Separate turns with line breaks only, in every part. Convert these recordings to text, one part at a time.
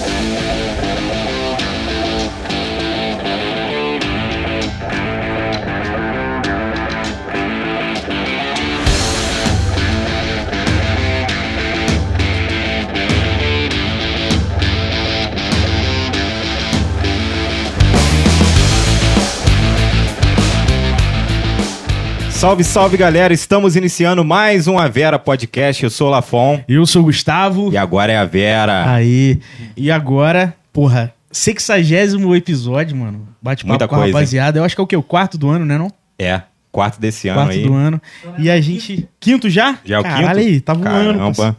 Thank you. Salve, salve galera! Estamos iniciando mais um A Vera Podcast. Eu sou o Lafon.
Eu sou o Gustavo.
E agora é a Vera.
Aí. E agora, porra, sexagésimo episódio, mano. Bate papo
Muita
com a
coisa,
rapaziada. Eu acho que é o quê? O quarto do ano, né? Não?
É, quarto desse ano
quarto
aí.
do ano. E a gente. Quinto já?
Já é o
Caralho
quinto?
aí, tá voando.
Caramba.
parceiro.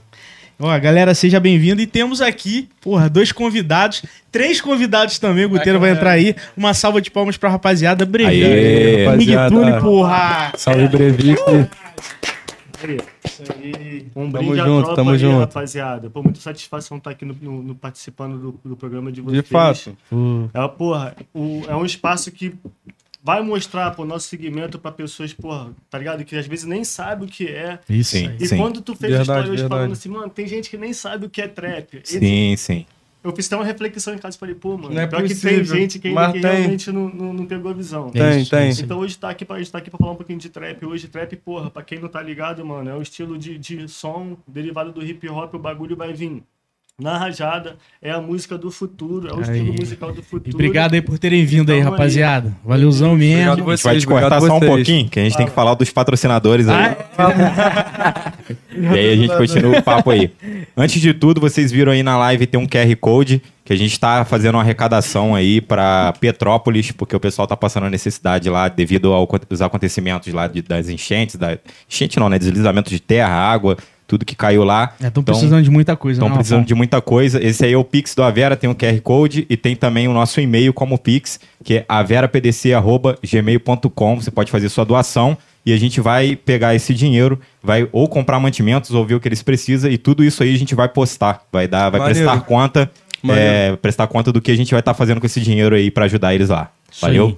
Ó, galera, seja bem-vindo. E temos aqui, porra, dois convidados, três convidados também. O Guteiro vai entrar aí. Uma salva de palmas pra rapaziada.
Rapaziada.
Migtune, porra.
Salve, Brevic.
Um
Tamo
brinde à
junto,
tropa
tamo
aí,
junto.
rapaziada. Pô, muita satisfação estar aqui no, no- no- participando do, do programa de vocês.
De fato.
É, porra, o- é um espaço que vai mostrar pro nosso segmento pra pessoas, porra, tá ligado? Que às vezes nem sabe o que é.
Isso
Sim.
E quando tu fez
Verdade,
a história hoje
verdade.
falando assim, mano, tem gente que nem sabe o que é trap. Esse-
Sim, sim.
Eu fiz até uma reflexão em casa e falei, pô, mano,
Não é
pior que tem
possível,
gente que ainda que
tem.
realmente não, não, não pegou a visão.
Tem,
isso,
tem.
isso.
Então hoje tá aqui pra, a gente tá aqui pra falar um pouquinho de trap. Hoje trap, porra, pra quem não tá ligado, mano, é um estilo de, de som derivado do hip hop, o bagulho vai vir. Na rajada, é a música do futuro, é o estilo musical do futuro.
E obrigado aí por terem vindo aí,
Tamo aí.
rapaziada. Valeuzão mesmo.
Obrigado
A gente vai te cortar só um pouquinho, que a gente tem que falar dos patrocinadores aí.
Ah,
E aí a gente continua o papo aí. Antes de tudo, vocês viram aí na live tem um QR Code que a gente está fazendo uma arrecadação aí para Petrópolis, porque o pessoal tá passando necessidade lá devido aos acontecimentos lá de- das enchentes, da enchente não, né? Deslizamento de terra, água, tudo que caiu lá.
Estão precisando de muita coisa,
Estão
né,
precisando de muita coisa. Esse aí é o Pix do Avera, tem o QR Code e tem também o nosso e-mail como Pix, que é averapdc.gmail.com. Você pode fazer sua doação e a gente vai pegar esse dinheiro, vai ou comprar mantimentos ou ver o que eles precisam e tudo isso aí a gente vai postar. Vai dar, vai
Maneiro.
prestar conta, é, prestar conta do que a gente vai estar fazendo com esse dinheiro aí para ajudar eles lá.
Isso
Valeu?
aí.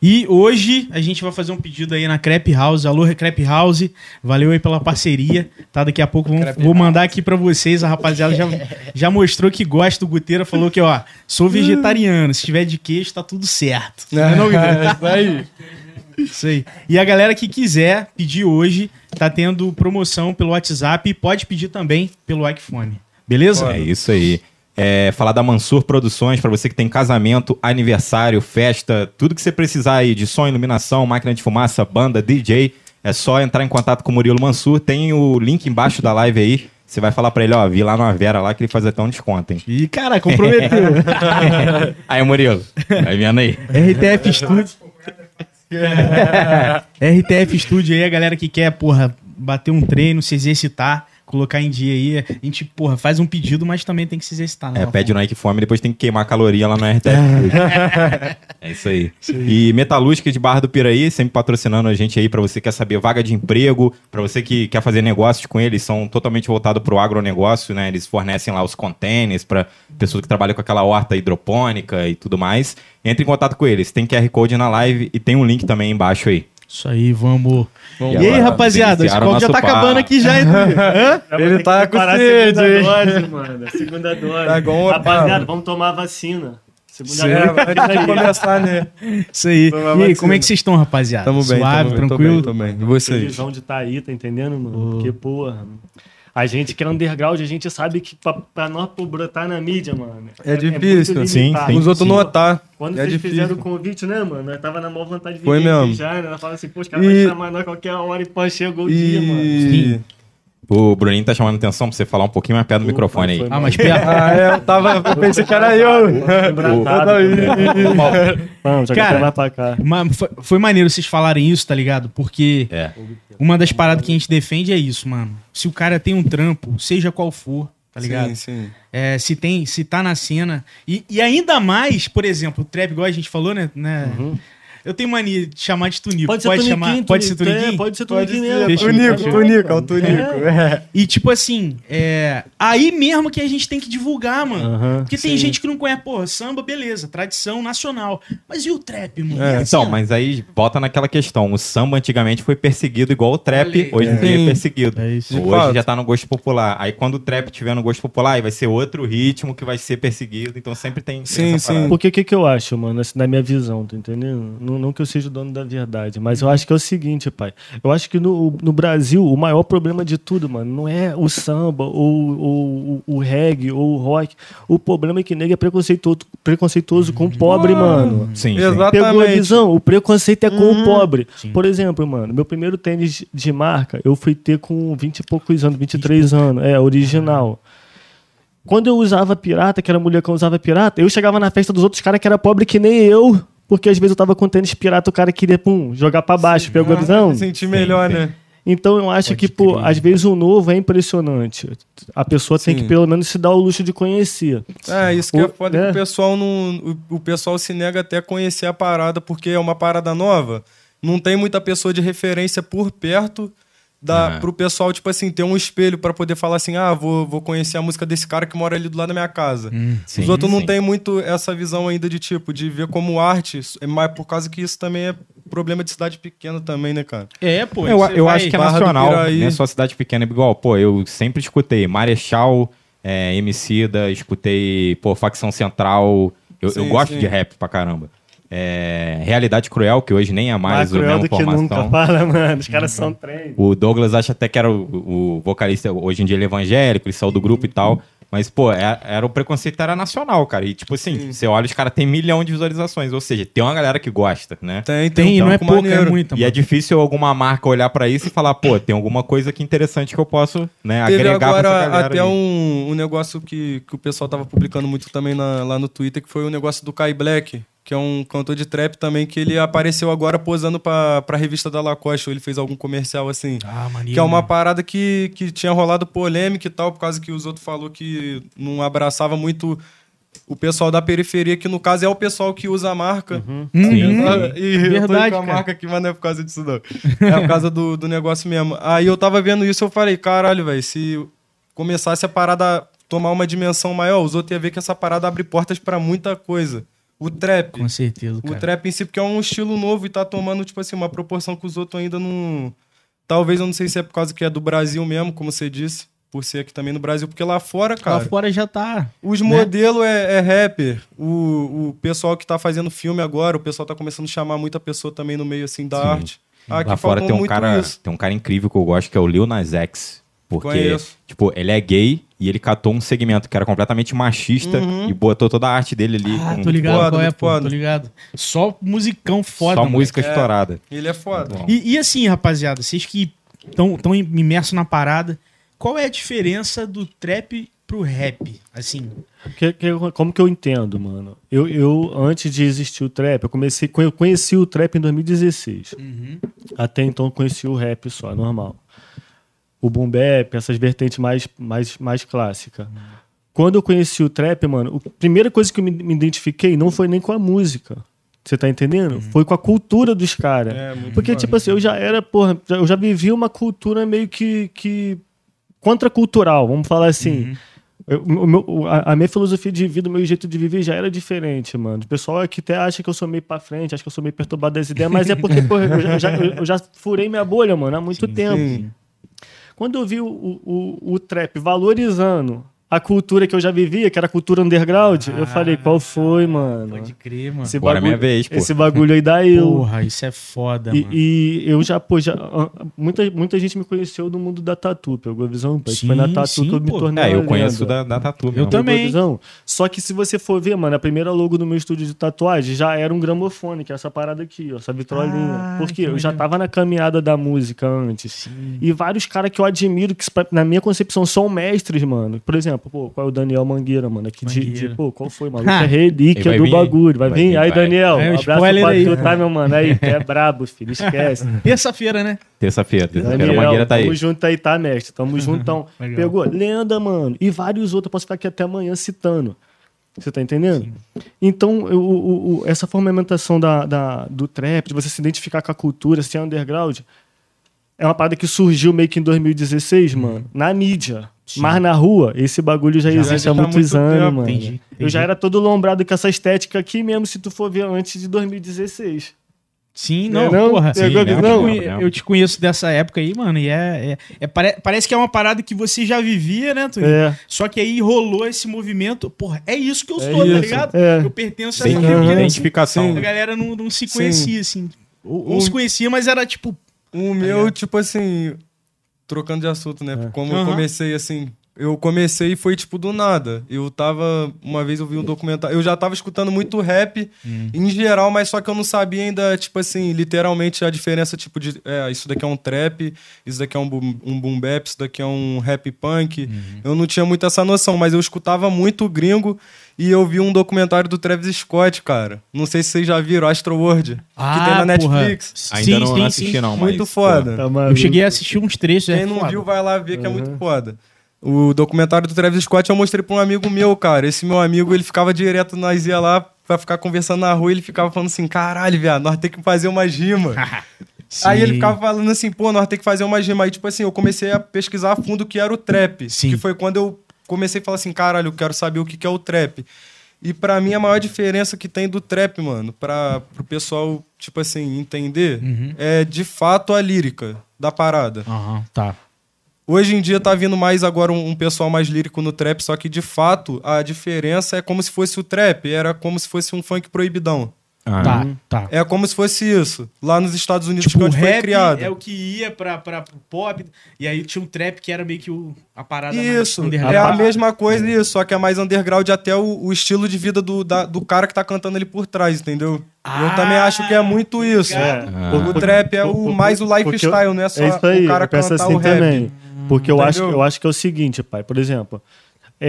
E hoje a gente vai fazer um pedido aí na Crepe House. Alô, Crepe House. Valeu aí pela parceria. Tá, daqui a pouco vamos- vou mandar aqui pra vocês. A rapaziada já, já mostrou que gosta. O Guteira falou que, ó, sou vegetariano. Se tiver de queijo, tá tudo certo. Não é não, Guteira?
É isso aí.
Isso aí. E a galera que quiser pedir hoje, tá tendo promoção pelo WhatsApp e pode pedir também pelo iPhone. Beleza?
É isso aí. É, falar da Mansur Produções, para você que tem casamento, aniversário, festa, tudo que você precisar aí de som, iluminação, máquina de fumaça, banda, DJ, é só entrar em contato com o Murilo Mansur. Tem o link embaixo da live aí. Você vai falar para ele, ó, vi lá na Vera lá que ele faz até um desconto, hein?
E, cara, comprometeu.
Aí, Murilo, vai vendo aí.
RTF Studio. RTF Studio aí, a galera que quer, porra, bater um treino, se exercitar, colocar em dia aí. A gente, porra, faz um pedido, mas também tem que se exercitar, né?
É, pede no Nike Fome, depois tem que queimar caloria lá no RTF. é isso aí. E Metalúrgica de Barra do Piraí, sempre patrocinando a gente aí para você que quer saber vaga de emprego, para você que quer fazer negócios com eles, são totalmente voltados para o agronegócio, né? Eles fornecem lá os containers para pessoas que trabalham com aquela horta hidropônica e tudo mais. Entre em contato com eles, tem QR Code na live e tem um link também embaixo aí.
Isso aí, vamos.
Vamos
e aí, rapaziada, esse copo já tá
papo.
acabando aqui já, hein?
Ele tá
que
com sede,
segunda dose, mano. Segunda dose.
Tá um
Rapaziada,
otário.
vamos tomar a vacina. Segunda dose.
antes de começar, né?
Isso aí. E aí, como é que vocês estão, rapaziada?
Tamo bem,
Suave,
tamo bem, tô
tranquilo?
bem, tô bem. E vocês?
Felizão de estar aí, tá entendendo, mano? Porque, porra, a gente que é underground, a gente sabe que pra, pra nós brotar na mídia, mano.
É difícil.
muito
Sim, sim.
Os outros
Sim.
notar.
Quando
é
vocês
difícil.
fizeram o convite, né, mano? Eu tava na maior vontade de vir
Foi mesmo.
já, né? Ela fala assim, pô, os caras
E-
vão chamar nós qualquer hora e pô, chegou o dia, mano.
E...
O Bruninho tá chamando atenção pra você falar um pouquinho mais perto do microfone aí.
foi
Ah, mas perto.
Ah, é, eu tava... Eu pensei que era eu.
Embratado, Vamos, joga
Cara,
cá.
Mas foi, foi maneiro vocês falarem isso, tá ligado? Porque
É.
uma das paradas que a gente defende é isso, mano. Se o cara tem um trampo, seja qual for, tá ligado?
Sim, sim.
É, se tem, se tá na cena. E, e ainda mais, por exemplo, o trap, igual a gente falou, né? né? Eu tenho mania de chamar de Tunico.
Pode ser Tuniquinho,
chamar, pode ser
Tunico.
Tuniquinho?
É, pode ser
Pode
Tuniquinho
ser.
mesmo.
Tunico. Tunico, é o Tunico. É.
E tipo assim, é... aí mesmo que a gente tem que divulgar, mano.
Aham,
Porque tem
sim.
gente que não conhece, porra, samba, beleza, tradição nacional. Mas e o trap, mano?
É,
assim,
Então, mas aí bota naquela questão. O samba antigamente foi perseguido igual o trap, hoje em dia
Sim.
é perseguido.
É isso.
De
Hoje
fato.
já tá no gosto popular. Aí quando o trap tiver no gosto popular, aí vai ser outro ritmo que vai ser perseguido. Então sempre tem.
Sim,
essa
sim.
parada.
Porque o que, que eu acho, mano, assim, na minha visão, tá entendendo? Não, não que eu seja o dono da verdade, mas eu acho que é o seguinte, pai. Eu acho que no, no Brasil, o maior problema de tudo, mano, não é o samba, ou, ou o, o reggae, ou o rock. O problema é que nego é preconceituoso, preconceituoso com o pobre, mano.
Sim.
Exato.
Pegou a
Exatamente.
visão? O preconceito é com
Uhum.
o pobre.
Sim.
Por exemplo, mano, meu primeiro tênis de marca, eu fui ter com 20 e poucos anos, 23 anos. É, original. Quando eu usava pirata, que era mulher que usava pirata, eu chegava na festa dos outros caras que era pobre que nem eu. Porque às vezes eu tava com tênis pirata, o cara queria, pum, jogar pra baixo. Pegou a visão?
Sentir melhor,
sim.
né?
Então eu acho que, pô, às vezes o novo é impressionante. A pessoa tem
Sim.
que pelo menos se dar o luxo de conhecer.
É, isso que é
O-
foda
é.
que o pessoal não. O, o pessoal se nega até a conhecer a parada, porque é uma parada nova. Não tem muita pessoa de referência por perto da,
Ah.
pro pessoal, tipo assim, ter um espelho pra poder falar assim: ah, vou, vou conhecer a música desse cara que mora ali do lado da minha casa.
Sim,
Os outros não
sim.
têm muito essa visão ainda de tipo, de ver como arte, é mais por causa que isso também é problema de cidade pequena também, né, cara?
É, pô.
Eu, eu acho que é nacional,
Piraí.
né? Só cidade pequena. Igual, pô, eu sempre escutei Marechal, é, Emicida, escutei, pô, Facção Central. Eu, eu
Sim,
gosto
sim.
de rap pra caramba. É, Realidade Cruel, que hoje nem é mais
cruel
mesma
do que nunca fala, mano. Os caras são trem.
O Douglas acha até que era o, o vocalista, hoje em dia ele é evangélico, ele saiu do grupo e tal. Mas, pô, é- era, o preconceito era nacional, cara. E, tipo assim, você olha, os caras têm milhão de visualizações. Ou seja, tem uma galera que gosta, né?
Tem,
Tem,
um
não é pouco, é muita,
E é
mano.
difícil alguma marca olhar pra isso e falar, pô, tem alguma coisa aqui interessante que eu posso, né,
Teve
agregar pra essa
agora
galera
até um, um negócio que, que o pessoal tava publicando muito também na- lá no Twitter, que foi o negócio do Kai Black, que é um cantor de trap também, que ele apareceu agora posando pra, pra revista da Lacoste, ou ele fez algum comercial assim.
Ah, maneiro.
Que é uma parada que, que tinha rolado polêmica e tal, por causa que os outros falou que não abraçava muito o pessoal da periferia, que no caso é o pessoal que usa a marca.
Uhum.
E eu tô
Verdade,
com a
cara.
marca aqui, mas não é por causa disso, não. É por causa do, do negócio mesmo. Aí eu tava vendo isso, eu falei, caralho, velho, se começasse a parada tomar uma dimensão maior, os outros iam ver que essa parada abre portas pra muita coisa. O trap.
Com certeza,
O
cara.
trap em si, porque é um estilo novo e tá tomando, tipo assim, uma proporção que os outros ainda não. Talvez eu não sei se é por causa que é do Brasil mesmo, como você disse, por ser aqui também no Brasil, porque lá fora, cara.
Lá fora já tá.
Os
né?
modelos é, é rapper. O, o pessoal que tá fazendo filme agora, o pessoal tá começando a chamar muita pessoa também no meio assim da
Sim.
arte. Aqui
Lá fora tem um, cara,
isso.
tem um cara incrível que eu gosto, que é o Lil Nas X. Porque,
Conheço.
tipo, ele é gay e ele catou um segmento que era completamente machista
Uhum.
e botou toda a arte dele ali.
Ah,
com
tô ligado
foda,
qual é, pô.
foda.
Tô ligado. Só musicão foda.
Só música
É.
estourada.
Ele é foda.
E, e assim, rapaziada, vocês que estão tão imersos na parada, qual é a diferença do trap pro rap? Assim,
Que- que- como que eu entendo, mano? Eu, eu, antes de existir o trap, eu comecei, eu conheci o trap em 2016. Até então eu conheci o rap só, normal. O boom bap, essas vertentes mais, mais, mais clássicas. Quando eu conheci o trap, mano, a primeira coisa que eu me, me identifiquei não foi nem com a música. Você tá entendendo? Foi com a cultura dos caras.
É, muito
Porque, tipo assim, eu já era, porra, eu já vivia uma cultura meio que, que contracultural, vamos falar assim. Eu- o meu- a, a minha filosofia de vida, o meu jeito de viver já era diferente, mano. O pessoal aqui até acha que eu sou meio pra frente, acha que eu sou meio perturbado das ideias, mas é porque, porra, eu, já, eu já- eu já furei minha bolha, mano, há muito tempo.
sim.
Quando eu vi o, o, o, trap valorizando a cultura que eu já vivia, que era a cultura underground, eu falei, qual foi, mano?
pode crer, mano.
Esse
Agora é minha
bagulho,
vez, pô.
esse bagulho aí dá eu.
Porra, isso é foda,
E,
mano.
e eu já, pô, já, ah, muita, muita gente me conheceu no mundo da tatu, pegou a visão? pai?
Sim,
Foi na tatu
sim,
que eu me
pô.
tornei
É, eu conheço da, da Tatu.
Eu
mesmo.
também.
Visão? Só que se você for ver, mano, a primeira logo do meu estúdio de tatuagem já era um gramofone, que é essa parada aqui, ó, essa vitrolinha.
Ah,
Porque
que
eu já tava na caminhada da música antes. E vários caras que eu admiro, que na minha concepção são mestres, mano. Por exemplo, pô, qual é o Daniel Mangueira, mano? Aqui de,
Mangueira.
de- pô, qual foi, maluco? É relíquia do
vir?
bagulho. Vai,
Vai
vir?
vir,
aí,
vai.
Daniel,
É,
um
o
abraço pra
aí.
tu, tá, meu mano? Aí, é brabo, filho, esquece.
Terça-feira, né?
Terça-feira, terça-feira. Mangueira tá aí.
Tamo junto aí, tá, mestre? Tamo juntão.
Legal.
Pegou? Lenda, mano. E vários outros, eu posso ficar aqui até amanhã citando. Você tá entendendo? Então, o, o- o- essa fundamentação da, da- do trap, de você se identificar com a cultura, ser underground, é uma parada que surgiu meio que em 2016, mano, na mídia. Mas na rua, esse bagulho já, existe
existe
há
há
muitos
muito
anos,
tempo.
mano.
Entendi,
Eu já
entendi.
era todo lombrado com essa estética aqui mesmo, se tu for ver antes de 2016.
Sim, não,
Não,
porra.
pegou a
eu, te
visão?
conhe- eu te conheço dessa época aí, mano, e é, é- é pare- parece que é uma parada que você já vivia, né, Tony?
É.
Só que aí rolou esse movimento, porra, é isso que eu
É
sou, tá ligado?
É.
Eu pertenço a essa
Aham.
família.
identificação.
A galera não, não se
Sim.
conhecia, assim. Ou, ou
Um-
se conhecia, mas era tipo.
O meu, tipo assim, trocando de assunto, né?
É.
Como eu
Aham.
comecei assim, eu comecei e foi tipo do nada. Eu tava, uma vez eu vi um documentário, eu já tava escutando muito rap em geral, mas só que eu não sabia ainda, tipo assim, literalmente a diferença, tipo de, é, isso daqui é um trap, isso daqui é um boom, um boom bap, isso daqui é um rap punk. Eu não tinha muito essa noção, mas eu escutava muito gringo e eu vi um documentário do Travis Scott, cara. Não sei se vocês já viram, Astro World, que tem na Netflix.
Ainda não, não assisti, não, mas.
Muito foda.
Tá
Eu
maluco.
cheguei a assistir uns trechos. é
Quem não
foda.
viu, vai lá ver que é muito foda. O documentário do Travis Scott eu mostrei pra um amigo meu, cara. Esse meu amigo, ele ficava direto, nós ia lá pra ficar conversando na rua e ele ficava falando assim: caralho, viado, nós tem que fazer umas rimas.
Sim.
Aí ele ficava falando assim, pô, nós tem que fazer umas rimas. Aí, tipo assim, eu comecei a pesquisar a fundo o que era o trap.
Sim.
Que foi quando eu comecei a falar assim, caralho, eu quero saber o que que é o trap. E pra mim, a maior diferença que tem do trap, mano, pra, pro pessoal, tipo assim, entender,
Uhum.
é de fato a lírica da parada.
Aham, tá.
Hoje em dia tá vindo mais agora um, um pessoal mais lírico no trap, só que de fato a diferença é como se fosse o trap, era como se fosse um funk proibidão.
Ah,
Tá, tá.
É como se fosse isso, lá nos Estados Unidos,
Tipo,
que é
o
onde foi criado.
é o que ia pra, pra pro pop, e aí tinha um trap que era meio que o, a parada
Isso,
mais
é a mesma coisa isso, só que é mais underground até o, o estilo de vida do, da- do cara que tá cantando ali por trás, entendeu?
Ah,
eu também acho que é muito isso.
ligado.
Ah.
O trap é o, mais o lifestyle,
eu-
não é só
é isso aí,
o cara cantar
assim
o rap.
também. Porque eu acho, eu acho que é o seguinte, pai. Por exemplo,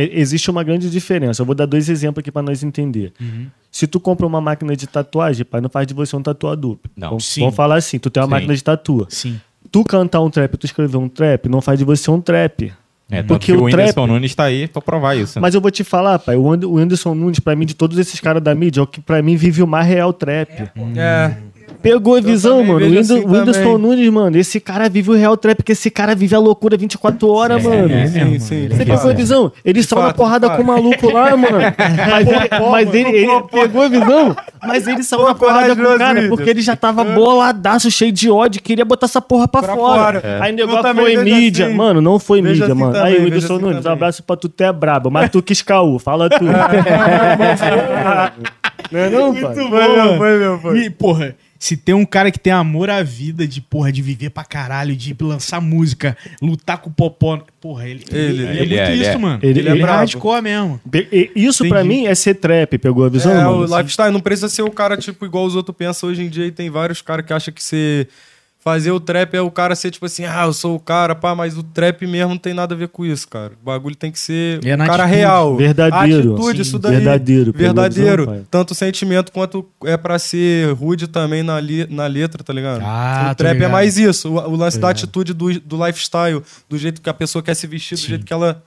é- existe uma grande diferença. Eu vou dar dois exemplos aqui para nós entender.
Uhum.
Se tu compra uma máquina de tatuagem, pai, não faz de você um tatuador.
Não.
Vamos,
Sim.
vamos falar assim, tu tem uma
Sim.
máquina de tatua.
Sim.
Tu cantar um trap, tu escrever um trap, não faz de você um trap.
É,
Porque
que o
o
Whindersson
trap-
Nunes tá aí pra provar isso. né?
Mas eu vou te falar, pai, o Anderson Nunes, pra mim, de todos esses caras da mídia, é o que pra mim vive o mais real trap.
É.
Pegou a visão, mano. Whindersson,
assim
Whindersson
também.
Nunes, mano, esse cara vive o real trap, porque esse cara vive a loucura 24 horas, mano.
é,
sim,
mano,
sim.
Você pegou a
fato.
visão? Ele saiu na porrada com o maluco lá, mano. Mas ele, mas ele, ele pegou a visão? Mas ele saiu na porrada com o cara, porque ele já tava boladaço, cheio de ódio, queria botar essa porra pra,
Pra
fora.
fora.
Aí o negócio foi mídia.
assim.
Mano, não foi
Vejo
mídia,
assim
mano.
também,
Aí Whindersson
assim
Nunes, um
também.
abraço pra tu, tu é brabo. Mas tu quis caô, fala tu. não é não, pai?
Muito
Foi meu, foi meu, foi.
E, porra, se tem um cara que tem amor à vida, de, porra, de viver pra caralho, de lançar música, lutar com o popó, porra, ele, ele,
Ele-
é
ele
muito
é, ele
isso,
é.
mano.
Ele-
Ele,
ele
é
é
brabo.
hardcore mesmo.
Be- e- Isso pra
Entendi.
mim é ser trap, pegou a visão,
É,
mano?
o lifestyle não precisa ser o cara, tipo, igual os outros pensam hoje em dia. E tem vários caras que acham que você fazer o trap é o cara ser, tipo assim, ah, eu sou o cara, pá, mas o trap mesmo não tem nada a ver com isso, cara. O bagulho tem que ser
É
o cara
atitude.
real.
Verdadeiro.
Atitude,
Sim.
isso daí.
Verdadeiro,
Verdadeiro.
visão?
Tanto sentimento quanto é pra ser rude também na, li- na letra, tá ligado?
Ah,
o trap é
ligado.
mais isso. O, o lance da atitude do, do lifestyle, do jeito que a pessoa quer se vestir, do jeito que ela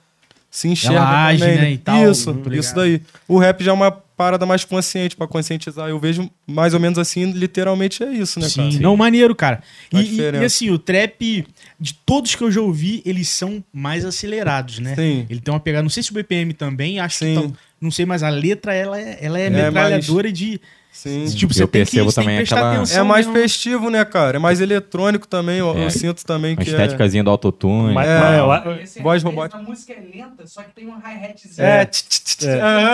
se enxerga
Ela age,
também.
né, e tal,
Isso, isso daí. O rap já é uma parada mais consciente pra conscientizar. Eu vejo mais ou menos assim, literalmente é isso, né,
Sim,
cara?
não, maneiro, cara. E, e- e assim, o trap, de todos que eu já ouvi, eles são mais acelerados, né?
Sim.
Ele tem uma pegada, não sei se o BPM também, acho
Sim.
que tão- não sei, mas a letra, ela é, ela é,
É
metralhadora de...
Sim.
Tipo,
Eu
você tem que,
percebo
você tem que
também
prestar
aquela-
atenção.
É mais
mesmo.
festivo, né, cara? É mais eletrônico também. Eu,
É.
eu sinto também
Uma
que é...
estéticazinha do autotune.
Mas-
É.
mas eu a-
Esse-
Voz
às vezes
robótica.
A música é lenta, só que tem um hi-hatzinho.
É.
É.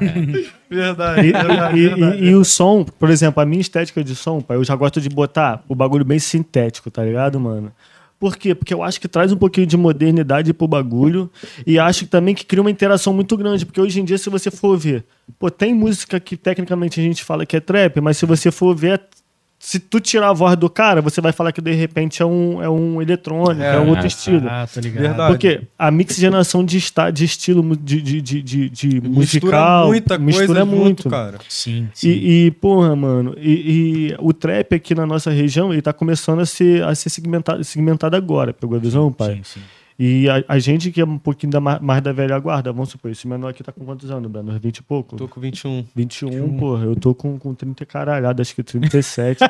Verdade,
E,
verdade,
e-
verdade.
e- e o som, por exemplo, a minha estética de som, pai, eu já gosto de botar o bagulho bem sintético, tá ligado, mano? Por quê? Porque eu acho que traz um pouquinho de modernidade pro bagulho e acho também que cria uma interação muito grande, porque hoje em dia, se você for ver, pô, tem música que tecnicamente a gente fala que é trap, mas se você for ver, se tu tirar a voz do cara, você vai falar que de repente é um, é um eletrônico, é,
É.
um outro
Ah,
estilo.
Ah, tá ligado.
Verdade.
Porque a mixigenação de, esta, de estilo de, de, de, de, de
Mistura
musical
muita
mistura
coisa junto,
muito.
cara.
Sim, sim.
E, e, porra, mano, e, e o trap aqui na nossa região, ele tá começando a ser, a ser segmentado, segmentado agora, pegou a visão, pai?
Sim, sim.
E a, a gente que é um pouquinho da, ma- mais da velha guarda, vamos supor, esse menor aqui tá com quantos anos, Breno? Uns 20 e pouco?
Tô com 21.
21, porra, eu tô com, com 30 e caralhado, acho que 37.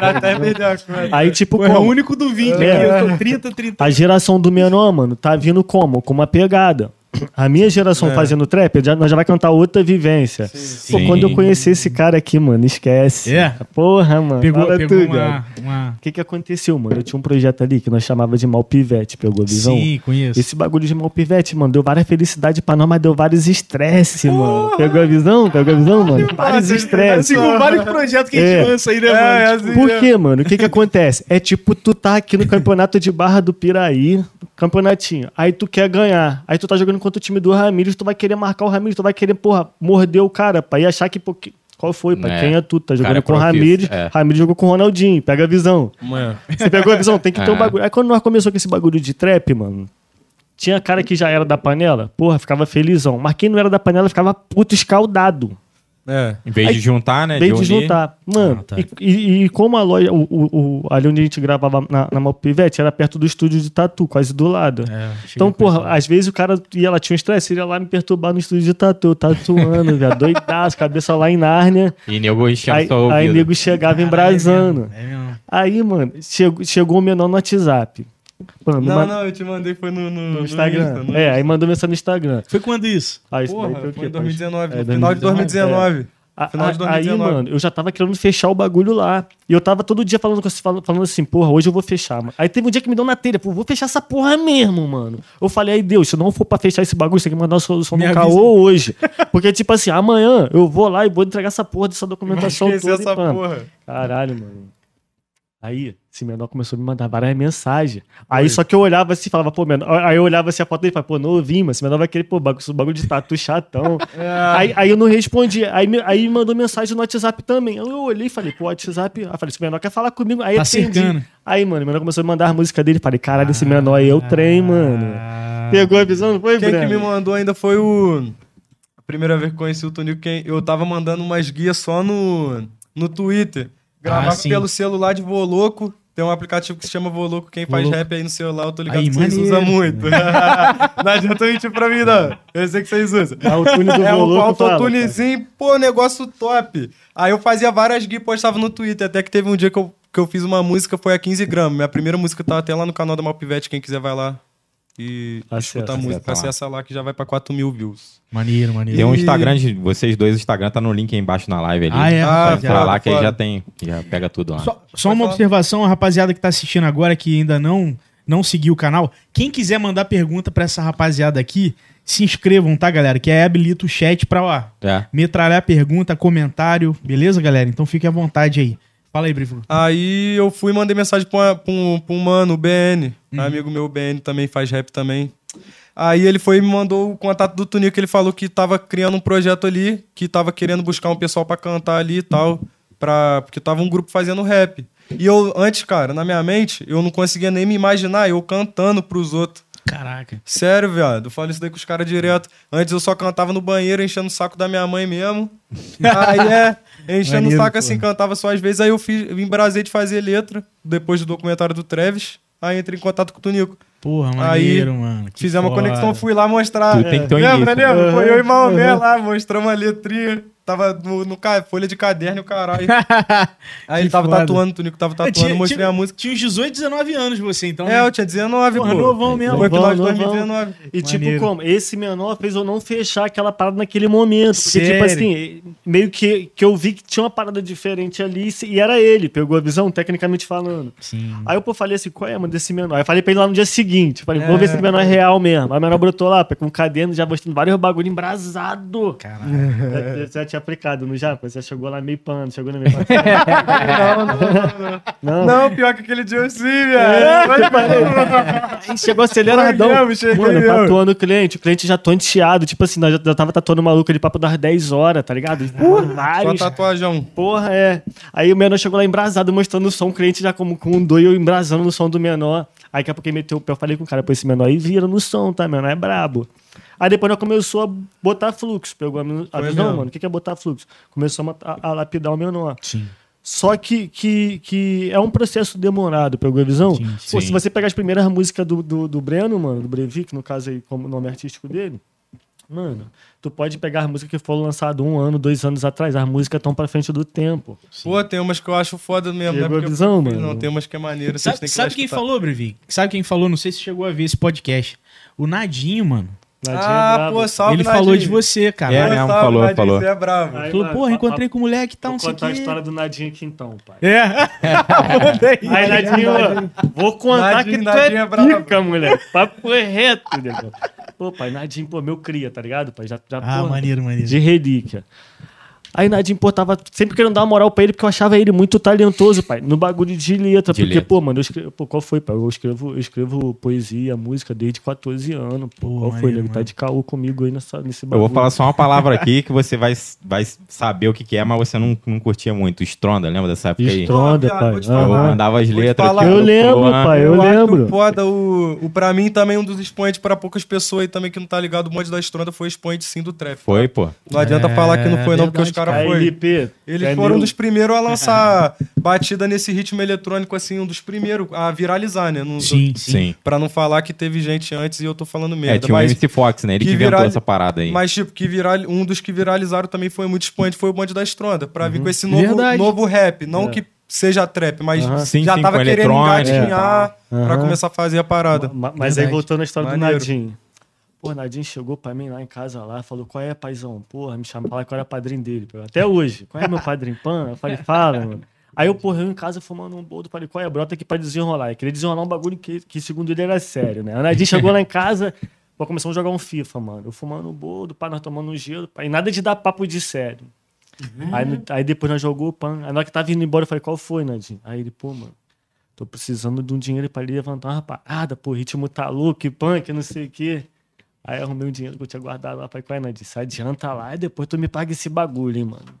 Até melhor,
Aí, tipo,
Pô, é o
como?
único do 20
É.
aqui. Eu tô 30, 30.
A geração do menor, mano, tá vindo como? Com uma pegada. A minha geração
É.
fazendo trap, já, nós já vai cantar outra vivência. Pô,
Sim.
quando eu conheci esse cara aqui, mano, esquece.
É?
Porra, mano.
Pegou, pegou
tudo,
uma, uma...
O que que aconteceu, mano? Eu tinha um projeto ali que nós chamava de Mal Pivete, pegou a visão?
Sim, conheço.
Esse bagulho de Mal Pivete, mano, deu várias felicidades pra nós, mas deu vários estresse, mano. Pegou a visão? Pegou a visão, mano? Vários estresses.
Assim, vários projetos que a gente
É.
lança aí, né, mano?
é
Tipo,
assim.
Por quê, mano? O que que acontece? É tipo, tu tá aqui no campeonato de Barra do Piraí, campeonatinho, aí tu quer ganhar, aí tu tá jogando contra o time do Ramírez, tu vai querer marcar o Ramírez, tu vai querer, porra, morder o cara, pá, e achar que, pô, que- qual foi, pá,
É.
quem é tu? Tá jogando
Cara é
com o Ramírez,
é.
Ramírez jogou com o Ronaldinho, pega a visão.
Mano.
Você pegou a visão? Tem que ter um
É.
bagulho. Aí quando nós começou com esse bagulho de trap, mano, tinha cara que já era da panela, porra, ficava felizão, mas quem não era da panela ficava puto escaldado.
É.
Em vez
Aí,
de juntar, né?
Bem de
unir.
juntar. Mano,
Ah, tá.
e, e- e como a loja, o, o- o- ali onde a gente gravava na, na Malpivete, era perto do estúdio de tatu, quase do lado.
É,
então, porra, às vezes o cara ia lá, tinha um estresse, ele ia lá me perturbar no estúdio de tatu, tatuando, velho, doidaço, cabeça lá em Nárnia.
E nego enchendo
Aí,
só o
aí
ouvido.
nego chegava
Caralho,
embrasando.
É mesmo, é mesmo.
Aí, mano, chegou, chegou o menor no WhatsApp. Mano,
Não,
ma-
não, eu te mandei, foi no, no,
no Instagram.
Insta, no
é,
Insta.
aí mandou mensagem no Instagram.
Foi quando isso?
Aí, isso
Porra, foi
quê?
em 2019,
É,
no final de 2019.
A-
Final de
a- Aí,
2019.
mano, eu já tava querendo fechar o bagulho lá. E eu tava todo dia falando, falando, assim, porra, hoje eu vou fechar, mano. Aí teve um dia que me deu na telha, pô, vou fechar essa porra mesmo, mano. Eu falei, aí Deus, se não for pra fechar esse bagulho, você tem que mandar uma solução
Me
no
avisa.
caô hoje. Porque, tipo assim, amanhã eu vou lá e vou entregar essa porra dessa documentação toda. e
essa
pá.
porra.
Caralho, mano. Aí, esse menor começou a me mandar várias mensagens. Aí só que eu olhava assim e falava, pô, menor. Aí eu olhava assim a foto dele e falava, pô, novinho, mas esse menor vai querer, pô, bagulho, bagulho de tatu chatão. aí, aí eu não respondi. Aí, me- aí mandou mensagem no WhatsApp também. Eu, eu olhei e falei, pô, WhatsApp. Aí eu falei, esse menor quer falar comigo. Aí
Tá
atendi.
cercando.
Aí, mano, o menor começou a mandar as músicas dele. Falei, caralho, esse menor aí é o trem, mano. Pegou a visão, não foi,
Quem que
Breno?
me mandou ainda foi o. A primeira vez que conheci o Tonico, quem... eu tava mandando umas guias só no, no Twitter. Gravava
Ah,
pelo celular de Voloco. Tem um aplicativo que se chama Voloco. Quem faz
Voloco.
rap aí no celular, eu tô ligado
Aí,
que vocês
maneiro.
usam muito. não adianta mentir pra mim, não. Eu sei que vocês usam.
Ah, o tune do
É um autotunezinho, pô, negócio top. Aí eu fazia várias guias e postava no Twitter. Até que teve um dia que eu, que eu fiz uma música, foi a 15 gramas. Minha primeira música tá até lá no canal da Malpivete. Quem quiser vai lá e
Acessa,
escuta a música.
acessa lá.
Lá que já vai pra 4 mil views.
Maneiro, maneiro.
Tem um
E-
Instagram de vocês dois, o Instagram tá no link aí embaixo na live ali.
Ah, é,
Ah,
entrar lá que aí já tem, já pega tudo lá.
Só, só uma
falar.
observação, a rapaziada que tá assistindo agora, que ainda não, não seguiu o canal. Quem quiser mandar pergunta pra essa rapaziada aqui, se inscrevam, tá, galera? Que aí habilita o chat pra ó,
É.
metralhar pergunta, comentário. Beleza, galera? Então fique à vontade aí. Fala aí, Brifo.
Aí eu fui e mandei mensagem pra, pra um, pra um mano, o BN.
Uhum.
Amigo meu, BN, também faz rap também. Aí ele foi e me mandou o contato do Tunico, ele falou que tava criando um projeto ali, que tava querendo buscar um pessoal pra cantar ali e tal, pra, porque tava um grupo fazendo rap. E eu, antes, cara, na minha mente, eu não conseguia nem me imaginar eu cantando pros outros.
Caraca.
Sério, viado. Eu falo isso daí com os caras direto. Antes eu só cantava no banheiro, enchendo o saco da minha mãe mesmo. Aí é, enchendo
Maneiro,
o saco assim, cantava só às vezes. Aí eu fiz, embrasei de fazer letra, depois do documentário do Travis. Aí entrei em contato com o Tunico.
Porra,
Aí,
maneiro, mano. Que
Fizemos uma
foda.
conexão, fui lá mostrar.
Tu tem que ter um
lembra,
início.
lembra? Foi eu e Maomé
Uhum.
lá, mostramos uma letrinha. Tava no, no ca- folha de caderno e o caralho. Aí ele tava
foda.
tatuando, o Tunico tava
É,
tatuando,
tinha-
mostrei
tinha-
a música.
Tinha uns 18, 19 anos você, então.
É, eu tinha 19,
Porra,
pô.
novão mesmo.
Foi final de
Novão, novão.
2019.
E tipo,
Maneiro.
como? Esse menor fez eu não fechar aquela parada naquele momento. Porque,
Sério?
tipo assim, meio que, que eu vi que tinha uma parada diferente ali e era ele, pegou a visão, tecnicamente falando.
Sim.
Aí eu pô, falei assim, qual é, mano, desse menor? Aí eu falei pra ele lá no dia seguinte. Falei, vou
É.
ver se esse menor é real mesmo. Aí o menor brotou lá, com um caderno, já mostrando vários bagulho embrasado.
Caralho.
É, Você já tinha aplicado no já? Você chegou lá meio pano, chegou no meio pano.
Não, não, não,
Não,
não. Pior que aquele dia eu sim,
É,
velho.
tipo, aí chegou aceleradão.
Cheguei
Mano,
mesmo.
tatuando o cliente, o cliente já tonteado. Tipo assim, nós já, já tava tatuando o maluco ali papo das 10 horas, tá ligado?
Só
Vários.
tatuajão.
Porra, é. Aí o menor chegou lá embrasado, mostrando o som, o cliente já como com um dois, eu embrasando no som do menor. Aí daqui a pouco ele meteu o pé, eu falei com o cara, pô, esse menor aí vira no som, tá? Menor é brabo. Aí depois nós começou a botar fluxo. Pegou a, visão, mano. O que que é botar fluxo? Começou a, a- a lapidar o menor.
Sim.
Só que, que, que é um processo demorado, pegou a visão?
Sim,
Pô,
sim.
se você pegar as primeiras músicas do, do, do Breno, mano, do Breivik, no caso aí, como nome artístico dele, mano, tu pode pegar as músicas que foram lançadas um ano, dois anos atrás, as músicas estão pra frente do tempo.
Pô, tem umas que eu acho foda mesmo, né?
Pegou a
Porque
visão,
eu-
mano?
Não, tem umas que é maneiro. vocês
Sabe,
têm que
sabe quem
escutar.
falou, Brevi? Sabe quem falou? Não sei se chegou a ver esse podcast. O Nadinho, mano.
Nadinha é
Ah,
brabo.
pô, salve,
ele
Nadinho.
falou de você, cara.
É,
Pô,
mesmo,
salve,
falou,
Nadinho,
falou.
Você é bravo.
Aí,
Falou, porra, encontrei com o moleque e tal,
Vou
não sei o
contar a história do Nadinho aqui então, pai.
É.
Aí, Nadinho, vou contar
Nadinho,
que tu
Nadinho
é
é
pica, moleque. Papo é reto, negão. Pô, pai, Nadinho, pô, meu cria, tá ligado, pai? Já, já,
Ah,
porra,
maneiro, maneiro.
De relíquia. Aí Nadinho, pô, tava sempre querendo dar uma moral pra ele, porque eu achava ele muito talentoso, pai, no bagulho de letra.
De
porque,
letra.
pô, mano, eu escrevo, pô, qual foi, pai? Eu escrevo, eu escrevo poesia, música desde 14 anos. Pô,
Pô,
qual foi,
maneiro,
nego? Tá de caô comigo aí nessa, nesse
Eu
bagulho.
vou falar só uma palavra aqui que você vai, vai saber o que, que é, mas você não, não curtia muito. Stronda, lembra dessa época aí?
Estronda, pai.
Eu
falar.
mandava as letras.
falar.
Eu lembro,
Luan.
pai, eu
acho
lembro.
foda, o, o, pra mim também um dos expoentes pra poucas pessoas aí também que não tá ligado, o monte da estronda foi expoente sim do trap.
Foi, pô.
Não adianta
É,
falar que não foi não, porque os caras
Aí,
foi.
LP,
Eles foram um dos primeiros a lançar batida nesse ritmo eletrônico, assim, um dos primeiros a viralizar, né? Não,
Sim, sim.
Sim.
Pra não falar que teve gente antes e eu tô falando merda.
É, tinha o
mas,
MC Fox, né? Ele que,
que
inventou
viral-
essa parada aí.
mas, tipo, que viral, um dos que viralizaram também foi muito expoente, foi o bonde da Estronda. Pra vir com esse novo,
Verdade.
novo rap. Não
É.
que seja trap, mas
Aham.
Sim,
já
sim,
tava querendo engatinhar
é.
pra
Aham.
começar a fazer a parada.
Ma- Mas
Verdade.
aí voltando à história
Maneiro.
do Nadinho. Pô, Nadinho chegou pra mim lá em casa lá, falou, qual é, paizão? Porra, me chama falar que eu era padrinho dele. Até hoje. Qual é meu padrinho? Pan? Eu falei, fala, mano. Aí eu, porra, eu em casa fumando um bolo, falei, qual é, brota aqui pra desenrolar. Eu queria desenrolar um bagulho que, que segundo ele era sério, né? O Nadinho chegou lá em casa, pô, começamos a jogar um FIFA, mano. Eu fumando um bolo, pá, nós tomando um gelo, pá, e nada de dar papo de sério. Aí, no- aí depois nós jogou, pan. Aí na hora que tava indo embora, eu falei, qual foi, Nadinho? Aí ele, pô, mano, tô precisando de um dinheiro pra ele levantar uma parada, pô, ritmo tá louco, que punk, não sei o quê. Aí arrumei um dinheiro que eu tinha guardado lá, é, Nadinho? Sai, adianta lá e depois tu me paga esse bagulho, hein, mano.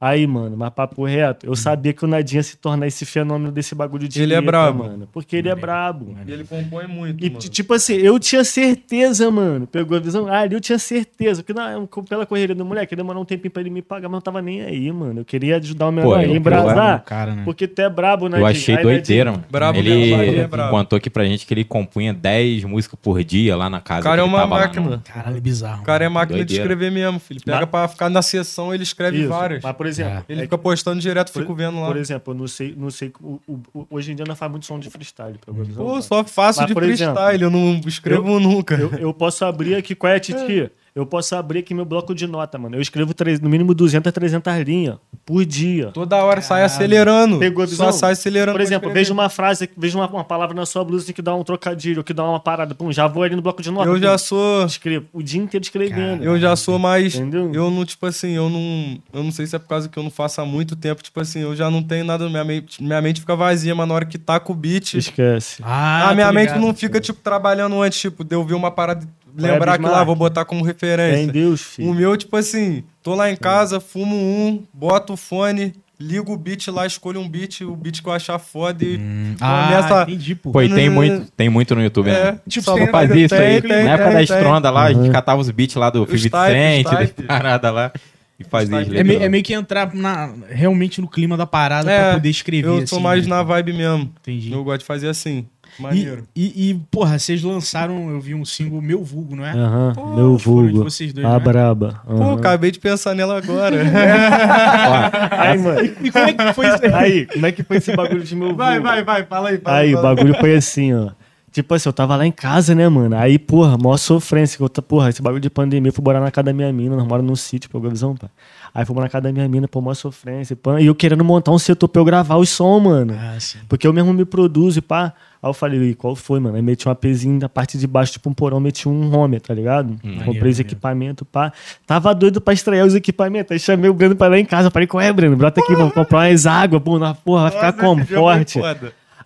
Aí, mano, mas papo reto, eu sabia que o Nadinho ia se tornar esse fenômeno desse bagulho de
Ele é brabo.
mano. Porque ele é brabo.
E ele compõe muito,
E,
mano.
tipo assim, eu tinha certeza, mano. Pegou a visão? Ah, ali eu tinha certeza. Porque não, pela correria do moleque, demorou um tempinho pra ele me pagar, mas eu tava nem aí, mano. Eu queria ajudar o menor
Pô,
a
eu- eu-
embrasar.
Cara, né?
Porque tu é brabo, né?
Eu achei doideira, mano.
Brabo
ele
mesmo, ele é brabo.
contou aqui pra gente que ele compunha 10 músicas por dia lá na casa.
O cara
que
é
ele
uma
tava lá,
máquina.
não.
Caralho, bizarro.
O cara é máquina de
Doideira.
escrever mesmo, filho. Pega
Mas-
pra ficar na sessão, ele escreve várias.
Mas, por exemplo,
Ele
é
fica postando direto,
Por-
fico vendo lá.
Por exemplo, eu não sei, não sei o- o- o- hoje em dia não faz muito som de freestyle.
Pô, só faço
Mas,
de freestyle, eu não escrevo nunca.
Eu, eu posso abrir aqui, qual é a Titi? Eu posso abrir aqui meu bloco de nota, mano. Eu escrevo três- no mínimo 200 a 300 linhas por dia.
Toda hora sai acelerando.
Pegou a visão?
Só sai acelerando.
Por exemplo, vejo uma frase, vejo uma, uma palavra na sua blusa que dá um trocadilho, que dá uma parada. Pum, já vou ali no bloco de nota.
Eu
pum,
já sou.
escrevo o dia inteiro escrevendo.
Eu já sou mais.
Entendeu?
Eu não, tipo assim, eu não. Eu não sei se é por causa que eu não faço há muito tempo. Tipo assim, eu já não tenho nada. Minha mente, minha mente fica vazia, mas na hora que tá com o beat.
Esquece.
Ah,
a minha
tô
mente
ligado.
não fica, tipo, trabalhando antes, tipo, de eu ver uma parada. Lembrar que lá, vou botar como
Fé em
referência.
Deus, filho.
O meu, tipo assim, tô lá em casa, fumo um, boto o fone, ligo o beat lá, escolho um beat, o beat que eu achar foda e
Ah,
começa.
entendi, pô.
Pô, e tem
Hum.
muito, tem muito no YouTube,
É,
né?
tipo,
só
tem-
fazia isso aí.
tem, tem,
Na época
tem,
da
tem.
Estronda lá, a gente
Uhum.
catava os beats lá do 50
type,
Cent, das paradas lá, e fazia.
É, meio, é meio que entrar na, realmente no clima da parada
É,
pra poder escrever.
Eu sou
assim,
mais
né?
na vibe mesmo.
Entendi.
Eu gosto de fazer assim.
E,
Maneiro.
e, e, porra, vocês lançaram, eu vi um single Meu Vulgo, não é?
Aham, meu vulgo.
vocês dois,
A
né?
braba.
Pô, acabei de pensar nela agora.
Aí, mano.
E como é que foi isso aí?
Aí, como é que foi esse bagulho de meu
vai,
vulgo?
vai, vai, fala aí. Fala,
Aí, o bagulho foi assim, ó. Tipo assim, eu tava lá em casa, né, mano? Aí, porra, maior sofrência. Que eu, porra, esse bagulho de pandemia, eu fui morar na casa da minha mina, nós moramos num sítio, pegou a visão, pá. Aí fui morar na casa da minha mina, pô, maior sofrência, pá. E eu querendo montar um setor pra eu gravar os som, mano.
Ah, sim.
Porque eu mesmo me produzo e pá. Aí eu falei, "Ih, qual foi, mano? Aí meti uma pezinha na parte de baixo, tipo um porão, meti um home, tá ligado? Comprei os equipamentos, pá. Tava doido pra estrear os equipamentos. Aí chamei o Breno pra ir lá em casa. Falei, qual é, Breno? Brota aqui, vamos comprar umas águas, pô, na porra, vai ficar como?
foi
Forte.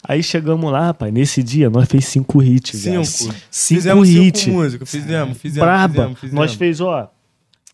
Aí chegamos lá, rapaz. Nesse dia, nós fez cinco hits,
Cinco.
velho. Cinco
Fizemos
hits.
cinco músicas. Fizemos, fizemos.
Braba.
fizemos, fizemos.
Nós fez, ó.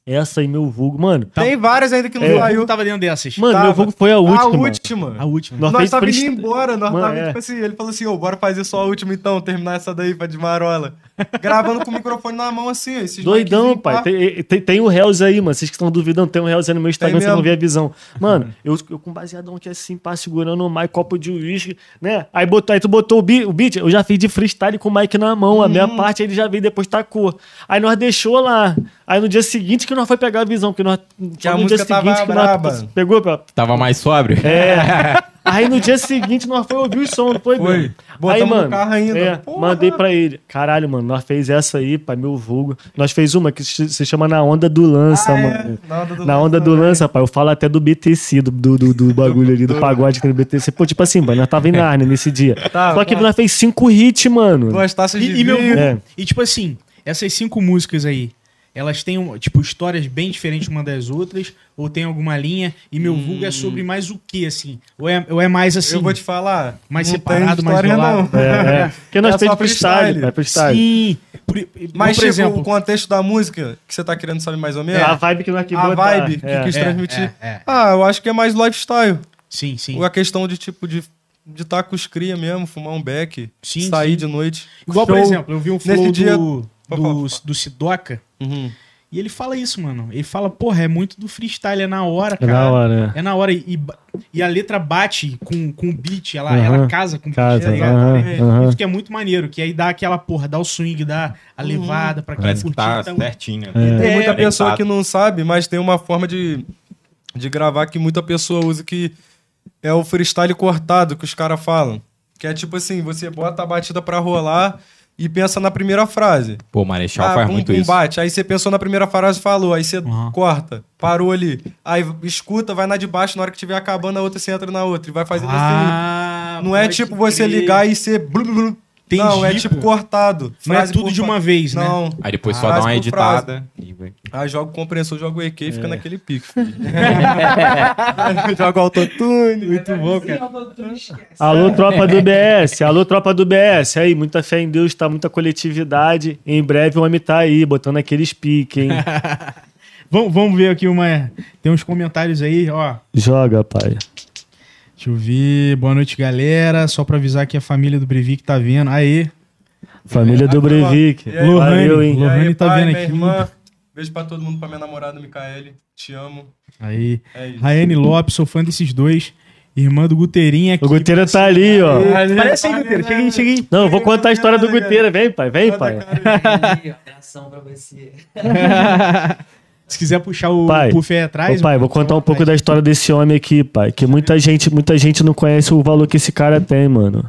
Essa aí, meu vulgo. Mano,
Tem várias ainda que não
É.
saiu.
Eu tava dentro dessas.
mano
Tava.
meu vulgo foi a última.
a
mano.
última.
A última.
Nós
Nós tava indo embora, nós
Mano,
tava,
é.
tipo assim, ele falou assim, ô, bora fazer só a última então, terminar essa daí pra de marola. Gravando com o microfone na mão assim, ó, esses
Doidão,
miczinhos,
pai. Tem, tem, tem o Hells aí, mano. Vocês que estão duvidando, tem o Hells aí no meu Instagram,
mesmo.
vão ver a visão. Mano, eu, eu com baseadão aqui assim, pá, segurando o mic, copo de uísque, né? Aí, botou, aí tu botou o beat, o beat, eu já fiz de freestyle com o mic na mão. A
Hum.
minha parte ele já veio, depois tacou. Aí nós deixou lá. Aí no dia seguinte que nós foi pegar a visão, porque nós.
Que a
no
música tava braba.
nós pegou, pá.
Tava mais sóbrio?
É. Aí no dia seguinte nós foi ouvir o som, não foi,
Foi. Botamos
Aí,
no
mano,
carro ainda.
é, mandei pra ele. Caralho, mano, nós fez essa aí, pai, meu vulgo. Nós fez uma que se chama Na Onda do Lança,
Ah, é?
mano.
Na onda do
Na
Lança
onda do lança, pai. Eu falo até do BTC, do, do, do, do bagulho ali, do pagode que tem no BTC. Pô, tipo assim, mano, nós tava em Narnia nesse dia.
Tá,
Só que
tá.
nós fez cinco hits, mano.
Duas taças de
E, e meu
É.
E tipo assim, essas cinco músicas aí, elas têm, um- tipo, histórias bem diferentes uma das outras, ou tem alguma linha, e meu vulgo é sobre mais o que, assim? Ou é, ou é mais assim,
Eu vou te falar.
mais
não
separado, mais isolado?
não.
É, é. Porque nós
É só
freestyle,
freestyle.
pai, freestyle.
Sim. Por,
Mas,
por
tipo,
exemplo,
o contexto da música que você tá querendo saber mais ou menos?
É a vibe que nós aqui
a
botar.
vibe que
É.
quis
É,
transmitir.
é, é.
Ah, eu acho que é mais lifestyle.
sim, sim.
Ou a questão de, tipo, de de estar com os cria mesmo, fumar um beck,
Sim,
sair
sim.
de noite.
Igual, por
Show.
exemplo, eu vi um flow
Nesse dia-
do,
Pode
do, do Sidoca,
Uhum.
e ele fala isso, mano. Ele fala, porra, é muito do freestyle, é na hora,
É
cara.
na hora, é.
É na hora. E, e a letra bate com, com o beat, ela,
Aham.
ela casa com o beat,
Casa,
tá ligado? É,
aham.
Isso que é muito maneiro, que aí dá aquela porra, dá o swing, dá a
Uhum.
levada pra quem
Parece
curtir.
tá
então-
certinho.
É.
Tem muita
É,
pessoa que não sabe, mas tem uma forma de, de gravar que muita pessoa usa que é o freestyle cortado que os caras falam. Que é tipo assim, você bota a batida pra rolar e pensa na primeira frase.
Pô, o Marechal
Ah,
faz
bum,
muito
bum,
isso.
bate. Aí você pensou na primeira frase e falou. Aí você
Uhum.
corta, parou ali. Aí escuta, vai na de baixo, na hora que tiver acabando a outra, você entra na outra. E vai fazendo
Ah,
assim. Não é tipo você
crer.
ligar e ser. blu, blu, não, é
pô.
tipo cortado.
Não é tudo
por
de uma vez, né?
Não.
Aí depois só
Ah,
dá uma
frase.
editada.
Aí joga o compressor, joga o EQ e
É.
fica naquele pique. joga o autotune.
Muito bom, cara.
Alô, tropa do BS, alô, tropa do BS. Aí, muita fé em Deus, tá? Muita coletividade. Em breve o homem tá aí, botando aqueles piques, hein?
Vamos, vamos ver aqui uma. Tem uns comentários aí, ó.
Joga, pai.
Deixa eu ver. Boa noite, galera. Só pra avisar que a família do Breivik tá vendo. Aê.
Família do Breivik.
Aí,
Lohane? Lohane tá
pai,
vendo
minha
aqui.
Irmã, beijo pra todo mundo, pra minha namorada, Micaele. Te amo.
Aí.
É isso.
Raiane Lopes, sou fã desses dois. Irmã do Guteirinha aqui.
O Guteira tá ali, ó.
Parece aí, Guteira. Chega aí, chega aí.
Não, eu vou contar a história do Guteira. Vem, pai, vem, pai.
Abração pra você.
Se quiser puxar o
Pai,
puff aí atrás.
Ô, pai, vou contar um pouco da história desse homem aqui, pai. Que muita gente, muita gente não conhece o valor que esse cara tem, mano.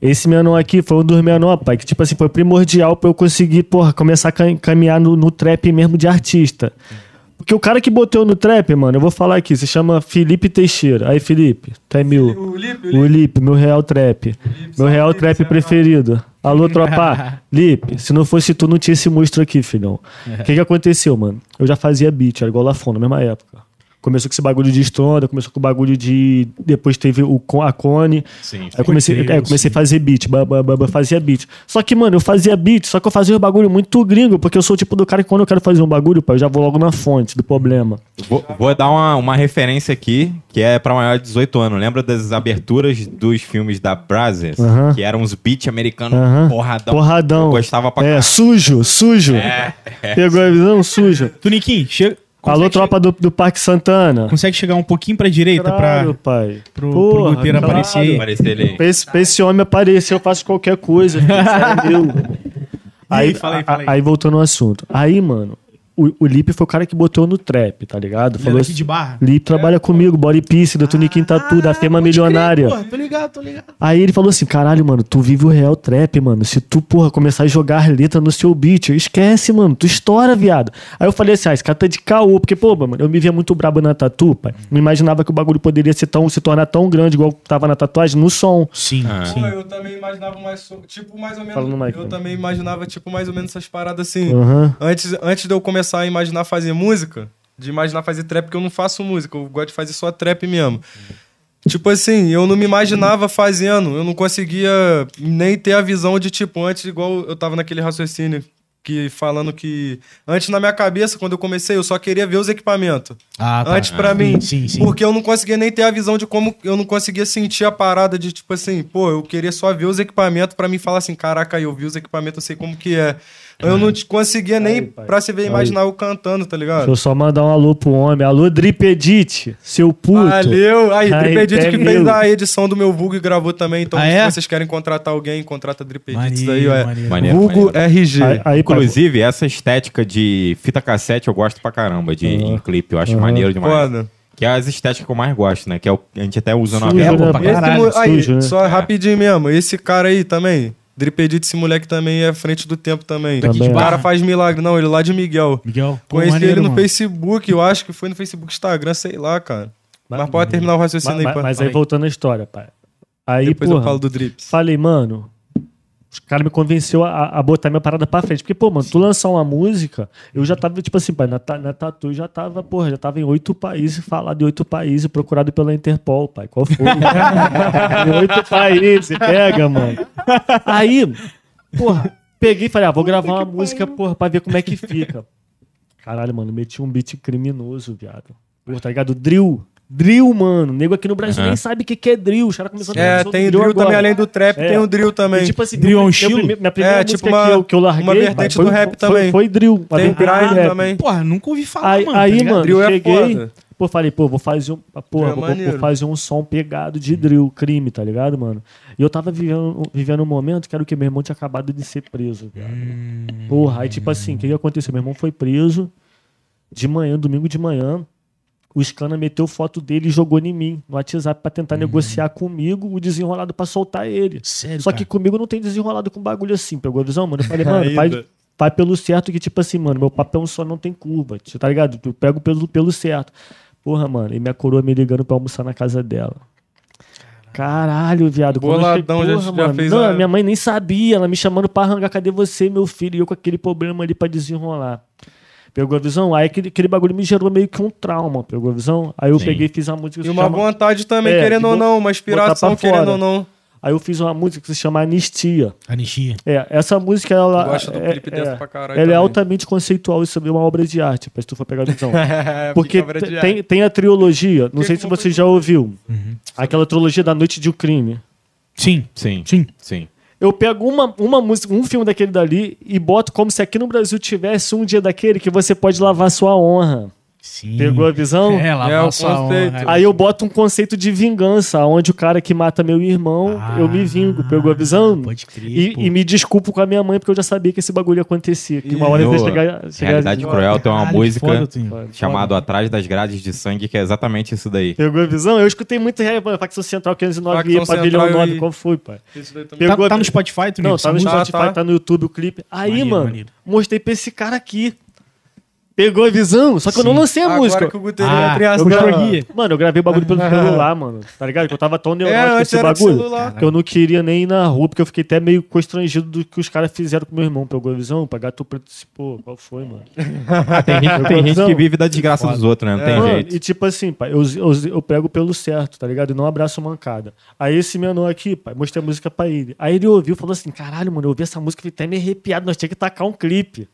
Esse menor aqui foi um dos menor, pai, que tipo assim, foi primordial pra eu conseguir, porra, começar a cam- caminhar no, no trap mesmo de artista. Porque o cara que botou no trap, mano, eu vou falar aqui, se chama Felipe Teixeira. Aí, Felipe, tu é mil.
O Lipe,
O Lipe, meu real trap. Meu real trap preferido. Alô, tropa. Lipe, se não fosse tu, não tinha esse monstro aqui, filhão. O que que aconteceu, mano? Eu já fazia beat, era igual Lafon, na mesma época. Começou com esse bagulho de estronda, começou com o bagulho de... Depois teve o, Con- a Cone.
Sim.
Aí comecei,
crer,
é, comecei a
sim.
fazer beat, ba, ba, ba, ba, fazia beat. Só que, mano, eu fazia beat, só que eu fazia um bagulho muito gringo, porque eu sou o tipo do cara que quando eu quero fazer um bagulho, pai, eu já vou logo na fonte do problema.
Vou, vou dar uma, uma referência aqui, que é pra maior de 18 anos. Lembra das aberturas dos filmes da Brazzers?
Aham.
Que eram uns beats americanos
Aham.
porradão.
Porradão.
Eu gostava pra
É, sujo, sujo.
É, é.
Pegou a visão? Sujo.
Tuniquim, chega.
Alô, tropa do, do Parque Santana.
Consegue chegar um pouquinho pra direita
Claro,
pra,
pai.
pro,
Porra,
pro
claro.
aparecer
ele.
Pra esse, pra esse homem aparecer, eu faço qualquer coisa. é. Aí,
fala aí, aí.
aí, voltando ao assunto. Aí, mano, o, o Lipe foi o cara que botou no trap, tá ligado?
Ele é daqui de Barra?
Lipe trabalha comigo, body piece, da Tuniquim Tatu, da Fema Milionária.
Porra, tô ligado, tô ligado.
Aí ele falou assim: caralho, mano, tu vive o real trap, mano. Se tu, porra, começar a jogar letra no seu beat, esquece, mano, tu estoura, viado. Aí eu falei assim: ah, esse cara tá de caô, porque, pô, mano, eu me via muito brabo na tatu, pai. Não imaginava que o bagulho poderia ser tão, se tornar tão grande igual tava na tatuagem, no som.
Sim,
Ah.
sim.
Pô, eu também imaginava mais, tipo, mais ou menos.
mic,
eu
né?
também imaginava, tipo, mais ou menos essas paradas assim.
Aham.
Antes, antes de eu começar a imaginar fazer música, de imaginar fazer trap, porque eu não faço música, eu gosto de fazer só trap mesmo. Tipo assim, eu não me imaginava fazendo, eu não conseguia nem ter a visão de, tipo, antes, igual eu tava naquele raciocínio que falando que. Antes na minha cabeça, quando eu comecei, eu só queria ver os equipamentos.
Ah,
Antes pra mim.
Sim, sim.
Porque eu não conseguia nem ter a visão de como. Eu não conseguia sentir a parada de tipo assim, pô, eu queria só ver os equipamentos pra mim falar assim, caraca, eu vi os equipamentos, eu sei como que é. Eu não conseguia nem,
Aí, pai.
pra se ver, imaginar eu cantando, tá
Deixa
ligado?
eu só mandar um alô pro homem. Alô, Dripedite, seu puto.
Valeu! Aí,
Aí,
Dripedit que fez a edição do meu vulgo e gravou também. Então,
Ah, é?
se vocês querem contratar alguém, contrata Dripedits
Maneiro,
aí, ó. é.
maneiro.
Maneiro,
Vulgo
maneiro.
RG.
Aí, aí, pai,
Inclusive, essa estética de fita cassete eu gosto pra caramba, de em clipe. Eu acho
Aham.
maneiro demais.
Foda.
Que é as estéticas que eu mais gosto, né? Que é o, a gente até usa na
Sujo,
vela.
né, pai?
caralho,
Esse mo- aí,
sujo, né?
só rapidinho mesmo. Esse cara aí também. Dripedit, esse moleque também é frente do tempo também.
Também
O cara faz milagre. Não, ele lá de Miguel.
Miguel, pô,
Conheci
maneiro,
ele no
mano.
Facebook, eu acho que foi no Facebook, Instagram, sei lá, cara. Mas, pode terminar o raciocínio
Mas,
aí,
mas,
pô.
mas aí voltando à história, pai. Aí,
Depois
porra,
eu falo do Drips.
falei, mano, os caras me convenceu a, a botar minha parada pra frente. Porque, pô, mano, tu lançar uma música, eu já tava, tipo assim, pai, na, na Tatu já tava, porra, já tava em oito países, falado em oito países, procurado pela Interpol, pai. Qual foi? em oito países, pega, mano. Aí, porra, peguei e falei, ah, vou gravar uma música, porra, pra ver como é que fica. Caralho, mano, meti um beat criminoso, viado. Porra, tá ligado? Drill. Drill, mano. Nego aqui no Brasil nem sabe o que, que é drill. Os caras começaram
É,
sobre
tem drill
agora.
também, além do trap,
É.
tem o drill também.
E, tipo assim,
Drill é um
meu
estilo?
prime- Minha primeira
É,
música
tipo uma-
que, eu, que eu larguei.
uma vertente
foi,
do rap
foi,
também.
Foi drill. uma
Tem grind
rap.
também.
Porra, nunca ouvi falar,
Aí,
mano.
aí
tá
mano,
Drill é
cheguei.
foda.
pô, falei, pô, vou fazer um. Porra,
É
vou, vou fazer um som pegado de drill, crime, tá ligado, mano? E eu tava vivendo, vivendo um momento que era o que meu irmão tinha acabado de ser preso, viado.
Hum.
Porra, aí tipo assim, o que, que aconteceu? Meu irmão foi preso de manhã, domingo de manhã. O Scana meteu foto dele e jogou em mim no WhatsApp pra tentar negociar comigo o desenrolado pra soltar ele.
Sério,
Só
cara?
que comigo não tem desenrolado com bagulho assim, pegou a visão, mano? Eu falei, mano, faz, faz pelo certo que, tipo assim, mano, meu papel só não tem curva, tá ligado? Eu pego pelo, pelo certo. Porra, mano, e minha coroa me ligando pra almoçar na casa dela. Caralho, viado.
Boladão,
cheguei-
já-
porra,
já
mano.
fez
Não,
a-
minha mãe nem sabia, ela me chamando pra arrancar, cadê você, meu filho? E eu com aquele problema ali pra desenrolar. Pegou a visão? Aí aquele, aquele bagulho me gerou meio que um trauma, pegou a visão? Aí eu
Sim.
peguei e fiz a música que
E
se
uma
chama-
vontade também,
É,
querendo
de
ou
bo-
não, uma inspiração,
botar pra
querendo
fora.
ou não.
Aí eu fiz uma música que se chama Anistia.
Anistia.
É, essa música, ela,
Eu gosto do
é,
clipe
é,
dessa pra caralho
ela é
também.
altamente conceitual e sobre uma obra de arte, pra se tu for pegar a visão.
É,
Porque te- tem, tem a trilogia, não
Que
sei
que
se
uma
você já ouviu,
Uhum.
aquela trilogia da Noite de um Crime.
Sim,
Sim,
sim.
sim.
Eu pego uma, uma música, um filme daquele dali e boto como se aqui no Brasil tivesse um dia daquele que você pode lavar sua honra.
Sim.
Pegou a visão?
É, lá
É, o conceito.
honra.
Aí eu boto um conceito de vingança, onde o cara que mata meu irmão,
Ah,
eu me vingo. Pegou a visão?
Pode crer.
E, e me desculpo com a minha mãe, porque eu já sabia que esse bagulho ia acontecer. Que uma hora ia chegar. chegar
Realidade Cruel tem uma
Caralho, que
música chamada Atrás das Grades de Sangue, que é exatamente isso daí.
Pegou a visão? Eu escutei muito rap, mano, Facção Central 509
Facção
e Pavilhão
Central
9.
e-
Qual foi, pai?
Isso daí também.
Tá,
Pegou
tá
a-
no Spotify, tu
Não, tá no
Tá,
Spotify,
tá.
tá no YouTube o clipe. Aí,
Maneiro,
mano,
maneiro.
mostrei pra esse cara aqui. Pegou a visão, só que eu não lancei a
Agora
música.
que o
Ah,
entra em
Eu mano, eu gravei o bagulho pelo celular, mano. Tá ligado? Que eu tava tão
É,
neurótico com
antes
esse
era
bagulho.
celular.
Que eu não queria nem ir na rua, porque eu fiquei até meio constrangido do que os caras fizeram com meu irmão. Pegou a visão, pra gato preto. disse, Pô, qual foi, mano?
Ah, tem gente, tem gente que vive da desgraça dos outros, né? Não tem.
Mano,
jeito.
e tipo assim, pai, eu, eu, eu prego pelo certo, tá ligado? E não abraço mancada. Aí esse menor aqui, pai, mostrei a música pra ele. Aí ele ouviu e falou assim: caralho, mano, eu ouvi essa música, fiquei até me arrepiado, nós tinha que tacar um clipe.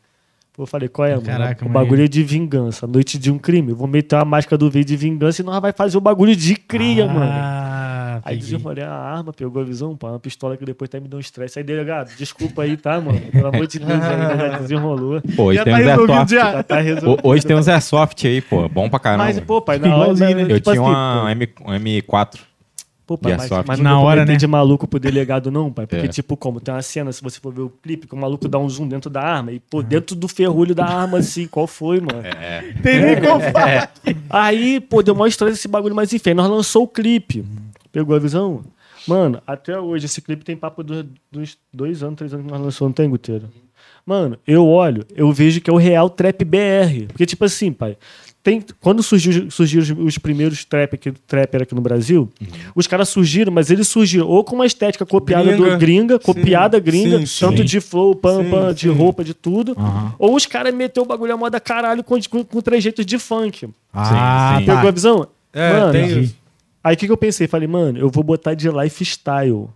Eu falei, qual é, mano?
Caraca,
o
maneiro.
bagulho é de vingança, noite de um crime. Eu vou meter a máscara do V de vingança e nós vai fazer o bagulho de cria, mano.
Ah,
Aí
peguei.
desenrolei a arma, pegou a visão, pá, uma pistola que depois até me deu um estresse. Aí, delegado, desculpa aí, tá, mano? Pelo amor de Deus, ainda já desenrolou.
Pô, hoje
Já
tem
tá
uns
resolvido
Airsoft.
já.
Já tá resolvido.
Hoje tem uns Airsoft aí, pô. Bom pra caramba.
Mas, pô, pai, na hora,
né?
Eu
tipo
tinha
assim,
uma M, um M4.
Pô, pai, mas, mas
Na hora, né?
de maluco pro delegado, não, pai. Porque,
É.
tipo, como tem uma cena, se você for ver o clipe, que o maluco dá um zoom dentro da arma e, pô, dentro do ferrolho da arma, assim, qual foi, mano?
Tem nem como falar.
Aí, pô, deu uma história desse bagulho, mas enfim, nós lançou o clipe. Pegou a visão? Mano, até hoje, esse clipe tem papo do- dos dois anos, três anos que nós lançou, não tem, Guteiro? Mano, eu olho, eu vejo que é o real trap BR. Porque, tipo assim, pai, tem, quando surgiu, surgiram os, os primeiros trap aqui, trapper aqui no Brasil, os caras surgiram, mas eles surgiram ou com uma estética copiada
Gringa.
do gringa, copiada gringa,
sim, sim.
tanto de flow, pam,
Sim,
pam, de
sim.
roupa, de tudo.
Aham.
Ou os caras meteu o bagulho a moda caralho com, com, com trejeitos de funk.
Ah,
sim.
tá.
Pegou a visão?
É,
Mano,
tem.
Aí o que, que eu pensei? Falei, mano, eu vou botar de lifestyle.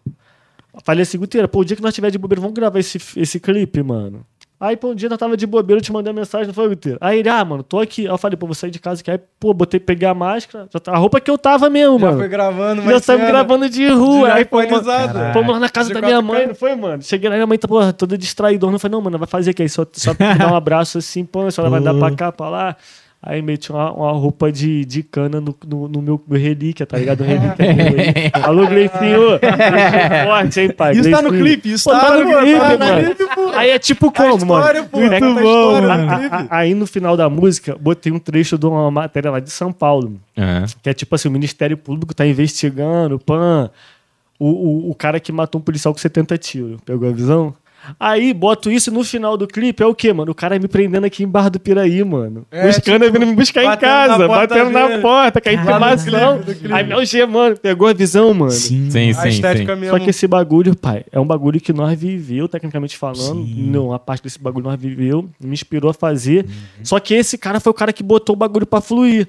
Falei assim, Guteira, pô, o dia que nós tiver de bobeira, vamos gravar esse, esse clipe, mano. Aí, pô, um dia eu tava de bobeira, eu te mandei uma mensagem, não foi, Guteiro? Aí ele, ah, mano, tô aqui. Aí eu falei, pô, vou sair de casa aqui. Aí, pô, botei, peguei a máscara, já tá- a roupa que eu tava mesmo,
Já
mano.
foi gravando,
Já
mas.
saímos gravando de rua. Aí, pô, mano, lá na casa da minha mãe,
caras.
não foi, mano? Cheguei lá, minha mãe tá, porra, toda distraída. Eu falei, não, mano, vai fazer o quê? Só, só dar um abraço assim, pô, a senhora vai dar pra cá, pra lá. Aí meti uma, uma roupa de, de cana no, no, no meu, meu relíquia, tá ligado? O relíquia meu aí. Alô. Gleicinho forte, hein, pai?
Isso tá no clipe, isso
Pô,
tá,
tá no
no
clipe,
tá no
mano. Aí é tipo como,
história,
mano?
pô.
Muito bom,
clipe.
a- Aí no final da música, botei um trecho de uma matéria lá de São Paulo.
É.
Que é tipo assim, o Ministério Público tá investigando, pan, o, o, o cara que matou um policial com 70 tiros. Pegou a visão? Aí, boto isso no final do clipe, é o quê, mano? O cara me prendendo aqui em Barra do Piraí, mano.
É,
Buscando, vindo me buscar em casa,
porta
batendo na porta, com a
Lá no
intimação.
clipe, do clipe.
Aí me algemando, pegou a visão, mano.
Sim.
Sim,
A
sim.
mesmo.
Só que esse bagulho, pai, é um bagulho que nós viveu, tecnicamente falando.
Sim.
Não, a parte desse bagulho nós viveu, me inspirou a fazer.
Uhum.
Só que esse cara foi o cara que botou o bagulho pra fluir.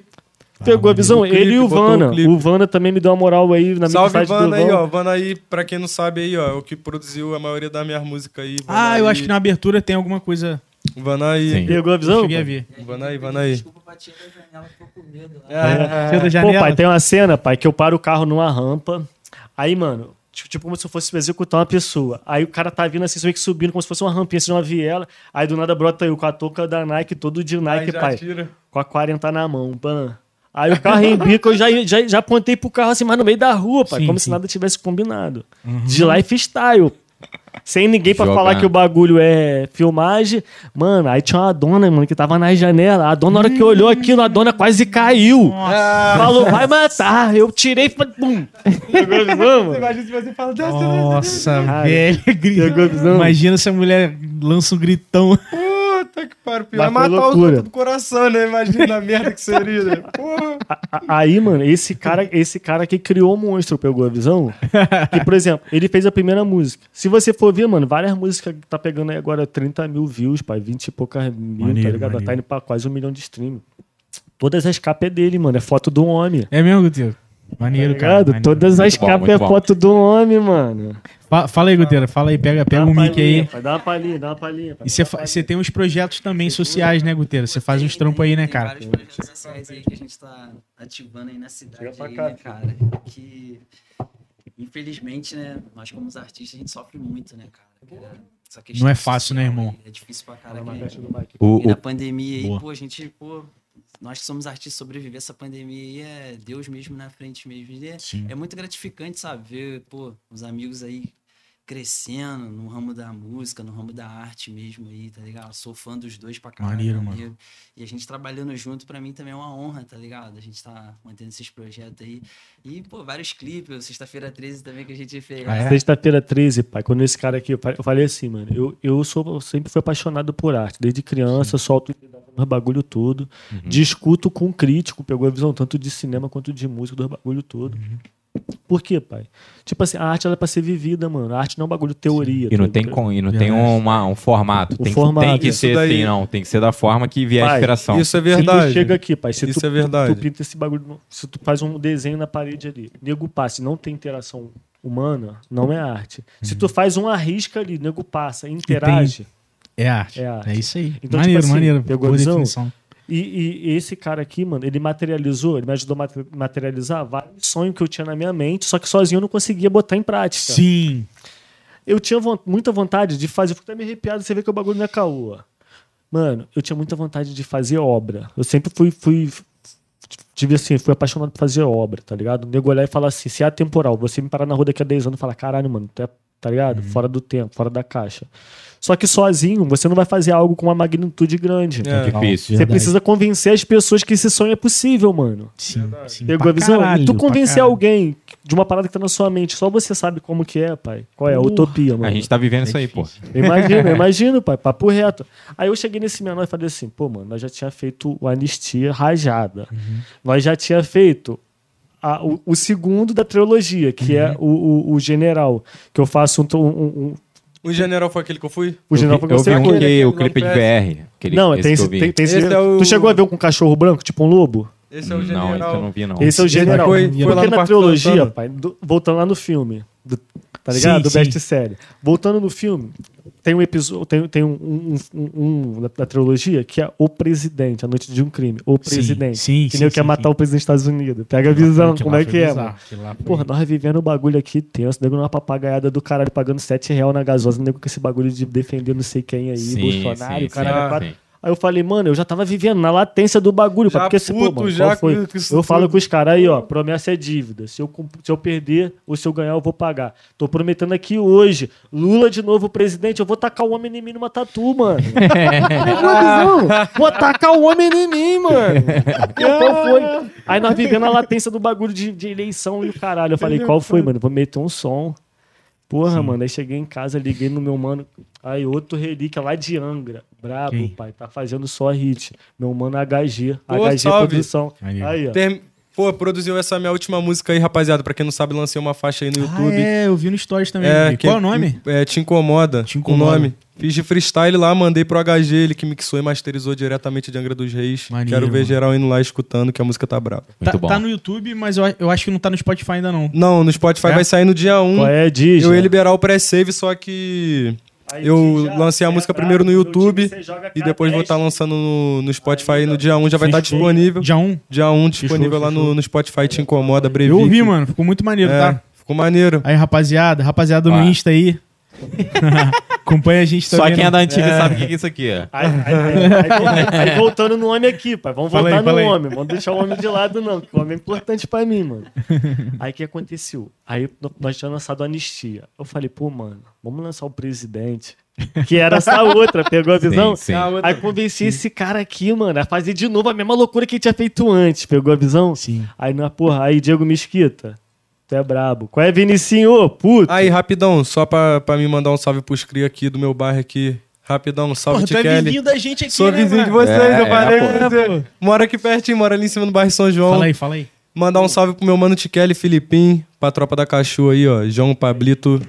Pegou a visão?
O clipe,
Ele e o
o
Vana.
clipe.
O Vana também me deu uma moral aí na minha
Salve, Vana aí,
Vana.
ó. Vana aí, pra quem não sabe aí, ó, é o que produziu a maioria da minha música aí. Vana
Ah, eu
aí.
acho que na abertura tem alguma coisa.
Vana aí.
Sim.
Pegou a
Eu
visão?
cheguei a ver.
Vana aí, vana aí.
Desculpa pra tia da janela, ficou com medo lá.
É,
da
Pô, pai, tem uma cena, pai, que eu paro o carro numa rampa. Aí, mano, tipo, tipo como se eu fosse executar uma pessoa. Aí o cara tá vindo assim, meio que subindo, como se fosse uma rampinha, assim, uma viela. Aí do nada brota eu com a touca da Nike, todo de Nike,
já
pai.
tira.
Com a 40 na mão, pan. Aí o carro embica, eu já, já, já apontei pro carro assim, mas no meio da rua, pai.
Sim,
como
sim.
se nada tivesse combinado. De lifestyle. Sem ninguém pra
Jogando.
falar que o bagulho é filmagem. Mano, aí tinha uma dona, mano, que tava na janela. A dona, na hora que olhou aquilo, a dona quase caiu. Falou, vai matar. Eu tirei e
fala dessa
Nossa, velho. Imagina se a mulher lança um gritão.
Puta que pariu. Vai
Mas foi
matar o
loucura.
canto do coração, né? Imagina a merda que seria, né? Porra.
Aí, mano, esse cara, esse cara que criou o monstro, pegou a visão? Que, por exemplo, ele fez a primeira música. Se você for ver, mano, várias músicas que tá pegando aí agora 30 mil views, pai, 20 e poucas mil,
Maneiro,
tá ligado?
maneiro.
Tá indo pra quase um milhão de streams. Todas as capas é dele, mano. É foto do homem.
É mesmo, Guteiro? Maneiro,
Tá
cara. maneiro.
Todas as capas é
bom.
foto do homem, mano.
Fa- Fala aí, Guteiro. Fala aí, pega, pega o
uma
mic aí.
pai, Dá uma palhinha, dá uma palhinha. pai.
E você tem uns projetos também sociais, né, Guteiro? Você faz uns trampos aí, né,
Tem
cara?
vários projetos sociais aí que a gente tá ativando aí na cidade aí,
cá,
né, cara? Que, infelizmente, né, nós como os artistas, a gente sofre muito, né, cara? Questão
Não é fácil, né, irmão?
É difícil pra
Fala
cara.
mais perto do mic.
O,
E na pandemia aí,
Boa.
pô, a gente, pô, nós que somos artistas sobreviver essa pandemia aí é Deus mesmo na frente mesmo. E é,
Sim.
é muito gratificante, sabe? Ver, pô, os amigos aí crescendo no ramo da música, no ramo da arte mesmo aí, tá ligado? Sou fã dos dois pra caralho.
Maneiro, mano.
amigo. E a gente trabalhando junto, pra mim também é uma honra, tá ligado? A gente tá mantendo esses projetos aí. E, pô, vários clipes, sexta-feira 13 também que a gente fez.
Ah, é?
Sexta-feira 13, pai, quando esse cara aqui, eu fa- eu falei assim, mano, eu, eu sou, eu sempre fui apaixonado por arte. Desde criança, solto os bagulho todo. Discuto com um crítico, pegou a visão tanto de cinema quanto de música, dos bagulho todo. Por quê, pai? Tipo assim, a arte ela é pra ser vivida, mano. A arte não é um bagulho de teoria.
e não
tá
tem, com, e não tem uma, um formato.
O
tem,
formato.
tem que
Isso
ser
daí-
assim, não. Tem que ser da forma que vier a
Pai,
inspiração.
Isso é
Se
verdade.
tu chega aqui, pai, se
Isso
tu,
é verdade.
tu, tu pinta esse bagulho, se tu faz um desenho na parede ali, nego passa, e não tem interação humana, não é arte. Se
Uhum.
tu faz uma risca ali, nego passa, e interage.
É arte.
É
É,
arte.
isso aí.
Então,
maneiro,
tipo assim,
maneiro.
pegou
Boa
visão?
definição.
E, e esse cara aqui, mano, ele materializou, ele me ajudou a mate- materializar vários sonhos que eu tinha na minha mente, só que sozinho eu não conseguia botar em prática.
Sim.
Eu tinha von- muita vontade de fazer, eu fico até meio arrepiado, você vê que o bagulho não é caô. Mano, eu tinha muita vontade de fazer obra. Eu sempre fui, fui tive assim, fui apaixonado por fazer obra, tá ligado? O nego olhar e falar assim, se é atemporal, você me parar na rua daqui a 10 anos e falar, caralho, mano, é, tá ligado? Fora do tempo, fora da caixa. Só que sozinho, você não vai fazer algo com uma magnitude grande.
É.
Difícil.
Você precisa convencer as pessoas que esse sonho é possível, mano.
Sim, sim.
Pegou a visão?
caralho,
e tu convencer alguém de uma parada que tá na sua mente, só você sabe como que é, pai. Qual é a
Porra.
utopia, mano.
A gente tá vivendo isso aí, pô.
Eu imagino, pai, papo reto. Aí eu cheguei nesse menor e falei assim, pô, mano, nós já tinha feito o Anistia Rajada. Nós já tinha feito a- o, o segundo da trilogia, que é o, o, o General, que eu faço um... um- um-
O general foi aquele que eu fui?
o General
eu
foi
vi, eu vi um
foi.
que, o clipe de. VR. Aquele,
Não, tem,
eu
esse,
vi.
tem, tem esse-
Esse é o-
Tu chegou a ver um com cachorro branco, tipo um lobo?
Esse é o
Não,
general.
esse eu não vi, não.
Esse é o General.
Foi-
foi
Porque na trilogia, pai, do- voltando lá no filme, do- tá ligado?
Sim,
do
sim.
best-série. Voltando no filme, tem um episódio, tem, tem um, um, um- um da, trilogia que é O Presidente, A Noite de um Crime. O Presidente.
sim,
que
sim,
nem o quer
sim,
matar
sim.
o presidente dos Estados Unidos. Pega a visão, como é que é, mano. Porra, nós vivendo o bagulho aqui tenso, nego numa papagaiada do caralho pagando 7 real na gasosa, nego com esse bagulho de defender não sei quem aí,
Sim,
Bolsonaro,
sim,
caralho.
sim,
é quatro. Aí eu falei, mano, eu já tava vivendo na latência do bagulho.
Já
porque se, pô,
puto,
mano,
já
foi? Eu falo com os caras aí, ó, promessa é dívida. Se eu, se eu perder ou se eu ganhar, eu vou pagar. Tô prometendo aqui hoje. Lula de novo presidente, eu vou tacar o homem em mim numa tatu, mano. Visão? Vou tacar o homem em mim, mano. Qual foi? Aí nós vivendo a latência do bagulho de, de eleição e o caralho. Eu falei, qual foi, mano? Vou meter um som. Porra, mano, aí cheguei em casa, liguei no meu mano. Aí outro relíquia lá de Angra. Brabo,
Quem?
pai. Tá fazendo só hit. Meu mano HG.
Pô,
HG
salve.
Produção.
Maneiro.
Aí, ó.
Term- Pô, produziu essa minha última música aí, rapaziada. Pra quem não sabe, lancei uma faixa aí no
Ah,
YouTube.
é, eu vi no Stories também.
É,
Qual é o nome?
É, Te Incomoda.
Te Incomoda.
O nome. Fiz de freestyle lá, mandei pro HG, ele que mixou e masterizou diretamente de Angra dos Reis.
Maneiro,
Quero ver
mano.
geral indo lá escutando, que a música tá brava.
Muito
Tá,
bom.
tá no YouTube, mas eu, eu acho que não tá no Spotify ainda não.
Não, no Spotify
É?
vai sair no dia 1.
Qual é, Diz?
eu ia liberar o pré-save, só que
Aí,
eu lancei a
é
música primeiro no YouTube
time, você joga
e depois vou
K10.
estar lançando no, no Spotify no dia 1. Já vai estar
Fechou.
disponível.
Dia 1.
Dia 1 disponível lá no,
fechou.
no Spotify, Te Incomoda, Brevi.
Eu ouvi, mano. Ficou muito maneiro,
É,
tá?
ficou maneiro.
Aí, rapaziada. Rapaziada no. Insta aí. Acompanha a gente
Só
também.
quem é
no-
da antiga sabe o que que é isso aqui. ó.
Aí, aí- aí- aí- aí voltando no homem aqui, pai. Vamos voltar no homem. Vamos deixar o homem de lado, não. Porque o homem é importante pra mim, mano. Aí o que aconteceu? Aí nós tínhamos lançado a anistia. Eu falei, pô, mano, vamos lançar o presidente. Que era essa outra, pegou a visão?
sim.
Aí convenci esse cara aqui, mano, a fazer de novo a mesma loucura que ele tinha feito antes. Pegou a visão?
Sim.
Aí, na porra, aí Diego Mesquita. Tu é brabo. Qual é, Vinicinho? Puto.
Aí, rapidão, só pra, pra me mandar um salve pros cria aqui do meu bairro aqui. Rapidão, salve de
tu é vizinho da gente aqui,
Sou
né,
vizinho de
mano?
vocês,
É,
eu falei
é,
pô.
você. Mora aqui pertinho, mora ali em cima do bairro São João.
Fala aí, fala aí.
Mandar um salve pro meu mano Tikelli, Filipim, pra tropa da Cachu aí, ó. João Pablito.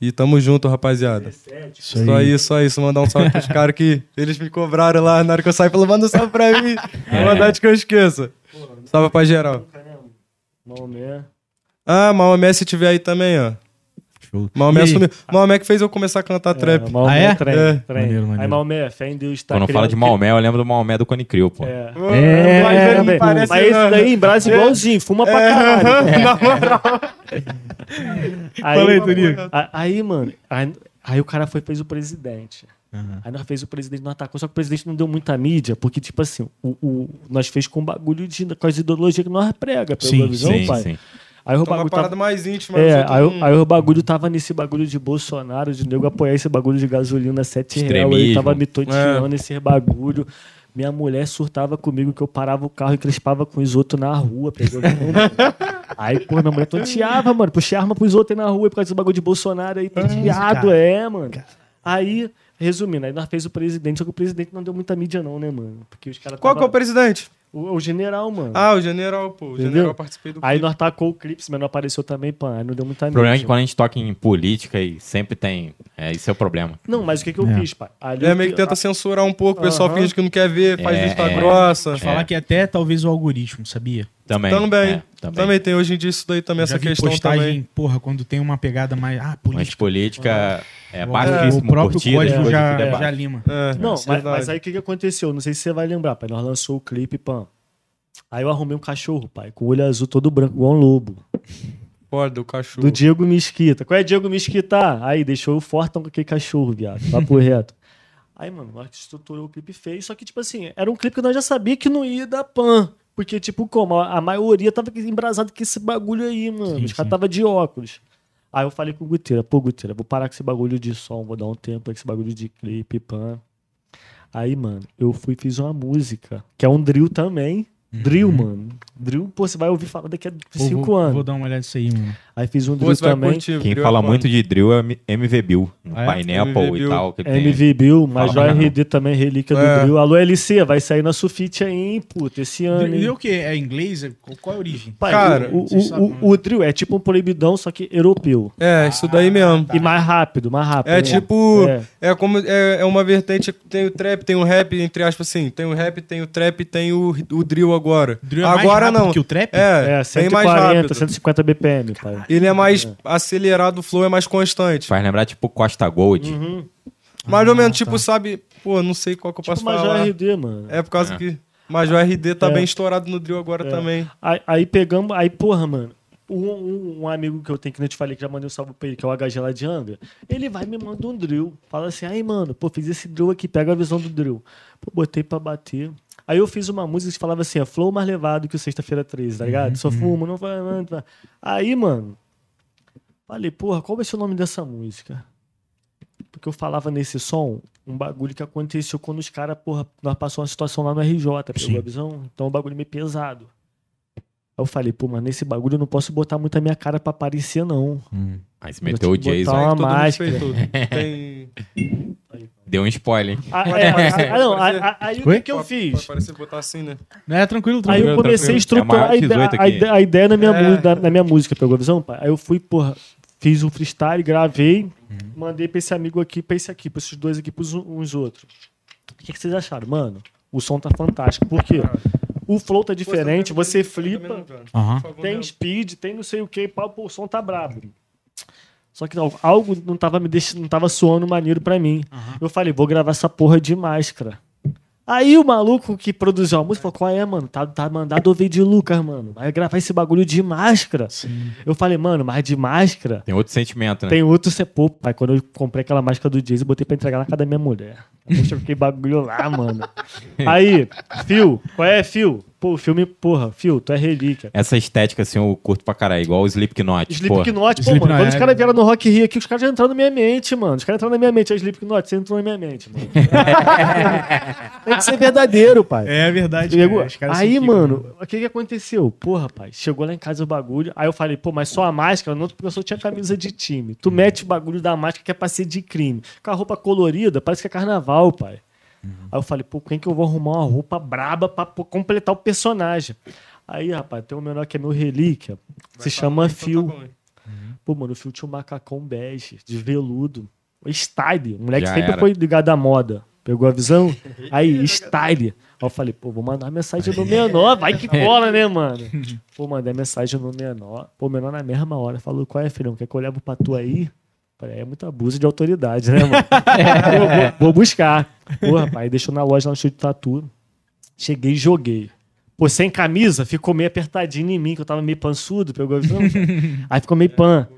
E tamo junto, rapaziada.
Isso
Só isso, só isso. Mandar um salve pros caras que eles me cobraram lá na hora que eu saí. Falou, manda um salve pra mim.
É.
Não mandar que eu esqueça. Salve pra geral.
Maomé.
Ah, Maomé se tiver aí também, ó.
Show.
Maomé
E
sumiu. Maomé que fez eu começar a cantar trap.
Maomé,
Ah, é?
Trem,
É.
trem.
Maneiro, maneiro.
Aí Maomé, fé em Deus tá
Quando fala de Maomé, eu lembro do Maomé do Cone Crew, pô.
É.
É,
Mas ele não parece
Mas esse daí em Brás igualzinho, fuma pra caralho. Aí,
Fala aí, Toninho.
a- Aí, mano, aí, aí o cara foi fez o presidente.
Aham.
Aí nós fez o presidente não atacou, só que o presidente não deu muita mídia, porque, tipo assim, o, o- nós fez com bagulho de, com as ideologias que nós prega, pegou
Sim,
visão,
sim,
pai?
sim.
Aí o
Tá uma
bagulho
parada
tava,
mais íntima.
é, aí, o-
não-
aí o bagulho tava nesse bagulho de Bolsonaro, de nego apoiar esse bagulho de gasolina 7 reais. Ele tava me toteando esse bagulho. Minha mulher surtava comigo que eu parava o carro e crespava com os outros na rua. Pegou Aí, pô, minha mulher tonteava, mano. Puxei arma pros outros aí na rua por causa desse bagulho de Bolsonaro aí, tonteado,
cara.
é, mano. Aí, resumindo, aí nós fez o presidente, só que o presidente não deu muita mídia, não, né, mano? Porque os caras.
Qual que é o
tava-
presidente?
O, o general, mano.
Ah, o general, pô. O
Entendeu?
general eu participei do
Aí
clipe.
nós tacou o clipe, mas não apareceu também, pã. Aí não deu muita
O problema é que quando a gente toca em política e sempre tem. É, isso é o problema.
Não, mas o que, que eu
É.
fiz, pai? Ali
É
eu-
meio que tenta censurar um pouco, o pessoal
Aham.
finge que não quer ver, faz
É,
vista
é.
grossa.
Vou falar que até talvez o algoritmo, sabia?
Também.
Também,
é,
também. tem hoje em dia isso daí também, essa questão
postagem,
também.
porra, quando tem uma pegada mais. Ah,
Mas
política.
política é
o-
baixíssimo
o próprio
curtidas,
código já,
debate.
já lima.
É,
Não,
é
mas, mas aí o que, que aconteceu? Não sei se você vai lembrar, pai. Nós lançou o clipe, pã. Aí eu arrumei um cachorro, pai, com o olho azul todo branco, igual um lobo.
Foda, o cachorro.
Do Diego Mesquita. Qual é Diego Mesquita? Aí, deixou o Fortão com aquele cachorro, viado. Papo reto. Aí, mano, nós estruturou o clipe fez, só que, tipo assim, era um clipe que nós já sabia que não ia dar pan. Porque, tipo, como? A maioria tava embrasado com esse bagulho aí, mano.
Sim,
Os caras tava de óculos. Aí eu falei com o Guteira, pô, Guteira, vou parar com esse bagulho de som, vou dar um tempo com esse bagulho de clipe, pan. Aí, mano, eu fui e fiz uma música, que é um drill também. Drill, mano. Drill, pô, você vai ouvir falar daqui a
Pô,
cinco
vou,
anos.
Vou dar uma olhada nisso aí, mano.
Aí fiz um
Pô,
drill
vai
também.
curtir,
Quem
viu?
fala
É
muito de drill é MV Bill. No
Ah, é?
Pineapple
MV
e
Bill.
tal. Que tem.
MV Bill,
Fala, não.
RD também, relíquia
É.
do drill. Alô, LC, vai sair na Sufite aí, hein, puta, esse ano.
E
hein?
o que? É inglês? É- Qual é a origem?
Pai,
Cara,
o, o, o,
sabem,
o, o drill é tipo um proibidão, só que europeu.
É, isso daí mesmo.
E mais rápido, mais rápido.
É
né?
tipo,
É.
é, como, é, é uma vertente, tem o trap, tem o rap, entre aspas assim, tem o rap, tem o trap, tem o, o drill agora.
Drill é
agora não.
que o trap?
É,
É,
bem mais
140,
rápido.
150 BPM, pai.
Ele é mais acelerado, o flow é mais constante.
Faz lembrar tipo Costa Gold.
Uhum.
Mais ou menos,
Ah,
tipo,
tá.
sabe... Pô, não sei qual que eu
Tipo
posso falar.
RD, mano.
É por causa
É.
que Major RD tá
É.
bem estourado no drill agora
É.
também.
Aí, aí pegamos, aí, porra, mano. Um, um- um amigo que eu tenho que eu te falei que já mandei um salve pra ele, que é o HG lá de Anga, ele vai e me manda um drill. Fala assim, aí, mano, pô, fiz esse drill aqui, pega a visão do drill. Pô, botei pra bater. Aí eu fiz uma música que falava assim, é flow mais levado que o Sexta-feira 13, tá ligado? Só fumo, não vai, não vai. Aí, mano, falei, porra, qual vai ser o nome dessa música? Porque eu falava nesse som um bagulho que aconteceu quando os caras, porra, nós passamos uma situação lá no RJ, pegou
Sim.
a visão? Então um bagulho meio pesado. Aí eu falei, pô, mas nesse bagulho eu não posso botar muito a minha cara pra aparecer, não.
Aí você
Vou
meteu o
te botar
Jason,
uma
Aí todo mundo
máscara.
fez tudo. Tem...
deu um spoiler, hein?
Ah, é, ah, não, aí, aí o que, que eu fiz?
Pode parecer botar assim, né?
É, tranquilo,
Aí
tranquilo.
eu comecei a
tranquilo.
estruturar
É
a, ideia,
18
a, ideia, a ideia na minha,
É.
mu- na, na minha música, pegou a visão, pai? Aí eu fui, porra, fiz um freestyle, gravei, mandei pra esse amigo aqui, pra esse aqui, pra esses dois aqui, pros uns outros. O que, que vocês acharam? Mano, o som tá fantástico. Por quê? O flow tá diferente,
Pô,
você
não-
flipa, tem
mesmo.
speed, tem não sei o que, pau, pô, o som tá brabo. Só que não, algo não tava me deixando, não tava soando maneiro pra mim. Eu falei, vou gravar essa porra de máscara. Aí o maluco que produziu a música falou: qual é, mano? Tá, tá mandado ouvir de Lucas, mano. Vai gravar esse bagulho de máscara. Eu falei, mano, mas de máscara.
Tem outro sentimento, né?
Tem outro pô, pai. Quando eu comprei aquela máscara do Jason, eu botei pra entregar na casa da minha mulher. Eu fiquei bagulho lá, mano. Aí, Fio, qual é, Fio? Pô, o filme, porra, Fio, tu é relíquia.
Essa estética, assim, eu curto pra caralho. Igual o Slipknot.
Slipknot, pô, mano. Quando os
é.
caras vieram no Rock Rio aqui, os caras já entraram na minha mente, mano. Os caras entraram na minha mente. Aí, Slipknot, você entrou na minha mente, mano. Tem que ser verdadeiro, pai.
É verdade. Cara, os caras
Aí, mano, o que que aconteceu? Porra, pai, chegou lá em casa o bagulho. Aí eu falei, pô, mas só a máscara? Não, porque eu só tinha camisa de time. Tu mete o bagulho da máscara que é pra ser de crime. Com a roupa colorida, parece que é carnaval, pai. Aí eu falei, pô, quem que eu vou arrumar uma roupa braba pra pô, completar o personagem? Aí, rapaz, tem um menor que é meu relíquia. se chama
Então tá
Phil.
bom, hein?
Pô, mano, o Phil tinha um macacão bege, de veludo. Style. O moleque
Já
sempre
era.
foi ligado à moda. Pegou a visão? Aí, style. Aí eu falei, pô, vou mandar mensagem no menor, vai que cola, né, mano? Pô, mandei mensagem no menor. Pô, o menor na mesma hora falou, qual é, filhão? Quer que eu levo pra tu aí? Falei, é muito abuso de autoridade, né, mano? Pô, vou, vou buscar. Pô, rapaz, deixou na loja lá no estúdio de tatu. Cheguei e joguei. Pô, sem camisa, ficou meio apertadinho em mim, que eu tava meio pançudo, pegou a visão? Aí ficou meio pan.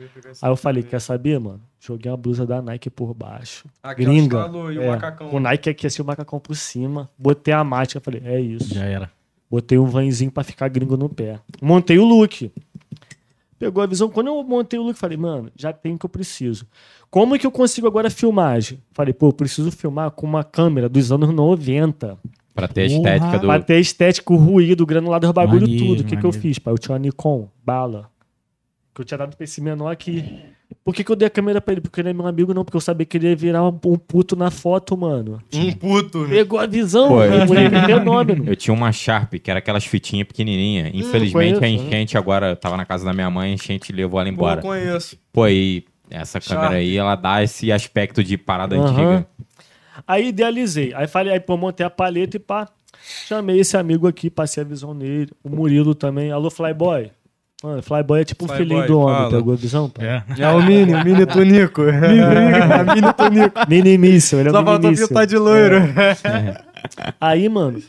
Aí eu falei, quer saber, mano? Joguei uma blusa da Nike por baixo.
Aquela
Gringa.
estalou e o
É,
macacão.
O Nike aqui, assim, o macacão por cima. Botei a máscara, falei, é isso.
Já era.
Botei um vanzinho pra ficar gringo no pé. Montei o look. Pegou a visão. Quando eu montei o look, falei, mano, já tem o que eu preciso. Como é que eu consigo agora filmagem? Falei, pô, eu preciso filmar com uma câmera dos anos 90.
Pra ter a
Porra.
estética do.
Pra ter estética, o ruído, o granulado, o bagulho,
Maneiro,
tudo. O que, que eu fiz, pai? Eu tinha uma Nikon, bala. Que eu tinha dado pra esse menor aqui. Por que, que eu dei a câmera pra ele? Porque ele é meu amigo, não. Porque eu sabia que ele ia virar um, um puto na foto, mano.
Um puto, né?
Pegou a visão,
Pô, eu tinha-
fenômeno.
Eu tinha uma Sharp, que era aquelas fitinhas pequenininhas. Infelizmente,
conheço,
a
né?
enchente agora tava na casa da minha mãe, a enchente levou ela
Pô, eu
embora.
conheço.
Pô, e essa
Sharp.
câmera aí, ela dá esse aspecto de parada
Aham.
antiga.
Aí idealizei. Aí falei, aí pô, montei a paleta e pá. Chamei esse amigo aqui, passei a visão nele. O Murilo também. Alô, Flyboy. Mano, Flyboy é tipo um
Flyboy,
filhinho do homem,
fala.
pegou a visão? Pá?
É.
É o Mini, o Mini Tunico. mini Tunico.
Mini míssil, ele é
Só
um
faltou
mini
pintar de loiro.
Aí, mano,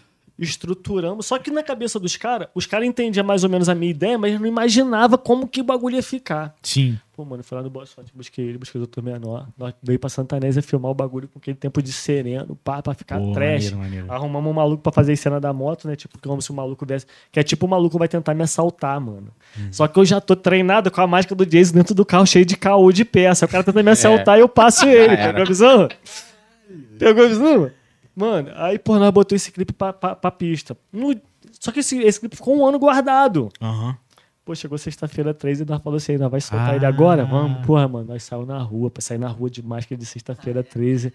estruturamos. Só que na cabeça dos caras, os caras entendiam mais ou menos a minha ideia, mas não imaginava como que o bagulho ia ficar.
Sim.
Pô, mano, fui lá no Boa Sorte, busquei ele, busquei o Dr. Menor. Nós veio pra Santanésia filmar o bagulho com aquele tempo de sereno, pá, pra ficar
Pô,
trash.
maneiro, maneiro.
Arrumamos um maluco pra fazer a cena da moto, né? Tipo, como se o maluco desse. Que é tipo o maluco vai tentar me assaltar, mano.
Uhum.
Só que eu já tô treinado com a máscara do Jason dentro do carro, cheio de caô de peça. O cara tenta me assaltar e eu passo ele. Pegou a visão? Pegou a visão? Mano, aí, pô, nós botou esse clipe pra, pra, pra pista. No- Só que esse, esse clipe ficou um ano guardado.
Aham.
Pô, chegou sexta-feira 13 e nós falou assim, nós vai soltar
Ah.
ele agora? Vamos, porra, mano, nós saímos na rua, pra sair na rua de máscara de sexta-feira 13.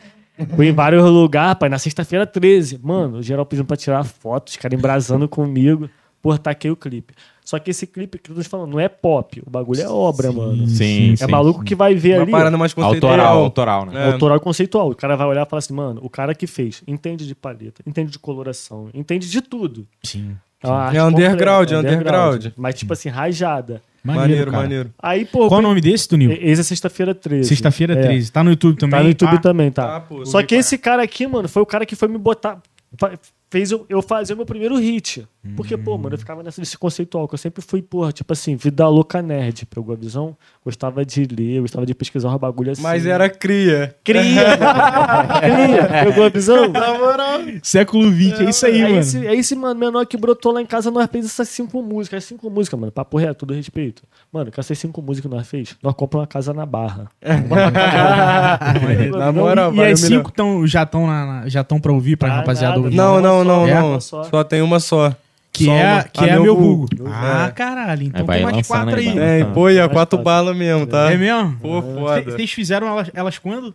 Fui em vários lugares, pai, na sexta-feira 13. Mano, o geral pedindo pra tirar foto, os caras embrasando comigo. Porra, taquei o clipe. Só que esse clipe que eu tô te falando, não é pop, o bagulho é obra, mano.
Sim,
É
sim.
maluco que vai ver
Uma
ali.
parada mais conceitual.
Autoral, autoral, né?
É.
Autoral e conceitual. O cara vai olhar e falar assim, mano, o cara que fez entende de paleta, entende de coloração, entende de tudo.
Sim.
É, uma arte
É underground,
completa,
é underground.
Mas, tipo assim, rajada.
Maneiro,
cara.
maneiro.
Aí, pô.
Qual o nome desse, Tunil?
Esse é sexta-feira 13.
Sexta-feira
É.
13. Tá no YouTube também?
Tá no YouTube
Ah,
também, tá.
Tá, pô,
Só
ouvi
que esse cara aqui, mano, foi o cara que foi me botar. fa- Fez eu, eu fazer o meu primeiro hit. Porque, pô, mano, eu ficava nessa desse conceitual, que eu sempre fui, porra, tipo assim, vida louca nerd, pegou a visão? Gostava de ler, gostava de pesquisar um bagulho assim.
Mas era cria.
Cria! Cria! Pegou a visão?
Na moral.
Século XX, é isso aí,
é
mano.
Esse, é esse, mano, menor que brotou lá em casa, nós fez essas cinco músicas. As cinco músicas, mano, papo reto, todo respeito. Mano, com essas cinco músicas que nós fez, nós compramos uma casa na Barra.
Na moral,
E
valeu
as cinco tão, já estão já tão pra ouvir, pra
Tá
rapaziada
nada,
ouvir?
Não, não, não,
É?
não.
Só.
Só tem uma só.
Que
Só
é,
uma.
que
Ah,
é
meu
meu
vulgo.
vulgo. Ah,
É.
caralho. Então
vai
tem mais quatro
aí,
aí.
É, pô, e a quatro balas mesmo, tá?
É mesmo?
Pô, foda.
Vocês fizeram elas, elas quando?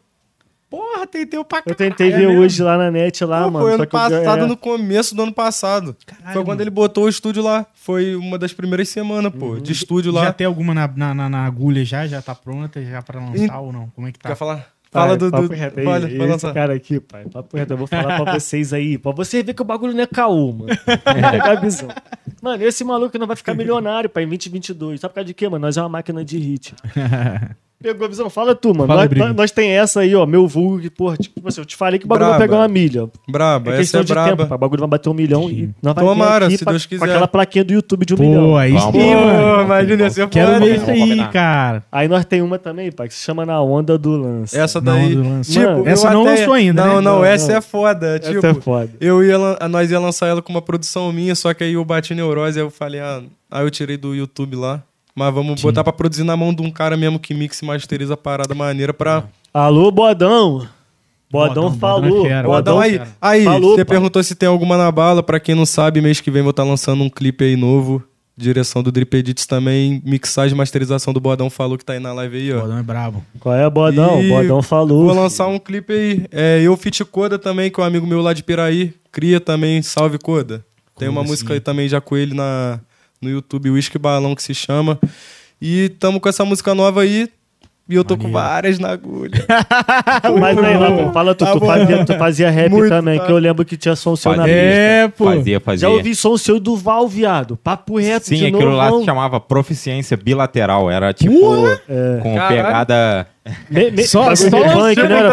Porra, tem teu pra
Eu tentei
É
ver
mesmo?
hoje lá na net, lá,
Pô,
mano.
foi
só
ano
que eu-
passado,
é,
no começo do ano passado.
Caralho,
foi quando
mano.
ele botou o estúdio lá. Foi uma das primeiras semanas, pô, de estúdio lá.
Já tem alguma na, na, na- na agulha já? Já tá pronta já pra lançar ou não? Como é que tá?
Quer falar?
Pai,
Fala do.
papo
do...
reto aí,
Fala, vai
esse
lançar.
cara aqui, pai. Papo reto, eu vou falar pra vocês aí. Pra você ver que o bagulho não é caô, mano. A visão. Mano, esse maluco não vai ficar milionário, pai, em 2022. Sabe por causa de quê, mano? Nós é uma máquina de hit. Pegou a visão? Fala tu, mano.
Fala aí,
nós, nós, nós tem essa aí, ó, meu vulgo, que, porra, tipo assim, eu te falei que o bagulho vai
Braba.
pegar uma milha.
Braba,
É
essa é
de tempo,
braba.
pai. O bagulho vai bater um milhão e nós vai
Tomara,
aqui
se
pra-
Deus
com
quiser.
aquela plaquinha do YouTube de um
Pô,
milhão.
aí
Vamos,
sim, mano.
Pô, imagina, ser
Quero
foda.
ver isso aí,
combinar.
cara.
Aí nós tem uma também, pai, que se chama Na Onda do Lance.
Essa daí.
do lance.
Tipo,
Mano,
essa não
até-
lançou ainda,
Não,
né?
não,
Não,
essa
não.
é foda.
Essa
tipo,
é foda.
eu ia, nós ia lançar ela com uma produção minha, só que aí eu bati neurose, aí eu falei, ah, aí eu tirei do YouTube lá. Mas vamos botar pra produzir na mão de um cara mesmo que mixa e masteriza a parada maneira pra.
Alô, Bodão.
Bodão,
Bodão
Bodão
falou.
é fera.
Bodão aí,
cara.
aí
Falou,
você
pai.
perguntou se tem alguma na bala. Pra quem não sabe, mês que vem vou estar lançando um clipe aí novo. Direção do Drip Edits também. Mixagem e masterização do Bodão falou que tá aí na live aí,
O
ó.
Bodão é brabo.
Qual é, Bodão?
E
Bodão falou.
Vou lançar um clipe aí. É, eu Fit Coda também, que é um amigo meu lá de Piraí. Cria também, salve Coda. Tem uma música
sim.
aí também já com ele na, no YouTube, Whisky Balão, que se chama. E tamo com essa música nova aí. E eu tô com
Maneiro.
várias na agulha.
Mas aí, lá, pô, fala tu,
Tá
tu,
bom.
fazia, tu fazia rap
Muito,
também,
tá.
que eu lembro que tinha som seu na
Fazia.
pista.
É, pô.
Fazia, fazia.
Já ouvi som seu do Val, viado. Papo reto
Sim,
de
aquilo lá
novão.
se chamava proficiência bilateral. Era tipo com
Caralho.
pegada.
Me, me,
Só- só
funk, não era?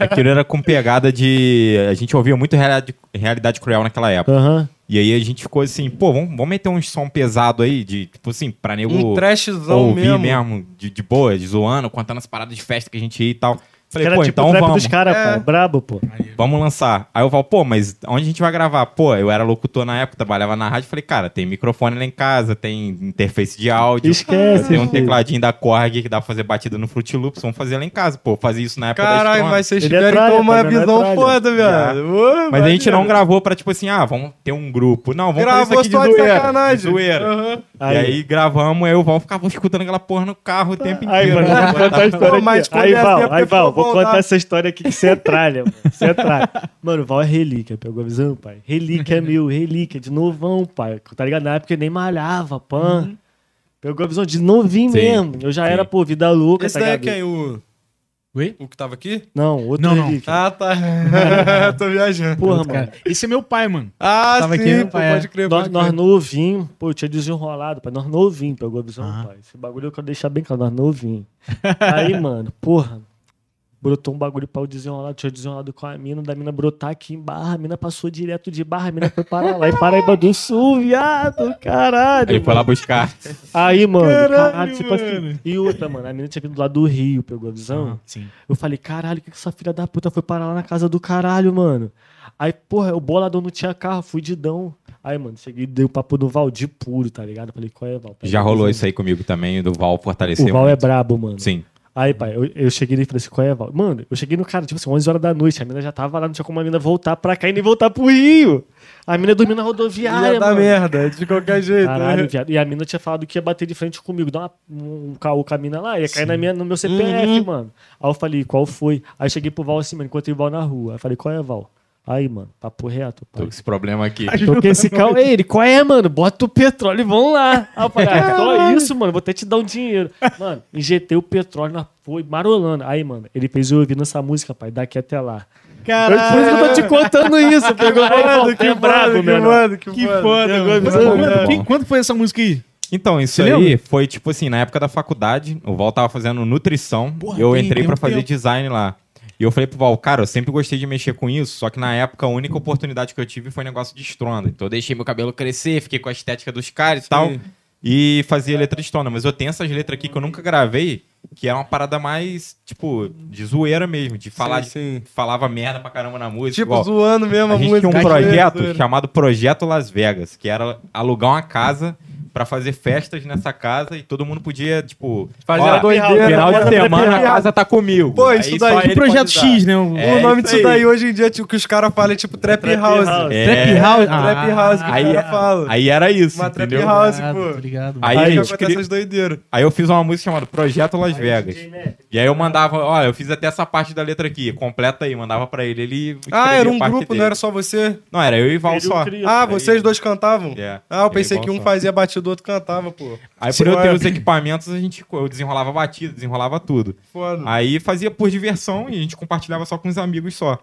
Aquilo era com pegada de. A gente ouvia muito realidade, realidade cruel naquela época.
Aham.
E aí a gente ficou assim, pô, vamos, vamos meter um som pesado aí, de, tipo assim, pra nego
Um trashzão
ouvir
mesmo.
mesmo, de, de boa, de zoando, contando as paradas de festa que a gente ia e tal. Falei,
Era
pô,
tipo o
então
trap
vamos.
dos caras,
É.
pô. Brabo, pô.
Vamos lançar. Aí eu falo, pô, mas onde a gente vai gravar? Pô, eu era locutor na época, trabalhava na rádio. Falei, cara, tem microfone lá em casa, tem interface de áudio.
Esquece,
Tem um
filho.
tecladinho da Korg que dá pra fazer batida no Fruit Loops. Vamos fazer lá em casa. Pô, fazia isso na época da
Caralho,
Strong.
mas vocês
Ele é
tiveram então uma
tá? É
visão
tralha.
foda, viado.
Mas a gente não gravou pra, tipo assim, ah, vamos ter um grupo. Não, vamos
Gravou
fazer isso aqui
de
zoeira.
sacanagem.
De zoeira.
Aham.
E aí gravamos, aí o Val ficava escutando aquela porra no carro o tempo inteiro.
Aí, mano, eu vou contar a história
Pô, mas quando
Aí,
é assim, é
vou contar essa história aqui que você é tralha, mano. Você é tralha. Mano, o Val é relíquia, pegou a visão, pai? Relíquia é meu, relíquia, de novão, pai. Tá ligado? Na época eu nem malhava, pan. Pegou a visão de novinho
Sim,
mesmo. Eu já
sim.
era, pô, vida louca,
Esse
tá
daí é
ligado?
quem? O,
Oi?
o que tava aqui?
Não, outro
Não, não.
relíquia.
Ah, tá. Tô viajando.
Porra,
Outro
mano.
cara. Esse é meu pai, mano.
Ah,
Tava
sim,
aqui,
pô,
pai, é.
pode crer,
Nós,
pode
nós
crer.
novinho, pô, eu tinha desenrolado, pai. Nós novinho, pegou a visão,
Ah.
pai. Esse bagulho eu quero deixar bem claro, nós novinho. Aí, mano, porra, brotou um bagulho pra eu desenrolar, tinha desenrolado com a mina, da mina brotar aqui em Barra, a mina passou direto de Barra, a mina foi parar lá em Paraíba do Sul, viado, caralho.
Ele foi lá
mano.
buscar.
Aí, mano,
Caralho,
caralho, tipo
mano.
assim. E outra, mano, a mina tinha vindo lá do Rio, pegou a visão.
sim.
Eu falei, caralho, o que que essa filha da puta foi parar lá na casa do caralho, mano? Aí, porra, o bolador não tinha carro, fudidão. Aí, mano, cheguei e dei o papo do Valdir puro, tá ligado? Falei, qual é, Val?
Já rolou isso aí comigo também, do Val fortalecer.
O Val é
muito.
brabo, mano.
Sim.
Aí, pai, eu, eu cheguei nele e falei assim, qual é, Val? Mano, eu cheguei no cara, tipo assim, 11 horas da noite, a mina já tava lá, não tinha como a mina voltar pra cá e nem voltar pro Rio. A mina dormiu na rodoviária,
Ia dar
mano.
merda, de qualquer jeito.
Caralho,
né?
viado. E a mina tinha falado que ia bater de frente comigo, dar uma- um caô com a mina lá, ia cair na minha, no meu CPF,
Uhum.
mano. Aí eu falei, qual foi? Aí eu cheguei pro Val assim, mano, encontrei o Val na rua. Aí eu falei, qual é, Val? Aí, mano, papo reto,
Tô
pai.
com esse problema aqui.
Tô com esse carro. Ei, ele, qual é, mano? Bota o petróleo e vamos lá. Aí eu falei, ah, só isso, mano, vou até te dar um dinheiro. Mano, injetei o petróleo, nós foi marolando. Aí, mano, ele fez eu ouvindo essa música, pai, daqui até lá.
Caralho.
Por isso que eu tô te contando isso. Pegou
Mano, que
é brabo,
foda, que
menor.
foda, que
Que
foda.
foda,
Pegou
mano.
a visão,
Quando-
né?
quem- Quando foi essa música aí?
Então, isso
Você
aí
lembra?
foi tipo assim, na época da faculdade, o Val tava fazendo nutrição,
Porra,
eu
tem-
entrei
um
fazer
tempo.
design lá. E eu falei pro Val, cara, eu sempre gostei de mexer com isso, só que na época a única oportunidade que eu tive foi negócio de estronda. Então eu deixei meu cabelo crescer, fiquei com a estética dos caras e tal, e fazia letra de estronda. Mas eu tenho essas letras aqui que eu nunca gravei, que era uma parada mais, tipo, de zoeira mesmo, de falar,
Sim, sim.
de- falava merda pra caramba na música.
Tipo,
igual.
zoando mesmo a,
A gente
música.
tinha um projeto chamado Projeto Las Vegas, que era alugar uma casa pra fazer festas nessa casa e todo mundo podia, tipo,
Fazer
ó,
a doideira,
final de semana a casa tá comigo.
Pô, isso
Aí
daí- Que
ele
Projeto. X, né? O-
É,
o nome
isso
disso
aí.
daí hoje em dia, tipo, que os caras falam é tipo trap,
Trap
house.
house.
É.
Trap House.
Trap house que
Aí,
os caras falam.
aí era isso,
Uma trap
entendeu?
house,
Ah,
pô.
tô ligado.
Aí,
Aí
gente cri-
essas doideiras.
aí eu fiz uma música chamada Projeto Las Vegas. E aí eu mandava, olha, eu fiz até essa parte da letra aqui, completa aí, mandava pra ele, ele
Ah, era um grupo,
dele.
não era só você?
Não, era eu e Val só.
Ah, vocês dois cantavam?
É,
Ah, eu pensei que um fazia batida, o outro cantava, pô.
Aí por eu ter os equipamentos, a gente, eu desenrolava batida, desenrolava tudo.
Foda.
Aí fazia por diversão e a gente compartilhava só com os amigos só.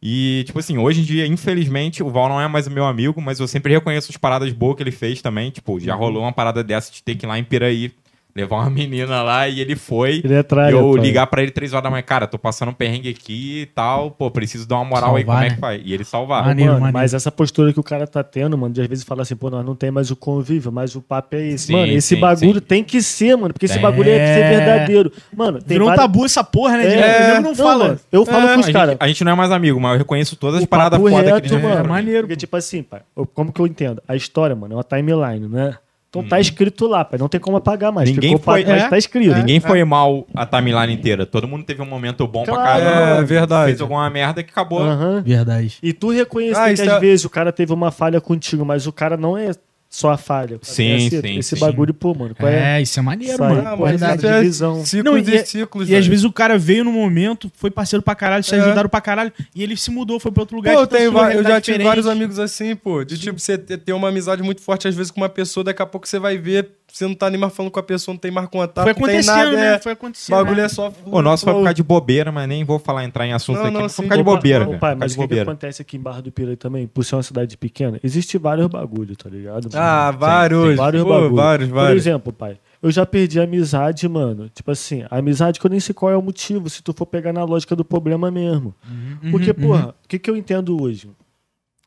E, tipo assim, hoje em dia, infelizmente, o Val não é mais o meu amigo, mas eu sempre reconheço as paradas boas que ele fez também. Tipo, já rolou uma parada dessa de ter que ir lá em Piraí, levar uma menina lá e ele foi.
Ele é
E eu ligar pra ele três horas da manhã, cara, tô passando um perrengue aqui e tal, pô, preciso dar uma moral aí,
Salvar,
como é
né?
que faz? E ele salvar.
Maneiro,
mano,
maneiro.
mas essa postura que o cara tá tendo, mano, de às vezes fala assim, pô, nós não tem mais o convívio, mas o papo é esse.
Sim,
mano, esse
sim,
bagulho
sim.
tem que ser, mano, porque esse bagulho é ser verdadeiro. Mano, tem
Virou um
várias-
tabu essa porra, né?
É,
É, não,
não,
fala.
mano, eu falo
É,
com os caras.
a gente não é mais amigo, mas eu reconheço todas as
O
paradas foda que
reto,
eles já
mano.
fizeram.
maneiro.
Porque, tipo assim, pai, eu- como que eu entendo? A história, mano, é uma timeline, né? Então
Uhum.
tá escrito lá, pai. Não tem como apagar mais.
Ninguém
Ficou
foi-
pra
é,
tá escrito.
Ninguém foi mal a timeline inteira. Todo mundo teve um momento bom pra
Claro.
caramba.
É, verdade.
Fez alguma merda que acabou.
Aham.
Verdade.
E tu reconhecer
Ah,
que às
é-
vezes o cara teve uma falha contigo, mas o cara não é só a falha.
Sim,
esse,
sim,
Esse
sim.
bagulho, pô, mano. Qual é?
É, isso é maneiro,
Sai,
mano.
Pô,
verdade.
isso é
divisão.
Ciclos
Não,
e,
e-
ciclos,
E às vezes o cara veio no momento, foi parceiro pra caralho, se
É.
ajudaram pra caralho, e ele se mudou, foi pra outro lugar.
Pô, eu,
tipo,
tenho
sua
va- eu já
realidade
tive
diferente.
vários amigos assim, pô. De tipo, você ter uma amizade muito forte, às vezes, com uma pessoa, daqui a pouco você vai ver, você não tá nem mais falando com a pessoa, não tem mais contato,
Foi
não tem
acontecendo,
nada.
né?
É,
Foi
o
acontecendo.
bagulho
né?
é só.
O nosso foi causa de bobeira, mas nem vou falar, entrar em assunto
Não,
aqui.
não,
mas foi
sim.
por causa de
Ô,
bobeira, cara.
pai, mas o que, que acontece aqui em Barra do Piraí também? Por ser uma cidade pequena, existe vários bagulho, tá ligado?
Ah,
Sim,
vários.
vários
pô,
bagulho.
vários,
Por
vários.
exemplo, pai, eu já perdi a amizade, mano. Tipo assim, a amizade que eu nem sei qual é o motivo, se tu for pegar na lógica do problema mesmo.
Uhum,
Porque, porra, o que, que eu entendo hoje?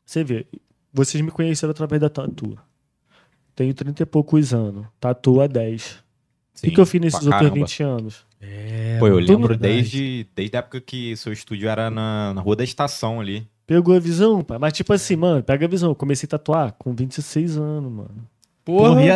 Você vê, vocês me conheceram através da tatu. Tenho 30 e poucos anos. Tatu há 10. O que, eu fiz nesses outros
caramba.
20 anos?
É,
Pô, eu lembro
verdade.
desde, desde a época que seu estúdio era na, na Rua da Estação ali.
Pegou a visão, pai? Mas, tipo assim, mano, pega a visão. Eu comecei a tatuar com 26 anos, mano.
Porra.
Porra, e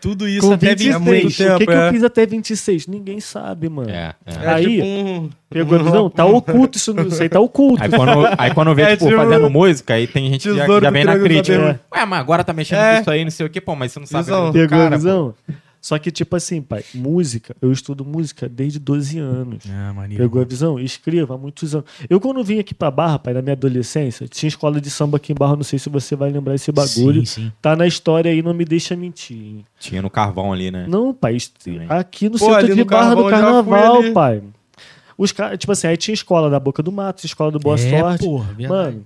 tudo isso
com
até
26.
26.
muito
o que,
tempo,
que eu
é.
fiz até 26? Ninguém sabe, mano.
É, é.
É
Aí-
tipo um-
Pegou a visão? Tá oculto isso, isso aí tá oculto.
Aí quando, aí quando vê,
É
tipo,
tipo
fazendo música, aí tem gente que já, já vem na crítica. Ué, mas agora tá mexendo
É.
com isso aí, não sei o quê. Pô, mas você não sabe
Visão.
Pegou
cara,
a
pô.
Só que, tipo assim, pai, música, eu estudo música desde 12 anos.
Ah, maneiro.
Pegou a visão? Escrevo há muitos anos. Eu, quando vim aqui pra Barra, pai, na minha adolescência, tinha escola de samba aqui em Barra, não sei se você vai lembrar esse bagulho.
Sim, sim.
Tá na história aí, não me deixa mentir. hein?
Tinha no carvão ali, né?
Não, pai,
Também.
aqui no
Pô,
centro de
no
Barra do Carnaval, pai. Os caras, tipo assim, aí tinha escola da Boca do Mato, escola do Boa
é,
Sorte.
porra.
Mano,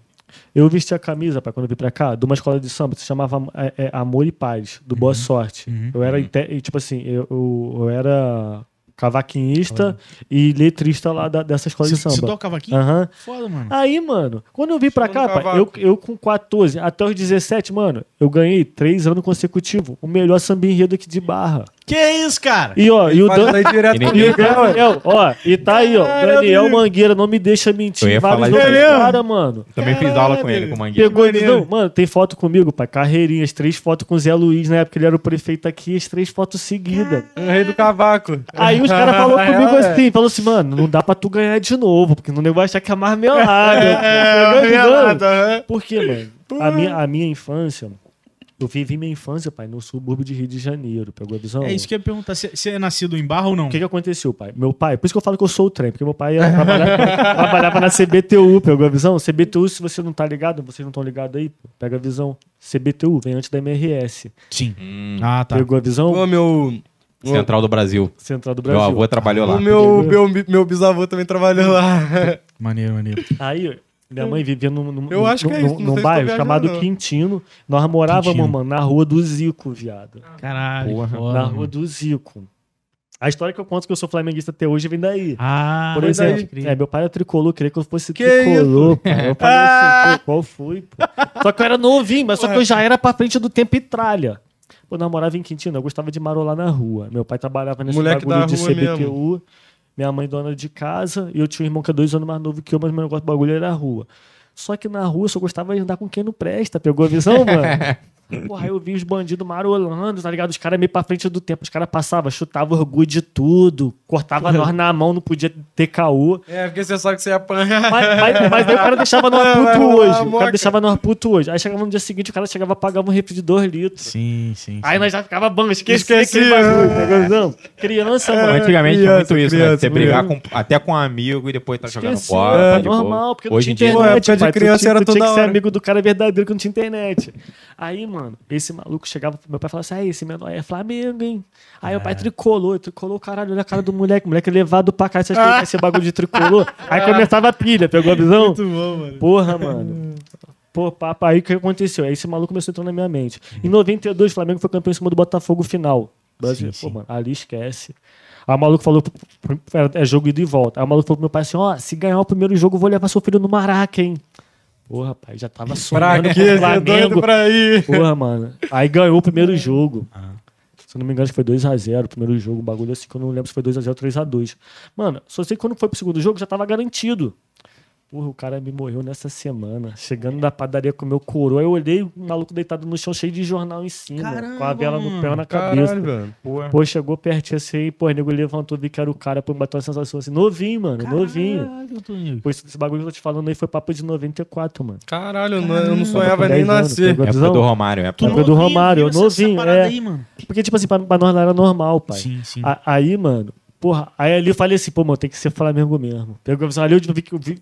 eu vesti a camisa, pai, quando eu vim pra cá, de uma escola de samba que se chamava é, é, Amor e Paz, do Boa Sorte.
uhum.
Eu era, e, tipo assim, eu, eu, eu era cavaquinista e letrista lá da- dessa escola
Você,
de samba.
você toca cavaquinho?
Aham.
Foda, mano.
Aí, mano, quando eu vim pra cá, pai, eu, eu com 14 até os 17, mano, eu ganhei três anos consecutivos o melhor samba enredo aqui de Barra.
Que isso, cara?
E ó, e o, Dan,
E
o Daniel, ó, e tá aí, ó,
Caralho,
Daniel. Mangueira, não me deixa mentir.
Eu ia
Vários
falar
aí.
caras, mano.
Também fiz aula com ele, com o Mangueira.
Pegou
maneiro.
não, mano, tem foto comigo, pai, carreirinhas, três fotos com o Zé Luiz, na época ele era o prefeito aqui, as três fotos seguidas.
O rei do cavaco.
Aí os caras falaram comigo
É.
assim, falou assim, mano, não dá pra tu ganhar de novo, porque não nego vai achar que é marmelada.
É, marmelada, aham.
Por quê, mano? A minha, a minha infância, eu vivi minha infância, pai, no subúrbio de Rio de Janeiro, pegou a visão?
É isso que eu ia perguntar. Você é nascido em Barra ou não?
O que, que aconteceu, pai? Meu pai, por isso que eu falo que eu sou o trem, porque meu pai ia trabalhar, trabalhava na CBTU, pegou a visão? CBTU, se você não tá ligado, vocês não estão ligados aí, pô, pega a visão. CBTU, vem antes da MRS.
Sim.
Hum,
Ah, tá.
Pegou a visão?
Pô, meu.
Central do Brasil.
Central do
Meu
Brasil.
avô trabalhou lá.
O meu, meu, meu bisavô também trabalhou lá.
Maneiro, maneiro.
Aí, Minha mãe vivia num, num,
Eu acho que é
num-
isso, não
num
sei se tô
bairro
viajando,
chamado
não.
Quintino. Nós morávamos,
Quintino.
mano, na rua do Zico, viado.
Caralho.
Porra.
que foda,
na
mano.
rua do Zico. A história que eu conto que eu sou flamenguista até hoje vem daí.
Ah,
Por
pode
exemplo,
crer.
é, meu pai era tricolor, queria que eu fosse
Que
tricolor, pô. Eu falei assim, pô, qual foi, pô? Só que eu era novinho, mas só que eu já era pra frente do tempo e tralha. Pô, eu morava em Quintino, eu gostava de marolar na rua. Meu pai trabalhava nesse
Moleque
bagulho
da
de
rua
CBTU, minha mãe dona de casa, e eu tinha um irmão que é dois anos mais novo que eu, mas meu negócio do bagulho era a rua. Só que na rua eu só gostava de andar com quem não presta, pegou a visão, mano? Porra, aí eu vi os bandidos marolando, tá ligado? Os caras meio pra frente do tempo, os caras passavam, chutavam orgulho de tudo, cortava nós na mão, não podia ter caô.
É, porque você sabe que você ia apanhar.
Mas, mas, mas aí o cara deixava nós puto
rolar
hoje. O cara deixava nós puto hoje. Aí chegava no dia seguinte, o cara chegava pagava um refri de 2 litros.
Sim, sim.
Aí
sim.
nós já ficava bom, esqueci
Esqueci,
aquele bagulho,
é.
a visão? Criança, mano.
Antigamente tinha
criança,
muito isso, né?
criança,
Você brigar
criança.
com- até com um amigo e depois tá jogando
Esqueci,
bola.
é,
tá de boa.
normal, porque não
Hoje em
tinha
dia.
Pô,
internet.
época de
pai, tu
criança
tinha,
era
tu tinha
toda
que ser amigo do cara verdadeiro que não tinha internet. Aí, mano, esse maluco chegava pro meu pai e falava assim: esse menor é Flamengo, hein? Aí o pai tricolou, tricolou, caralho, olha a cara do moleque, moleque levado pra cá, você acha que quer ser bagulho de tricolor? Aí começava a pilha, pegou a visão?
Muito bom, mano.
Porra, mano. Pô, papo, aí o que aconteceu? Aí esse maluco começou a entrar na minha mente. Em 92, o Flamengo foi campeão em cima do Botafogo final. Brasil,
Sim,
pô,
sim.
mano, ali esquece. Aí o maluco falou, era- é jogo ida e volta. Aí o maluco falou pro meu pai assim: ó, se ganhar o primeiro jogo, eu vou levar seu filho no Maraca, hein? Porra, pai, já tava
Pra
sonhando
quê?
com o
é
Flamengo.
pra ir.
Porra, mano. Aí ganhou o primeiro jogo.
Ah.
Se eu não me engano, acho que foi 2x0 o primeiro jogo, um bagulho assim, que eu não lembro se foi 2x0 ou 3x2. Mano, só sei que quando foi pro segundo jogo já tava garantido. Porra, o cara me morreu nessa semana. Chegando da padaria com o meu coroa, eu olhei o maluco deitado no chão, cheio de jornal em cima,
Caramba,
com a vela no pé ou na
Caralho,
cabeça.
velho.
Pô, chegou pertinho assim, pô, o nego levantou, vi que era o cara, pô, me bateu uma sensação assim, novinho, mano, novinho.
Caralho, Toninho.
Pô, esse, esse bagulho que eu tô te falando aí foi papo de 94, mano.
Caralho, eu não- eu não sonhava nem
10 anos,
nascer.
Época do Romário, época
Época do
novinho,
Romário,
essa
novinho, é.
Aí, mano.
Porque, tipo assim, pra, pra nós lá era normal, pai.
Sim, sim.
A- aí, mano, porra, aí ali eu falei assim, pô, mano, tem que ser Flamengo mesmo. Pegou a visão ali, eu vi que eu vi.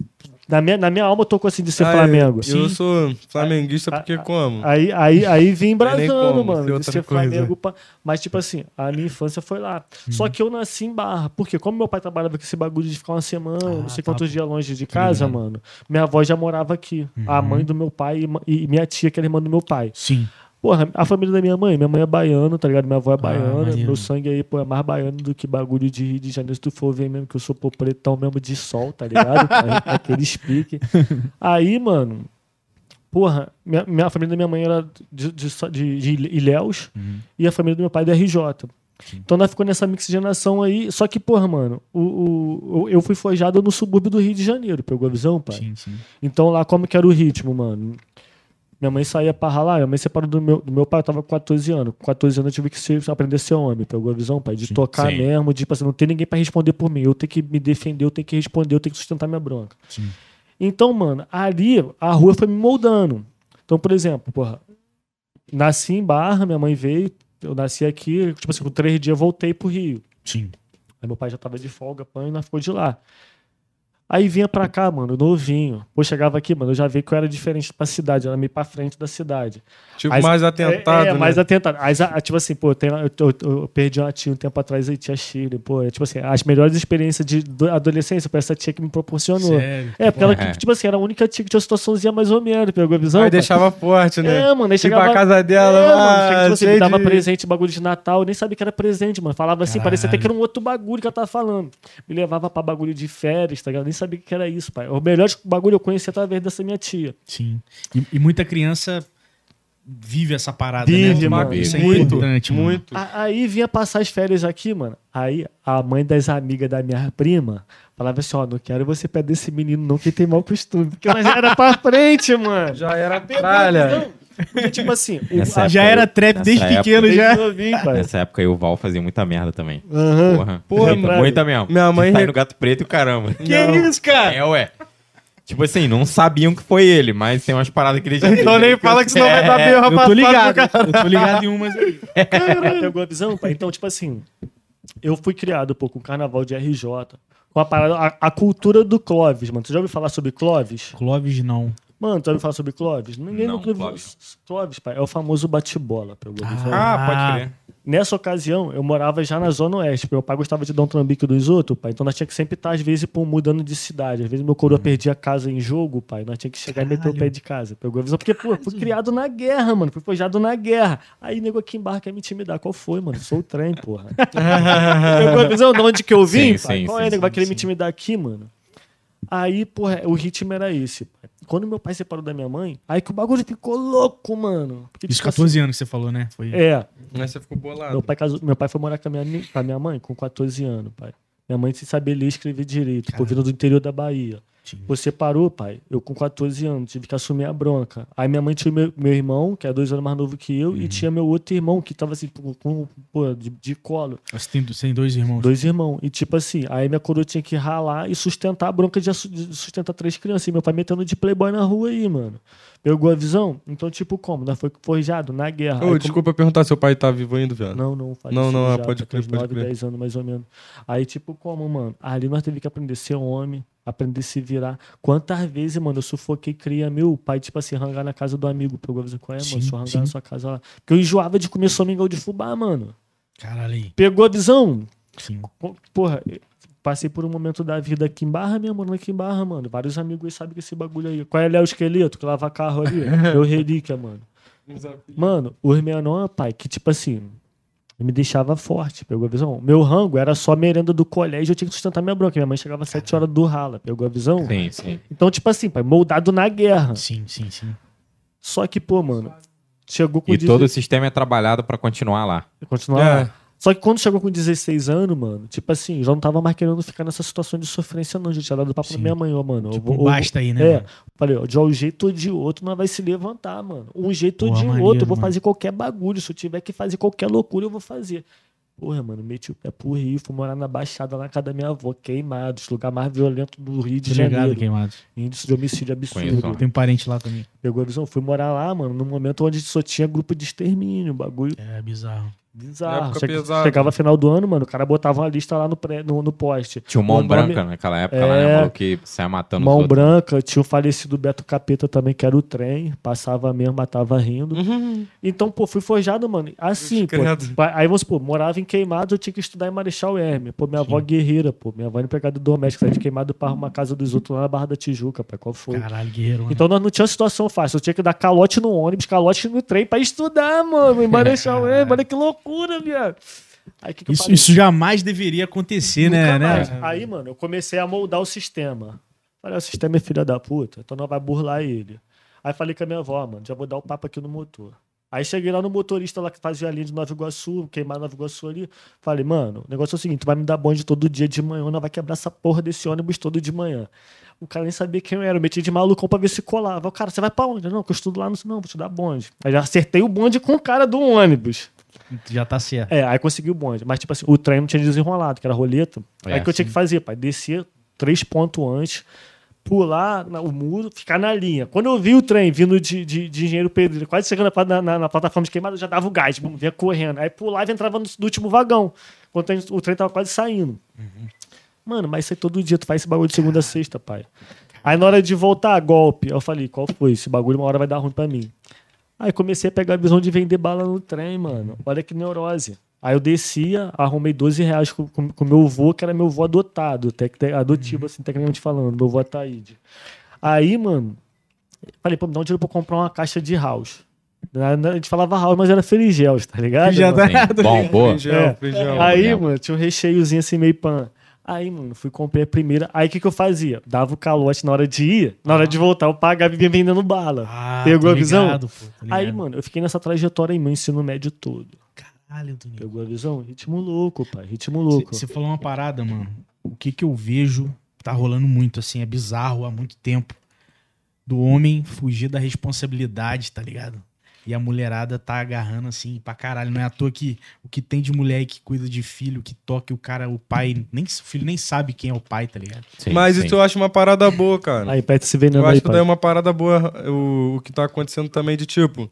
Na minha, na minha alma eu tô com assim de ser
Ah,
Flamengo.
Eu, eu sou flamenguista porque como?
Aí, aí, aí vim
como
mano,
ser
de ser
coisa.
Flamengo. pra- Mas, tipo assim, a minha infância foi lá.
Uhum.
Só que eu nasci em Barra. Porque como meu pai trabalhava com esse bagulho de ficar uma semana, não sei
tá,
quantos
pô.
dias longe de casa, mano, minha avó já morava aqui. A
Uhum.
mãe do meu pai e e minha tia, que era irmã do meu pai.
Sim.
Porra, a família da minha mãe, minha mãe é baiana, tá ligado? Minha avó é baiana,
maneiro.
meu sangue aí, pô, é mais baiano do que bagulho de Rio de Janeiro. Se tu for ver mesmo que eu sou pô, pretão mesmo de sol, tá ligado? Aquele explique. Aí, mano, porra, minha, minha a família da minha mãe era de, de, de, de Ilhéus e a família do meu pai é da RJ. Então nós ficou nessa mixigenação aí. Só que, porra, mano, o, o- eu fui forjado no subúrbio do Rio de Janeiro, pegou a visão, pai?
Sim, sim.
Então lá como que era o ritmo, mano? Minha mãe saía pra ralar, minha mãe separou do meu, do meu pai, eu tava com 14 anos. Com 14 anos eu tive que ser, aprender a ser homem, pegou a visão, pai? De tocar
Sim.
mesmo, de tipo assim, não ter ninguém pra responder por mim. Eu tenho que me defender, eu tenho que responder, eu tenho que sustentar minha bronca.
Sim.
Então, mano, ali a rua foi me moldando. Então, por exemplo, porra, nasci em Barra, minha mãe veio, eu nasci aqui, tipo assim, com três dias eu voltei pro Rio.
Sim.
Aí meu pai já tava de folga, pã, e nós ficou de lá. Aí vinha pra cá, mano, novinho. Pô, chegava aqui, mano, eu já vi que eu era diferente pra cidade, eu era meio pra frente da cidade.
Tipo,
Aí-
mais atentado,
é, é,
né?
mais atentado. Aí, a- tipo assim, pô, eu, tenho- eu- eu- eu perdi uma tia um tempo atrás aí, tia Chile. Pô, é, tipo assim, as melhores experiências de do- adolescência foi essa tia que me proporcionou.
Sério?
É, porque ela,
É.
que, tipo assim, era a única tia que tinha uma situaçãozinha mais ou menos, pegou a visão?
Aí
pai?
deixava forte, né?
É, mano, aí chegava...
pra casa dela,
é, mano,
ah,
chega, tipo assim, me dava
de-
presente, bagulho de Natal, eu nem sabia que era presente, mano. Falava assim, parecia até
Caralho.
que era um outro bagulho que eu tava falando. Me levava pra bagulho de férias, tá ligado? Nem sabia que era isso, pai. O melhor bagulho eu conheci através dessa minha tia.
Sim. E, e muita criança vive essa parada,
Vive,
né?
mano.
Isso é
Muito,
importante, mano.
muito.
A- Aí vinha passar as férias aqui, mano. Aí a mãe das amigas da minha prima falava assim: ó, não quero você perder esse menino, não, que tem mau costume. Porque nós era pra frente, mano.
Já era tralha.
Porque, tipo assim, o, a,
Já era trap desde
época-
pequeno, já.
desde novinho, pai.
Nessa época aí o Val fazia muita merda também.
Aham.
Porra.
Porra,
muita,
mano.
muita mesmo.
Minha mãe
Sai
re-
no gato preto e o caramba.
Que isso, cara?
É, ué. Tipo assim, não sabiam que foi ele, mas tem umas paradas que ele já
Então nem fala que senão vai dar bem,
Eu
rapaz.
tô ligado, eu tô ligado em umas aí.
Pegou a visão, pai? Então, tipo assim, eu fui criado, pô, com o carnaval de RJ. Com a parada, a, a cultura do Clóvis, mano. Você já ouviu falar sobre Clóvis?
Clóvis, não.
Mano, tu já ouviu falar sobre Clóvis? Ninguém
Não,
nunca.
Clóvis
Clóvis, pai, é o famoso bate-bola, pegou a visão?
Ah, pode crer.
Nessa ocasião, eu morava já na Zona Oeste. Meu pai gostava de dar um trambique dos outros, pai. Então nós tinha que sempre estar, às vezes, pô, mudando de cidade. Às vezes meu coroa perdia a casa em jogo, pai. Nós tinha que chegar e meter o
Caralho.
pé de casa. Pegou a visão. Porque, pô, fui criado na guerra, mano. Fui forjado na guerra. Aí, nego aqui embaixo quer me intimidar. Qual foi, mano? Sou o trem, porra. Pegou a visão de onde que eu vim,
Sim,
pai?
sim,
Qual
sim,
é, nego? Vai querer
sim.
me intimidar aqui, mano? Aí, porra, o ritmo era esse. pai. Quando meu pai separou da minha mãe, aí que o bagulho ficou louco, mano. Porque,
Isso,
tipo
14 anos que você falou, né? Foi.
assim, É,
Aí você ficou bolado.
meu pai, casou, meu pai foi morar com a minha, com a minha mãe com 14 anos, pai. Minha mãe sem saber ler e escrever direito, por
Caramba.
vindo do interior da Bahia.
Sim.
Você parou, pai. Eu com 14 anos, tive que assumir a bronca. Aí minha mãe tinha meu, meu irmão, que é dois anos mais novo que eu,
Uhum.
e tinha meu outro irmão, que tava assim, com, com- pô, de, de colo.
Você tem, tem dois irmãos.
Dois irmãos. E tipo assim, aí minha coroa tinha que ralar e sustentar a bronca de de sustentar três crianças. E meu pai metendo de playboy na rua aí, mano. Pegou a visão? Então, tipo, como? Nós foi forjado na guerra.
Ô,
Aí, como-
desculpa perguntar, seu pai tá vivo ainda, velho?
Não, não,
Não, não, ah,
já,
pode
tá
crer, pode
9,
crer.
10 anos mais ou menos. Aí, tipo, como, mano? Ali nós teve que aprender a ser homem, aprender a se virar. Quantas vezes, mano, eu sufoquei cria meu pai, tipo assim, rangar na casa do amigo. Pegou a visão qual é,
Sim,
mano? Só rangar
sim.
na sua casa lá. Porque eu enjoava de comer somingão de fubá, mano.
Caralho.
Pegou a visão?
Sim.
Porra, passei por um momento da vida aqui em Barra mesmo, morando aqui em Barra, mano. Vários amigos aí sabem que esse bagulho aí. Qual é Léo Esqueleto que lava carro ali? Meu relíquia, mano. Mano, os menor, pai, que tipo assim, me deixava forte, pegou a visão? Meu rango era só merenda do colégio, eu tinha que sustentar minha bronca. Minha mãe chegava às 7 horas do rala, pegou a visão?
Sim, sim.
Então, tipo assim, pai, moldado na guerra.
Sim, sim, sim.
Só que, pô, mano, chegou com
E
16
todo o sistema é trabalhado pra continuar lá.
Continuar
É.
lá. Só que quando chegou com 16 anos, mano, tipo assim, eu já não tava mais querendo ficar nessa situação de sofrência, não. Já tinha dado papo
Sim.
na minha mãe, ó, mano. eu
Tipo,
vou- eu
basta aí, né?
É,
mano?
falei, ó, de um jeito ou de outro, nós vai se levantar, mano. Um jeito ou de
maneiro,
outro, eu vou
mano.
fazer qualquer bagulho. Se eu tiver que fazer qualquer loucura, eu vou fazer. Porra, mano, meti o pé pro Rio, fui morar na Baixada, na casa da minha avó, queimados, lugar mais violento do Rio de
Tô ligado,
Janeiro.
queimados.
Índice de homicídio absurdo.
Tem parente lá também.
Pegou a visão? Fui morar lá, mano, num momento onde só tinha grupo de extermínio, bagulho
É bizarro.
Bizarro.
Época
Che-
pesada.
Chegava final do ano, mano, o cara botava uma lista lá no, pré, no, no poste.
Tinha o mão
O nome-
branca naquela época lá,
É.
né? Maluco que saia matando
Mão branca, tinha o falecido Beto Capeta também, que era o trem. Passava mesmo, matava rindo. Então, pô, fui forjado, mano. Assim, pô. Aí, vamos supor, morava em Queimados, eu tinha que estudar em Marechal Hermes. Pô, minha avó guerreira, pô. Minha avó era empregada doméstica, saía de Queimado pra arrumar a casa dos outros lá na Barra da Tijuca, pai. Qual foi?
Caralho, guerreiro. mano.
Então nós não tinha situação fácil. Eu tinha que dar calote no ônibus, calote no trem pra estudar, mano. Em Marechal Hermes. Olha que loucura, viado. Aí, que que
Isso, isso jamais deveria acontecer, né?
Nunca mais.
né?
Aí, mano, eu comecei a moldar o sistema. Falei, o sistema é filha da puta, então não vai burlar ele. Aí falei com a minha avó, mano, já vou dar o papo aqui no motor. Aí cheguei lá no motorista lá que fazia a linha de Nova Iguaçu, queimar Nova Iguaçu ali. Falei, mano, o negócio é o seguinte, tu vai me dar bonde todo dia de manhã, não vai quebrar essa porra desse ônibus todo de manhã. O cara nem sabia quem eu era, eu meti de malucão pra ver se colava. O cara, você vai pra onde? Não, que eu estudo lá, no... não, vou te dar bonde. Aí já acertei o bonde com o cara do ônibus.
Já tá certo.
É, aí consegui o bonde. Mas, tipo assim, o trem não tinha desenrolado, que era roleta.
É,
aí o que eu tinha
sim.
que fazer, pai? Descer três pontos antes, pular na- o muro, ficar na linha. Quando eu vi o trem vindo de, de, de engenheiro pedreiro, quase chegando na, na- na- plataforma de queimada, eu já dava o gás, bum, vinha correndo. Aí pulava e entrava no, no último vagão, quando o trem, tava quase saindo. Mano, mas isso aí todo dia, tu faz esse bagulho de segunda a sexta, pai. Aí na hora de voltar, golpe. Eu falei, qual foi? Esse bagulho uma hora vai dar ruim pra mim. Aí comecei a pegar a visão de vender bala no trem, mano. Olha que neurose. Aí eu descia, arrumei 12 reais com, com, com meu avô, que era meu avô adotado, tec, tec- adotivo, assim, tecnicamente falando, meu avô Ataíde. Aí, mano, falei, pô, me dá um dinheiro pra comprar uma caixa de house. A gente falava house, mas era Ferigels, tá ligado?
Já
mano?
tá-.
Bom, boa.
Feijão,
É. Aí, mano, tinha um recheiozinho assim, meio pan. Aí, mano, fui comprei a primeira. Aí, o que que eu fazia? Dava o calote na hora de ir, na hora de voltar, eu pagava e vinha vendendo bala.
Ah,
Pegou a visão?
ligado, pô, tô ligado.
Aí, mano, eu fiquei nessa trajetória aí, meu ensino médio todo.
Caralho, Toninho.
Pegou a visão? Ritmo louco, pai. Ritmo louco.
Você falou uma parada, mano. O que que eu vejo tá rolando muito, assim, é bizarro há muito tempo. Do homem fugir da responsabilidade, tá ligado? E a mulherada tá agarrando assim pra caralho. Não é à toa que o que tem de mulher aí que cuida de filho, que toca o cara, o pai, nem, o filho nem sabe quem é o pai, tá ligado?
Sim,
Mas
sim.
isso eu acho uma parada boa, cara.
Aí, Pet se vendendo
Eu
aí,
acho que daí é uma parada boa o, o que tá acontecendo também de tipo.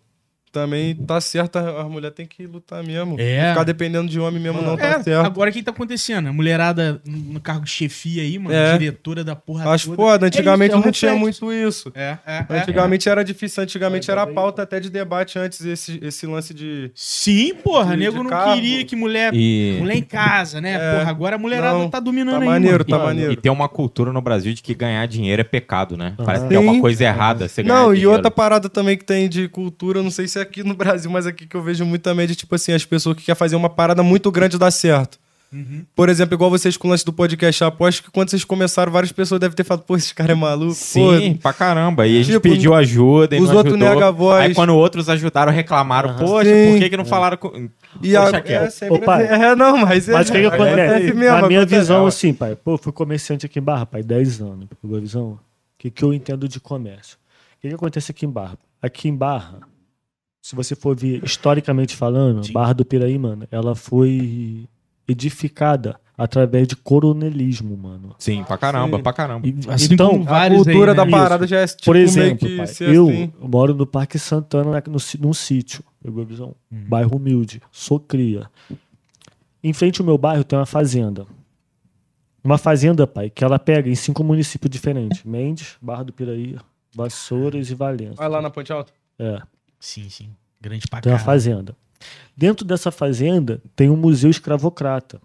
Também tá certo, a a mulher tem que lutar mesmo.
É.
Ficar dependendo de homem mesmo não
É,
tá certo.
agora o que tá acontecendo? A mulherada no cargo de chefia aí, mano,
É.
diretora da porra
Acho
toda.
foda, antigamente
É isso, é
não tinha muito isso.
É, é, é.
Antigamente era difícil, antigamente era pauta até de debate antes esse, esse lance de.
Sim, porra,
De-
nego
de
não
cargo.
queria que mulher,
E,
mulher em casa, né?
É.
Porra, agora a mulherada
Não,
tá dominando
tá
aí,
maneiro,
mano.
tá
e-
maneiro.
e tem uma cultura no Brasil de que ganhar dinheiro é pecado, né? Parece que é uma coisa errada. Você
Não, e
dinheiro.
outra parada também que tem de cultura, não sei se é aqui no Brasil, mas aqui que eu vejo muito também de tipo assim, as pessoas que querem fazer uma parada muito grande dar certo.
Uhum.
Por exemplo, igual vocês com o lance do podcast, aposto que quando vocês começaram, várias pessoas devem ter falado, pô, esse cara é maluco.
Sim, pra caramba. E a gente
Tipo,
pediu ajuda e
os outros nega a voz.
Aí quando outros ajudaram, reclamaram. Poxa,
Sim.
por que, que não falaram com...
Pô, e a,
Deixa quieto.
é, sempre
pai,
é, não, mas é.
Mas o que, que acontece?
mesmo,
a minha visão, assim, pai, pô, fui comerciante aqui em Barra, pai, 10 anos. Pegou a visão? O que, que eu entendo de comércio? O que, que acontece aqui em Barra? Aqui em Barra, se você for ver historicamente falando,
Sim.
Barra do Piraí, mano, ela foi edificada através de coronelismo, mano.
Sim, pra caramba,
Sim.
pra caramba.
E, assim
Então,
como
A
vários
cultura
aí,
da
né?
parada já é tipo,
Por exemplo,
meio que
pai, eu
assim.
moro no Parque Santana, na- no, num sítio, visão?
Hum.
Bairro humilde, sou cria. Em frente ao meu bairro tem uma fazenda. Uma fazenda, pai, que ela pega em cinco municípios diferentes: Mendes, Barra do Piraí, Vassouras e Valença.
Vai lá na Ponte Alta.
É,
Sim, sim. Grande pra
tem uma fazenda. Dentro dessa fazenda tem um museu escravocrata.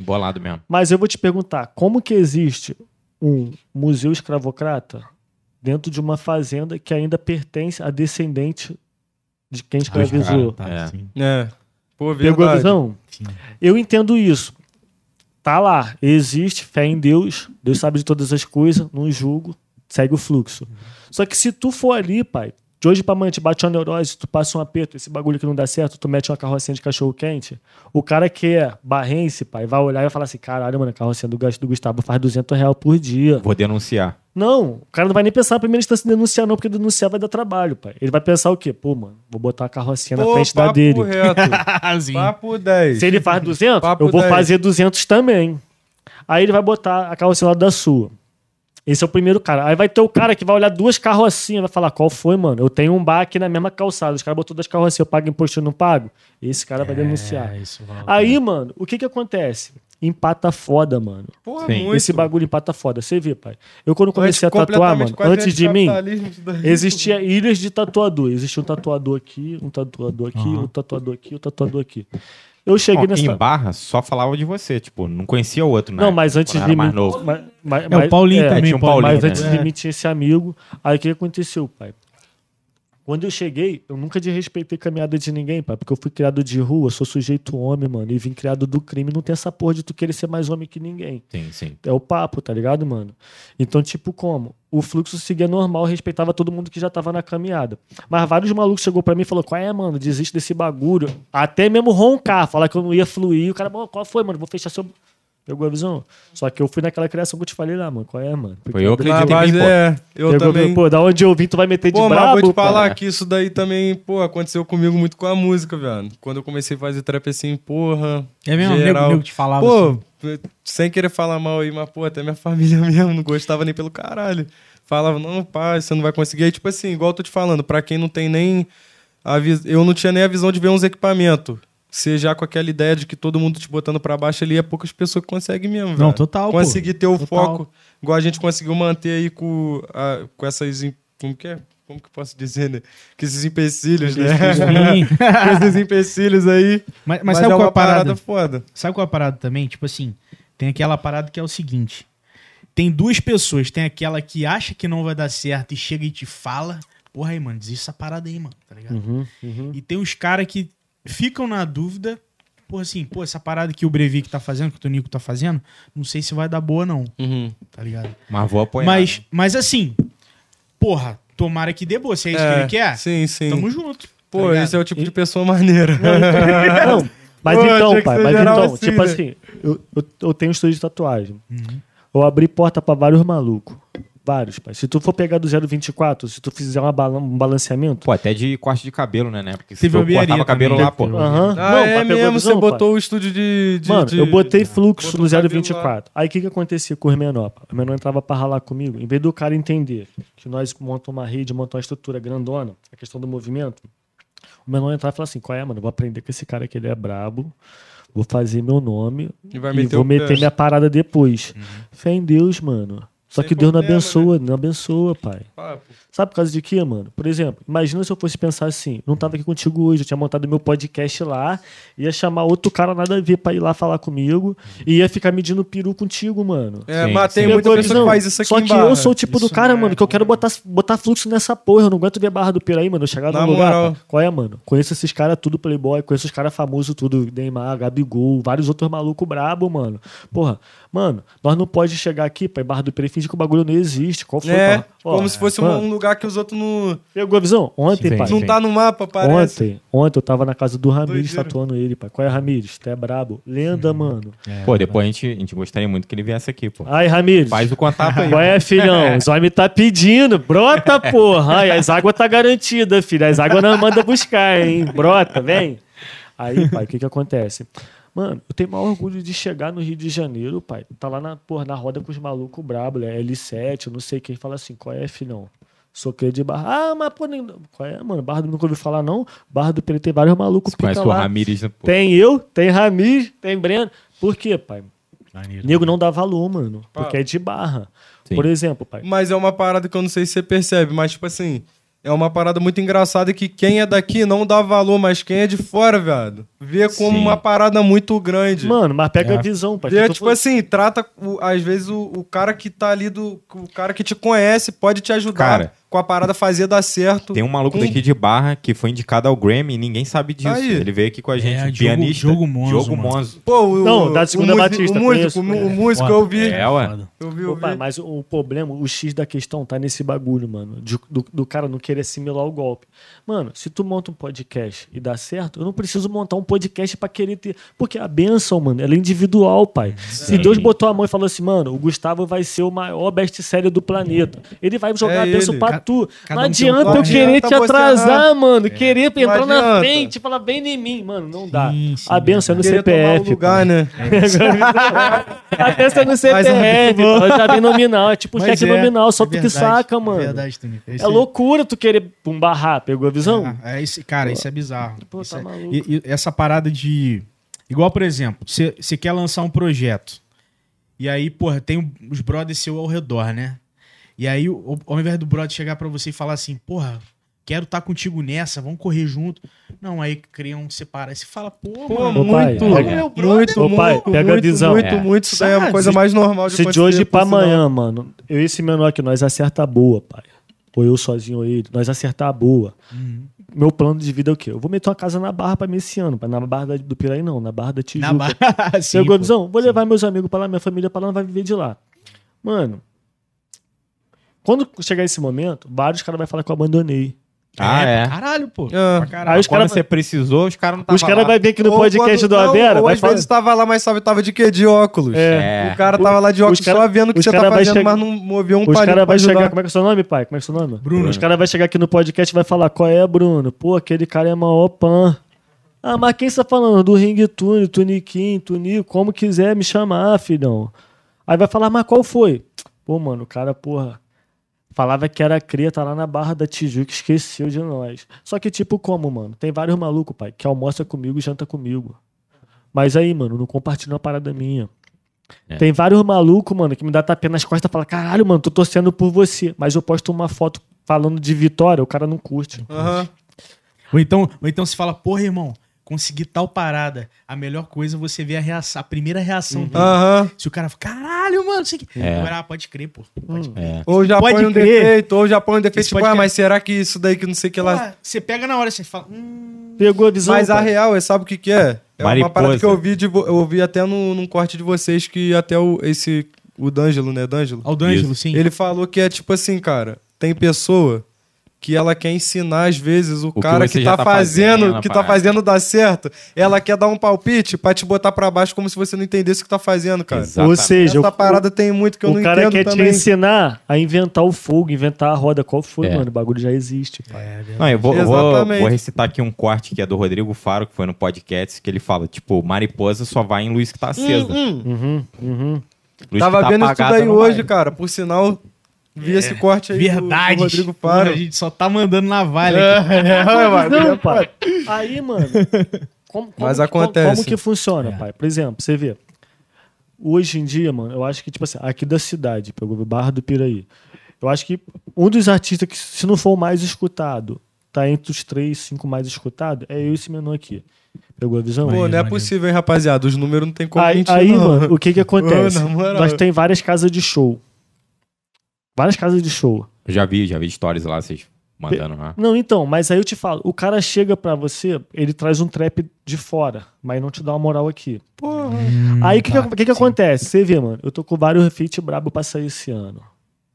Bolado mesmo.
Mas eu vou te perguntar, como que existe um museu escravocrata dentro de uma fazenda que ainda pertence a descendente de quem escravizou?
Tá,
É.
É. Pô,
Pegou a visão?
sim.
Eu entendo isso. Tá lá, existe fé em Deus, Deus sabe de todas as coisas, não julgo, segue o fluxo. Só que se tu for ali, pai, de hoje pra amanhã te bate uma neurose, tu passa um aperto, esse bagulho que não dá certo, tu mete uma carrocinha de cachorro quente, o cara que é barrense, pai, vai olhar e vai falar assim: caralho, mano, a carrocinha do, do Gustavo faz 200 reais por dia.
Vou denunciar.
Não, o cara não vai nem pensar na primeira instância em denunciar, não, porque denunciar vai dar trabalho, pai. Ele vai pensar o quê? Pô, mano, vou botar a carrocinha na
Pô,
frente da dele.
reto. Papo 10.
Se ele faz 200,
Papo
eu vou
10.
fazer 200 também. Aí ele vai botar a carrocinha lá da sua. Esse é o primeiro cara. Aí vai ter o cara que vai olhar duas carrocinhas, vai falar: qual foi, mano? Eu tenho um bar aqui na mesma calçada. Os caras botou duas carrocinhas, eu pago imposto e não pago. Esse cara vai denunciar.
É, isso vai-
Aí, mano, o que que acontece? Empata foda, mano.
Porra,
Sim.
muito.
Esse bagulho empata foda. Você vê, pai. Eu quando comecei a tatuar, mano, antes de mim, existia ilhas de tatuador. Existia um tatuador aqui, um tatuador aqui,
Aham.
um tatuador aqui, um tatuador aqui. Eu cheguei
Ó,
nessa.
Em Barra, só falava de você. Tipo, não conhecia o outro, né?
Não, mas antes de
mais
mim.
novo.
mas- mas-
É, o Paulinho
é,
também,
tinha um
Paulinho.
Mas antes
né?
de mim tinha esse amigo. Aí o que aconteceu, pai? Quando eu cheguei, eu nunca desrespeitei caminhada de ninguém, pai. Porque eu fui criado de rua, sou sujeito homem, mano. E vim criado do crime. Não tem essa porra de tu querer ser mais homem que ninguém.
Sim, sim.
É o papo, tá ligado, mano? Então, tipo, como? O fluxo seguia normal, respeitava todo mundo que já tava na caminhada. Mas vários malucos chegou pra mim e falou: qual é, mano? Desiste desse bagulho. Até mesmo roncar, falar que eu não ia fluir. O cara, "Bom, qual foi, mano? Vou fechar seu. Pegou a visão? Só que eu fui naquela criação que eu te falei lá, mano. Qual é, mano? Porque
Foi eu que acreditei em mim,
é. Eu
Pegou,
também.
Pô, da onde eu vim, tu vai meter de
Pô, mas
brabo,
vou te falar
pai.
que isso daí também, pô, aconteceu comigo muito com a música, velho. Quando eu comecei a fazer trap assim, porra.
É mesmo,
geral.
nego te falava
Pô,
assim.
sem querer falar mal aí, mas, pô, até minha família mesmo não gostava nem pelo caralho. Falava, não, pai, você não vai conseguir. Aí, tipo assim, igual eu tô te falando, pra quem não tem nem. A vis... Eu não tinha nem a visão de ver uns equipamentos. Você já com aquela ideia de que todo mundo te botando pra baixo ali, é poucas pessoas que conseguem mesmo,
Não,
velho.
total, pô.
Conseguir ter o
Total.
foco, igual a gente conseguiu manter aí com, a- com essas. Como que é? Como que eu posso dizer, né? Com esses empecilhos, né? Com esses empecilhos aí.
Mas, mas
Mas,
sabe
é
qual é
uma
a parada?
parada foda.
Sabe qual é a parada também? Tipo assim, tem aquela parada que é o seguinte: tem duas pessoas. Tem aquela que acha que não vai dar certo e chega e te fala. Porra aí, mano, desiste essa parada aí, mano, tá ligado?
Uhum, uhum.
E tem os caras que ficam na dúvida. Porra, assim, pô, essa parada que o Breivik tá fazendo, que o Tonico tá fazendo, não sei se vai dar boa, não, tá ligado?
Mas vou apoiar.
Mas, mas assim, porra, tomara que dê boa. Se é isso que ele quer,
Sim, sim.
tamo junto.
Pô,
tá
esse é o tipo de pessoa maneira.
Não, mas
Pô,
então,
que
pai, mas então,
assim,
tipo
né?
assim, eu, eu, eu tenho um estúdio de tatuagem.
Uhum.
Eu abri porta pra vários malucos. Vários, pai. Se tu for pegar do 024, se tu fizer balan- um balanceamento.
Pô, até de corte de cabelo, né? né? Porque se
Teve
eu
barbearia
cortava cabelo
também.
lá, pô.
Aham.
Ah,
Não,
é mesmo,
visão,
você
pai.
botou o estúdio de. de-
Mano,
de-
eu botei fluxo no
cabelo
024. Aí o que que acontecia com os menor? pai? O menor entrava pra ralar comigo. Em vez do cara entender que nós montamos uma rede, montamos uma estrutura grandona, a questão do movimento, O menor entrar e falar assim: qual é, mano? Vou aprender com esse cara que ele é brabo. Vou fazer meu nome
E vai
e
meter
vou
o
meter minha parada depois. Fé em Deus, mano. Só
Sem
que Deus não
problema,
abençoa, não abençoa, pai. Sabe por causa de quê, mano? Por exemplo, imagina se eu fosse pensar assim, não tava aqui contigo hoje, eu tinha montado meu podcast lá, ia chamar outro cara nada a ver pra ir lá falar comigo, e ia ficar medindo peru contigo, mano.
É,
Sim,
mas tem muita pessoa que faz isso aqui
Só
em
que
Barra.
eu sou o tipo do
Isso
cara,
não é
mano, que eu quero botar, botar fluxo nessa porra. Eu não aguento ver Barra do Piraí, mano. Eu chegar no lugar.
moral.
Qual é, mano? Conheço esses caras tudo Playboy, conheço os caras famosos tudo, Neymar, Gabigol, vários outros malucos brabo, mano. Porra, mano, nós não pode chegar aqui, pai, Barra do Piraí, fingir que o bagulho não existe. Qual foi,
É?
Ó,
como se fosse um-
mano,
um lugar que os outros não,
Pegou a visão? Ontem,
Sim,
pai.
sim.
não tá no mapa, parece.
Ontem, ontem eu tava na casa do Ramires tatuando ele, pai. Qual é, Ramires? Tu é brabo. Lenda, mano.
Pô, depois a gente, a gente gostaria muito que ele viesse aqui, pô.
Aí, Ramires.
Faz o contato aí.
Qual é, filhão? Os homens tá pedindo. Brota, porra. Ai, as águas tá garantida, filho. As águas não manda buscar, hein? Brota, vem. Aí, pai, o que que acontece? Mano, eu tenho maior orgulho de chegar no Rio de Janeiro, pai. Tá lá na, porra, na roda com os malucos brabo, né? L7, eu não sei quem. Fala assim, qual é, filhão? Sou cria de Barra. Ah, mas pô, nem... qual é, mano? Barra do nunca ouviu falar, não? Barra do Peri tem vários malucos
Você conhece
pica
o
lá.
Ramires, né, pô?
Tem eu, tem Ramires, tem Breno. Por quê, pai?
Maneiro.
Nego não dá valor, mano. Porque
Ah.
é de barra.
Sim.
Por exemplo, pai.
Mas é uma parada que eu não sei se você percebe, mas tipo assim, é uma parada muito engraçada que quem é daqui não dá valor, mas quem é de fora, viado, vê como
Sim.
uma parada muito grande.
Mano, mas pega
É.
a visão, pai. Tu
tipo assim, trata, o- às vezes, o, o cara que tá ali, do, o cara que te conhece pode te ajudar
Cara,
com a parada fazer dar certo.
Tem um maluco
Com-
daqui de Barra que foi indicado ao Grammy e ninguém sabe disso.
Aí.
Ele veio aqui com a gente,
É,
o
Diogo-
pianista.
Diogo Monzo, mano.
Monzo.
Pô, o,
Não, da Segunda
o
Batista,
O músico, o, o músico eu vi.
É, ué.
Eu vi, eu vi.
mas o, problema, o X da questão tá nesse bagulho, mano. de- do, do cara não querer assimilar o golpe. Mano, se tu monta um podcast e dá certo, eu não preciso montar um podcast pra querer ter. Porque a benção, mano, ela é individual, pai. Se Deus botou a mão e falou assim, mano, o Gustavo vai ser o maior best-seller do planeta. Ele vai jogar
É
a benção
ele.
pra tu.
cada
Não
um um
adianta eu querer
Não
te
você
atrasar, mano. Querer entrar na frente, falar bem em mim. Mano, não dá.
Sim, sim,
a benção é no CPF.
lugar, né?
A benção é no CPF,
é
pô. já vem nominal. É tipo
Mas
cheque
é,
nominal, só
é
tu que saca,
é
mano.
verdade, Tony.
É loucura tu querer um barrar, pegou a visão?
É, é esse, cara, isso é bizarro.
Pô,
Isso
tá
é-
maluco.
e- e essa parada de. Igual, por exemplo, você quer lançar um projeto. E aí, porra, tem os brothers seu ao redor, né? E aí, o- ao invés do brother chegar pra você e falar assim, porra, quero estar contigo nessa, vamos correr junto. Não, aí criam separar. Você fala, pô,
Pô,
mano,
pai,
muito,
pega-
meu brother,
Ô, pai,
muito,
pega a
muito,
visão.
Muito,
É.
muito, isso daí é uma
Sabe,
coisa
se-
mais normal de
Se de hoje
sinal.
amanhã, mano, eu e esse menor aqui, nós acerta a boa, pai. Ou eu sozinho ou ele, nós acertar a boa.
Uhum.
Meu plano de vida é o quê? Eu vou meter uma casa na Barra pra mim esse ano, pai. Na Barra do Piraí não, na Barra da Tijuca.
na barra. Sim,
Pegou a
pô.
visão? Vou levar meus amigos pra lá, minha família pra lá, não vai viver de lá. Mano, quando chegar esse momento, vários caras vão falar que eu abandonei.
Ah, é.
pra Caralho, pô.
Ah.
Pra caralho.
Aí os
Quando
caras
você precisou, os caras não estavam
os cara vai vir aqui no
Ou
podcast
quando-
do
não,
Avera,
Ou
vai
às
falar...
vezes tava lá, mas sabe, tava de quê? De óculos.
É.
O cara tava lá de óculos
Os cara-
só vendo o que
os
você tá
cara vai
fazendo,
chegar-
mas não moveu um
Os
palito
caras
pra
vão chegar. Como é que é o seu nome, pai? Como é que é o seu nome?
Bruno.
Os caras vão chegar aqui no podcast e vai falar: qual é, Bruno? Pô, aquele cara é maior pan. Ah, mas quem você tá falando? Do Ring Tune, Tuniquim, Tunico, como quiser me chamar, filhão. Aí vai falar, mas qual foi? Pô, mano, o cara, porra, falava que era cria, tá lá na Barra da Tijuca, esqueceu de nós. Só que, tipo, como, mano? Tem vários malucos, pai, que almoça comigo e janta comigo. Mas aí, mano, não compartilha uma parada minha.
É.
Tem vários malucos, mano, que me dá tapinha nas costas e fala: caralho, mano, tô torcendo por você. Mas eu posto uma foto falando de vitória, o cara não curte.
Aham.
Ou então, ou então se fala, porra, irmão, consegui tal parada. A melhor coisa é você ver a reação, a primeira reação dele.
Aham.
Se o cara fala, caralho, mano, sei que.
É.
Agora, ah, pode crer, pô. Pode crer.
É.
Ou já
Pode
põe um
crer.
defeito, ou já põe um defeito, tipo, ah, mas será que isso daí que não sei o que lá...
Você pega na hora, você fala, hum.
Pegou a visão.
Mas a
pai.
real, é, sabe o que que é? É uma
Mariposa.
parada que eu ouvi, de, vo- eu ouvi até no, num corte de vocês que até o, esse, o D'Angelo, né, D'Angelo?
Ao D'Angelo, sim.
Ele falou que é tipo assim, cara, tem pessoa que ela quer ensinar às vezes o,
que
cara que
já
tá,
tá
fazendo,
fazendo,
que tá
parada.
fazendo dar certo. Ela quer dar um palpite pra te botar pra baixo como se você não entendesse o que tá fazendo, cara.
Exato.
Ou seja,
Essa
o,
parada tem muito que eu
o
não
cara
entendo
quer
também.
te ensinar a inventar o fogo, inventar a roda. Qual foi,
É.
mano? O bagulho já existe, pai.
É, verdade.
Não, eu vou, vou,
Exatamente.
vou recitar aqui um corte que é do Rodrigo Faro, que foi no podcast, que ele fala, tipo, mariposa só vai em luz que tá acesa.
Hum, hum.
Uhum, uhum.
Luz
Tava
que tá
vendo isso tudo aí hoje,
vai.
cara. Por sinal, vi esse corte aí do-
Verdade.
do Rodrigo
Porra,
Faro.
a gente só tá mandando navalha aqui.
É,
Mas não, pai. Aí, mano. Como, como
Mas
que-
acontece.
Como, que funciona,
É.
pai? Por exemplo, você vê. Hoje em dia, mano, eu acho que, tipo assim, aqui da cidade, pegou o Barra do Piraí. Eu acho que um dos artistas que, se não for o mais escutado, tá entre os três, cinco mais escutados, é eu e esse menor aqui. Pegou a visão?
Pô, não é
Maneiro.
possível, hein, rapaziada? Os números não tem como
aí,
mentir,
aí,
não.
mano, o que que acontece? Nós tem várias casas de show. Várias casas de show.
Eu já vi, já vi stories lá, vocês mandando lá.
Não, então, mas aí eu te falo, o cara chega pra você, ele traz um trap de fora, mas não te dá uma moral aqui.
Porra.
aí o que,
tá,
que, que, que acontece? Você vê, mano, eu tô com vários feat brabo pra sair esse ano.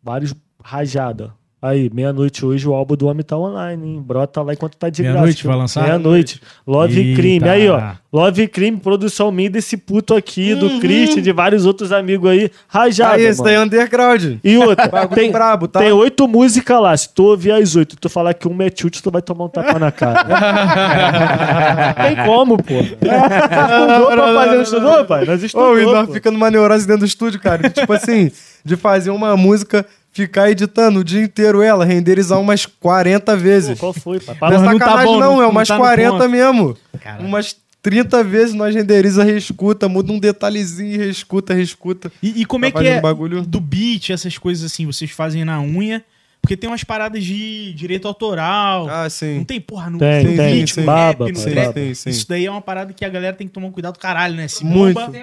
Vários rajada. Aí, meia-noite hoje, o álbum do Homem tá online, hein? Brota lá enquanto tá de graça.
Meia-noite vai lançar?
Meia-noite. Love
Eita.
Crime. Aí, ó. Love Crime, produção minha desse puto aqui, do Christian, de vários outros amigos aí. Rajada,
Aí, esse daí é underground.
E outra, tem,
brabo, tá?
tem oito músicas lá. Se tu ouvir as oito e tu falar que uma é chute, tu vai tomar um tapa na cara. tem como, pô. Estudou pra fazer, não estudou, pai? Nós
Ô,
estudou,
e nós
pô.
fica numa neurose dentro do estúdio, cara. tipo assim, de fazer uma música, ficar editando o dia inteiro ela, renderizar umas 40
Pô,
vezes.
qual foi, pai?
Não é
não tá
sacanagem,
bom,
não,
não-
é
não
umas
tá no
40
ponto.
mesmo.
Caralho.
Umas 30 vezes nós renderiza, reescuta, muda um detalhezinho, reescuta, reescuta.
E, e como
Tá
é que é
bagulho.
do beat, essas coisas assim, vocês fazem na unha? Porque tem umas paradas de direito autoral.
Ah,
Não
sim.
tem, porra, no,
Tem,
tem,
beat,
sim.
no
Baba,
rap, no
pai,
trap.
baba.
Sim, sim.
Isso daí é uma parada que a galera tem que tomar um cuidado caralho, né? Se
Muito.
bomba,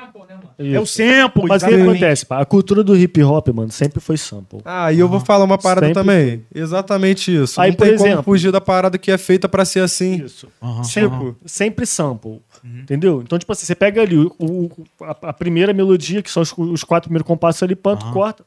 é o sample.
Mas o que acontece, pai? A cultura do hip hop, mano, sempre foi sample.
Ah, e eu vou falar uma parada
Sempre
também. Exatamente isso.
Aí,
não
por
tem como
exemplo-
fugir da parada que é feita pra ser assim.
Isso.
Aham,
Sempre,
aham.
sempre sample. Entendeu? Então, tipo assim, você pega ali o, o- a, a primeira melodia, que são os, os quatro primeiros compassos ali,
Aham.
corta.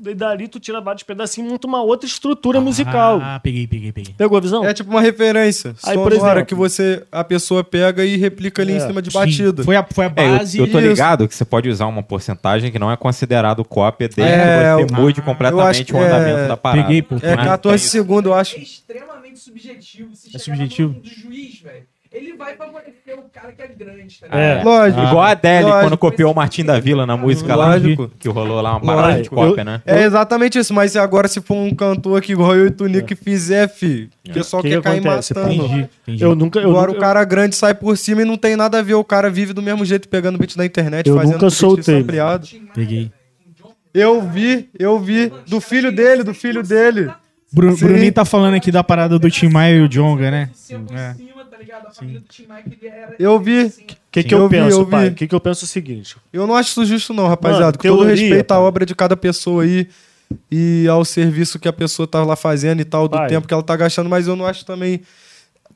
Daí dali tu tira vários pedacinhos e monta uma outra estrutura musical.
Ah, peguei, peguei, peguei.
Pegou a visão?
É tipo uma referência
Aí, por exemplo-
que você a pessoa pega e replica ali em
É,
cima de
Sim,
batida.
Foi a, foi a
É, eu-
base.
eu, tô
isso.
ligado que você pode usar uma porcentagem que não é considerado cópia desde
É,
que você
eu-
mude completamente
acho que
o andamento
é-
da parada.
Peguei, pô.
É
Mas
14
tem-
segundos, eu acho.
É extremamente subjetivo. Se
É subjetivo?
do juiz, velho, ele vai favorecer o cara que é grande, tá
É.
ligado?
Lógico.
Igual a Adele,
Lógico.
quando copiou o Martim da Vila na música
Lógico.
lá, que rolou lá uma parada
Lógico.
de cópia, né?
É exatamente isso, mas e agora se for um cantor que igual eu e o Tunico fizer, fi, o pessoal
Que
quer
que
cair
acontece,
matando.
Entendi, entendi.
Eu nunca. Eu
Agora
nunca,
o cara grande sai por cima e não tem nada a ver. O cara vive do mesmo jeito pegando beat da internet,
Eu
fazendo
nunca soltei.
Peguei.
Eu vi, eu vi. Do filho dele, do filho dele.
Bru
Sim.
Bruninho tá falando aqui da parada do Tim Maia e o Jonga, né? É.
ligado? A família do Tim Maia que ele era.
Eu vi.
O que, que eu,
Eu vi,
penso,
eu
pai? O que, que eu penso é o seguinte.
Eu não acho isso justo, não, rapaziada.
Mano,
Com todo
teoria,
respeito à obra de cada pessoa aí e ao serviço que a pessoa tá lá fazendo e tal, do
Pai.
tempo que ela tá gastando, mas eu não acho também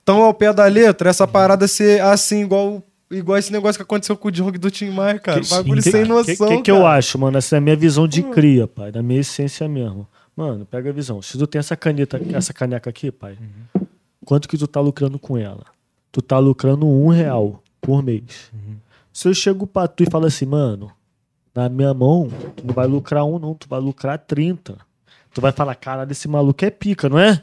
tão ao pé da letra essa parada ser assim, igual, igual esse negócio que aconteceu com o Diogo do Tim Maia, cara.
Que-
Bagulho sem
cara.
O
noção.
que, que, que eu acho, mano? Essa é a minha visão de cria, pai. Da minha essência mesmo. Mano, pega a visão. Se tu tem essa caneta, essa caneca aqui, pai, quanto que tu tá lucrando com ela? Tu tá lucrando um real por mês. Se eu chego pra tu e falo assim, mano, na minha mão, tu não vai lucrar um, não, tu vai lucrar 30. Tu vai falar, caralho, esse maluco é pica, não é?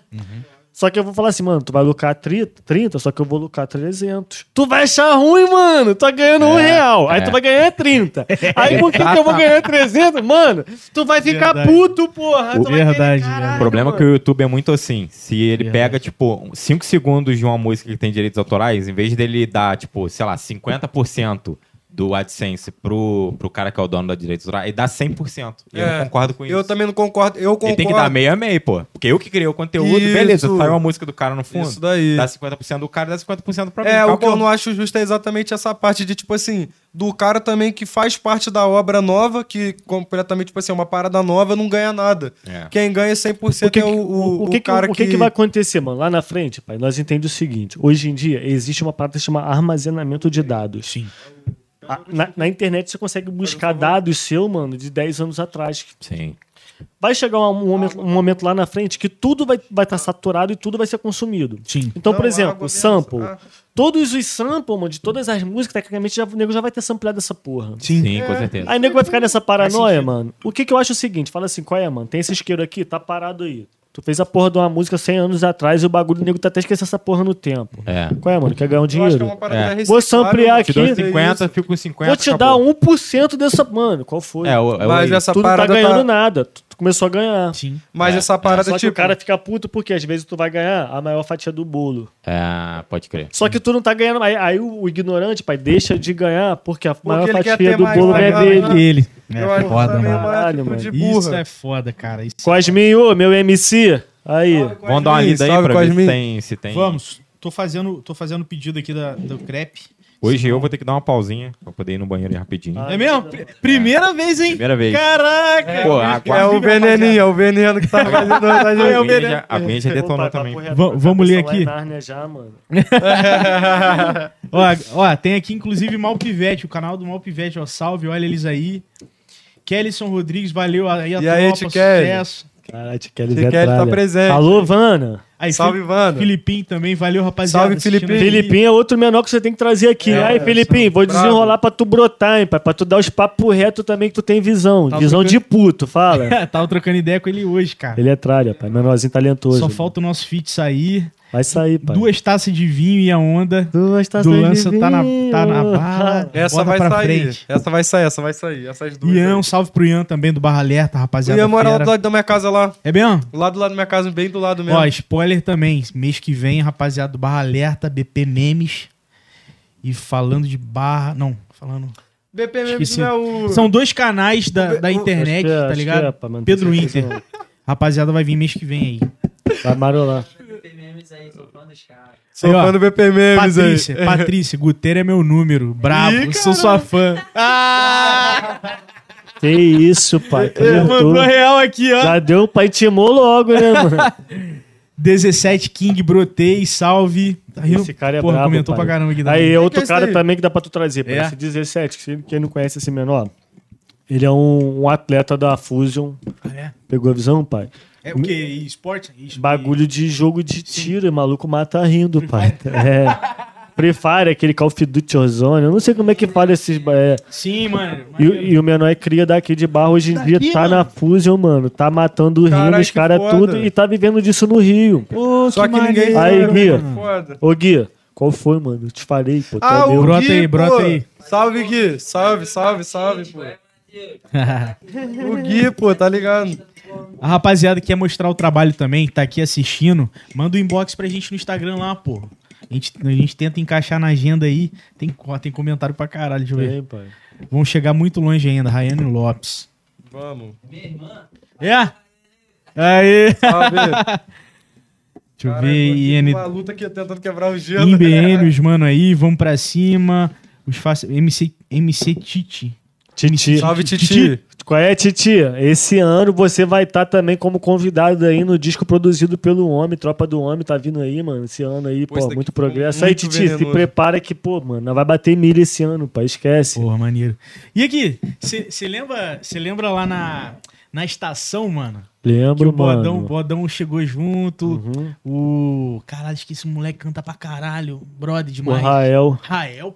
Só que eu vou falar assim, mano, tu vai lucrar 30, 30, só que eu vou lucrar 300. Tu vai achar ruim, mano. Tu tá ganhando um real. Aí
é.
tu vai ganhar 30. Aí por que, que eu vou ganhar 300? Mano, tu vai ficar
Verdade.
puto, porra. Querer,
Verdade,
caralho,
verdade.
O problema é que o YouTube é muito assim. Se ele
Verdade.
pega, tipo, 5 segundos de uma música que tem direitos autorais, em vez dele dar, tipo, sei lá, 50% do AdSense pro, pro cara que é o dono da direitos autorais, ele dá 100%. E eu
É,
não concordo com isso.
Eu também não concordo. Eu concordo.
Ele tem que dar meio a meio, pô. Porque eu que criei o conteúdo,
Isso.
beleza, saiu a música do cara no fundo.
Isso daí.
Dá 50% do cara, dá 50% pra mim.
É, o que eu não acho justo é exatamente essa parte de, tipo assim, do cara também que faz parte da obra nova, que completamente, tipo assim, é uma parada nova, não ganha nada.
É.
Quem ganha 100%
O que,
é o, o,
o que,
o cara
que, o que, que vai acontecer, mano? Lá na frente, pai, nós entendemos o seguinte: hoje em dia existe uma parada que se chama armazenamento de dados.
Sim.
A- Na, na internet você consegue buscar dados seu, mano, de 10 anos atrás.
Sim.
Vai chegar um momento, um momento lá na frente que tudo vai estar vai tá saturado e tudo vai ser consumido.
Sim.
Então, por
Não,
exemplo, sample.
ah.
Todos os samples, mano, de todas as músicas, tecnicamente, já, o nego já vai ter sampleado essa porra.
Sim.
Sim, com certeza.
Aí o nego vai ficar nessa paranoia, mano. O que, que eu acho é o seguinte: fala assim, qual é, mano? Tem esse isqueiro aqui, tá parado aí. Tu fez a porra de uma música 100 anos atrás e o bagulho do nego tá até esquecendo essa porra no tempo.
É.
Qual é, mano? Quer ganhar um
Eu acho que é
dinheiro?
uma parada
É.
reciclável,
Vou samplear
Te dou
aqui.
50, fico com 50.
Vou te
acabou.
dar 1% dessa. Mano, qual foi?
É, o, é
Mas essa
tu não tá
parada
ganhando
tá...
nada. Tu- começou a ganhar.
Sim.
Mas essa parada,
Só que
tipo.
o cara fica puto porque às vezes tu vai ganhar a maior fatia do bolo.
É, pode crer.
Só que tu não tá ganhando. Aí, aí o, o ignorante, pai, deixa de ganhar porque a maior
ele quer
fatia do
mais,
bolo não é dele.
eu
É
acho
foda,
também
mano.
uma
Caralho,
atitude
mano.
burra.
Isso é foda, cara. Isso-
Cosminho, meu MC. Aí.
Vamos dar uma lida aí
salve,
pra ver se tem, se tem.
Vamos. Tô fazendo, tô fazendo pedido aqui da, do crepe.
Hoje eu vou ter que dar uma pausinha pra poder ir no banheiro rapidinho.
Ah,
É mesmo? Pri- Primeira vez, hein?
Primeira vez.
Caraca!
Pô, a
É o veneninho, é o veneno que tá fazendo a
a
gente.
aguinha já, a aguinha já detonou também.
vamos ler aqui.
já, mano.
Ó, ó, tem aqui inclusive Malpivete, o canal do Malpivete, ó. Salve, olha eles aí. Kellyson Rodrigues, valeu aí a
E aí,
tropa, sucesso.
Caralho, Kelly
tá presente.
Alô, Vana.
Aí,
Salve, Wanda.
Filipinho também, valeu, rapaziada.
Salve,
aí.
Filipinho é outro menor que você tem que trazer aqui.
É,
aí, Filipinho, vou
brabo.
desenrolar pra tu brotar, hein, pai. Pra tu dar os papos reto também que tu tem visão.
Tá
visão
trocando-
de puto, fala.
Tava trocando ideia com ele hoje, cara.
Ele é tralha, pai. Menorzinho talentoso.
Só falta o nosso feat sair.
Vai sair, pai.
Duas taças de vinho e a onda
Duas taças
do
de
lança tá na,
vinho.
tá na bala.
Essa vai sair.
frente.
Essa vai sair, essa vai sair. Essas duas.
Ian, um
aí.
salve pro Ian também do Barra Alerta,
O
rapaziada.
Ian mora lá do lado da minha casa lá.
É mesmo?
Lá do lado da minha casa, bem do lado mesmo.
Ó, spoiler também. Mês que vem, rapaziada do Barra Alerta, BP Memes. E falando de barra. Não, falando.
BP mesmo não é o.
São dois canais da, da
o-
internet,
é,
tá ligado?
é,
Pedro Inter. Rapaziada vai vir mês que vem aí.
Vai marolar.
Memes aí, sou fã dos caras.
Sou fã do BP memes
Patrícia,
aí.
Patrícia, Guteira é meu número. Brabo,
Ih,
sou sua fã.
Que isso, pai.
Ele mandou real aqui, ó.
Já deu, pai, timou logo, né, mano?
17 King, brotei, salve. Tá rindo?
Esse cara é
Porra,
brabo,
comentou
pai.
pra caramba aqui
Aí, outro
que é esse
cara
aí?
também que dá pra tu trazer.
É?
Esse 17, que quem não conhece esse menor, ele é um, um atleta da Fusion.
Ah, é?
Pegou a visão, pai?
É o quê? Esporte?
Bagulho de jogo de tiro, e maluco mata rindo, pai. É. Free Fire, aquele Call of Duty Warzone, eu não sei como é que fala esses. É.
Sim, mano.
E, e o menor é cria daqui de barro, hoje em dia tá na Fusion, mano. Tá matando o Rio, os
que
caras tudo e tá vivendo disso no Rio.
Pô,
Só que, ninguém
Aí,
sabe,
Gui.
mano. Foda.
Ô, Gui, qual foi, mano? Eu te falei, pô.
Ah,
é
o.
Brota
Gui,
aí, brota
pô.
aí.
Salve, Gui. Salve, salve, salve, pô. O Gui, pô, tá ligado?
A rapaziada que quer mostrar o trabalho também, tá aqui assistindo, manda um inbox pra gente no Instagram lá, pô. A gente, a gente tenta encaixar na agenda aí. Tem, tem comentário pra caralho, deixa eu ver. Vamos chegar muito longe ainda, Rayane Lopes.
Vamos.
É? Aí.
Salve.
Deixa eu ver, IN,
Uma luta aqui tentando quebrar o gelo.
INBN, os mano aí, vamos pra cima. Os face... MC, MC Titi.
Titi.
Salve, Titi.
Qual é, Titi? Esse ano você vai estar também como convidado aí no disco produzido pelo Homem, Tropa do Homem, tá vindo aí, mano. Esse ano aí,
Pô,
pô, muito progresso. Aí,
muito
Titi, se
venenoso.
prepara que, pô, mano, vai bater milha esse ano, pai. Esquece.
Porra, maneiro. E aqui, você lembra, cê lembra lá na, na estação, mano? Que
Lembro,
o Bodão,
mano.
Bodão chegou junto.
Uhum.
O. Caralho, acho que esse moleque canta pra caralho. Brother
O
demais.
Rael.
Rael.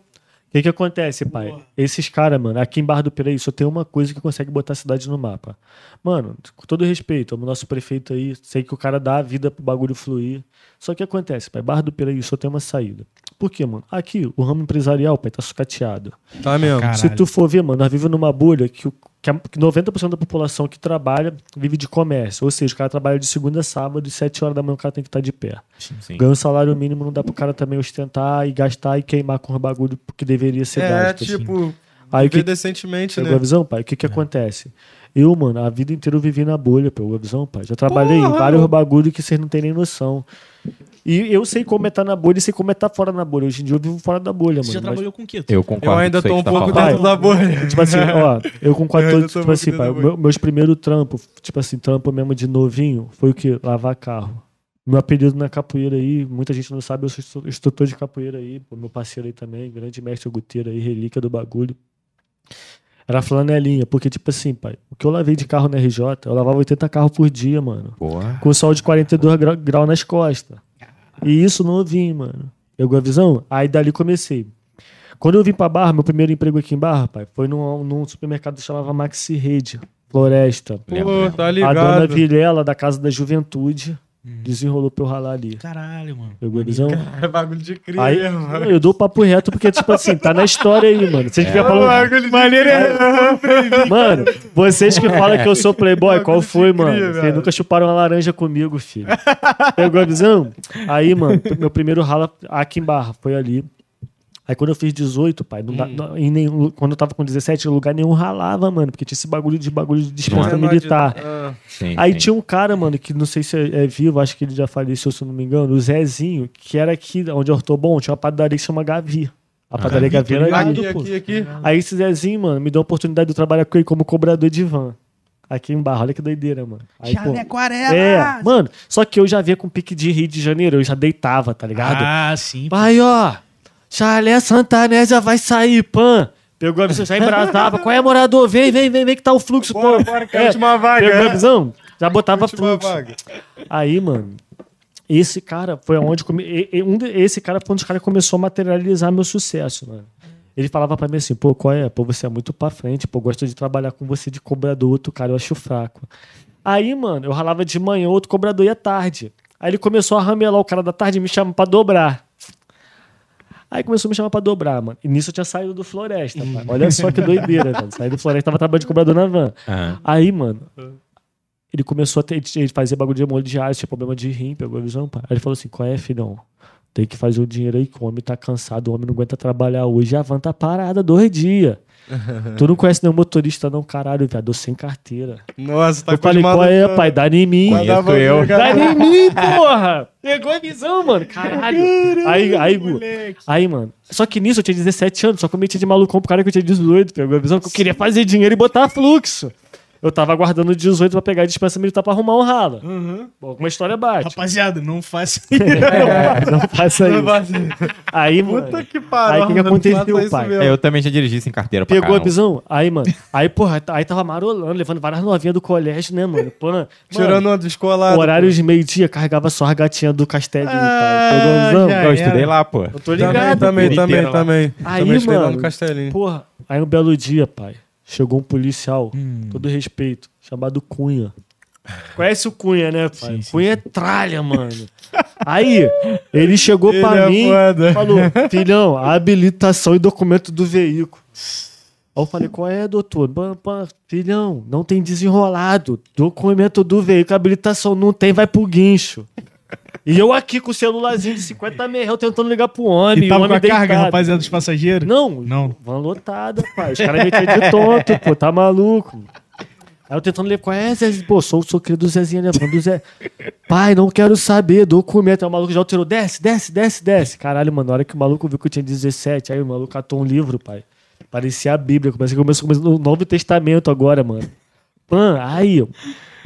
O que que acontece, pai?
Porra.
Esses caras, mano, aqui em Barra do Piraí só tem uma coisa que consegue botar a cidade no mapa. Mano, com todo respeito, o nosso prefeito aí, sei que o cara dá a vida pro bagulho fluir. Só que acontece, pai, Barra do Piraí só tem uma saída. Por quê, mano? Aqui, o ramo empresarial, pai, tá sucateado.
Tá mesmo.
Caralho.
Se tu for ver, mano, nós vivemos numa bolha que, o- que a- que 90% da população que trabalha vive de comércio. Ou seja, o cara trabalha de segunda a sábado e 7 horas da manhã o cara tem que estar de pé.
Sim.
Ganha um salário mínimo, não dá pro cara também ostentar e gastar e queimar com os bagulho que deveria ser
É,
gasto. assim.
tipo,
Aí o
viver
que,
decentemente, né?
a visão, pai? O que que acontece? Eu, mano, a vida inteira eu vivi na bolha, pegou a visão, pai? Já trabalhei em
Porra!
vários bagulho que vocês não têm nem noção. E eu sei como é estar na bolha e sei como é estar fora na bolha. Hoje em dia eu vivo fora da bolha,
Você já
mano. Mas,
trabalhou com o quê?
Eu concordo
Eu ainda tô um
você
pouco
tá
dentro
falando.
da bolha.
tipo assim, ó, eu com
Eu
14,
ainda tô
tipo
um
assim, pai, meu- meus primeiros trampos, tipo assim, trampo mesmo de novinho, foi o que? Lavar carro. Meu apelido na capoeira aí, muita gente não sabe, eu sou instru- instrutor de capoeira aí, pô, meu parceiro aí também, grande mestre Guteira aí, relíquia do bagulho. Era flanelinha, porque tipo assim, pai, o que eu lavei de carro na RJ, eu lavava 80 carros por dia, mano.
Boa.
Com sol de 42 gra- graus nas costas. E isso novinho, mano. Pegou a visão? Aí dali comecei. Quando eu vim pra Barra, meu primeiro emprego aqui em Barra, pai, foi num, num supermercado que chamava Maxi Rede, Floresta.
Pô, tá
A dona
ligado.
Vilela, da Casa da Juventude. Desenrolou pra eu ralar ali.
Caralho, mano.
Pegou a visão?
É bagulho de cria
Aí,
mano.
eu dou papo reto porque, tipo assim, tá na história aí, mano. Vocês ficam falando.
Bagulho de maneiro
Mano, vocês que falam que eu sou playboy, qual foi,
cria,
mano? Vocês nunca chuparam uma laranja comigo, filho. Pegou a visão? Aí, mano, meu primeiro rala aqui em Barra foi ali. Aí quando eu fiz 18, pai, não dá- não- em nenhum, quando eu tava com 17, em lugar nenhum ralava, mano, porque tinha esse bagulho de bagulho de dispensa
Menor de-
militar.
Ah,
Sim,
Aí
sim.
tinha um cara, mano, que não sei se é, é vivo, acho que ele já faleceu, se eu não me engano, o Zezinho, que era aqui onde eu tô bom, tinha uma padaria que chama Gavi. A padaria Gavi era ali.
Aqui, aqui, aqui.
Aí esse Zezinho, mano, me deu a oportunidade de eu trabalhar com ele como cobrador de van. Aqui em Barra, olha que doideira, mano. Aí, pô, é, mano, só que eu já via com pique de Rio de Janeiro, eu já deitava, tá ligado?
Ah, sim.
Pai, ó, Chalé Santanésia vai sair, pan. Pegou a visão, já embrasava. Qual é, morador? Vem, vem, vem, vem que tá o fluxo,
Bora,
pô.
bora, que é a
É,
última vaga.
Pegou a
é.
visão? Já botava fluxo.
vaga.
Aí, mano, esse cara foi onde. Come... Esse cara foi um dos caras que começou a materializar meu sucesso, mano. Ele falava pra mim assim, pô, qual é? Pô, você é muito pra frente, pô, gosto de trabalhar com você de cobrador, outro cara eu acho fraco. Aí, mano, eu ralava de manhã, outro cobrador ia tarde. Aí ele começou a ramelar o cara da tarde e me chama pra dobrar. Aí começou a me chamar pra dobrar, mano. E nisso eu tinha saído do Floresta, pai. Olha só que doideira, mano. Saí do Floresta, tava trabalhando de cobrador na van.
Aham.
Aí, mano, ele começou a ter, ele fazia bagulho de hemodiálise, tinha problema de rim, pegou a visão, pai. Aí ele falou assim: qual é, filhão? Tem que fazer o dinheiro aí, que o homem tá cansado, o homem não aguenta trabalhar hoje, a van tá parada dois dias. tu não conhece nenhum motorista, não, caralho, viado, eu sem carteira.
Nossa, tá
eu falei, qual é, pai? Dá em mim.
Conheço eu.
Dá em mim, porra! Pegou a visão, mano. Caralho. Aí, aí, Gu, aí, mano. Só que nisso eu tinha 17 anos, só que eu meti de malucão pro cara que eu tinha 18. Pegou a visão que eu queria fazer dinheiro e botar fluxo. Eu tava aguardando 18 pra pegar a dispensa militar pra arrumar um rala. Bom, uma história bate.
Rapaziada, não faça
É, não faça isso. Aí, mano.
Puta que pariu.
Aí, o que que
mano,
aconteceu,
isso
pai?
É, eu também já dirigi sem carteira pra
Pegou a visão? Aí, mano. Aí, porra, aí tava marolando, levando várias novinhas do colégio, né, mano? Pô, mano,
Tirando uma descolada.
horário de meio-dia, carregava só as gatinhas do castelinho,
Ah,
pai. A
Eu estudei lá, pô.
Eu tô ligado.
também, também, também.
Aí,
também estudei lá
mano,
no Castelinho.
Porra, aí um belo dia, pai, chegou um policial,
Hum.
todo respeito, chamado Cunha. Conhece o Cunha, né, pai?
Sim, sim,
Cunha é tralha, mano. Aí, ele chegou
Ele
pra
é
mim e falou: Filhão, habilitação e documento do veículo. Aí eu falei, qual é, doutor? Filhão, não tem desenrolado. Documento do veículo, habilitação não tem, vai pro guincho. E eu aqui com o celularzinho de 50 mil tentando ligar pro homem.
E
o
tava com
homem
a carga,
deitado.
rapaziada, dos passageiros?
Não,
Não.
Van lotada, pai. Os caras metiam de tonto, pô, tá maluco. Aí eu tentando ler qual é, Zé? Pô, sou, sou querido do Zezinho, levando o Zé. Pai, não quero saber, documento. Aí o maluco já alterou, desce, desce, desce, desce. Caralho, mano, na hora que o maluco viu que eu tinha 17, aí o maluco catou um livro, pai. Parecia a Bíblia, começa começou começou no Novo Testamento agora, mano. Pan, aí, ó.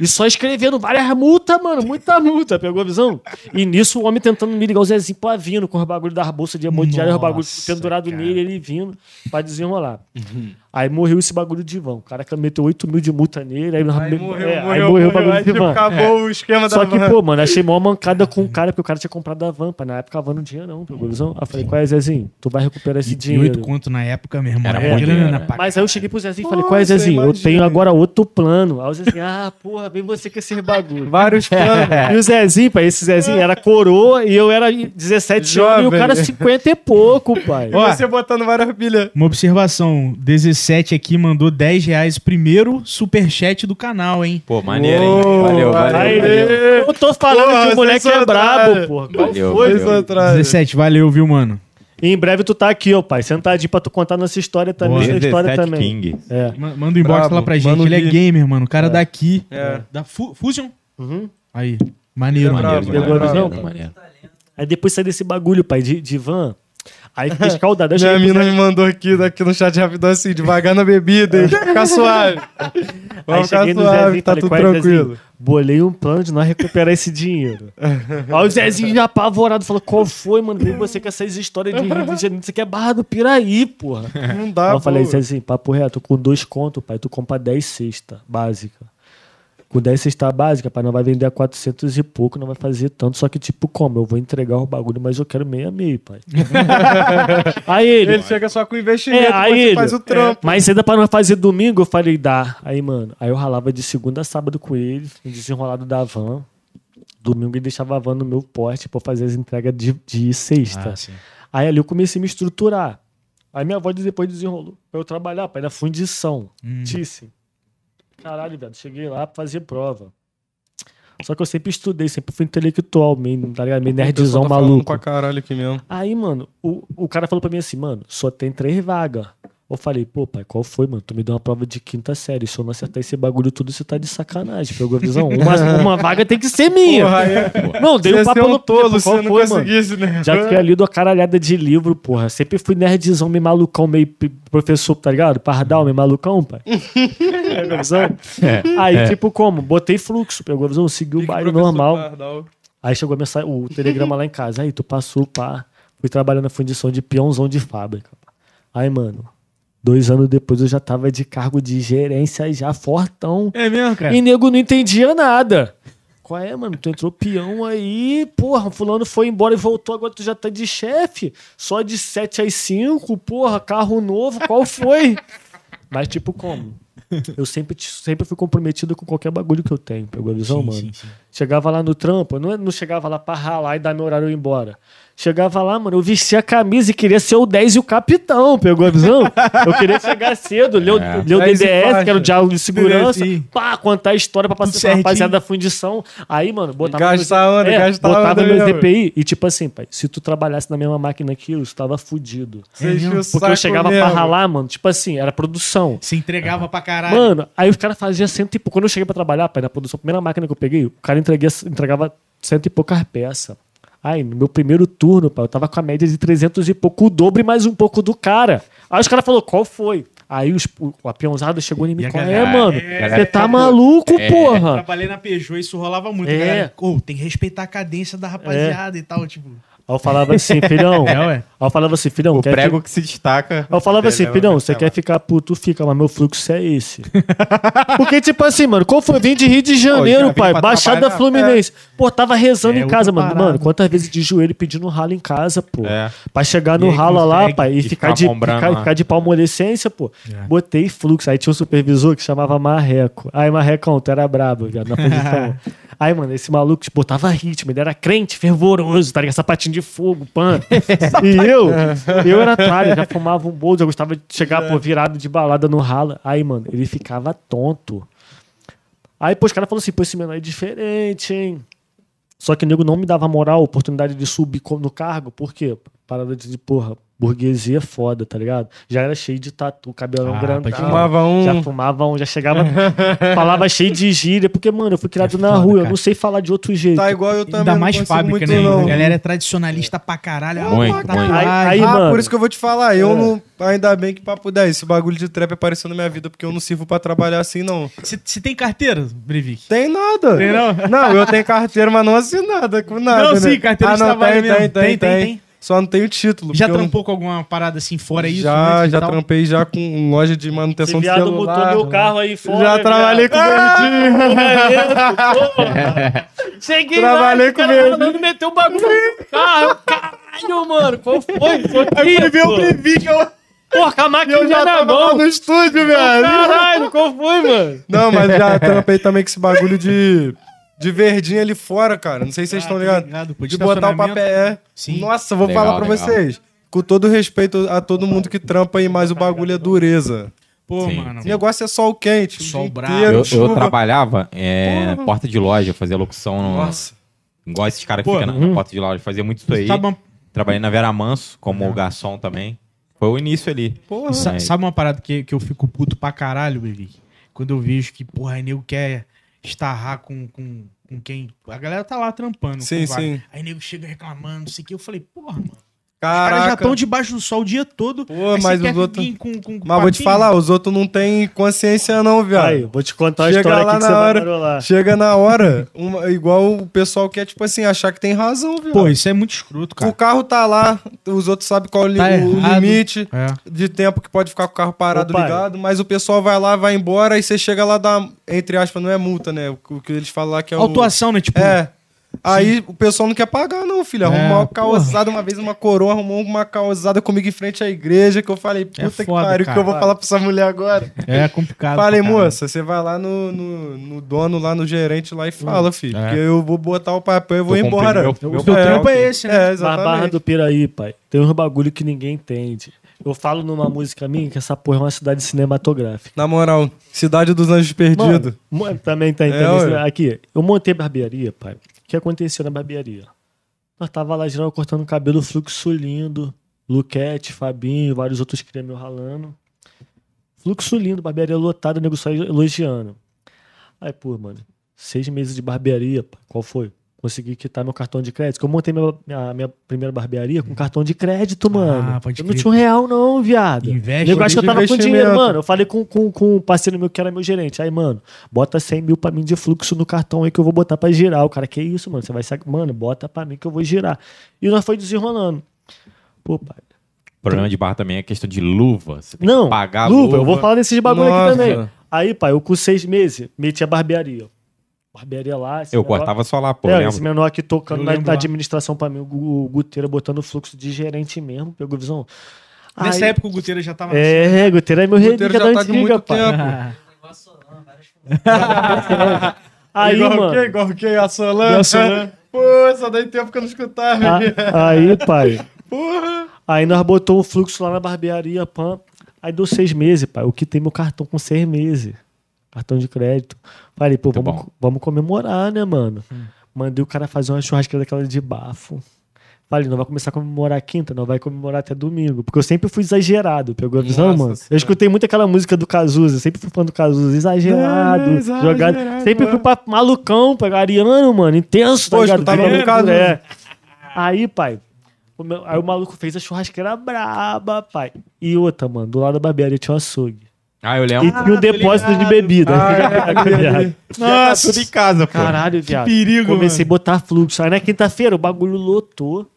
E só escrevendo várias multas, mano. Muita multa. Pegou a visão? E nisso o homem tentando me ligar o Zezinho pra vindo com os bagulhos das bolsas de hemodiário, os bagulhos
Nossa,
pendurado
cara.
nele, ele vindo pra desenrolar. Aí morreu esse bagulho de vão. O cara que meteu 8 mil de multa nele. Aí,
Aí
me-
morreu,
é,
morreu,
aí morreu o bagulho
Aí,
de
tipo,
van.
acabou o esquema
Só
da
que,
van.
pô, mano, achei mó mancada com o cara, porque o cara tinha comprado a van. Na época a van não tinha, não, pegou a visão? Aí eu falei, qual é, Zezinho? Tu vai recuperar esse
E
dinheiro.
oito conto na época, meu irmão.
Era
Era
muito
grana
dinheiro,
pra
Mas aí eu cheguei pro Zezinho e falei, qual é, Zezinho? Eu tenho agora outro plano. Aí o Zezinho, ah, porra, vem você com esses bagulho.
Vários planos.
E o Zezinho, pai, esse Zezinho era coroa e eu era 17 anos e o
Jovem.
cara 50 e pouco, pai.
E você botando várias pilhas.
Uma observação, 17 aqui mandou 10 reais, primeiro superchat do canal, hein?
Pô, maneiro, hein? Valeu, valeu.
Aí,
valeu.
eu tô falando
Porra,
que o moleque é brabo. Qual
Valeu,
foi?
valeu.
Foi atrás.
17, valeu, viu, mano?
E em breve tu tá aqui, ó, pai, sentadinho pra tu contar nossa história também,
Boa.
história
17
também.
King.
É.
Ma- Manda um inbox
Brabo,
lá pra gente.
um
Ele é gamer, mano. O cara daqui.
É.
Da Fu- Fusion?
Uhum.
Aí. Maneiro,
é
mano.
brabo,
Pegou a visão?
Maneiro, maneiro.
Aí depois sai desse bagulho, pai, de, de van. Aí fica escaldado. Eu
Minha mina me mandou aqui, daqui no chat rapidão assim, devagar na bebida, hein? Fica suave. Vamos ficar suave, tá
falei,
tudo
"Qual é,
tranquilo.
Zezinho?" Bolei um plano de nós recuperar esse dinheiro. Aí o Zezinho já apavorado falou: qual foi, mano? Vem você com essas histórias de Rio de Janeiro. Você quer barra do Piraí, porra.
Não dá,
Aí eu falei. Zezinho, papo reto, com dois contos, pai, tu compra 10 cesta básica. Com 10 cesta básica, pai, não vai vender a 400 e pouco, não vai fazer tanto. Só que, tipo, como? Eu vou entregar o bagulho, mas eu quero meio a meio, pai. aí ele,
Ele chega só com investimento,
É, aí ele-
faz o trampo.
mas ainda pra nós fazer domingo, eu falei, dá. Aí, mano, aí eu ralava de segunda a sábado com ele, no desenrolado da van. Domingo ele deixava a van no meu porte pra fazer as entregas de, de sexta.
Ah.
Aí ali eu comecei a me estruturar. Aí minha avó depois desenrolou pra eu trabalhar, pai, na fundição.
Hum.
Tisse. Caralho, velho. Cheguei lá pra fazer prova. Só que eu sempre estudei, sempre fui intelectual, meio, tá ligado? Meio nerdzão
tá
maluco.
pra caralho aqui mesmo.
Aí, mano, o, o cara falou pra mim assim, mano, só tem três vagas. Eu falei, pô, pai, qual foi, mano? Tu me deu uma prova de quinta série. Se eu não acertar esse bagulho tudo, você tá de sacanagem. Pegou a visão? Uma, uma vaga tem que ser minha.
Porra, é-
Não, dei um papo
um
no
tolo se
qual
você não
foi, mano?
conseguisse, né?
Já tinha lido a caralhada de livro, porra. Sempre fui nerdzão, meio malucão, meio professor, tá ligado? Pardal, meio malucão, pai. Pegou a visão? Aí, tipo, como? Botei fluxo, pegou a visão? Segui o baile normal. Aí chegou a mensagem, o telegrama lá em casa. Aí, tu passou, pá. Fui trabalhando na fundição de peãozão de fábrica. Aí, mano, dois anos depois eu já tava de cargo de gerência já fortão.
É mesmo, cara?
E nego não entendia nada. Qual é, mano? Tu entrou peão aí, porra, fulano foi embora e voltou, agora tu já tá de chefe. Só de 7 às 5, porra, carro novo, qual foi? Mas tipo, como? Eu sempre, sempre fui comprometido com qualquer bagulho que eu tenho, pegou a visão,
Sim,
mano?
sim, sim.
Chegava lá no trampo, eu não, não chegava lá pra ralar e dar meu horário e ir embora. Chegava lá, mano, eu vestia a camisa e queria ser o 10 e o capitão, pegou a visão? Eu queria chegar cedo, ler o,
É.
ler o
10
DDS, que era o diálogo de segurança, pá, contar a história pra passar pra rapaziada da fundição. Aí, mano, botava
Gastar onda,
é, botava
onda
meus e tipo assim, pai, se tu trabalhasse na mesma máquina que eu, tu tava fudido. Porque eu chegava
mesmo.
pra ralar, mano, tipo assim, era produção.
Se entregava pra caralho.
Mano, aí os caras faziam cento e pouco. Quando eu cheguei pra trabalhar, pai, na produção, a primeira máquina que eu peguei, o cara entreguia, entregava cento e poucas peças. Aí, no meu primeiro turno, pai, eu tava com a média de 300 e pouco, o dobro e mais um pouco do cara. Aí os caras falaram, qual foi? Aí os, o, a peãozada chegou em mim,
E
qual é, mano?
É,
Você tá maluco, porra?
Trabalhei na Peugeot, isso rolava muito.
É.
Galera, "Ô, tem que respeitar a cadência da rapaziada e tal, tipo.
Aí eu falava assim, filhão.
É, ué.
Aí eu falava assim, filhão,
O
quer
prego
que...
que se destaca.
Aí eu falava assim,
Ele
filhão, você
pra
quer ficar puto, fica, mas meu fluxo é esse. Porque, tipo assim, mano, qual foi? Vim de Rio de Janeiro,
vim
pai, Baixada Fluminense. Pô, tava rezando
É
em casa, mano.
parada.
Mano, quantas vezes de joelho pedindo ralo em casa, pô.
É.
Pra chegar no ralo lá, pai, e,
E
ficar,
ficar
de, ficar, ficar de palmolescência, pô.
É.
Botei fluxo. Aí tinha um supervisor que chamava Marreco. Aí, Marrecão, tu era brabo, viado, na posição. Aí, mano, esse maluco tipo, botava ritmo, ele era crente, fervoroso, tá ligado? Sapatinho de fogo, pan. e eu, eu era tralha, já fumava um bolo, já gostava de chegar, pô, virado de balada no ralo. Aí, mano, ele ficava tonto. Aí, pô, os caras falaram assim, pô, esse menor é diferente, hein? Só que o nego não me dava moral, oportunidade de subir no cargo, por quê? Parada de, porra, burguesia é foda, tá ligado? Já era cheio de tatu, cabelão
Ah,
grandão.
crer.
Fumava um.
Já fumava um, já chegava, falava cheio de gíria, porque, mano, eu fui criado na
foda,
rua, eu
cara.
não sei falar de outro jeito.
Tá igual eu também.
Ainda mais fábrica,
muito,
né?
Não.
A galera é tradicionalista pra caralho. Ah,
Muito, muito.
Aí- aí,
ah,
mano.
por isso que eu vou te falar. Eu
É.
não. Ainda bem que papo 10. Esse bagulho de trap apareceu na minha vida porque eu não sirvo pra trabalhar assim, não.
Você tem carteira, Breivik?
Tem nada.
Tem não?
Não, eu tenho carteira, mas não assinada com nada.
Não,
né?
sim, carteira
ah,
de
não,
trabalho
tem,
mesmo.
tem, tem,
Tem, tem,
tem,
tem.
Só não tenho título.
Já
eu não-
trampou com alguma parada assim fora isso?
Já, já
tal?
trampei já com loja de
Esse
manutenção de
viado
celular.
botou meu carro aí fora.
Já trabalhei com o Verdinho.
Cheguei
Trabalhei
lá,
com
o mandando meter o bagulho no carro. Caralho, mano, qual foi? Foi
Aí veio o Breivik, eu...
Porra, a máquina
Eu já
na mão.
no estúdio, velho.
Caralho, qual foi, mano?
Não, mas já trampei também com esse bagulho de, de verdinho ali fora, cara. Não sei se vocês
Ah,
estão
tô
ligados.
ligado, de
botar o papel. É.
Sim.
Nossa, vou
Legal,
falar pra
legal.
vocês. Com todo respeito a todo mundo que trampa aí, mas o bagulho é dureza.
Pô,
Sim,
mano.
O negócio é sol quente. o
Sol bravo.
inteiro,
Eu, eu trabalhava é,
Porra.
porta de loja, fazia locução. No,
Nossa.
Igual esses caras que ficam na, na porta de loja, fazia muito isso aí.
Uma,
Trabalhei na Vera Manso como garçom também. Foi o início ali.
Porra.
sa-
É.
sabe uma parada que, que eu fico puto pra caralho, Breivik? Quando eu vejo que, porra, aí nego quer estarrar com, com, com quem... A galera tá lá trampando.
Sim, sim.
Aí nego chega reclamando, não sei o que. Eu falei, porra, mano. Os caras já
Caraca.
estão debaixo do sol o dia todo.
Pô, mas os outros-
Com, com, com
Mas vou te falar, os outros não têm consciência não, viado.
Aí, vou te contar uma
Chega
história
lá
aqui que
na
você
hora. Chega na hora, uma- igual o pessoal quer, tipo assim, achar que tem razão, viu?
Pô, isso é muito escroto,
o
cara.
carro tá lá, os outros sabem qual é o
Tá
o
errado.
limite
É.
de tempo que pode ficar com o carro parado
Ô, pai.
ligado, mas o pessoal vai lá, vai embora, e você chega lá, dá, entre aspas, não é multa, né? O, o que eles falam lá que é o...
Autuação, né? Tipo,
É, Aí o pessoal não quer pagar, não, filho. Arrumou
É,
uma causada, uma vez uma coroa, arrumou uma causada comigo em frente à igreja, que eu falei, puta que
É foda,
pariu, o que
cara.
eu vou falar pra essa mulher agora?
É complicado.
Falei, moça, você vai lá no, no, no dono, lá no gerente lá e fala, filho.
É.
Porque eu vou botar o papel e vou embora.
cumprindo meu-
O teu trampo é esse, né?
É,
Na
exatamente.
Barra do Piraí, pai, tem uns bagulho que ninguém entende. Eu falo numa música minha que essa porra é uma cidade cinematográfica.
Na moral, Cidade dos Anjos Perdidos.
Também tem.
É,
também,
ué.
aqui, eu montei barbearia, pai. Que aconteceu na barbearia? Nós tava lá geral cortando cabelo, fluxo lindo. Luquete, Fabinho, vários outros creme ralando. Fluxo lindo, barbearia lotada, o nego só elogiando. Aí, pô, mano, seis meses de barbearia, qual foi? Consegui quitar meu cartão de crédito. que Eu montei minha, minha, minha primeira barbearia com cartão de crédito, mano.
pode
eu não tinha um real, não, viado.
Investe,
Eu acho que eu tava com
investimento.
dinheiro, mano. Eu falei com, com, com um parceiro meu que era meu gerente. Aí, mano, bota 100 mil pra mim de fluxo no cartão aí que eu vou botar pra girar. O cara, que isso, mano? Você vai sair. Mano, bota pra mim que eu vou girar. E nós foi desenrolando. Pô, pai.
O problema de barra também é a questão de luva. Você tem
Não,
que pagar a
luva, eu vou falar desses bagulho
Nossa.
aqui também. Aí, pai, eu com seis meses meti a barbearia. Barbearia lá.
Eu
negócio-
cortava só lá, pô.
é, esse menor aqui tocando na, na administração pra mim, o Gu- o Guteira botando fluxo de gerente mesmo, pegou visão.
Nessa
Aí-
época o Guteira já tava.
É, Guteira é meu
Guteira
relíquia
já
da
tá de
antiga,
tempo.
Aí,
igual
mano.
o quê? Igual o quê? A Solange?
A.
Pô, essa daí tempo que eu não escutava.
a- aí, pai.
Porra.
Aí nós botou o fluxo lá na barbearia, pã. Aí deu seis meses, pai. O que tem meu cartão com seis meses. Cartão de crédito. Falei, pô, vamos, vamos comemorar, né, mano?
Hum.
Mandei o cara fazer uma churrasqueira daquela de bafo. Falei, não vai começar a comemorar quinta, não vai comemorar até domingo. Porque eu sempre fui exagerado, pegou a visão,
Nossa
mano?
Senhora.
Eu escutei muito aquela música do Cazuza, sempre fui fã do Cazuza, exagerado,
É, exagerado,
jogado. Sempre fui pra malucão, pra ariano, mano, intenso, tá
Pô,
ligado?
Cazuza.
é. Aí, pai, o meu- aí o maluco fez a churrasqueira braba, pai. E outra, mano, do lado da barbearia tinha um açougue.
Ah, eu
E
lembro.
tinha um depósito de bebida.
Tá tudo em casa, pô.
Caralho, viado.
perigo,
Comecei a botar fluxo. Aí na quinta-feira o bagulho lotou.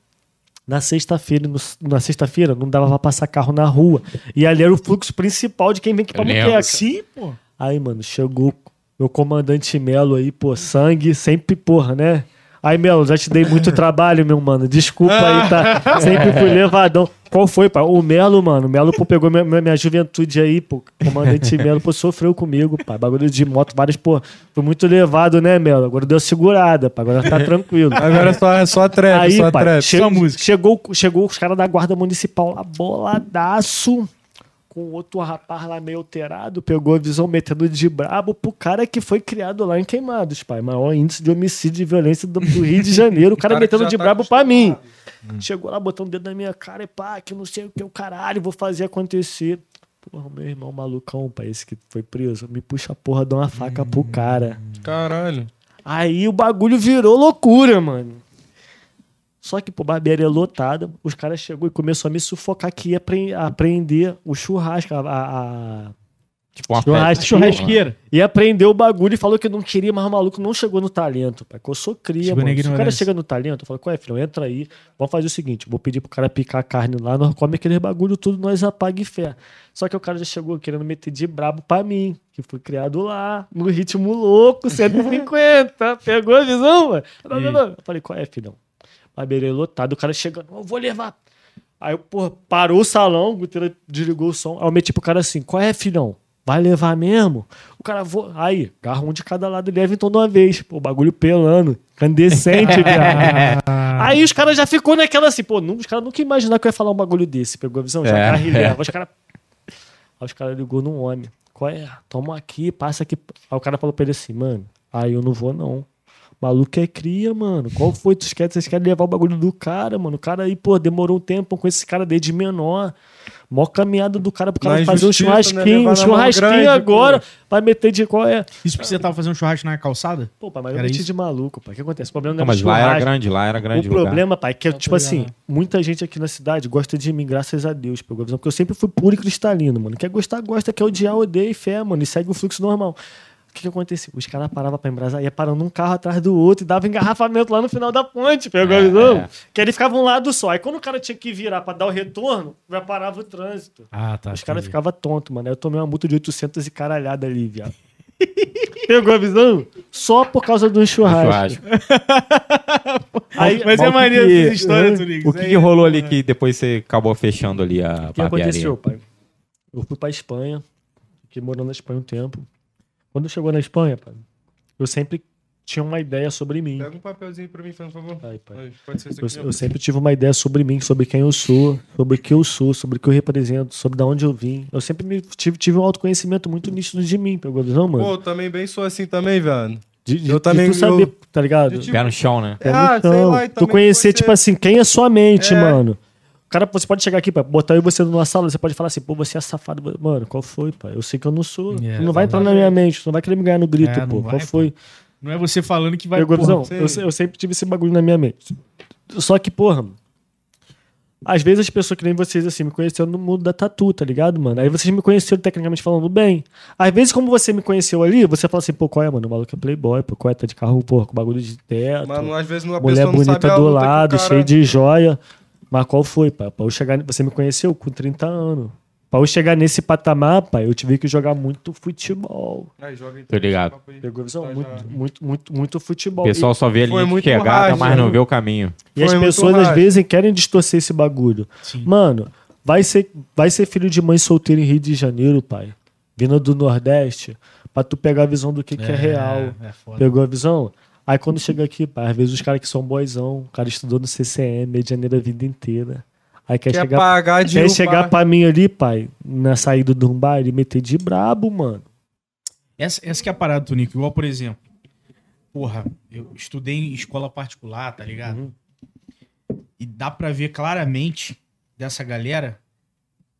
Na sexta-feira, no- na sexta-feira, não dava pra passar carro na rua. E ali era o fluxo principal de quem vem aqui pra. Muqueca.
Sim, pô.
Aí, mano, chegou meu comandante Melo aí, pô, sangue, sempre, porra, né? Aí, Melo, já te dei muito trabalho, meu mano. Desculpa aí, tá? Sempre fui levadão. Qual foi, pai? O Melo, mano. O Melo, pô, pegou minha, minha, juventude aí, pô. Comandante Melo, pô, sofreu comigo, pai. Bagulho de moto, vários, pô. Foi muito levado, né, Melo? Agora deu segurada, pai. Agora tá tranquilo.
Agora é só, é só trap,
Aí,
só
pai,
trap.
che-
Só música.
chegou, chegou os caras da guarda municipal lá, boladaço, com outro rapaz lá meio alterado, pegou a visão metendo de brabo pro cara que foi criado lá em Queimados, pai. Maior índice de homicídio e violência do, do Rio de Janeiro. O cara,
cara
metendo de
tá
brabo pra mim. Chegou lá, botando o dedo na minha cara e pá, que não sei o que, o caralho, vou fazer acontecer. Porra, meu irmão malucão, pai, esse que foi preso, me puxa a porra de uma faca pro cara.
Caralho.
Aí o bagulho virou loucura, mano. Só que, pô, barbearia lotada, os caras chegou e começou a me sufocar que ia pre- aprender o churrasco, a, a- a-
Tipo uma.
Churrasqueira.
ia aprender o bagulho e falou que não queria, mas o maluco não chegou no talento, pai. Que eu sou cria,
na
mano. Se o cara chega no talento, eu falo, qual é, filho? Entra aí, vamos fazer o seguinte, vou pedir pro cara picar a carne lá, nós come aquele bagulho tudo, nós apaga e fé. Só que o cara já chegou querendo meter de brabo pra mim, que fui criado lá, no ritmo louco, 150. Pegou a visão, mano? Eu falei, qual é, filhão? Barbearia lotado, o cara chegando, eu vou levar. Aí, pô, parou o salão, o Guteira desligou o som. Aí eu meti pro cara assim: qual é, filhão? Vai levar mesmo? O cara, vou. Aí, garra um de cada lado e leva então de uma vez. Pô, o bagulho pelando, candescente, cara. Aí os caras já ficou naquela assim, pô, não, os caras nunca imaginaram que eu ia falar um bagulho desse. Pegou a visão? Já
É.
garra e leva. Os caras. Aí os caras ligou num homem. Qual é? Toma aqui, passa aqui. Aí o cara falou pra ele assim, mano, aí eu não vou não. Maluco é cria, mano. Qual foi? Vocês querem, vocês querem levar o bagulho do cara, mano? O cara aí, pô, demorou um tempo com esse cara desde menor. Mó caminhada do cara pro cara fazer um
injustiça, né?
churrasquinho.
Levar
Um churrasquinho
grande,
agora.
pô.
Vai meter de qual é?
Isso porque você tava fazendo churrasco na calçada?
Pô, pai, mas eu
Era
meti
isso?
de maluco, pai. O que acontece? O problema não,
Não,
é
mas lá era grande, lá era grande
O
lugar.
problema, pai, é que, tipo
ligado.
assim, muita gente aqui na cidade gosta de mim, graças a Deus, pegou a visão. Porque eu sempre fui puro e cristalino, mano. Quer gostar, gosta. Quer odiar, odeia e fé, mano. E segue o fluxo normal. O que que acontecia? Os caras paravam pra embrasar, ia parando um carro atrás do outro e dava engarrafamento lá no final da ponte, pegou a
É,
visão?
é.
Que ele ficava um lado só. Aí quando o cara tinha que virar pra dar o retorno, já parava o trânsito.
Ah, tá.
Os caras ficavam tontos, mano. Aí eu tomei uma multa de 800 e caralhada ali, viado. Pegou a visão? Só por causa do churrasco. Aí,
Mas é maneiro
que-
essa história,
Hã?
Tunix.
O que, que rolou ali que depois você acabou fechando ali a
O que aconteceu, pai? Eu fui pra Espanha, fiquei morando na Espanha um tempo. Quando chegou na Espanha, pai, eu sempre tinha uma ideia sobre mim.
Pega um papelzinho pra mim, por favor.
Ai, pai.
Ai, Pode ser isso
Eu,
aqui.
eu sempre tive uma ideia sobre mim, sobre quem eu sou, sobre o que eu sou, sobre o que eu represento, sobre de onde eu vim. Eu sempre me- tive, tive um autoconhecimento muito nítido de mim, pegou a visão, mano?
Pô, eu também bem sou assim também, velho.
de, de,
eu
de
também-
tu saber,
eu-
tá ligado?
eu tive-
Pé no chão, né?
Pé no
Ah, sei
chão.
lá,
tu conhecer,
você-
tipo assim, quem é sua mente,
É.
mano. O cara, você pode chegar aqui, pai, botar eu e você numa sala, você pode falar assim, pô, você é safado. Mano, qual foi, pai? Eu sei que eu não sou.
É,
tu não vai entrar na minha mente, tu não vai querer me ganhar no grito,
É, não
pô.
vai,
qual
pô.
foi?
Não é você falando que vai.
Pegou a
porra,
visão?
sim.
Eu, eu sempre tive esse bagulho na minha mente. Só que, porra, às vezes as pessoas que nem vocês, assim, me conheceram no mundo da tatu, tá ligado, mano? Aí vocês me conheceram tecnicamente falando bem. Às vezes, como você me conheceu ali, você fala assim, pô, qual é, mano? O maluco é playboy, pô, qual é? Tá de carro, porra, com bagulho de teto.
Mano, às vezes uma
mulher
pessoa não sabe
bonita
a
do
luta que o
lado,
cara-
cheio de joia. Mas qual foi, pai? Pra eu chegar. Você me conheceu com 30 anos. Pra eu chegar nesse patamar, pai, eu tive que jogar muito futebol.
Ai, joga então,
Tô ligado.
aí.
Pegou a visão?
Tá,
Muito, muito, muito, muito
O
futebol.
pessoal só vê a
Foi
linha de
muito
chegada,
raso,
mas não
né?
vê o caminho.
E as
Foi muito
pessoas às
raso.
vezes querem distorcer esse bagulho.
Sim.
Mano, vai ser, vai ser filho de mãe solteira em Rio de Janeiro, pai. Vindo do Nordeste, pra tu pegar a visão do que, que é real.
É foda.
Pegou a visão? Aí quando chega aqui, pai, às vezes os caras que são boizão, o cara estudou no CCM, medianeira a vida inteira. Aí quer,
Quer
chegar,
pagar de
quer chegar pra mim ali, pai, na saída de um bar e meter de brabo, mano.
Essa, essa que é a parada, Tonico. Igual, por exemplo, porra, eu estudei em escola particular, tá ligado?
Uhum.
E dá pra ver claramente dessa galera,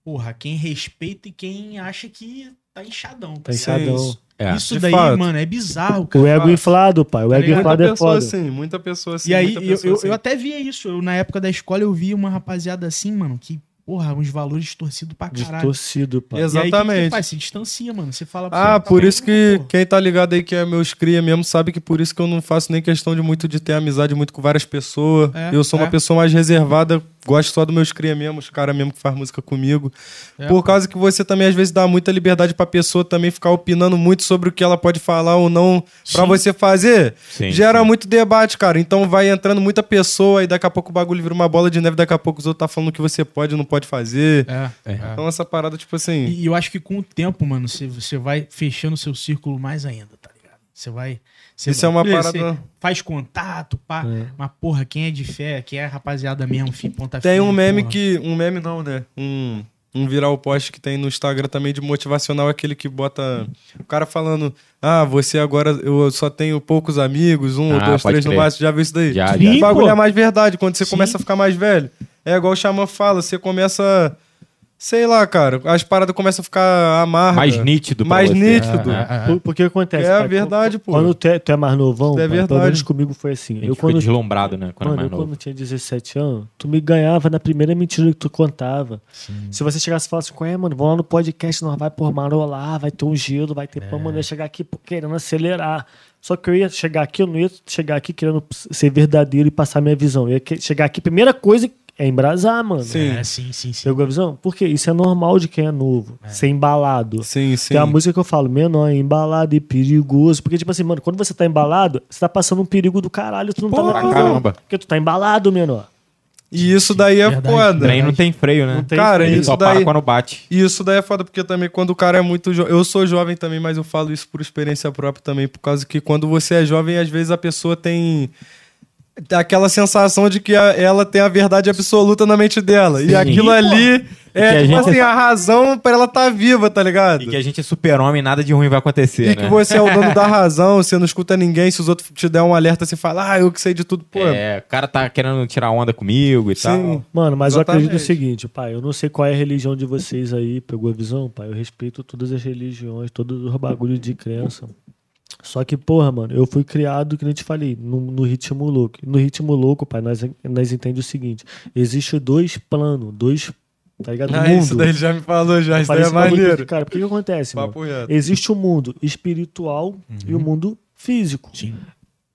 porra, quem respeita e quem acha que tá inchadão.
Tá
ligado?
inchadão.
isso.
É.
Isso daí,
fato.
mano, é bizarro,
O
cara.
ego
fácil.
inflado, pai. O
Tá
ego
ligado?
inflado
Muita
é
pessoa
foda.
assim, muita pessoa assim.
E aí,
muita
eu,
pessoa
eu,
assim.
eu até via isso. Eu, na época da escola, eu via uma rapaziada assim, mano, que, porra, uns valores torcidos pra caralho.
Distorcido, pai.
Exato.
E aí, o que
Exatamente.
faz? Se distancia, mano. Você fala
Ah,
você, tá
por isso que
maluco, pô.
quem tá ligado aí que é meus cria mesmo sabe que por isso que eu não faço nem questão de muito de ter amizade muito com várias pessoas.
É,
eu sou
é.
uma pessoa mais reservada, gosto só dos meus cria mesmo, os caras mesmo que faz música comigo.
É,
por causa que você também às vezes dá muita liberdade pra pessoa também ficar opinando muito sobre o que ela pode falar ou não pra
Sim.
você fazer.
Sim,
Gera
sim.
muito debate, cara. Então vai entrando muita pessoa e daqui a pouco o bagulho vira uma bola de neve, daqui a pouco os outros tá falando o que você pode e não pode fazer.
É,
É.
é.
Então essa parada, tipo assim.
E eu acho que com o tempo, mano, você, você vai fechando o seu círculo mais ainda, tá ligado? Você vai. Você
Isso é uma
beleza,
parada-
faz contato, pá. Mas, porra, quem é de fé, quem é rapaziada mesmo, fim, ponta
Tem um meme
porra.
que. Um meme não, né? Um, um viral post que tem no Instagram também de motivacional, aquele que bota. O cara falando. Ah, você agora. Eu só tenho poucos amigos, um ou
Ah,
dois, três no
crer.
máximo. Já viu isso daí?
Já,
Sim,
O bagulho é mais verdade. Quando você
Sim.
começa a ficar mais velho. É igual o Xamã fala, você começa. Sei lá, cara. As paradas começam a ficar amargas.
Mais nítido
Mais
você.
nítido.
É, é, é.
Por- Porque acontece.
É a
pai,
verdade, pô.
Quando tu é, tu é mais novão,
é
pai, pelo
verdade.
menos comigo foi assim.
A
Eu quando,
deslumbrado, né? Quando
mano,
é
eu
mais novo.
quando tinha 17 anos, tu me ganhava na primeira mentira que tu contava. Se você chegasse e falasse com é, mano, vamos lá no podcast, nós vai por marolar, vai ter um gelo, vai ter pão, mano, eu ia chegar aqui querendo acelerar. Só que eu ia chegar aqui, eu não ia chegar aqui querendo ser verdadeiro e passar minha visão. Eu ia que- chegar aqui, primeira coisa é embrasar, mano.
Sim.
É, sim, sim, sim.
Pegou a visão? Porque isso é normal de quem é novo, ser embalado.
Sim, sim.
Tem a música que eu falo, menor, embalado e perigoso. Porque, tipo assim, mano, quando você tá embalado, você tá passando um perigo do caralho, tu não tá
Porra,
na visão.
caramba.
Porque tu tá embalado, menor.
E isso daí é
Verdade.
Foda.
trem não tem freio, né?
Não tem
Cara,
freio.
Ele
isso
só
daí-
para quando bate.
E isso daí é foda, porque também quando o cara é muito jovem. Eu sou jovem também, mas eu falo isso por experiência própria também, por causa que quando você é jovem, às vezes a pessoa tem. Aquela sensação de que a- ela tem a verdade absoluta na mente dela. E
Sim.
aquilo
Pô.
ali é,
a
tipo assim, a razão pra ela estar viva, tá ligado?
E que a gente é super-homem, nada de ruim vai acontecer,
E
né?
que você é o dono da razão, você não escuta ninguém, se os outros te der um alerta, você fala, ah, eu que sei de tudo, pô.
É, o cara tá querendo tirar onda comigo e
Sim.
tal.
Mano, mas eu
Exatamente.
acredito o seguinte, pai. Eu não sei qual é a religião de vocês aí, pegou a visão, pai. Eu respeito todas as religiões, todos os bagulhos de crença. Só que, porra, mano, eu fui criado, que nem te falei, no, no ritmo louco. No ritmo louco, pai, nós, nós entendemos o seguinte: existe dois planos, dois. Tá ligado?
Ah,
mundo.
isso daí ele já me falou, já. Isso daí é maneiro.
Cara, por que, que acontece, mano?
Papo reto.
Existe o mundo espiritual e o mundo físico.
Sim.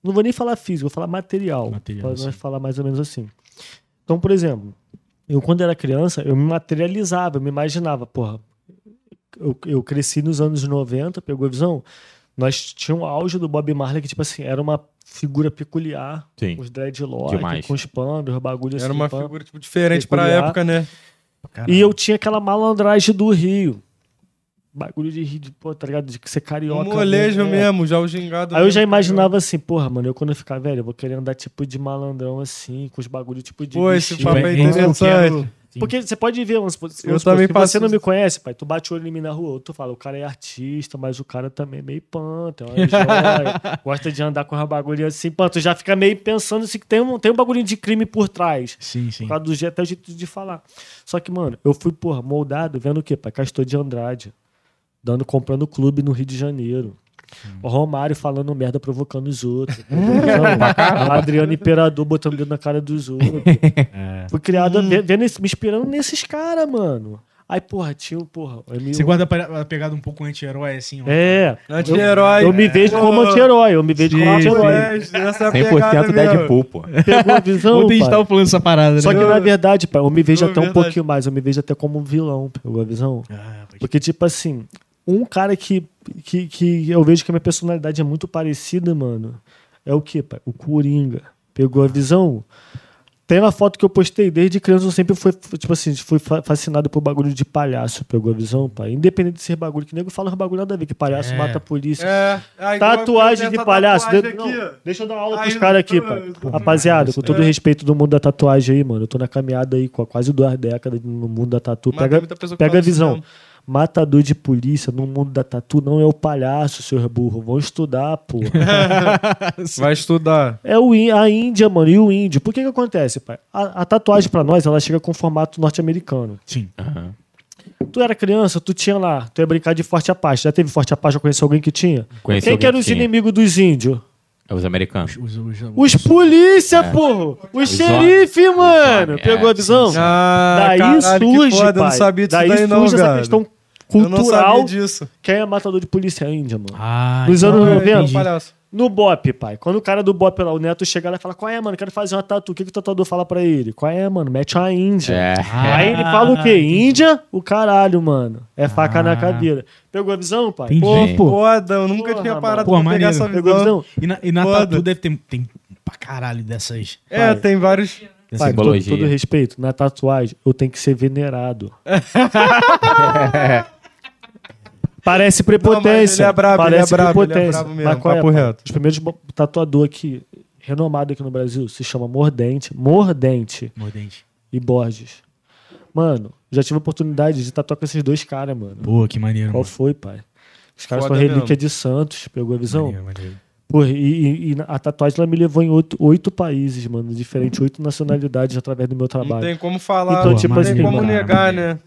Não vou nem falar físico, vou falar material.
Material,
Pra nós falar mais ou menos assim. Então, por exemplo, eu quando era criança, eu me materializava, eu me imaginava, porra. Eu, eu cresci nos anos 90, pegou a visão? Nós tínhamos o auge do Bob Marley, que, tipo assim, era uma figura peculiar.
Sim.
Com os dreadlocks,
Demais.
com os panos, os bagulhos
Era
assim,
uma
pã.
figura tipo, diferente pra
Peculiar.
época, né?
E eu tinha aquela malandragem do Rio. Bagulho de Rio, de, pô, tá ligado? De ser
Um
carioca.
molejo
né?
mesmo, já o gingado.
Aí eu já
tá
imaginava assim, porra, mano, eu quando eu ficar velho, eu vou querer andar tipo de malandrão assim, com os bagulho tipo de.
Pô, esse papo é interessante.
Sim.
Porque você pode ver, vamos
Eu
vamos supor,
também
se
faço
você não me conhece, pai, tu bate o olho em mim na rua, tu fala, o cara é artista, mas o cara também é meio pan, tem uma joia, gosta de andar com uma bagulho assim, pô, tu já fica meio pensando assim, que tem um, tem um bagulho de crime por trás.
Sim, sim.
Por causa do jeito, até o jeito de falar. Só que, mano, eu fui, porra, moldado vendo o quê, pai? Castor de Andrade. Dando, comprando clube no Rio de Janeiro. O Romário falando merda, provocando os outros. Não, Adriano Imperador botando dedo na cara dos outros. Fui criado ve- vendo me inspirando nesses caras, mano. Aí, porra, tinha, um, porra. eu
Você guarda a pegada um pouco anti-herói, assim, ó.
É.
Anti-herói.
Eu me vejo como
Pô,
anti-herói. Eu me vejo como
Sim,
anti-herói.
é, essa é a pegada
100%
mesmo.
Deadpool, pô.
Pegou a visão,
Ontem a gente tava falando essa parada, né?
Só que, na verdade, pai, eu me vejo
Não,
até um
verdade.
pouquinho mais. Eu me vejo até como um vilão. Pegou a visão?
Ah, pode-
Porque, tipo assim, um cara que, que, que eu vejo que a minha personalidade é muito parecida, mano, é o quê, pai? O Coringa. Pegou a visão? Tem uma foto que eu postei, desde criança eu sempre fui, tipo assim, fui fa- fascinado por bagulho de palhaço, pegou a visão, pai? Independente de ser bagulho, que nego fala bagulho nada a ver, que palhaço
É.
mata a polícia.
É, igual
Tatuagem de palhaço.
tatuagem
De- não, deixa eu dar uma aula pros caras aqui, pai. Rapaziada, com todo
É.
respeito do mundo da tatuagem aí, mano. Eu tô na caminhada aí com quase duas décadas no mundo da tatu.
Mas
Pega,
que
pega a visão.
mesmo.
Matador de polícia no mundo da tatu não é o palhaço, seu burro. Vão estudar, pô.
Vai estudar.
é o, a Índia, mano, e o índio. Por que que acontece, pai? A, a tatuagem pra nós, ela chega com formato norte-americano.
Sim.
Aham.
Tu era criança, tu tinha lá, tu ia brincar de Forte Apache. Já teve Forte Apache? Já conheceu alguém que tinha?
Conheci
Quem que eram
que
os inimigos dos índios?
É os americanos.
Os, os,
Os polícia, porra! Os xerife, mano! Pegou
é,
a visão?
Ah,
Daí
caralho, que
surge,
foda, eu
pai.
não sabia disso
daí
daí não,
surge essa
velho.
questão
Eu não
cultural.
sabia disso.
Quem é matador de polícia é a Índia, mano.
Ah,
Nos
então-
anos
Ah,
90,
então, palhaço.
No Bop, pai. Quando o cara do Bop lá, o Neto chega lá e fala: Qual é, mano? Quero fazer uma tatu. O que, que o tatuador fala pra ele? Qual é, mano? Mete uma Índia.
É.
Aí ele fala o quê?
Ah.
Índia? O caralho, mano. É faca na
Ah.
cadeira. Pegou a visão, pai?
Entendi.
Pô.
Pô,
foda, eu nunca
Porra,
tinha parado
Pô,
pra pegar essa
Pegou a
visão.
visão?
E na, e na tatu deve ter tem pra caralho dessas.
É, tem vários.
Pai, com todo, todo respeito, na tatuagem eu tenho que ser venerado. Parece prepotência.
Não, ele é brabo, ele é
parece
brabo, ele é
prepotência.
brabo mesmo,
Mas qual é,
papo reto.
Os primeiros tatuador aqui, renomado aqui no Brasil, se chama Mordente. Mordente
Mordente.
e Borges. Mano, já tive a oportunidade de tatuar com esses dois caras, mano.
Pô, que maneiro.
Qual
mano.
foi, pai? Os caras
Foda
são relíquia
mesmo.
de Santos, pegou a visão?
Maneiro, maneiro.
Porra, e, e- e a tatuagem ela me levou em oito, oito países, mano, diferentes, oito nacionalidades através do meu
Não
trabalho.
tem como falar,
Então,
não
tipo
tem
assim,
como
mano,
negar,
maneiro.
né?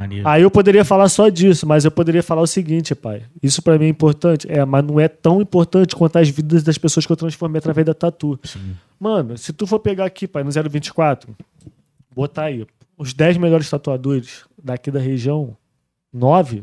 Maneiro.
Aí eu poderia falar só disso, mas eu poderia falar o seguinte, pai. Isso pra mim é importante, é, mas não é tão importante quanto as vidas das pessoas que eu transformei através da tatu.
Sim.
Mano, se tu for pegar aqui, pai, no 024, botar aí os 10 melhores tatuadores daqui da região, 9,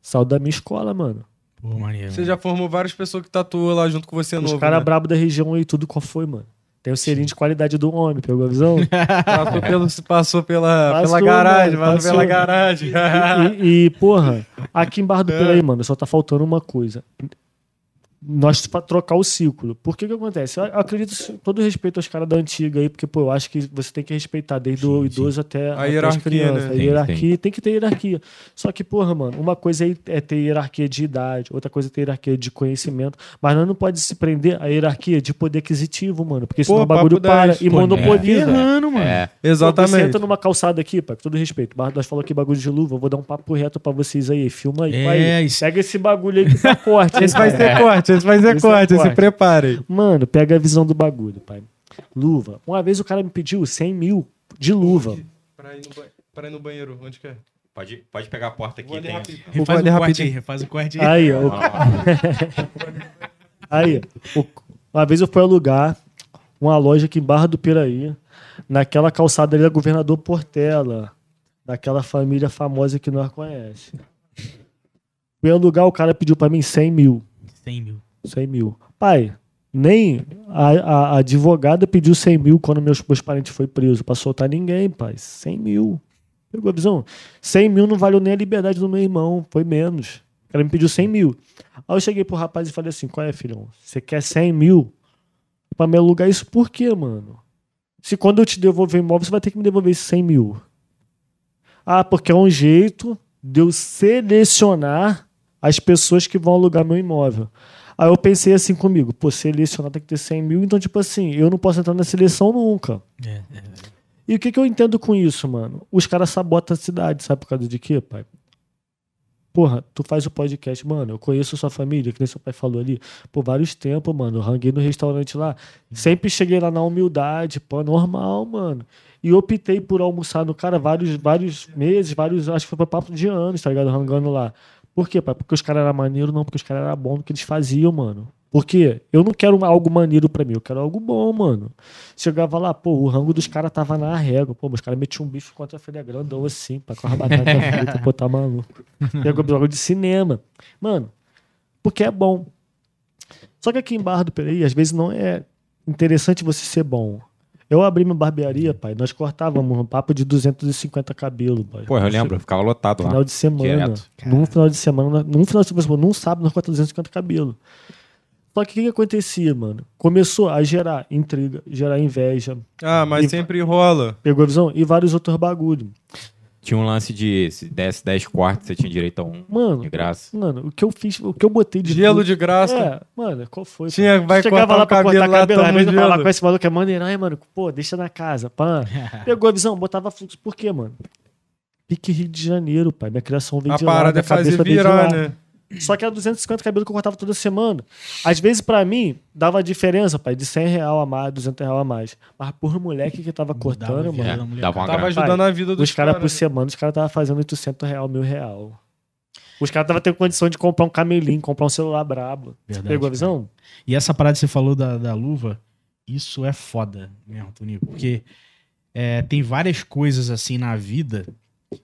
saiu da minha escola, mano.
Pô, maneiro.
Você já formou várias pessoas que tatuam lá junto com você
Os
novo.
caras
né?
brabo da região aí, tudo qual foi, mano. Tem o serinho de qualidade do homem, pegou a visão?
Passou, pelo, passou pela,
Passou,
pela garagem,
mano,
passou pela garagem.
E, e, porra, aqui em Barra do Piraí, mano, só tá faltando uma coisa. Nós trocar o ciclo. Por que que acontece? Eu acredito com todo respeito aos caras da antiga aí, porque, pô, eu acho que você tem que respeitar desde o
Sim,
idoso até, até as
hierarquia,
crianças.
né?
A
Sim,
hierarquia, tem que ter hierarquia. Só que, porra, mano, uma coisa aí é ter hierarquia de idade, outra coisa é ter hierarquia de conhecimento, mas nós não pode se prender à hierarquia de poder aquisitivo, mano, porque senão
Pô,
o bagulho para
10.
e
Pô,
monopoliza.
Errando, mano.
É.
Pô, Você
Exatamente.
entra numa calçada aqui, pai, com todo respeito. Bar- Nós falamos aqui bagulho de luva, eu vou dar um papo reto pra vocês aí. Filma aí.
É,
Vai,
isso-
Pega esse bagulho aí que tá corte.
Esse vai ser corte, esse vai ser
Esse é
corte,
corte.
se prepare.
Mano, pega a visão do bagulho, pai. Luva. Uma vez o cara me pediu 100 mil de luva.
Pra ir no, ba- pra ir no banheiro, onde que é?
Pode, pode pegar a porta aqui. Tem...
rapidinho.
Refaz o
ali
corte aí, refaz o corte aí.
Aí, ó. Aí, o- uma vez eu fui alugar uma loja aqui em Barra do Piraí, naquela calçada ali da Governador Portela, daquela família famosa que nós conhecemos. Fui alugar, o cara pediu pra mim 100 mil.
100 mil.
100 mil. Pai, nem a, a- a advogada pediu 100 mil quando meus, meus parentes foi preso pra soltar ninguém, pai. 100 mil. Pegou a visão? 100 mil não valeu nem a liberdade do meu irmão. Foi menos. cara me pediu 100 mil. Aí eu cheguei pro rapaz e falei assim: qual é, filhão? Você quer 100 mil pra me alugar isso por quê, mano? Se quando eu te devolver imóvel, você vai ter que me devolver esses 100 mil. Ah, porque é um jeito de eu selecionar as pessoas que vão alugar meu imóvel. Aí eu pensei assim comigo, pô, selecionar tem que ter 100 mil, então, tipo assim, eu não posso entrar na seleção nunca.
É, é.
E o que, que eu entendo com isso, mano? Os caras sabotam a cidade, sabe por causa de quê, pai? Porra, tu faz o podcast, mano, eu conheço sua família, que nem seu pai falou ali, por vários tempos, mano, eu ranguei no restaurante lá, sempre cheguei lá na humildade, pô, normal, mano. E optei por almoçar no cara vários, vários meses, vários, acho que foi papo de anos, tá ligado? Rangando lá. Por quê, pai? Porque os caras eram maneiros, não, porque os caras eram bons no que eles faziam, mano. Porque eu não quero algo maneiro pra mim, eu quero algo bom, mano. Chegava lá, pô, o rango dos caras tava na régua. Pô, os caras metiam um bicho contra a filha grandão assim, pra com a batata frita, pô, tá maluco. Pegou jogo de cinema. Mano, porque é bom. Só que aqui em Barra do Peraí, às vezes não é interessante você ser bom. Eu abri minha barbearia, pai, nós cortávamos um papo de 250 cabelos, pai.
Pô, eu lembro, eu ficava lotado lá.
Final de semana. Num final de semana, num final de semana, num sábado, nós cortamos 250 cabelos. Só que o que, que acontecia, mano? Começou a gerar intriga, gerar inveja.
Ah, mas
E-
sempre rola.
Pegou a visão? E vários outros bagulho.
Tinha um lance de se desse 10 cortes, você tinha direito a um.
Mano,
De graça.
mano, o que eu fiz, o que eu botei de
Gelo
tudo-
de graça.
É, mano, qual foi?
Tinha, vai
Chegava lá pra
cabelo
cortar
lá,
cabelo, vezes eu falava
gelo.
com esse maluco é maneiro, ai, mano, pô, deixa na casa, pá. Pegou a visão, botava fluxo. Por quê, mano? Pique Rio de Janeiro, pai. Minha criação veio
A
de lá,
parada
minha
é fazer virar,
lá.
né?
Só que era 250 cabelos que eu cortava toda semana. Às vezes, pra mim, dava diferença, pai, de 100 real a mais, 200 real a mais. Mas por moleque que tava cortando,
Dava
mano,
vida
É,
da mulher.
dava uma
Tava
grana.
ajudando a vida dos
os caras por
caras.
semana, os caras estavam fazendo 800 real, mil real. Os caras estavam tendo condição de comprar um camelinho, comprar um celular brabo.
Verdade,
Pegou a
cara.
visão?
E essa parada que você falou da, da luva, isso é foda mesmo, Tonico. Porque é, tem várias coisas assim na vida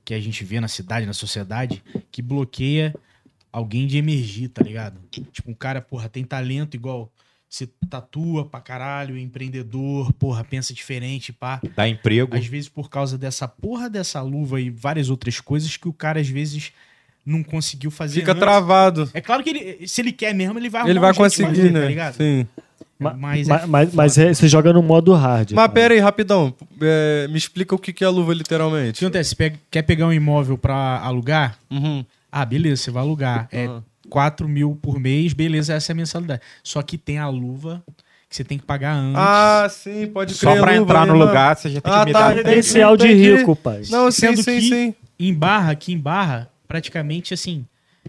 que a gente vê na cidade, na sociedade, que bloqueia alguém de emergir, tá ligado? Tipo, um cara, porra, tem talento igual. Se tatua pra caralho, empreendedor, porra, pensa diferente, pá.
Dá emprego.
Às vezes, por causa dessa porra dessa luva e várias outras coisas que o cara, às vezes, não conseguiu fazer.
Fica
antes.
travado.
É claro que ele, se ele quer mesmo, ele vai
Ele
arrumar
vai conseguir,
fazer,
né?
Tá ligado?
Sim.
Ma-
Mas,
Ma-
é
Mas, mas, é- você joga no modo hard.
Mas
cara.
pera aí, rapidão. É, me explica o que é luva,
O que
literalmente.
acontece? Quer pegar um imóvel pra alugar?
Uhum.
Ah, beleza, você vai alugar. É
Aham.
4 mil por mês, beleza, essa é a mensalidade. Só que tem a luva que você tem que pagar antes.
Ah, sim, pode
Só
crer.
pra
luva
entrar no
não.
lugar, você já tem
Ah,
que me
tá,
dar.
entendi.
Credencial de rico, pai.
Não, sim,
Sendo
sim,
que-
sim.
Em Barra, aqui em Barra, praticamente assim,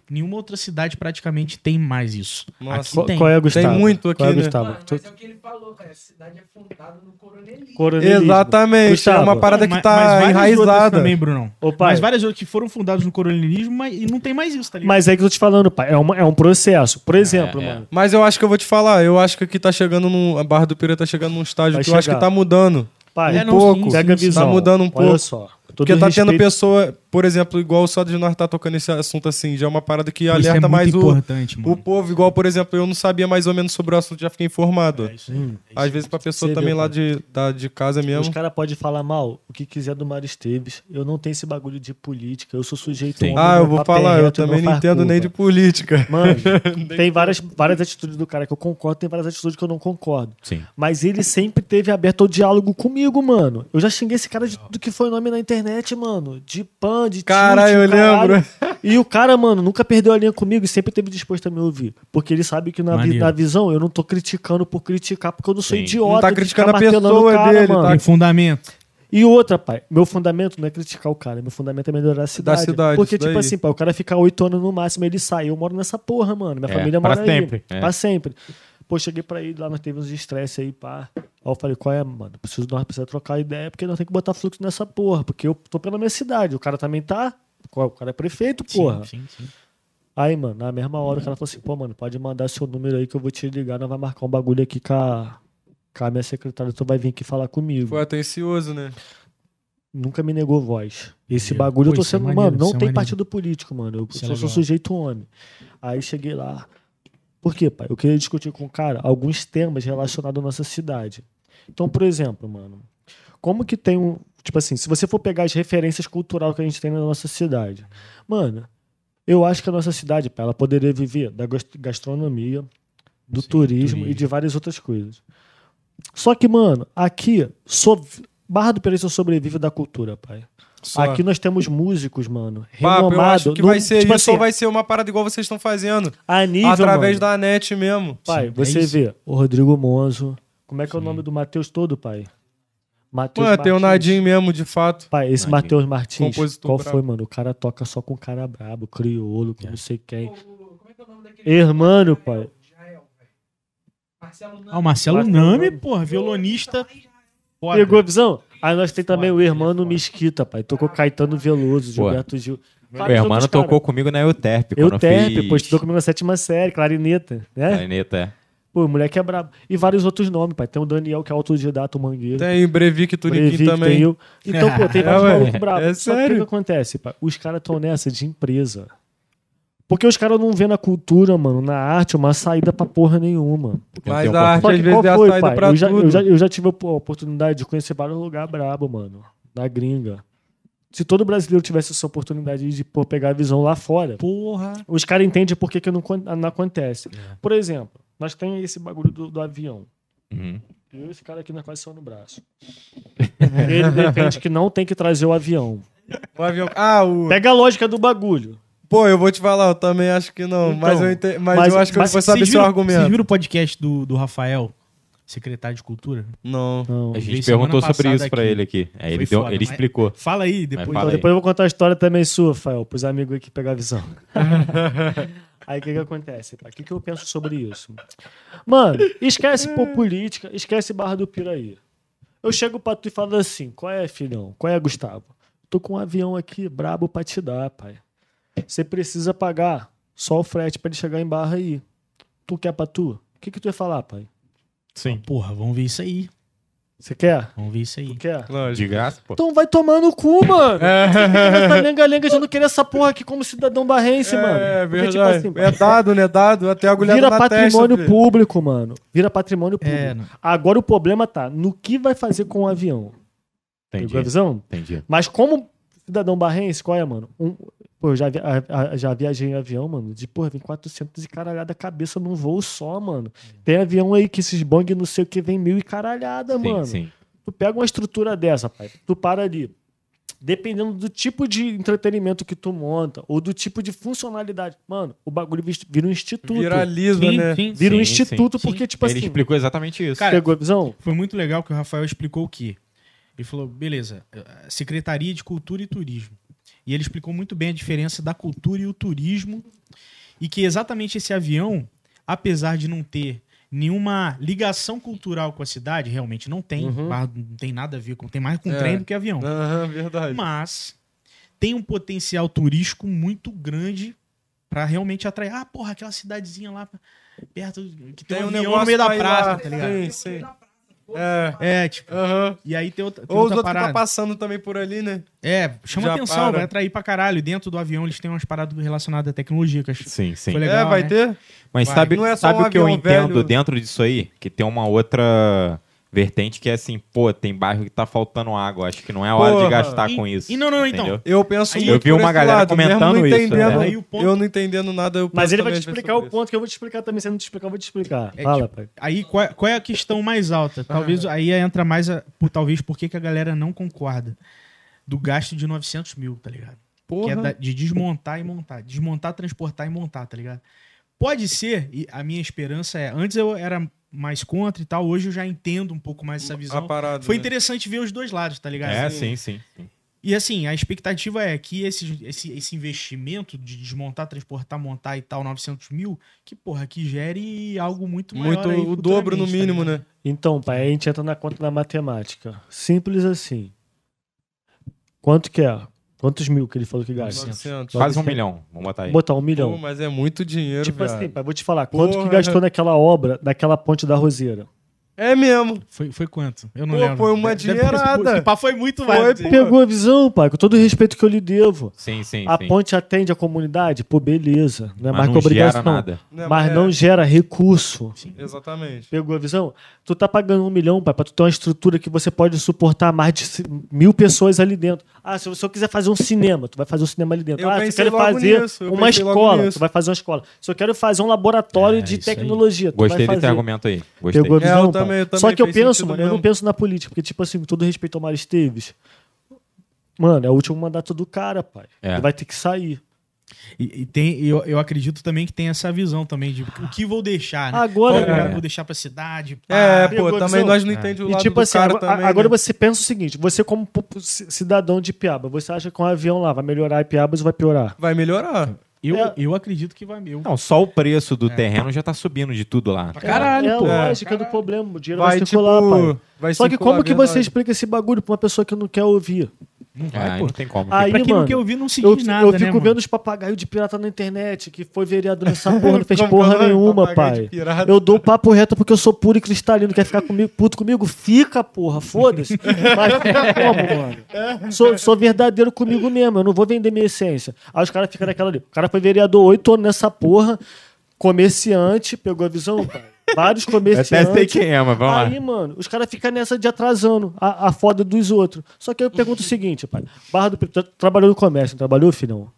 nenhuma outra cidade praticamente tem mais isso.
Nossa.
aqui
Qual,
tem.
qual é, Gustavo?
muito aqui,
Qual é,
né?
Gustavo?
Mano,
Tu-
mas é o que ele falou, cara. A cidade é fundada no coronelismo.
Coronelismo.
Exatamente.
Gustavo.
É uma parada
Não,
que
mas
tá
várias outras
enraizada.
também, Brunão.
Ô, pai,
Mas várias outras que foram fundadas no coronelismo mas, e não tem mais isso, tá ligado?
mas é que eu tô te falando, pai. É, uma- é um processo. Por exemplo,
é.
mano.
Mas eu acho que eu vou te falar. Eu acho que aqui tá chegando num. A Barra do Pira tá chegando num estágio
Vai
que eu acho
chegar.
que tá mudando.
Pai,
É,
um
não,
pouco.
sim,
pega a
sim,
visão.
Tá mudando um
Olha
pouco.
só.
Porque tá tendo
respeito-
pessoa, por exemplo, igual só de nós tá tocando esse assunto assim, já é uma parada que
isso
alerta
é
mais o,
mano.
o povo. Igual, por exemplo, eu não sabia mais ou menos sobre o assunto, já fiquei informado.
É isso
Hum.
é isso
Às vezes pra pessoa
Você
também
vê,
lá de, da, de casa
Os
mesmo.
caras podem falar mal o que quiser do Mário Esteves. Eu não tenho esse bagulho de política. Eu sou sujeito homem,
Ah, eu vou falar, eu também não
faz
entendo nem de política.
Mano, tem várias, várias atitudes do cara que eu concordo, tem várias atitudes que eu não concordo.
Sim.
Mas ele sempre teve aberto ao diálogo comigo, mano. Eu já xinguei esse cara de tudo que foi nome na internet, mano. De pan, de
Caralho,
tilt,
eu
caralho.
lembro.
E o cara, mano, nunca perdeu a linha comigo e sempre esteve disposto a me ouvir. Porque ele sabe que na, vi- na visão eu não tô criticando por criticar, porque eu não sou
Sim.
idiota.
Não tá
de
criticando
ficar
a pessoa
o cara,
dele,
mano.
tá?
Tem fundamento.
E outra, pai, meu fundamento não é criticar o cara, meu fundamento é melhorar a cidade.
cidade,
Porque, tipo
daí.
assim, pai, o cara fica oito anos no máximo, ele sai. Eu moro nessa porra, mano. Minha
É,
família
pra
mora
sempre,
aí.
é.
Pra sempre. Pô, cheguei pra ele lá, nós teve uns estresse aí, pá. Aí eu falei, qual é, mano? Preciso, nós precisamos trocar ideia, porque nós temos que botar fluxo nessa porra. Porque eu tô pela minha cidade. O cara também tá. O cara é prefeito, porra.
Sim, sim, sim.
Aí, mano, na mesma hora o cara falou assim, pô, mano, pode mandar seu número aí que eu vou te ligar, nós vai marcar um bagulho aqui com a, com a minha secretária, tu vai vir aqui falar comigo.
Foi atencioso, né?
Nunca me negou voz. Esse bagulho eu tô
é
sou
maneiro,
mano, não
é
tem
maneiro.
partido político, mano. Eu
Isso é
só sou sujeito homem. Aí cheguei lá. Por quê, pai? Eu queria discutir com o cara alguns temas relacionados à nossa cidade. Então, por exemplo, mano, como que tem um. Tipo assim, se você for pegar as referências culturais que a gente tem na nossa cidade, mano, Eu acho que a nossa cidade, pai, ela poderia viver da gas- gastronomia, do
Sim,
turismo,
turismo.
e de várias outras coisas. Só que, mano, aqui, so- Barra do só sobrevive da cultura, pai.
Só.
Aqui nós temos músicos, mano,
Papo, eu
renomados.
acho que
no-
vai ser
tipo
isso ou
assim,
vai ser uma parada igual vocês estão fazendo.
a nível,
através
mano,
da net mesmo.
Pai,
Sim,
você
é
vê o Rodrigo Monzo. Como é que é o nome do Matheus todo, pai? Matheus
Mano, tem o
Martins.
Nadinho mesmo, de fato.
Pai, esse. Matheus Martins,
Compositor
qual
brabo.
foi, mano? O cara toca só com cara brabo, crioulo, com não sei quem.
Como é que é o nome daquele?
Hermano, pai.
Israel. Marcelo
Ah, o Marcelo
Marcelo
Nami,
Nami.
porra, violonista.
Pegou a visão? Aí nós tem também o
é
Hermano
foda.
Mesquita, pai. Tocou Caetano Veloso. Gilberto Gil.
Meu
Vários
irmão tocou comigo na Euterp.
Eu
quando
Terp,
fiz
pô, estudou comigo na sétima série, clarineta, né?
Clarineta, é.
Pô, o moleque é brabo. E vários outros nomes, pai. Tem o Daniel, que é autodidata, o Mangueiro.
Tem Breivik Turiquim
Breivik,
também.
tem eu. Então, pô, tem
É,
vários
ué,
malucos bravos.
é
Só que o que,
sério.
que acontece, pai? Os caras estão nessa de empresa. Porque os caras não vê na cultura, mano, na arte, uma saída pra porra nenhuma.
Mas
tem
a arte às
que
vezes
qual
é a
foi,
saída
pai?
pra
Eu já,
tudo.
eu, já, eu já tive a oportunidade de conhecer vários lugares brabo, mano. Na gringa. Se todo brasileiro tivesse essa oportunidade de pô, pegar a visão lá fora,
Porra.
os caras entendem por que, que não, não acontece. Por exemplo, nós temos esse bagulho do, do avião.
Uhum.
Eu e esse cara aqui na quase só no braço. Ele defende que não tem que trazer o avião.
O avião- Ah, o.
Pega a lógica do bagulho.
Pô, eu vou te falar, eu também acho que não.
Então,
mas eu, ente... mas
mas-
eu acho que
mas
eu vou saber seu argumento.
Vocês viram o podcast do, do Rafael, secretário de Cultura?
Não.
Não.
A gente perguntou sobre isso pra
aqui.
ele aqui. Aí ele, deu-
foda,
ele explicou.
Fala aí, depois.
fala
Então,
aí.
depois eu vou contar a história também sua, Rafael, pros amigos aqui pegar a visão. Aí o que que acontece? O que, que eu penso sobre isso? Mano, esquece pô, política, esquece Barra do Piraí. Eu chego pra tu e falo assim: qual é, filhão? Qual é, Gustavo? Tô com um avião aqui brabo pra te dar, pai. Você precisa pagar só o frete pra ele chegar em Barra aí. Tu quer pra tu? O que, que tu ia falar, pai?
Sim.
Porra, vamos ver isso aí.
Você quer?
Vamos ver isso aí.
Tu quer?
Lógico.
De graça, pô.
Então vai tomar no cu, mano. Essa lenga-lenga de não querer essa porra aqui como cidadão barrense, mano.
É,
Porque, tipo
verdade.
assim,
é dado, né? Dado. Até agulhado
Vira
na
patrimônio
testa. filho.
público, mano. Vira patrimônio público.
É, não.
Agora o problema tá no que vai fazer com o avião.
Entendi.
Pegou a visão?
Entendi.
Mas como cidadão barrense, qual é, mano? Um, pô, eu já, vi- a- a- já viajei em avião, mano, de, porra, vem 400 e caralhada a cabeça num voo só, mano. Tem avião aí que esses bong não sei o que vem mil e caralhada,
Sim,
mano.
sim.
Tu pega uma estrutura dessa, pai, tu para ali. Dependendo do tipo de entretenimento que tu monta, ou do tipo de funcionalidade, mano, o bagulho vira um instituto.
Viraliza,
Sim,
né?
sim.
Vira um instituto,
sim.
porque, tipo
ele
assim,
explicou exatamente isso.
Cara,
pegou a visão?
Foi muito legal que o Rafael explicou o quê? Ele falou, beleza, eh, Secretaria de Cultura e Turismo. E ele explicou muito bem a diferença da cultura e o turismo. E que exatamente esse avião, apesar de não ter nenhuma ligação cultural com a cidade, realmente não tem,
Uhum.
Não tem nada a ver com, tem mais com
É.
trem do que avião.
Aham, verdade.
Mas tem um potencial turístico muito grande pra realmente atrair. Ah, porra, aquela cidadezinha lá perto que tem,
Tem
um
um negócio
no meio da
pra ir
praça,
lá.
tá ligado?
Sim, sim. É.
É, tipo,
Aham.
e aí tem outra, tem
Ou os
outra
outros que
parada.
tá passando também por ali, né?
É, chama
Já
atenção,
para.
vai atrair pra caralho. Dentro do avião eles têm umas paradas relacionadas a tecnologia. Que acho-
Sim, sim.
Foi legal,
é, vai
né?
ter?
Mas
Vai.
sabe,
é
sabe
um
o que eu
avião
entendo
velho.
dentro disso aí? Que tem uma outra vertente que é assim, pô, tem bairro que tá faltando água. Acho que não é a hora
Porra.
de gastar
E-
com isso.
e não, não, então.
entendeu?
Eu penso
Aí
eu vi uma galera
lado,
comentando
não
isso,
é. O ponto-
Eu não entendendo nada, eu
Mas ele vai te explicar o ponto que eu vou te explicar também. Se não te explicar, eu vou te explicar.
É
Fala,
tipo-
pai.
Aí qual é, qual é a questão mais alta? Talvez aí entra mais a, por talvez por que a galera não concorda do gasto de 900 mil, tá ligado?
isso.
Que é
Porra.
da- de desmontar e montar. Desmontar, transportar e montar, tá ligado? Pode ser, e a minha esperança é. Antes eu era mais contra e tal, hoje eu já entendo um pouco mais essa visão.
parada.
Foi
né?
interessante ver os dois lados, tá ligado?
É, sim, sim. sim.
E assim, a expectativa é que esse, esse, esse investimento de desmontar, transportar, montar e tal, 900 mil, que porra, que gere algo muito maior.
Muito,
aí
o dobro no
tá
mínimo,
ligado?
né?
Então, pai, a gente entra na conta da matemática. Simples assim. Quanto que é? Quantos mil que ele falou que gasta?
900.
Quase um
900.
milhão. Vamos botar aí.
Botar um milhão.
Pô, mas é muito dinheiro,
tipo
viado.
assim, pai, vou te falar. Quanto
Porra.
que gastou naquela obra, daquela ponte da Roseira?
É mesmo.
Foi, foi quanto? Eu não
Pô,
lembro.
foi uma dinheirada.
Pá, foi muito
Foi,
mais.
pô.
Pegou a visão, pai, com todo o respeito que eu lhe devo.
Sim, sim,
A
sim.
ponte atende a comunidade? Pô, beleza. Não é
Mas
mais
não
que obrigação.
gera nada.
Né,
Mas
é,
não gera recurso.
Exatamente.
Pegou a visão? Tu tá pagando um milhão, pai, pra tu ter uma estrutura que você pode suportar mais de mil pessoas ali dentro. Ah, se você quiser fazer um cinema, tu vai fazer um cinema ali dentro.
Eu
ah, se eu quero
logo
fazer
nisso, eu
uma escola, tu vai fazer uma escola. Se eu quero fazer um laboratório
É,
de
isso aí.
tecnologia, tu
Gostei
vai
desse
fazer.
argumento aí. Gostei.
Pegou a
É,
visão, pai?
Também- eu também
Só que eu penso, mano, eu não
mesmo.
penso na política, porque, tipo assim, com todo respeito ao Mário Esteves, mano, é o último mandato do cara, pai.
É.
Ele vai ter que sair.
E, e tem, eu, eu acredito também que tem essa visão também de o que vou deixar, né?
Agora,
Qual lugar
é.
vou deixar pra cidade. pá.
É, pô, também nós não entendemos o
E
lado
tipo
do
assim,
cara
agora,
também.
agora
né?
você pensa o seguinte: você, como cidadão de Piaba, você acha que um avião lá vai melhorar Ipiabas ou vai piorar?
Vai melhorar.
Eu,
É.
eu acredito que vai meu.
Não, só o preço do terreno já tá subindo de tudo lá.
Caralho,
é,
pô.
É a lógica do problema. O dinheiro vai,
Vai,
circular,
tipo,
pai.
vai
Só que
circular,
como que você explica esse bagulho pra uma pessoa que não quer ouvir?
Não vai, pô.
não tem como.
Aí,
pra quem
mano,
não quer ouvir, não se
Eu,
nada,
eu
né,
fico
mano?
vendo os papagaios de pirata na internet, que foi vereador nessa porra, não fez
Como
porra
que é
nenhuma, pai. Eu dou papo reto porque eu sou puro e cristalino. Quer ficar comigo, puto comigo? Fica, porra, foda-se. Mas fica como, mano? Sou, sou verdadeiro comigo mesmo, eu não vou vender minha essência. Aí os caras ficam naquela ali. O cara foi vereador oito anos nessa porra, comerciante, pegou a visão, pai? Vários
Eu
comerciantes.
até sei quem é, mas vamos
Aí,
lá.
mano, os caras ficam nessa de atrasando a, a foda dos outros. Só que eu pergunto o seguinte, pai. Barra do tu trabalhou no comércio, não trabalhou, filhão?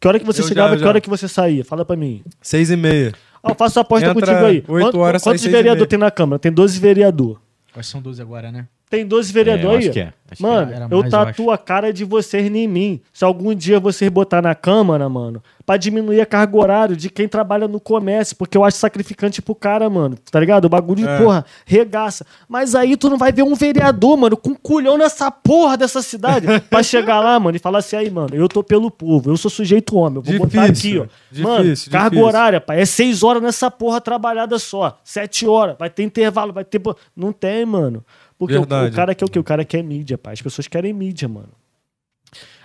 Que hora que você
Eu
chegava
já,
e que
já.
hora que você saía? Fala pra mim.
Seis e meia.
Ah, eu faço a aposta
Entra
contigo aí.
oito horas,
quantos
seis e
vereador
meia.
tem na Câmara? Tem 12 vereador.
Quais são 12 agora, né?
Tem 12
É,
vereador
eu
aí?
acho que é. Acho que
Mano,
era
eu
mais, eu
tatuo a cara de vocês em mim. Se algum dia vocês botar na Câmara, mano, pra diminuir a carga horária de quem trabalha no comércio, porque eu acho sacrificante pro cara, mano. Tá ligado? O bagulho,
É.
porra, regaça. Mas aí tu não vai ver um vereador, mano, com culhão nessa porra dessa cidade pra chegar lá, mano, e falar assim, aí, mano, eu tô pelo povo, eu sou sujeito homem, eu vou botar aqui,
Difícil,
ó. mano,
difícil,
carga
difícil.
horária, pai, é seis horas nessa porra trabalhada só. Sete horas, vai ter intervalo, vai ter... Não tem, mano. Porque o, o cara quer o quê? O cara quer mídia, pai. As pessoas querem mídia, mano.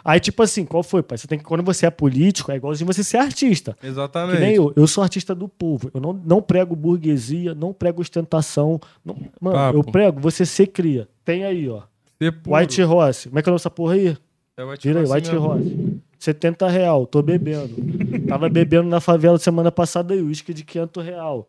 Aí, tipo assim, qual foi, pai? Você tem que, quando você é político, é igualzinho você ser artista. Que
Exatamente.
nem eu. Eu sou artista do povo. Eu não, não prego burguesia, não prego ostentação. não- mano,
Papo.
eu prego, você se cria. Tem aí, ó.
Ser.
White Rose. Como é que é essa porra aí?
É White
Vira aí, White. Rose. 70 real, tô bebendo. Tava bebendo na favela semana passada aí, uísque de 500 real.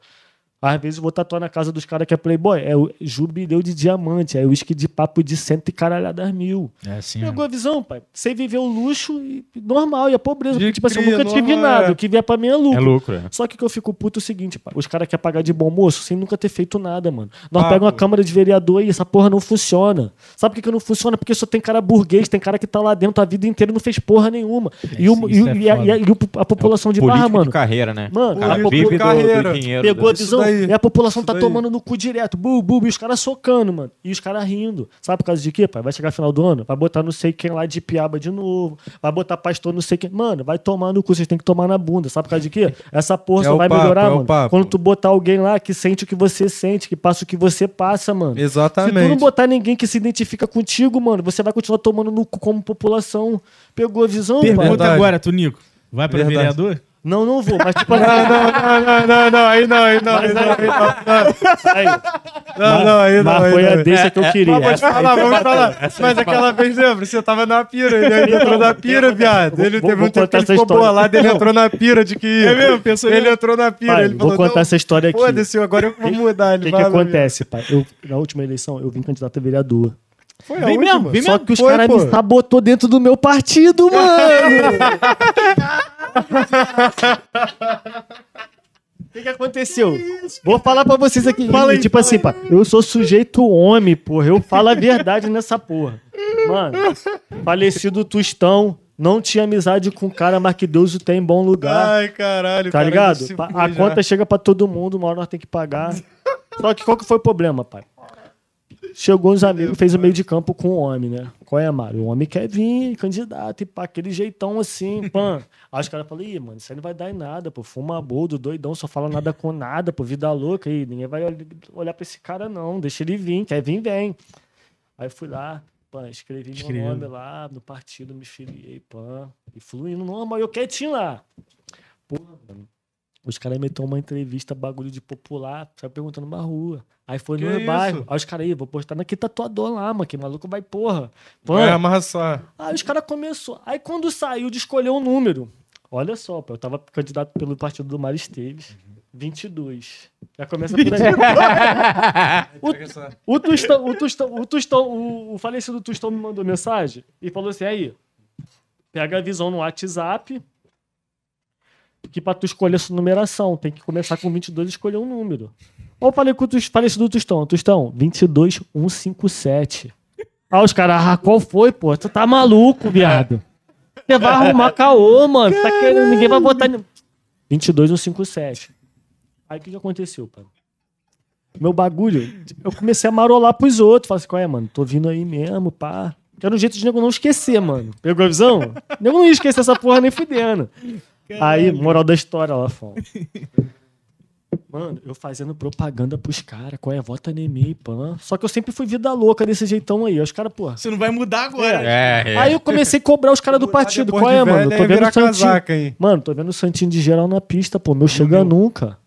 Às vezes eu vou tatuar na casa dos caras que é playboy. É o jubileu de diamante, é uísque de papo de cento e caralhadas mil.
É assim,
Pegou a visão, pai. Você viveu o luxo e normal, e a pobreza.
De
Porque, tipo assim, eu nunca tive nada.
é.
O que vier pra mim é lucro.
É lucro, é.
Só que o que eu fico puto é o seguinte, pai. Os caras querem pagar de bom moço sem nunca ter feito nada, mano. Nós
Papo.
pegamos uma Câmara de Vereador e essa porra não funciona. Sabe por que, que não funciona? Porque só tem cara burguês, tem cara que tá lá dentro a vida inteira e não fez porra nenhuma. e, o- e, o-
é
e a, e a- e o- a população de
Político
Barra, mano.
de carreira, né?
Mano,
o cara
a popu-
vive do,
carreira.
do dinheiro.
Pegou a
Isso
visão?
Daí.
E a população
Isso
tá
daí.
tomando no cu direto. Bu, bu, e os caras socando, mano. E os caras rindo. Sabe por causa de quê, pai? Vai chegar final do ano, vai botar não sei quem lá de piaba de novo. Vai botar pastor não sei quem. Mano, vai tomar no cu, vocês têm que tomar na bunda. Sabe por causa de quê? Essa porra
É
só vai
papo,
melhorar,
é
mano.
papo.
Quando tu botar alguém lá que sente o que você sente, que passa o que você passa, mano. Se tu não
Exatamente.
botar ninguém que se identifica contigo, mano, você vai continuar tomando no cu como população. Pegou a visão, pai?
Pergunta
Verdade.
agora, Tunico. Vai pra
Verdade.
vereador?
Não, não vou, mas tipo assim.
Não, não, não, não, aí não, aí não, aí não, aí não,
aí,
não, não, aí não.
mas
aí
foi
não.
a deixa que eu queria.
Mas vou te falar, vamos falar. Mas aquela vez, lembra? Você tava na pira, ele entrou na pira, viado. Ele
Vou-
teve
vou
um tempo que
contar
ele ficou
história.
bolado, ele entrou na pira de que.
É mesmo? Pensou
Ele entrou na pira, ele
vou
falou,
contar
não,
essa história aqui.
Foda-se, agora eu vou mudar.
O
Ele
que, acontece, pai? Na última eleição, eu vim candidato a vereador.
Foi última.
mesmo, vem
Só
mesmo.
que os caras me sabotou dentro do meu partido, mano! O que, que aconteceu? Vou falar pra vocês aqui. tipo assim, pá, eu sou sujeito homem, porra. Eu falo a verdade nessa porra. Mano, falecido Tostão, não tinha amizade com o cara, mas que Deus o tem em bom lugar.
Ai, caralho.
Tá
cara,
ligado? A conta chega pra todo mundo, uma hora nós tem que pagar. Só que qual que foi o problema, pai? Chegou uns amigos, fez o meio de campo com o homem, né? Qual é, Mário? O homem quer vir, candidato, e pá, aquele jeitão assim, pã. Aí os caras falaram, ih, mano, isso aí não vai dar em nada, pô. Fuma boldo, doidão, só fala nada com nada, pô, vida louca aí. Ninguém vai ol- olhar pra esse cara, não. Deixa ele vir, quer vir, vem. Aí fui lá, pã, escrevi
Escreveu.
meu nome lá no partido, me filiei, pã. E fluindo normal, eu quietinho lá. Pô, mano. Os caras meteu uma entrevista, bagulho de popular, sai perguntando na rua. Aí foi
Que
no bairro. Aí os caras aí, vou postar naquele tatuador lá, mano, que maluco vai, porra. Pô,
Vai amassar.
Aí os caras começou. Aí quando saiu de escolher um número, olha só, pô, eu tava candidato pelo partido do Mário Esteves. 22. Já começa por aí. o, o Tostão, o Tostão, o Tostão, o, o falecido Tostão me mandou mensagem e falou assim: aí, pega a visão no WhatsApp. Que pra tu escolher essa numeração, tem que começar com 22 e escolher um número. Ou eu falei com o falecido Tostão, Tostão, 22157. Aí os caras, ah, qual foi, pô? Tu tá maluco, viado. Você vai arrumar caô, mano. Tá querendo, ninguém vai botar. ni- 22157. Aí o que, que aconteceu, pai? Meu bagulho, eu comecei a marolar pros outros. Falei assim, qual é, mano? Tô vindo aí mesmo, pá. Que era um jeito de nego não esquecer, mano. Pegou a visão? Nego não ia esquecer essa porra nem fudendo. Aí, moral da história lá, fã. Mano, eu fazendo propaganda pros caras, qual é? Vota em mim, pã. Só que eu sempre fui vida louca desse jeitão aí. Aí Os caras, porra.
Você não vai mudar agora.
É, é.
Aí eu comecei a cobrar os caras do partido. Qual é, mano?
velho,
Eu
é
tô vendo
virar
o Santinho. Mano, tô vendo o Santinho de geral na pista, pô. Meu chega nunca.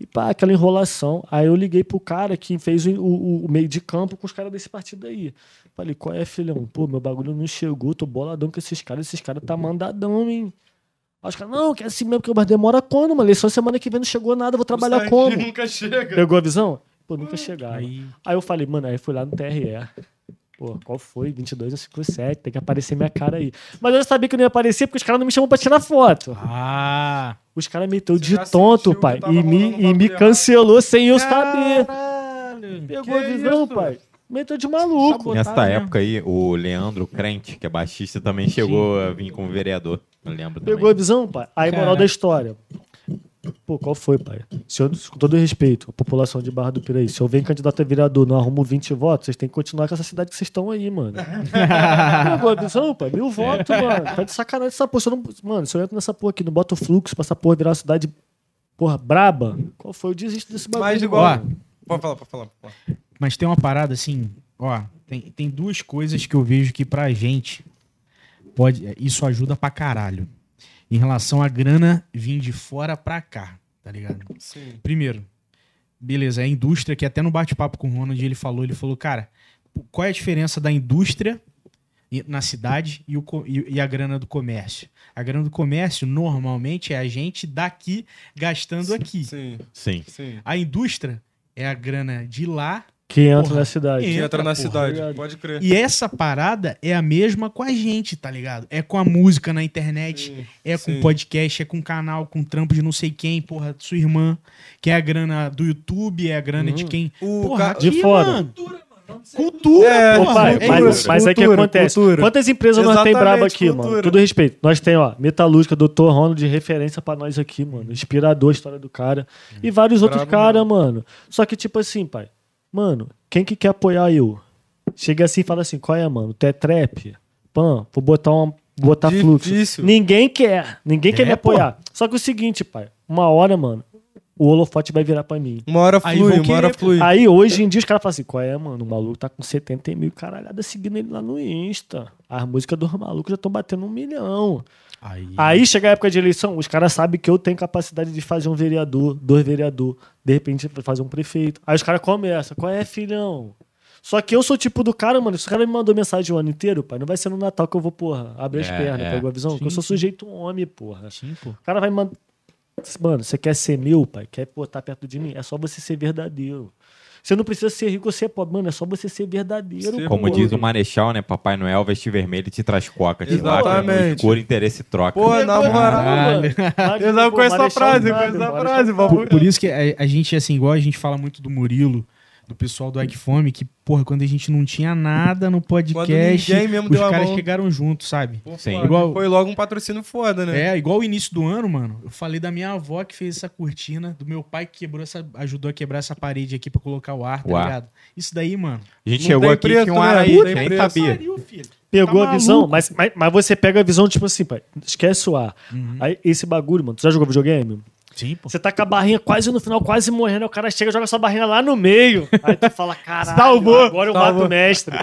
E pá, aquela enrolação. Aí eu liguei pro cara que fez o, o- o meio de campo com os caras desse partido aí. Falei, qual é, filhão? Pô, meu bagulho não chegou, tô boladão com esses caras. Esses caras tá mandadão, hein? Aí os caras, não, que é assim mesmo, que mas demora quando, mano? Eleição semana que vem não chegou nada, vou trabalhar como?
nunca chega.
Pegou a visão? Pô, nunca chegaram.
Aí,
Aí eu falei, mano, aí fui lá no TRE. Pô, qual foi? 22 ou 57, tem que aparecer minha cara aí. Mas eu sabia que não ia aparecer porque os caras não me chamam pra tirar foto.
ah,
Os caras meteu de tonto, pai. E me, e me cancelou sem eu saber.
caralho.
Pegou a
que
visão,
isso?
pai. Meteu de maluco.
Sabotagem.
Nessa
né?
época aí, o Leandro Crente, que é baixista, também chegou a vir como vereador. Eu lembro também.
Pegou a visão, pai. Aí, moral
Caraca.
da história. Pô, qual foi, pai? Se eu, com todo respeito, a população de Barra do Piraí, se eu venho candidato a vereador não arrumo 20 votos, vocês têm que continuar com essa cidade que vocês estão aí, mano. Pegou a visão, pai? Mil votos, mano. Tá de sacanagem essa porra. Se eu não, mano, se eu entro nessa porra aqui, não boto fluxo pra essa porra virar uma cidade, porra, braba, qual foi? Eu desisto desse bagulho.
Mas igual.
Ó.
Pode falar, pode falar. pode falar.
Mas tem uma parada assim, ó, tem, tem duas coisas que eu vejo que pra gente pode, isso ajuda pra caralho. Em relação à grana vir de fora pra cá, tá ligado?
Sim.
Primeiro, beleza, é a indústria que até no bate-papo com o Ronald ele falou, ele falou, cara, qual é a diferença da indústria na cidade e, o e- e a grana do comércio? A grana do comércio normalmente é a gente daqui gastando aqui.
Sim,
Sim.
sim.
A indústria é a grana de lá
Que entra
Porra,
na cidade.
Que
Entra,
entra na
porra,
cidade,
ligado?
pode crer.
E essa parada é a mesma com a gente, tá ligado? É com a música na internet,
Sim,
é com
sim.
podcast, é com canal, com trampo de não sei quem, porra, sua irmã, que é a grana do YouTube, é a grana
Uhum.
de quem.
O
Porra,
ca-
De
aqui,
fora.
mano, Cultura,
É,
porra.
pai,
é
mas, mas é que acontece.
cultura.
Quantas empresas nós tem braba
Exatamente,
aqui, mano?
cultura.
Tudo respeito. Nós tem, ó, Metalúrgica, Dr. Ronald de referência pra nós aqui, mano. Inspirador a história do cara. E vários outros
Brabo
caras, mano. Só que, tipo assim, pai. Mano, quem que quer apoiar eu? Chega assim e fala assim: qual é, mano? Tu é trap? Pan, vou botar uma. Botar fluxo.
Difícil.
Ninguém quer. Ninguém quer
É,
me apoiar. Só que o seguinte, pai. Uma hora, mano, o holofote vai virar pra mim.
Uma hora flui, uma hora flui.
Aí hoje em dia os caras falam assim: qual é, mano? O maluco tá com 70 mil caralhadas seguindo ele lá no Insta. As músicas dos malucos já estão batendo um milhão.
Aí,
Aí chega a época de eleição, os caras sabem que eu tenho capacidade de fazer um vereador, dois vereador, de repente fazer um prefeito. Aí os caras começam: qual é, filhão? Só que eu sou o tipo do cara, mano. Se o cara me mandou mensagem o ano inteiro, pai, não vai ser no Natal que eu vou, porra, abrir as
É,
pernas,
é.
pegou a visão? Porque eu
Sim,
sou
sim.
sujeito homem, porra.
Sim, pô.
O cara vai mandar. Mano, você quer ser meu, pai? Quer botar perto de mim? É só você ser verdadeiro. Você não precisa ser rico ou ser pobre, mano. É só você ser verdadeiro.
Ser
Como diz o Marechal, né? Papai Noel veste vermelho e te traz coca.
Exatamente.
escuro, interesse troca.
Pô, na moral. Eu não conheço essa frase, eu conheço essa frase,
Por, por isso que a, a gente, assim, igual a gente fala muito do Murilo, do pessoal do Ike Fome, que, porra, quando a gente não tinha nada no podcast, os caras
mão.
chegaram junto, sabe?
Sim.
Pô,
Igual-
Foi logo um patrocínio foda, né?
É, igual o início do ano, mano. Eu falei da minha avó que fez essa cortina, do meu pai que quebrou essa, ajudou a quebrar essa parede aqui pra colocar o ar, tá ligado? Isso daí, mano.
A gente chegou aqui
preço,
tinha um
né?
ar aí, nem sabia.
Pariu, filho.
Pegou
Tá
a visão, mas, mas, mas você pega a visão, tipo assim, pai. Esquece o ar. Aí esse bagulho, mano. Tu já jogou videogame?
Sim, pô.
Você tá com a barrinha quase no final, quase morrendo, aí o cara chega e joga sua barrinha lá no meio. Aí tu fala, caralho,
Salvou.
agora eu mato o mestre.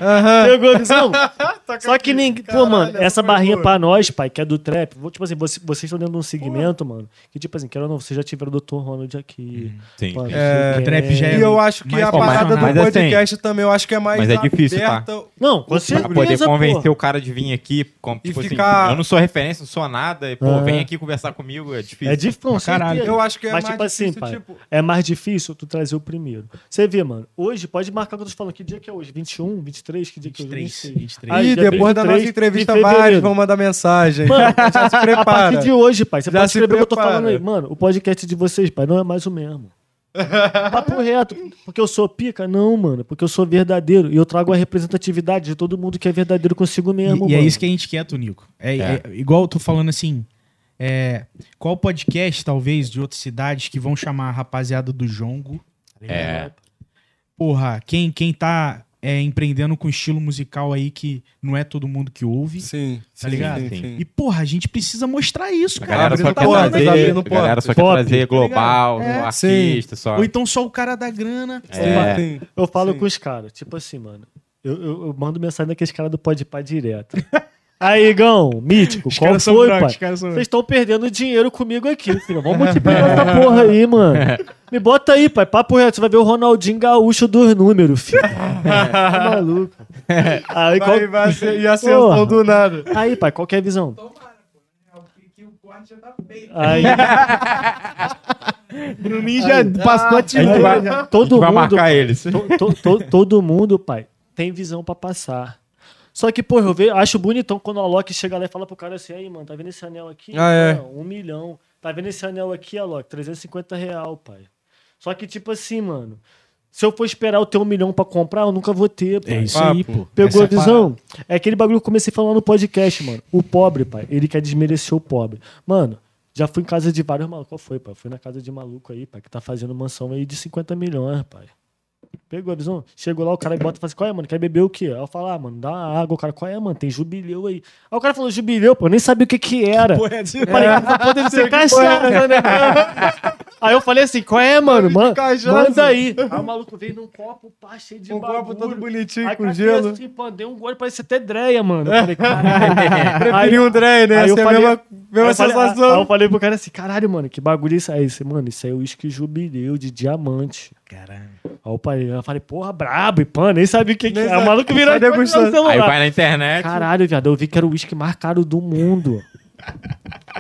Pegou a visão? Só que ninguém. Pô, mano,
essa
barrinha
boa.
pra nós, pai, que é do trap, vou- tipo assim, você- vocês estão dentro de um segmento, mano, que tipo assim, quero ou não, vocês já tiveram o Dr. Ronald aqui.
Sim.
Pô.
É,
você
trap já é-
E eu acho que
mais
a
Pô, mas-
parada do
mas assim,
podcast também, eu acho que é mais
mas é difícil, tá?
Não, com
Pra poder convencer o cara de vir aqui, tipo assim,
ficar-
eu não sou referência, não sou nada, e, pô, vem aqui conversar comigo, é difícil.
É difícil,
caralho.
Certeza.
Eu acho que é
Mas,
mais
tipo assim,
difícil,
pai,
tipo...
é mais difícil tu trazer o primeiro. Você vê, mano, hoje pode marcar o que eu tô falando. Que dia que é hoje? 21, 23? Que dia que é hoje?
23,
26.
23.
Aí,
depois da
23
nossa entrevista, vários vão mandar mensagem.
Mano,
já se
A
prepara.
partir de hoje, pai, você
Já
pode escrever o que eu tô falando aí. Mano, o podcast de vocês, pai, não é mais o mesmo. Papo reto. Porque eu sou pica? Não, mano. Porque eu sou verdadeiro. E eu trago a representatividade de todo mundo que é verdadeiro consigo mesmo,
E, e é isso que a gente quer, Tonico. É,
É.
é igual eu tô falando assim. É, qual podcast, talvez, de outras cidades que vão chamar a rapaziada do Jongo?
É.
Porra, quem, quem tá é, empreendendo com estilo musical aí que não é todo mundo que ouve.
Sim,
Tá
sim,
ligado?
sim,
Sim.
E, porra, a gente precisa mostrar isso,
A
cara.
galera só
portas,
trazer,
abrindo
a galera só quer
portas.
trazer
Tá
global,
É.
artista, só.
Ou então só o cara da grana.
É.
Sim.
Eu falo
Sim.
com os caras, tipo assim, mano. Eu, eu, eu mando mensagem daqueles caras do Pode Pá direto. Aí, Igão, mítico,
Os
qual foi,
brancos,
pai? Vocês estão perdendo dinheiro comigo aqui, filho. Vamos multiplicar essa porra aí, mano. Me bota aí, pai. Papo reto. Você vai ver o Ronaldinho Gaúcho dos números, filho. Tá maluco. Aí, qual...
Vai, vai ser, e
Porra.
do nada.
aí, pai, qual que é a visão?
Que o corte já tá feio.
Aí,
Bruninho já passou a
gente vai, a gente
todo
vai
mundo,
marcar eles.
To- to- to- todo mundo, pai, tem visão pra passar. Só que, pô, eu ve- acho bonitão quando o Alok chega lá e fala pro cara assim, aí, mano, tá vendo esse anel aqui?
Ah, é.
Não, um milhão. Tá vendo esse anel aqui, Alok? 350 real, pai. Só que, tipo assim, mano, se eu for esperar eu ter um milhão pra comprar, eu nunca vou ter, pai.
É isso aí, pô.
Pegou
Essa
a visão? É aquele bagulho que eu comecei a falar no podcast, mano. O pobre, pai, ele quer desmerecer o pobre. Mano, já fui em casa de vários malucos. Qual foi, pai? Fui na casa de maluco aí, pai, que tá fazendo mansão aí de 50 milhões, pai. Pegou a visão? Chegou lá, o cara bota e fala assim: qual é, mano? Quer beber o quê? Aí eu falo, ah, mano, dá uma água. O cara, qual é, mano? Tem jubileu aí. Aí o cara falou, jubileu, pô, eu nem sabia o que que era.
Porra, é
Eu falei, essa porra deve ser cachaça, né? Aí eu falei assim, qual é, mano? Man, manda aí. Aí o maluco veio num copo, pá, cheio de
Um
bagulho.
copo todo bonitinho,
Aí
com
catei
gelo.
Assim, pô, dei um gole, parecia até dreia, mano. Eu falei, caralho.
Preferi um Dre, né?
aí eu
Essa é a
falei-
mesma, mesma
Aí eu falei-
sensação.
Aí eu falei pro cara assim, caralho, mano, que bagulho é isso aí? Esse, mano, isso aí é o uísque jubileu de diamante.
Caralho.
Aí eu falei, eu falei, porra, brabo, e pã, nem sabia o que que era. O maluco virou e.
Aí vai na internet.
Caralho, viado, eu vi que era o uísque mais caro do mundo.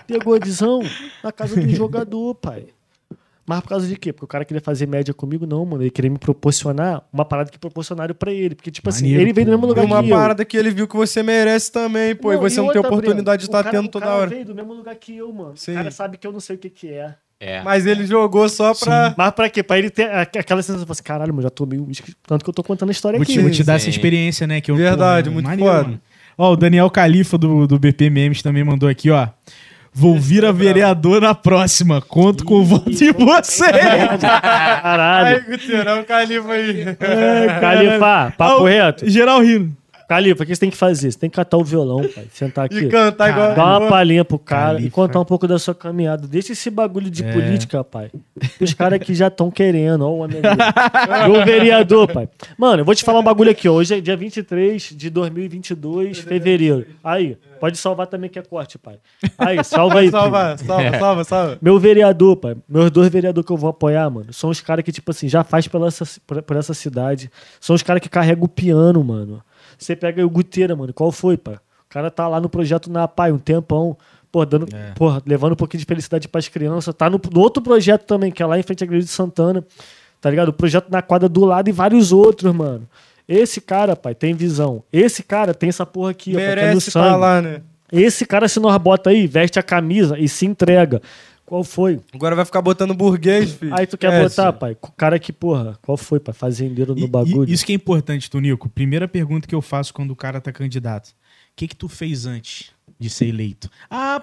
Pegou a visão na casa do jogador, pai. Mas por causa de quê? Porque o cara queria fazer média comigo? Não, mano. Ele queria me proporcionar uma parada que proporcionaram pra ele. Porque, tipo assim,
Maneiro,
ele veio do mesmo
E
lugar
uma
que eu.
parada que ele viu que você merece também, pô. e
Não,
você não tem oportunidade de estar
o cara-
tendo
o
toda
cara
hora.
veio do mesmo lugar que eu, mano.
Sim.
O cara sabe que eu não sei o que que é.
É.
Mas ele jogou só pra.
Mas pra quê? Pra ele ter a- aquela sensação, assim, caralho, mano, já tomei um uísque. Tanto que eu tô contando a história
Vou
aqui.
te, vou te dar
sim.
essa experiência, né? Que eu,
Verdade,
porra,
muito
maneiro,
foda.
mano. Ó, o Daniel Califa do, do BP Memes também mandou aqui, ó. Vou vir a vereador na próxima. Conto com o voto de vocês.
Caralho.
Aí, Guterão, califa aí.
Califa, papo
Ó,
reto.
Geral rindo.
Califa, o que você tem que fazer? Você tem que catar o violão, pai. Sentar aqui.
E cantar igual.
Dá uma palhinha pro cara e
Califa.
contar um pouco da sua caminhada. Deixa esse bagulho de
É.
política, pai. Os caras que já estão querendo, ó, o homem ali. E o vereador, pai. Mano, eu vou te falar um bagulho aqui, ó. Hoje é dia 23 de 2022, fevereiro. Aí, pode salvar também que é corte, pai. Aí, salva aí.
Salva, salva, salva, salva.
Meu vereador, pai. Meus dois vereadores que eu vou apoiar, mano, são os caras que, tipo assim, já faz pela essa, por, por essa cidade. São os caras que carregam o piano, mano. Você pega aí o Guteira, mano. Qual foi, pai? O cara tá lá no projeto na PAI um tempão. Pô, dando, porra, levando um pouquinho de felicidade pras crianças. Tá no, no outro projeto também, que é lá em frente à Igreja de Santana. Tá ligado? O projeto na quadra do lado e vários outros, mano. Esse cara, pai, tem visão. Esse cara tem essa porra aqui, ó, que é no
Merece estar lá, né?
Esse cara, se nós bota aí, veste a camisa e se entrega. Qual foi?
Agora vai ficar botando burguês, filho.
Aí tu quer
É,
botar,
sim.
pai? O cara que, porra, qual foi, pai? Fazendeiro no
E-
bagulho.
isso que é importante, Tonico. Primeira pergunta que eu faço quando o cara tá candidato. O que que tu fez antes de ser eleito? Ah,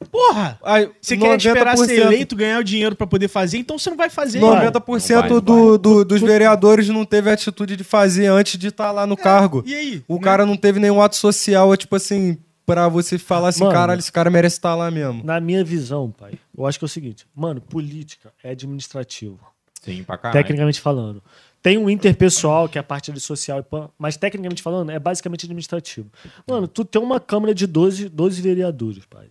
pô, porra!
Aí,
Você quer esperar ser
90%,
eleito, ganhar o dinheiro pra poder fazer, então você não vai fazer.
90%
Não vai, não
do, do- dos vereadores não teve a atitude de fazer antes de estar lá no cargo.
E aí?
O
Né?
cara não teve nenhum ato social, é tipo assim, pra você falar assim,
Mano.
caralho, esse cara merece estar lá mesmo?
Na minha visão, pai, eu acho que é o seguinte, mano, política é administrativo.
Sim, pra caralho.
tecnicamente falando. Tem o interpessoal, que é a parte ali social, e pã, mas tecnicamente falando, é basicamente administrativo. Mano, tu tem uma Câmara de 12, 12 vereadores, pai.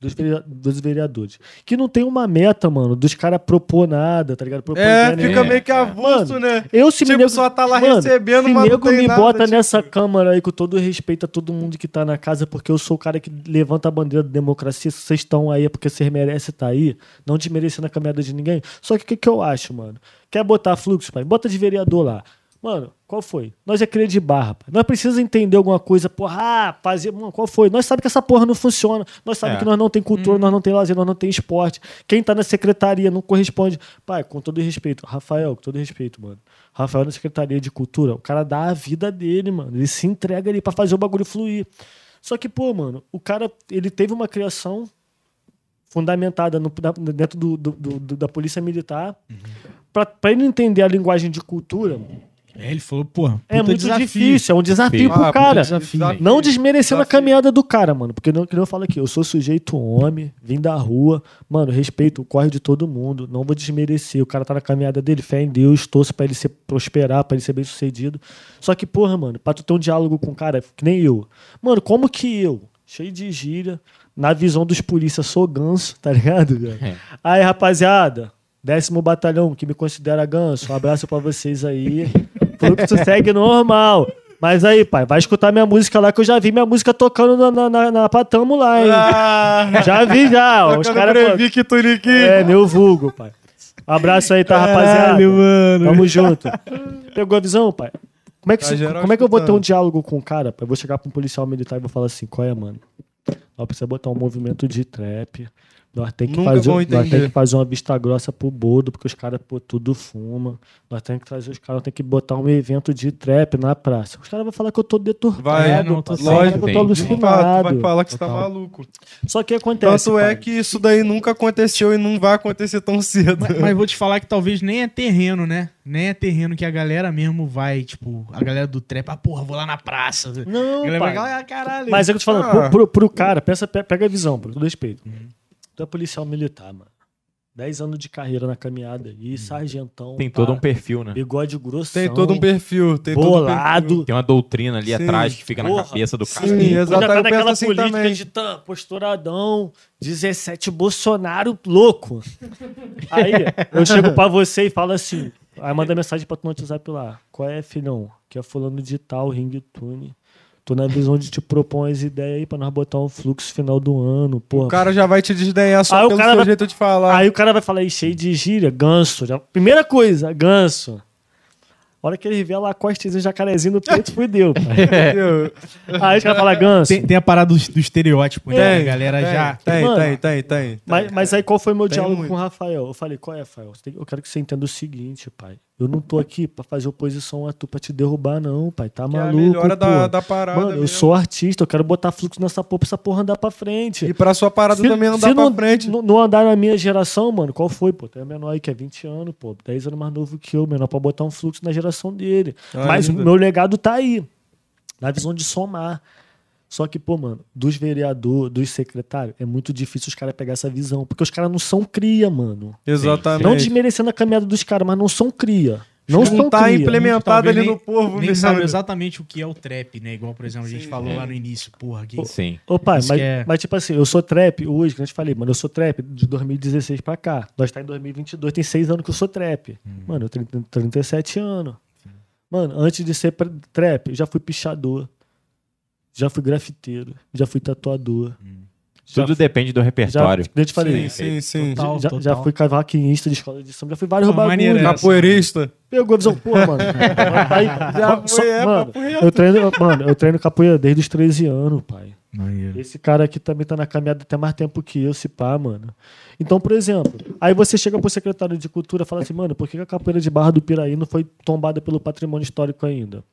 12 verea- 12 vereadores. Que não tem uma meta, mano, dos caras propor nada, tá ligado? Propor
É, fica meio que avulso,
Mano,
né?
Eu se me
Tipo,
nego,
só tá lá
Mano,
recebendo,
se
não
nego me
nada,
bota
tipo-
nessa câmara aí com todo respeito a todo mundo que tá na casa, porque eu sou o cara que levanta a bandeira da democracia. Se vocês estão aí é porque vocês merecem estar aí, não desmerecendo a caminhada de ninguém. Só que o que, que eu acho, mano? Quer botar fluxo, pai? Bota de vereador lá. Mano, qual foi? Nós é crer de barra. Nós precisamos entender alguma coisa, porra, ah, fazer. Mano, qual foi? Nós sabemos que essa porra não funciona. Nós sabemos
É.
que nós não tem cultura, nós não tem lazer, nós não tem esporte. Quem tá na secretaria não corresponde. Pai, com todo respeito, Rafael, com todo respeito, mano. Rafael na secretaria de cultura, o cara dá a vida dele, mano. Ele se entrega ali pra fazer o bagulho fluir. Só que, pô, mano, o cara, ele teve uma criação fundamentada no- da- dentro do, do- do- do- da polícia militar. Pra, pra ele entender a linguagem de cultura,
É, ele falou, porra,
é muito
desafio.
difícil, é um desafio
Ah,
pro cara.
desafio.
Não desmerecendo a
Desafio.
caminhada do cara, mano. Porque não, que nem eu falo aqui, eu sou sujeito homem, vim da rua, mano, respeito o corre de todo mundo, não vou desmerecer. O cara tá na caminhada dele, fé em Deus, torço pra ele ser, prosperar, pra ele ser bem sucedido. Só que, porra, mano, pra tu ter um diálogo com o cara, que nem eu. Mano, como que eu, cheio de gíria, na visão dos polícias, sou ganso, tá ligado, velho?
É.
Aí, rapaziada, décimo batalhão, que me considera ganso, um abraço pra vocês aí. Fluxo segue normal. Mas aí, pai, vai escutar minha música lá, que eu já vi minha música tocando na, na, na, na Patamo lá, hein?
Ah,
Já vi, já. Os caras.
Tuniquim.
É, meu vulgo, pai. Um abraço aí, tá, rapaziada?
Caralho, mano.
Tamo junto. Pegou a visão, pai? Como é que,
Tá
se- como é que eu vou ter um diálogo com o cara? pai? Eu vou chegar pra um policial militar e vou falar assim: qual é, mano? Nós precisamos botar um movimento de trap. Nós que,
Nunca
fazer,
vão
nós tem
entender.
que fazer uma vista grossa pro Bodo, porque os caras, pô, tudo fuma. Nós temos que trazer os caras, tem que botar um evento de trap na praça. Os caras vão falar que eu tô deturpado,
Vai,
não, tô.
Lógico,
que eu tô
tem.
De fato,
alucinado.
vai falar que você tá maluco.
Só que acontece.
Tanto é
pai.
que isso daí nunca aconteceu e não vai acontecer tão cedo.
Mas, mas vou te falar que talvez nem é terreno, né? Nem é terreno que a galera mesmo vai, tipo, a galera do trap, ah, porra, vou lá na praça.
Não, pai.
vai, ah, caralho.
Mas é que eu tô falando,
Ah.
pro, pro, pro cara, pensa, pe- pega a visão, por todo respeito. Tu é policial militar, mano. 10 anos de carreira na caminhada e sargentão.
Tem
pá,
todo um perfil, né?
Bigode grosso.
Tem todo um perfil, tem todo um perfil.
bolado.
Tem uma doutrina ali
Sim.
atrás que fica na
Porra.
cabeça do cara.
Sim.
Ainda tá naquela
assim
política
também.
de tá, posturadão, 17 Bolsonaro louco. Aí eu chego pra você e falo assim, aí manda mensagem pra tu no WhatsApp lá. Qual é, filhão? Que é fulano de tal, ringtone. Tô na visão de te propor umas ideias aí pra nós botar um fluxo final do ano, porra.
O cara já vai te desdenhar só
Aí o
pelo
cara
seu
vai-
jeito de falar.
Aí o cara vai falar aí, cheio de gíria, ganso. Já... Primeira coisa, ganso. A hora que ele revela a costa e o jacarezinho no peito, fudeu, pai.
Entendeu?
Aí os caras falam ganso.
Tem, tem a parada do, do estereótipo, né?
Tem,
a galera
tem,
já.
Tem,
Mano,
tem, tem, tem.
Mas, mas aí qual foi meu
Tem
diálogo
muito.
com o Rafael? Eu falei, qual é, Rafael? Eu quero que você entenda o seguinte, pai. Eu não tô aqui pra fazer oposição a tu, pra te derrubar, não, pai. Tá
Que é a
maluco,
melhora da, da parada.
Mano, eu
mesmo.
sou artista, eu quero botar fluxo nessa porra pra essa porra andar pra frente.
E pra sua parada
Se-
também andar pra
não,
frente.
Não, não andar na minha geração, mano, qual foi? Pô, tem um menor aí que é 20 anos, pô, 10 anos mais novo que eu, menor pra botar um fluxo na geração dele. Mas o
Ainda.
meu legado tá aí, na visão de somar. Só que, pô, mano, dos vereadores, dos secretários, é muito difícil os caras pegar essa visão, porque os caras não são cria, mano.
Exatamente.
Não desmerecendo a caminhada dos caras, mas não são cria. Não,
Não tá
cria.
implementado ali
nem-
no povo.
Nem
mesmo.
sabe exatamente o que é o trap, né? Igual, por exemplo, a gente falou lá no início, porra. Que...
Sim.
Ô, pai,
Isso
mas,
é-
mas tipo assim, eu sou trap hoje, que eu te falei, mano, eu sou trap de 2016 pra cá. Nós tá em 2022, tem seis anos que eu sou trap. Mano, eu tenho 37 anos. Mano, antes de ser trap, eu já fui pichador. Já fui grafiteiro. Já fui tatuador. Já,
Tudo depende do
já,
repertório.
eu te falei,
Sim, sim, sim.
Total,
já, já
total.
fui cavaquinista de escola de samba, já fui vários bagulhos.
Capoeirista.
Pegou a visão, pô, mano. Aí,
Já
só-
foi, é,
mano,
reto.
eu treino, mano, eu treino capoeira desde os 13 anos, pai.
Maneiro.
Esse cara aqui também tá na caminhada até mais tempo que eu, se pá, mano. Então, por exemplo, aí você chega pro secretário de cultura e fala assim, mano, por que a capoeira de Barra do Piraí não foi tombada pelo patrimônio histórico ainda?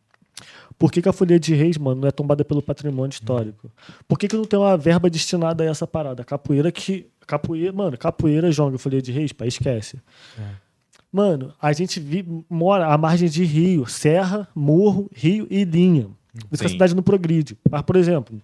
Por que, que a Folia de Reis, mano, não é tombada pelo patrimônio histórico? Por que, que não tem uma verba destinada a essa parada? Capoeira que. Capoeira, mano, capoeira, jonga, Folia de Reis, pá, esquece. Mano, a gente vi- mora à margem de rio, serra, morro, rio e linha. Por isso que a cidade não progride. Mas, por exemplo,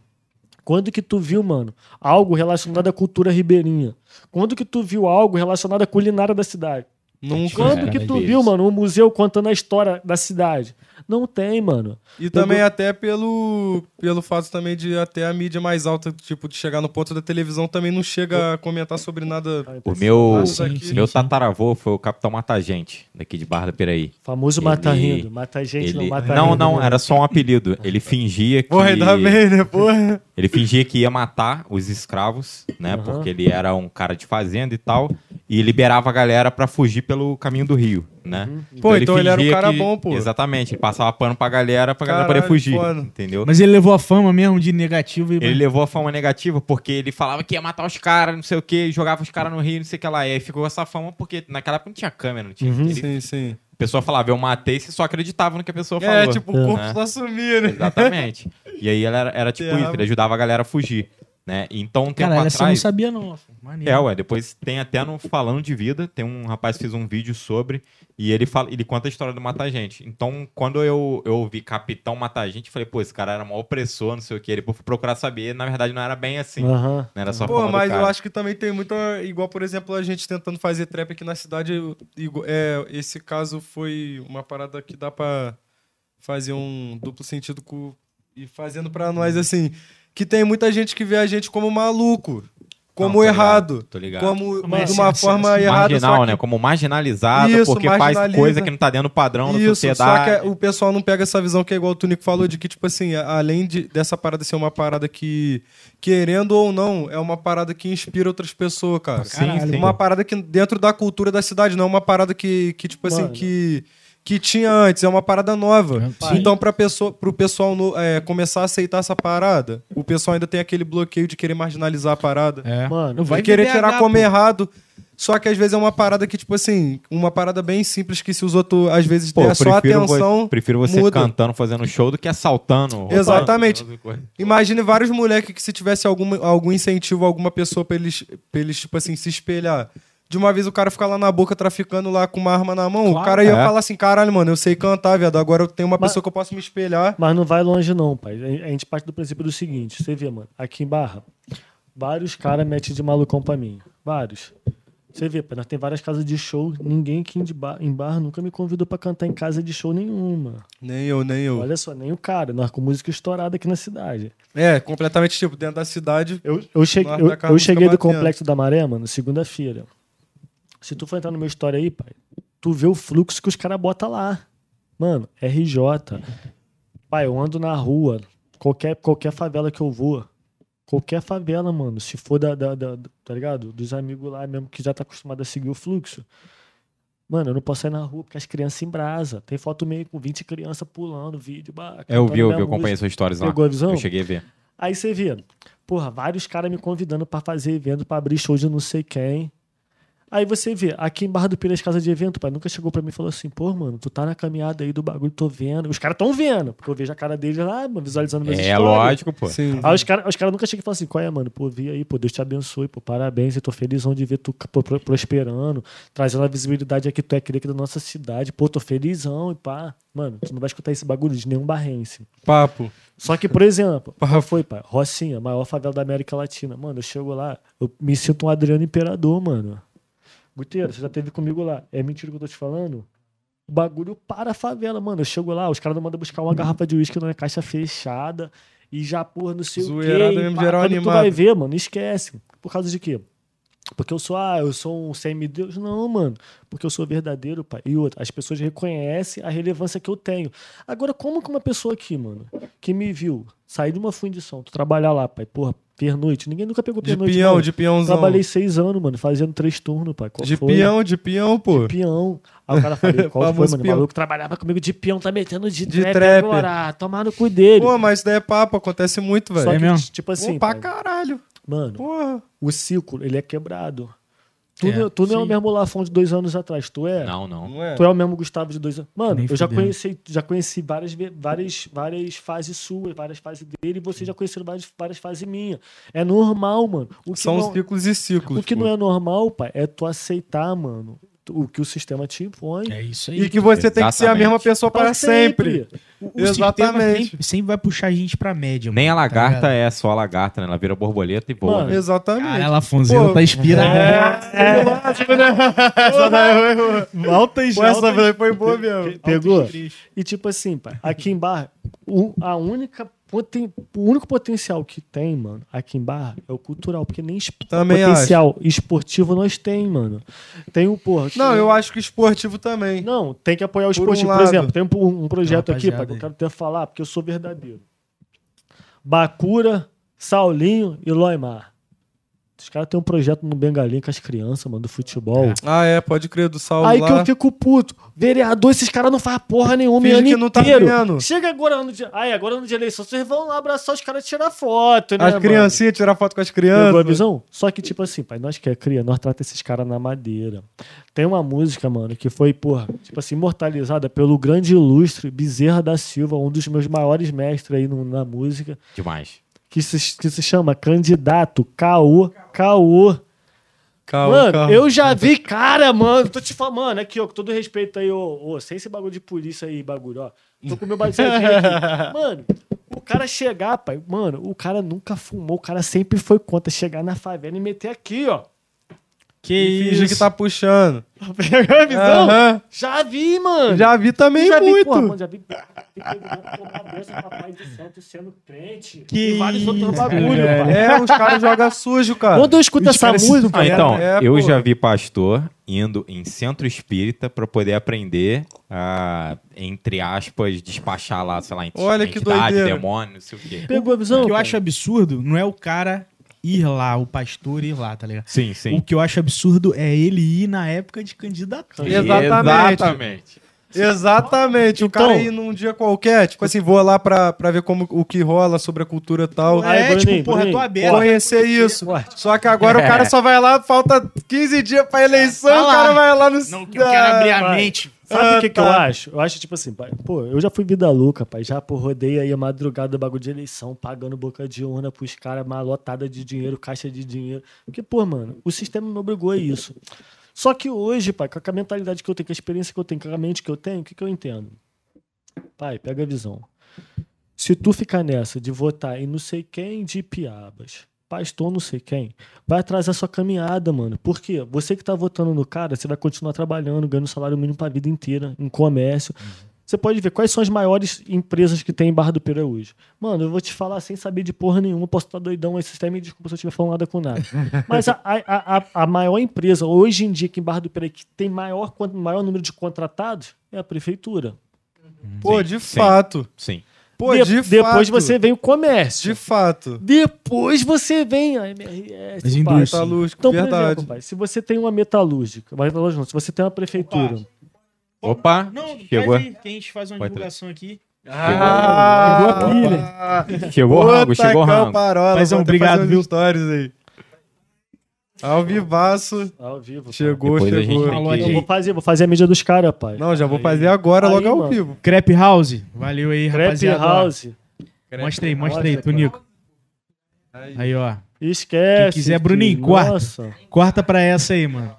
Quando que tu viu, mano, algo relacionado à cultura ribeirinha? Quando que tu viu algo relacionado à culinária da cidade?
Nunca.
Quando
É,
que tu
vezes.
viu, mano, um museu contando a história da cidade? Não tem, mano.
E também até pelo, pelo fato também de até a mídia mais alta, tipo, de chegar no ponto da televisão, também não chega a comentar sobre nada.
O meu,
Ah, sim, sim,
meu tataravô foi o Capitão Mata-Gente, daqui de Barra da Piraí.
Famoso
Ele-
mata rindo. Mata gente, não
Ele...
mata
Não,
rindo,
não,
né?
era só um apelido. Ele fingia que...
Porra, ainda bem, né, porra?
Ele fingia que ia matar os escravos, né?
Aham.
Porque ele era um cara de fazenda e tal. E liberava a galera pra fugir pelo caminho do rio, né?
Pô, então ele era um cara bom, pô.
Exatamente. Ele passava pano pra galera pra galera poder fugir.
foda.
Entendeu?
Mas ele levou a fama mesmo de negativo e.
Ele levou a fama negativa porque ele falava que ia matar os caras, não sei o que, jogava os caras no rio, não sei o que lá. E aí ficou essa fama porque naquela época não tinha câmera, não tinha. ele-
Sim, sim.
A pessoa falava, eu matei, você só acreditava no que a pessoa
É,
falou.
tipo, o corpo
É.
só sumia, né?
Exatamente. E aí ela era, era tipo isso, ele ajudava a galera a fugir. Né? Então, um tempo
Caralho, essa eu não
atrás.
sabia, não. Maneiro.
É, ué, depois tem até no Falando de Vida, tem um rapaz que fez um vídeo sobre, e ele fala, ele conta a história do Mata Gente. Então, quando eu, eu ouvi Capitão Mata Gente, eu falei, pô, esse cara era mó opressor, não sei o que. Fui procurar saber, na verdade não era bem assim. Não era só
Pô, mas eu acho que também tem muita. Igual, por exemplo, a gente tentando fazer trap aqui na cidade. É, esse caso foi uma parada que dá pra fazer um duplo sentido com. E fazendo pra nós assim. Que tem muita gente que vê a gente como maluco. Como
Não, tô ligado,
errado.
tô ligado.
Como
Mas
de uma
assim,
forma
assim,
errada.
Marginal,
só que-
né? Como marginalizado,
Isso,
porque faz coisa que não tá dentro do padrão da
Isso,
sociedade.
só que o pessoal não pega essa visão que é igual o Tunico falou, de que, tipo assim, além de, dessa parada ser uma parada que, querendo ou não, é uma parada que inspira outras pessoas, cara.
Sim, sim.
Uma parada que dentro da cultura da cidade, não é uma parada que, que tipo assim,
Mano.
que, que tinha antes, é uma parada nova.
Sim.
Então, pra pessoa, pro pessoal no- é, começar a aceitar essa parada, o pessoal ainda tem aquele bloqueio de querer marginalizar a parada.
É.
Mano,
Vai querer tirar como errado. Só que às vezes é uma parada que, tipo assim, uma parada bem simples que se os outros, às vezes,
Pô,
der só
prefiro vo-
atenção.
prefiro você
muda.
cantando, fazendo show do que assaltando. roubando,
Exatamente. Imagine vários moleques que se tivesse alguma, algum incentivo, alguma pessoa pra eles, pra eles, tipo assim, se espelhar. De uma vez o cara ficar lá na boca traficando lá com uma arma na mão, o
Claro,
cara ia
é.
falar assim, caralho, mano, eu sei cantar, viado. Agora eu tenho uma
Mas-
pessoa que eu posso me espelhar.
Mas não vai longe, não, pai. A gente parte do princípio do seguinte: você vê, mano, aqui em Barra, vários caras metem de malucão pra mim. Vários. Você vê, pai, nós tem várias casas de show. Ninguém aqui em, de ba- em Barra nunca me convidou pra cantar em casa de show nenhuma.
Nem eu, nem eu.
Olha só, nem o cara. Nós com música estourada aqui na cidade.
É, completamente, tipo, dentro da cidade.
Eu, eu, cheguei, eu, eu cheguei do
batendo.
Complexo da Maré, mano, segunda-feira. Se tu for entrar no meu história aí, pai, tu vê o fluxo que os caras botam lá. Mano, RJ. Pai, eu ando na rua, qualquer, qualquer favela que eu vou, qualquer favela, mano, se for da, da, da- tá ligado? Dos amigos lá mesmo que já tá acostumado a seguir o fluxo. Mano, eu não posso sair na rua porque as crianças em brasa. Tem foto meio com 20 crianças pulando, vídeo. bah,
É, Eu vi, eu vi, eu acompanhei suas histórias lá.
Pegou a visão?
Eu cheguei a ver.
Aí você vê, porra, vários caras me convidando pra fazer evento, pra abrir show de não sei quem. Aí você vê, aqui em Barra do Pires, casa de evento, pai, nunca chegou pra mim e falou assim, pô, mano, tu tá na caminhada aí do bagulho, tô vendo. Os caras tão vendo, porque eu vejo a cara deles lá, mano, visualizando meus
É
stories.
lógico, pô.
Sim.
Aí os caras os cara nunca chegam e falam assim, qual é, mano? Pô, vi aí, pô, Deus te abençoe, pô, parabéns, eu tô felizão de ver tu pô, pro- prosperando, trazendo a visibilidade aqui, tu é aquele aqui da nossa cidade, pô, tô felizão e pá. Mano, tu não vai escutar esse bagulho de nenhum barrense.
Papo.
Só que, por exemplo, qual foi, pai? Rocinha, maior favela da América Latina. Mano, eu chego lá, eu me sinto um Adriano Imperador, mano. Guteiro, você já teve comigo lá. É mentira que eu tô te falando? O bagulho para a favela, mano. Eu chego lá, os caras não mandam buscar uma garrafa de uísque numa caixa fechada e já, porra, não sei
Zoeirada
o quê.
mesmo,
pá,
geral
quando tu
animado.
vai ver, mano, esquece. Por causa de quê? Porque eu sou, ah, eu sou um semideus. Não, mano. Porque eu sou verdadeiro, pai. E outra, as pessoas reconhecem a relevância que eu tenho. Agora, como que uma pessoa aqui, mano, que me viu sair de uma fundição, tu trabalhar lá, pai, porra, pernoite, ninguém nunca pegou
De
pernoite.
peão,
não.
de peãozão.
Trabalhei seis anos, mano, fazendo três turnos, pai. Qual
De
foi?
peão, de peão, pô.
De peão. Aí o cara falou, qual foi, mano? O maluco trabalhava comigo de peão, tá metendo de,
De
trap,
trap.
agora. Tomar no cu dele.
Pô, mas isso daí é papo, acontece muito,
Só
velho.
É
que,
mesmo?
tipo assim,
Pô, pra
pai,
caralho.
mano,
Porra.
o ciclo, ele é quebrado. Tu,
É,
não- tu não é o mesmo Lafon de dois anos atrás, tu é?
Não, não.
Não é?
Tu é o mesmo Gustavo de dois anos. Mano,
Nem
eu já
fudendo.
conheci, já conheci várias, várias, várias fases suas, várias fases dele, e você já conheceu várias, várias fases minhas. É normal, mano. O que
São
não,
ciclos e ciclos.
o que
pô.
não é normal, pai, é tu aceitar, mano, o que o sistema te impõe.
É isso aí.
E que você tem que ser a mesma pessoa para sempre.
O- o
Exatamente.
sempre, sempre vai puxar a gente pra média.
Nem a
mano, tá
lagarta
ligado?
é só a lagarta, né? Ela vira borboleta e.
Mano,
né?
Exatamente.
Cara, a Fonseca
Pô,
tá inspirada.
É, lógico, né? Foi-
Altas,
Pô, essa foi boa mesmo.
Pegou? E tipo assim, pai, aqui em Barra, a única poten- o único potencial que tem, mano, aqui em Barra é o cultural, porque nem esp- potencial esportivo nós tem, mano. Tem o porra. que-
Não, eu acho que esportivo também.
Não, tem que apoiar o
Por um
esportivo. Por,
lado.
exemplo, tem um, um projeto aqui, pai, que eu quero até falar, porque eu sou verdadeiro. Bacura, Saulinho e Loimar. Os caras têm um projeto no Bengalim com as crianças, mano, do futebol.
Ah, é, pode crer, do Saulo
Aí
lá.
que eu fico puto. Vereador, esses caras não fazem porra nenhuma
Finge
ano
que não tá
inteiro.
vendo.
Chega agora ano de... Ai, agora ano de eleição, vocês vão lá abraçar os caras e tirar foto, né,
As criancinhas, tirar foto com as
Pegou a
crianças.
visão? Só que, tipo assim, pai, nós que é cria, nós tratamos esses caras na madeira. Tem uma música, mano, que foi, porra, tipo assim, imortalizada pelo grande ilustre Bezerra da Silva, um dos meus maiores mestres aí no- na música,
Demais.
Que se, que se chama Candidato Caô Caô. Mano,
calma.
eu já vi cara, mano. Tô te falando, mano, aqui, ó, com todo respeito aí, ô, ô, sem esse bagulho de polícia aí, bagulho, ó. Tô com meu baseadinho aqui. Mano, o cara chegar, pai, mano, o cara nunca fumou, o cara sempre foi contra chegar na favela e meter aqui, ó.
Que
E finge
isso.
que tá puxando.
Pegou a visão?
Aham.
Já vi, mano.
Já vi também
já vi,
muito.
porra, mano, já vi. papai do santo sendo crente.
Que
e vários outros
isso,
bagulho,
velho.
pai.
É, os caras jogam sujo, cara.
Quando eu escuto
Os
essa música.
Ah, então,
É,
eu
pô.
já vi pastor indo em centro espírita pra poder aprender a, entre aspas, despachar lá, sei lá,
Olha que
entidade,
doideira.
demônio, não sei o quê.
Pegou a visão?
O que eu acho absurdo não é o cara ir lá, o pastor ir lá, tá ligado?
Sim,
O
sim.
que eu acho absurdo é ele ir na época de candidatura.
Exatamente.
Exatamente.
Exatamente. O
Então-
cara ir num dia qualquer, tipo assim, vou lá pra, pra ver como, o que rola sobre a cultura e tal.
Aí,
É,
Bruninho,
tipo, porra,
Bruninho,
tô aberto.
Conhecer isso. Só que agora o cara só vai lá, falta 15 dias pra eleição, o cara vai lá no.
Não, que eu quero abrir a mente.
Sabe
Ah,
o que, que eu
tá.
acho? Eu acho, tipo assim, pai, pô, eu já fui vida louca, pai. Já, pô, rodei aí a madrugada do bagulho de eleição, pagando boca de urna pros caras, malotada de dinheiro, caixa de dinheiro. Porque, pô, mano, o sistema me obrigou a isso. Só que hoje, pai, com a mentalidade que eu tenho, com a experiência que eu tenho, com a mente que eu tenho, o que, que eu entendo? Pai, pega a visão. Se tu ficar nessa de votar em não sei quem de piabas, pastor não sei quem, vai atrasar sua caminhada, mano. Por quê? Você que tá votando no cara, você vai continuar trabalhando, ganhando salário mínimo pra vida inteira, em comércio. Você pode ver quais são as maiores empresas que tem em Barra do Pera hoje. Mano, eu vou te falar sem saber de porra nenhuma, posso estar doidão aí, vocês até me desculpa se eu estiver falando nada com nada. Mas a, a, a, a maior empresa hoje em dia que em Barra do Pera que tem maior, maior número de contratados é a prefeitura.
Pô,
Sim,
de
sim.
fato.
Sim.
Pô,
De-
de,
depois
fato.
você vem o comércio.
De fato.
Depois você vem a MRS.
As indústrias.
Metalúrgico,
Então, por
verdade.
exemplo, pai, se você tem uma metalúrgica, uma metalúrgica não, se você tem uma prefeitura,
Opa,
Não,
chegou,
aí, que a gente faz uma
Pode
divulgação aqui.
Ah,
Chegou a pilha.
chegou o rango, chegou o rango.
Paizão,
vou até
obrigado, viu?
stories aí. Ao vivaço.
ao vivo.
Chegou,
Depois a gente
chegou.
tem que-.
Eu vou fazer, vou fazer a mídia dos caras, pai.
Não, já vou fazer agora,
Aí,
logo ao
mano.
vivo.
Crepe House. Valeu aí,
Crepe
rapaziada.
House.
Mostra aí, mostra aí,
Mostra,
Tonico. Aí, ó.
Esquece.
Quem quiser,
que-
Bruninho, corta.
Nossa.
Corta pra essa aí, mano.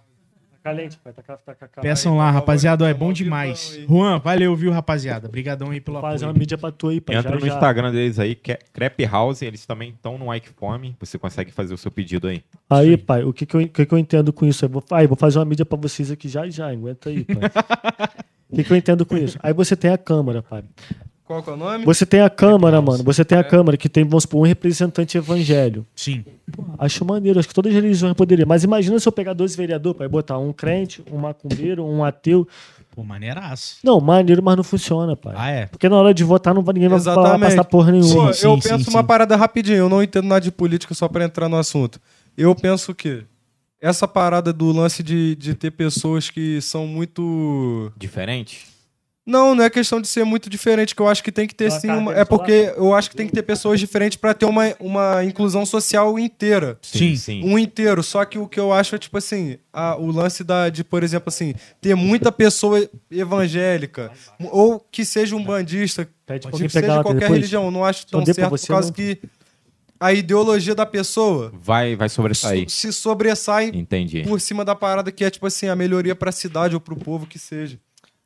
Tá calente, pai. Tá, tá,
Peçam lá, rapaziada. ó, É bom demais. Juan, valeu, viu, rapaziada? Obrigadão aí pelo
Vou fazer uma
apoio.
mídia pra tu aí, pai.
Entra
já,
no
já.
Instagram deles aí, que é Crepe House, eles também estão no Ike Fome, você consegue fazer o seu pedido aí.
Aí, pai, o que que eu, o que que eu entendo com isso? Eu vou, aí, vou fazer uma mídia pra vocês aqui já já, aguenta aí, pai. O que, que eu entendo com isso? Aí você tem a Câmara, pai.
Qual que é o nome?
Você tem a Câmara, mano. Você tem a Câmara que tem, vamos supor, um representante evangélico.
Sim.
Acho maneiro, acho que todas as religiões poderiam. Mas imagina se eu pegar 12 vereadores para botar um crente, um macumbeiro, um ateu.
Pô, maneiraço.
Não, maneiro, mas não funciona, pai.
Ah, é?
Porque na hora de votar, não vai, ninguém vai falar-
Exatamente.
passar porra nenhuma.
Pô,
Sim,
eu
sim,
penso
sim,
uma
sim.
parada rapidinho, eu não entendo nada de política só pra entrar no assunto. Eu penso que essa parada do lance de, de ter pessoas que são muito.
Diferente?
Não, não é questão de ser muito diferente, que eu acho que tem que ter
Uma
sim. Uma... É porque eu acho que tem que ter pessoas diferentes pra ter uma, uma inclusão social inteira.
Sim.
sim.
Um inteiro. Só que o que eu acho é, tipo assim, a- o lance da, de, por exemplo, assim, ter muita pessoa evangélica, ou que seja um bandista,
Pede
tipo, seja qualquer
depois.
religião, eu não acho tão
Mandei pra
certo por causa
não?
que a ideologia da pessoa
Vai, vai sobressair.
so- se sobressai
Entendi,
por cima da parada que é, tipo assim, a melhoria pra cidade ou pro povo que seja.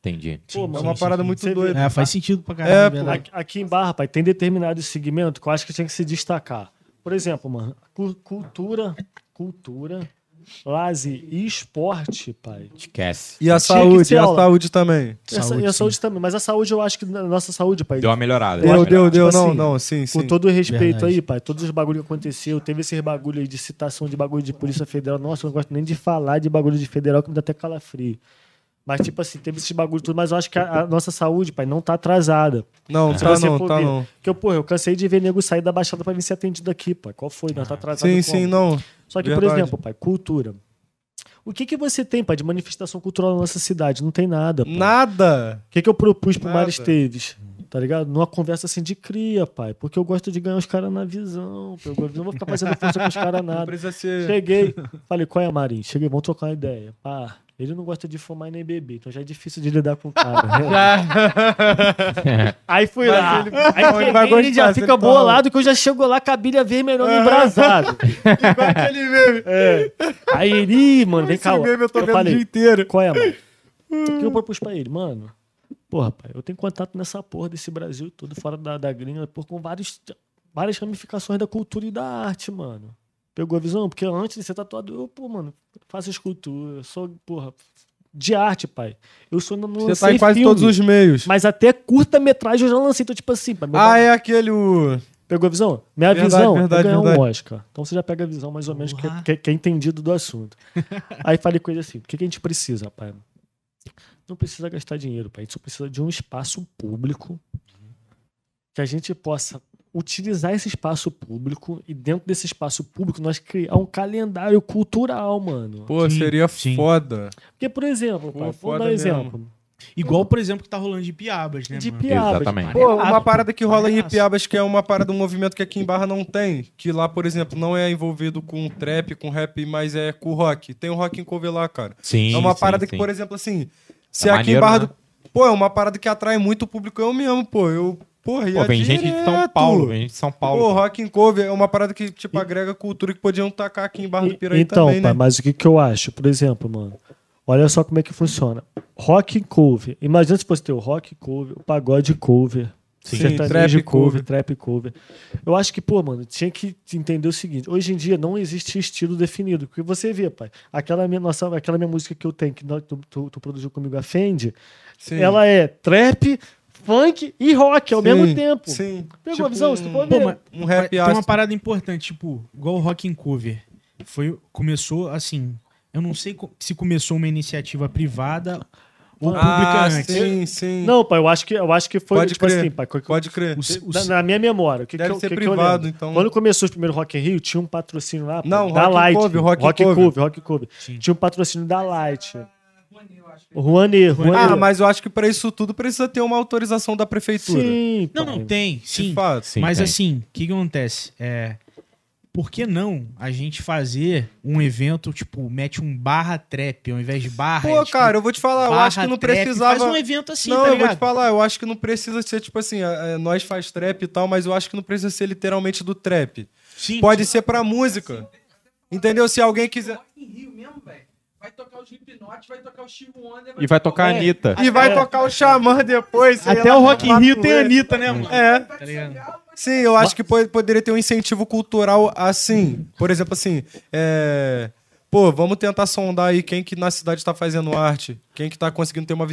Entendi.
Pô,
É
mano,
uma parada muito
Você
doida.
É, faz sentido pra
É,
caralho, é, verdade.
Aqui, em Barra, pai, tem determinado segmento que eu acho que tinha que se destacar. Por exemplo, mano, cu- cultura, cultura, lazer e esporte, pai.
Esquece.
E a saúde, e a
aula.
saúde também.
E a sa-
Saúde,
e a saúde também, mas a saúde eu acho que na nossa saúde, pai.
Deu uma melhorada.
Deu,
Deu
deu, deu.
Tipo
não,
assim,
não, sim, sim.
Com todo o respeito
Verdade.
aí, pai, todos os bagulhos que aconteceu, teve esses bagulho aí de citação de bagulho de Polícia Federal. Nossa, eu não gosto nem de falar de bagulho de federal que me dá até calafrio. Mas, tipo assim, teve esses bagulho tudo, mas eu acho que a, a nossa saúde, pai, não tá atrasada.
Não,
Se
tá não,
for
tá
ver.
não.
Porque, porra, eu cansei de ver nego sair da Baixada pra vir ser atendido aqui, pai. Qual foi? Nós tá atrasado
Sim,
como?
sim, não.
Só que, por
Verdade.
exemplo, pai, cultura. O que que você tem, pai, de manifestação cultural na nossa cidade? Não tem nada, pai.
Nada.
O que, que eu propus pro
Nada.
Mário Esteves? Tá ligado? Numa conversa assim de cria, pai. Porque eu gosto de ganhar os caras na visão. pô. Eu não vou ficar fazendo força com os caras
Não
nada.
precisa ser.
Cheguei, falei, qual é, Marinho? Cheguei, vamos trocar uma ideia. Pá, ele não gosta de fumar e nem beber, então já é difícil de lidar com o cara. Aí fui
Mas
lá.
ele-
Aí
ele vai
ele já fica
ele falar.
bolado que eu já chego lá com a bilha vermelhona embrasado.
Igual aquele meme.
É. Aí ele, "Ih, mano, vem
Esse
cá. ó."
meme eu tô vendo
falei,
o dia inteiro.
qual é, mano? O que eu propus pra ele? Mano, porra, pai, eu tenho contato nessa porra desse Brasil todo, fora da, da gringa, por, com vários, várias ramificações da cultura e da arte, mano. Pegou a visão? Porque antes de ser tatuado, eu, pô, mano, faço escultura, eu sou, porra, de arte, pai. Eu sou no
Você tá em quase todos os meios.
Mas até curta-metragem eu já lancei, então, tipo assim, pai,
Ah, é aquele o.
Pegou a visão? Minha
Verdade,
visão
verdade,
é ganhar
verdade.
um Oscar. Então você já pega a visão mais ou menos que,
Porra.
que, que é entendido do assunto. Aí falei com ele assim: o que, que a gente precisa, pai? Não precisa gastar dinheiro, pai. A gente só precisa de um espaço público que a gente possa utilizar esse espaço público e dentro desse espaço público nós criar um calendário cultural, mano.
Pô,
Sim,
seria
sim.
foda.
Porque, por exemplo,
Pô,
pai, vou dar um
mesmo.
exemplo.
Igual, por exemplo, que tá rolando de piabas, né?
De
mano?
piabas.
Exatamente.
Pô, uma parada que rola em. Ipiabas, que é uma parada, um movimento que aqui em Barra não tem. Que lá, por exemplo, não é envolvido com trap, com rap, mas é com rock. Tem o rock em cover lá, cara.
Sim,
é uma
sim,
parada que,
sim.
por exemplo, assim. Se
É
aqui
maneiro,
em Barra
né?
do. Pô, é uma parada que atrai muito o público. Eu mesmo, pô. Eu. Porra,
Pô, vem gente de São
direto.
Paulo, vem gente de São
Pô,
Paulo.
rock em cover é uma parada que, tipo, agrega cultura que podiam tacar aqui em Barra do
E-
Piraí
então,
também,
pai,
né?
mas o que, que eu acho? Por exemplo, mano, olha só como é que funciona. Rock cover. Imagina se fosse ter o rock cover, o pagode cover,
Sim,
sertanejo
trap
cover,
cover.
trap cover. Eu acho que, pô, mano, tinha que entender o seguinte: hoje em dia não existe estilo definido. Porque você vê, pai, aquela minha, nossa, aquela minha música que eu tenho, que nós- tu, tu- tu produziu comigo, a Fendi,
Sim.
ela é trap, funk e rock ao
Sim,
mesmo tempo.
Sim.
Pegou a visão? Se tu for
um,
ver.
Pô,
um rap
tem uma parada importante, tipo, igual o Rock in Cover. Foi, começou assim. Eu não sei se começou uma iniciativa privada ou pública
Ah,
antes.
sim, sim.
Não, pai, eu acho que, eu acho que foi
Pode
tipo
crer.
assim, pai.
Pode crer.
Os- os-
Na, na minha memória. O que
Deve
que eu,
ser
que que eu
privado,
lembro?
então.
Quando começou os primeiros Rock in Rio, tinha um patrocínio lá. pô,
Não,
da
Rock
Light.
Cover, Rock Cover.
Cover, Rock Cover.
Sim.
Tinha um patrocínio da Light. O Rouanet, Rouanet.
Ah, mas eu acho que pra isso tudo precisa ter uma autorização da prefeitura.
Sim,
Não, não, tem, sim.
fato.
Sim,
Mas
tem.
assim, o que, que acontece? É. Por que não a gente fazer um evento, tipo, mete um barra trap ao invés de barra?
Pô,
é, tipo,
cara, eu vou te falar, eu acho que não
trap,
precisava.
Faz um evento assim,
não,
tá
eu vou te falar, eu acho que não precisa ser, tipo assim, é, é, nós faz trap e tal, mas eu acho que não precisa ser literalmente do trap.
Sim,
Pode ser pra música. Entendeu? Se alguém quiser.
Rock in Rio mesmo, velho. Vai tocar o Slipknot, vai tocar o Steve Wonder.
E vai tocar a. Anitta.
E vai tocar o Xamã depois.
Até o Rock in Rio tem a. Anitta, né, mano?
É.
Tá ligado?
Sim, eu acho que po- poderia ter um incentivo cultural assim. Por exemplo, assim, é... Pô, vamos tentar sondar aí quem que na cidade está fazendo arte, quem que tá conseguindo ter uma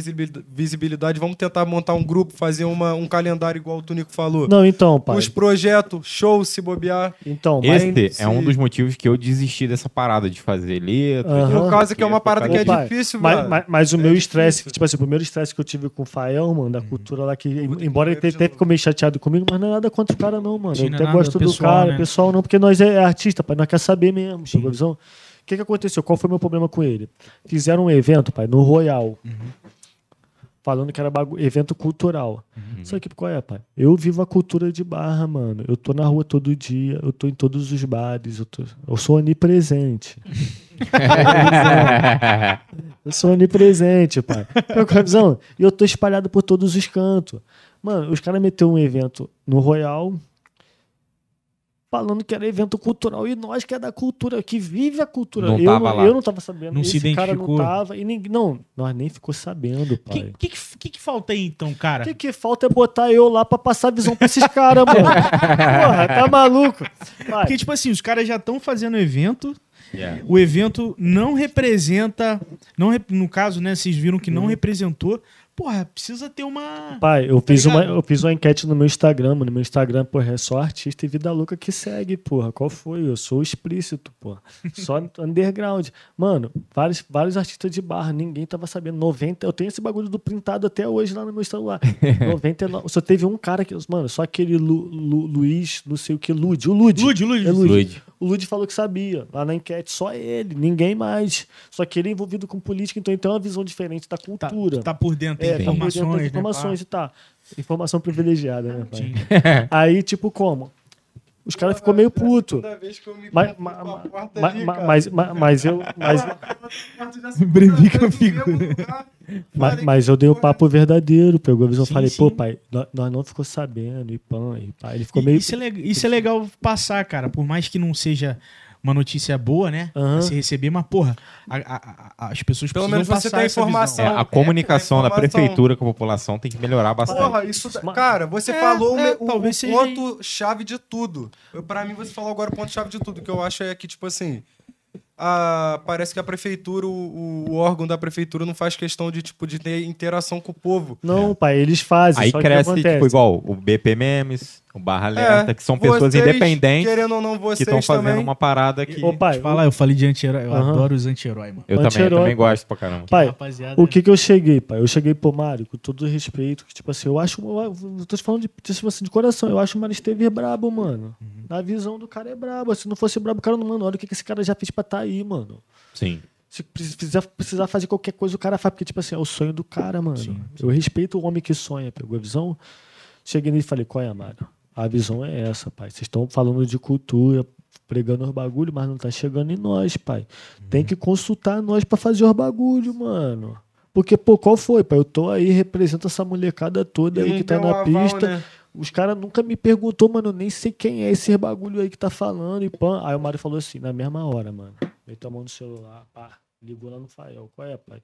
visibilidade. Vamos tentar montar um grupo, fazer uma, um calendário igual o Tunico falou.
Não, então, pai.
Os projetos, show se bobear.
Então, mas.
Esse é um dos motivos que eu desisti dessa parada de fazer letra.
Aham.
Por causa que é uma parada que é
pai,
difícil,
mas, mas, mas o
É
meu estresse, tipo assim, o primeiro estresse que eu tive com o Fael, mano, da cultura lá, que embora ele
pariu,
te- até
de
ficou meio chateado comigo, mas não é nada contra o cara, não, mano. Eu até
nada
gosto do
pessoal,
cara,
né?
pessoal não, porque nós é artista, pai, nós quer saber mesmo, pegou a visão? O que, que aconteceu? Qual foi o meu problema com ele? Fizeram um evento, pai, no Royal. Falando que era evento cultural. Só que qual é, pai? Eu vivo a cultura de barra, mano. Eu tô na rua todo dia, eu tô em todos os bares, eu, tô- eu sou onipresente. Eu sou onipresente, pai. Pegou a visão? E eu tô espalhado por todos os cantos. Mano, os caras meteram um evento no Royal. Falando que era evento cultural. E nós que é da cultura, que vive a cultura.
Não
eu,
tava
não,
lá.
eu não tava sabendo.
Não se
Esse cara não tava. E ninguém, não, nós nem ficou sabendo,
O
pai.
que, que, que, que que falta aí, então, cara?
O que, que falta é botar eu lá pra passar visão pra esses caras, mano. Porra, tá maluco? Pai,
Porque, tipo assim, os caras já estão fazendo evento,
Yeah.
o evento não representa. Não, no caso, né? Vocês viram que não representou. Porra, precisa ter uma.
Pai, eu, fiz uma, eu fiz uma enquete no meu Instagram, mano. No meu Instagram, porra, é só artista e vida louca que segue, porra. Qual foi? Eu sou explícito, porra. Só underground. Mano, vários, vários artistas de barra, ninguém tava sabendo. 90, eu tenho esse bagulho do printado até hoje lá no meu celular. 99. Só teve um cara que, mano, só aquele Lu- Lu- Luiz, não sei o que, Lud. O Lud.
Lud, Lud.
É Lud.
Lud.
O Lud falou que sabia, lá na enquete, só ele, ninguém mais. Só que ele é envolvido com política, então ele tem uma visão diferente da
Tá,
cultura.
tá por dentro,
É, tá por dentro
informações,
informações
né?
e tá. Informação privilegiada, né, pai? Aí, tipo, como? Os caras ficou meio puto.
Toda vez que eu me
Mas, mas, ma- mas eu, mas,
Brevica figura.
mesmo lugar.
ma-
Falei,
mas eu dei o papo verdadeiro. Pegou a visão e
Sim,
falei,
sim.
pô, pai, nós, não ficou sabendo, e pã, e pá. Ele ficou meio.
Isso é, isso é legal passar, cara. Por mais que não seja uma notícia boa, né?
Aham.
Se receber, mas, porra, a- a- a- as pessoas
Pelo
precisam
menos você
passar
tem
essa
informação.
É, a comunicação da
informação.
prefeitura com a população tem que melhorar bastante.
Porra, isso. da-
Mas-
Cara, você
É,
falou o
é,
me- o, o
seja
ponto-chave de tudo. Eu, pra mim, você falou agora o ponto-chave de tudo. O que eu acho é que, tipo assim. a- parece que a prefeitura, o, o órgão da prefeitura não faz questão de, tipo, de ter interação com o povo.
Não, pai, eles fazem.
Aí cresce, tipo, igual o BP Memes, o Barra Alerta, que são pessoas
É, vocês,
independentes
Querendo ou não,
que
vocês
estão fazendo
também.
uma parada que
Ô, pai,
eu falar, eu falei de anti-herói. Eu adoro os anti-herói, mano.
eu também, eu também gosto pra caramba.
pai,
Rapaziada,
O que que eu cheguei, pai? Eu cheguei pro Mário, com todo o respeito, que, tipo assim, eu acho. Eu, tô te falando de, tipo assim, de coração, eu acho o Mário Esteves brabo, mano.
Uhum.
Na visão do cara é brabo. Se não fosse brabo, o cara não, mano, olha o que, que esse cara já fez pra tá aí, mano.
Sim.
Se precisar, precisar fazer qualquer coisa, o cara faz, porque, tipo assim, é o sonho do cara, mano.
Sim,
Eu respeito o homem que sonha, pegou a visão. Cheguei nele e falei, qual é, Mário? A visão é essa, pai. Vocês estão falando de cultura, pregando os bagulho, mas não tá chegando em nós, pai. Tem que consultar nós pra fazer os bagulho, mano. Porque, pô, qual foi, pai? Eu tô aí, represento essa molecada toda aí que tá na
aval,
pista.
né?
Os caras nunca me perguntou, mano, eu nem sei quem é esse bagulho aí que tá falando e pã. Aí o Mário falou assim, na mesma hora, mano. Meteu a mão no celular, pá, ligou lá no Fael. Qual é, pai?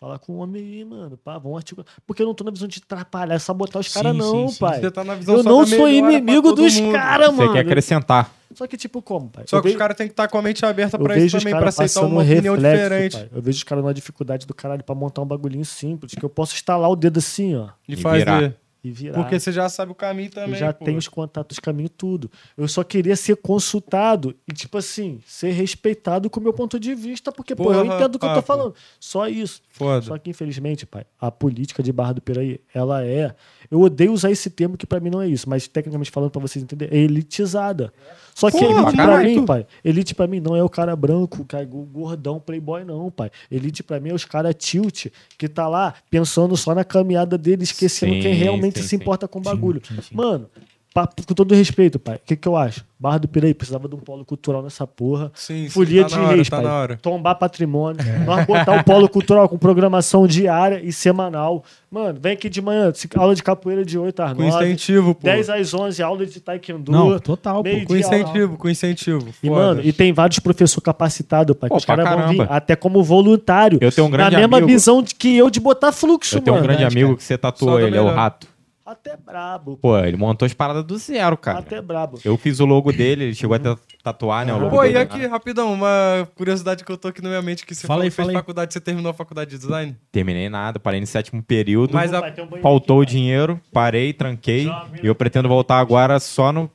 Fala com o homem aí, mano. Pá, vamos articular. Porque eu não tô na visão de atrapalhar, sabotar os caras, não,
sim,
pai.
Você tá na visão
Eu
só
não
da
sou inimigo dos caras,
Você
mano.
quer acrescentar.
Só que, tipo, como, pai?
Só
Eu
que os
vejo-
caras têm que estar com a mente aberta
eu
pra
vejo
isso
os
também, pra aceitar uma opinião
reflexo,
diferente.
pai. Eu vejo os caras numa dificuldade do caralho pra montar um bagulhinho simples, que eu posso estalar o dedo assim, ó,
De
E
fazer.
virar.
E virar.
Porque você já sabe o caminho também.
Eu já
pô.
tenho os contatos, caminho, tudo. Eu só queria ser consultado e, tipo assim, ser respeitado com o meu ponto de vista, porque, pô, eu entendo o que eu tô falando. Só isso.
Foda.
Só que, infelizmente, pai, a política de Barra do Piraí, ela é. Eu odeio usar esse termo que pra mim não é isso, mas tecnicamente falando pra vocês entenderem, é elitizada. Só que
Porra,
elite pra mim, pai, elite pra mim não é o cara branco, o cara gordão, playboy, não, pai. Elite pra mim é os caras tilt, que tá lá pensando só na caminhada dele, esquecendo
Sim,
quem realmente
sim,
se importa com o bagulho.
sim, sim.
Mano, papo- com todo respeito, pai, o que, que eu acho? Barra do Piraí precisava de um polo cultural nessa porra.
Sim, sim,
Folia
tá
de
na hora,
reis,
tá
pai.
na hora.
Tombar patrimônio. Nós botar o polo cultural com programação diária e semanal. Mano, vem aqui de manhã, aula de capoeira de 8 às
Com
9.
incentivo, pô.
10 às 11, aula de taekwondo.
Não, total, pô.
Com incentivo, com incentivo.
E, mano, e tem vários professores capacitados, pai. que
Pô,
os caras vão vir até como voluntário.
Eu tenho um grande
Na mesma
amigo.
visão de que eu de botar fluxo,
Eu tenho um
mano.
grande
verdade,
amigo
cara.
que você
Só
tatuou,
do
ele é o rato.
Até brabo.
Pô, ele montou as paradas do zero, cara.
Até brabo.
Eu fiz o logo dele, ele chegou a ta- tatuar, né? O logo
Pô,
dele,
e aqui,
né?
rapidão, uma curiosidade que eu tô aqui na minha mente, que você
Fala
falou
aí,
que fez
fala aí.
faculdade, você terminou a faculdade de design?
Terminei nada, parei no sétimo período.
Mas a-
um
Faltou o dinheiro, parei, tranquei.
Jovem.
E eu pretendo voltar agora só no,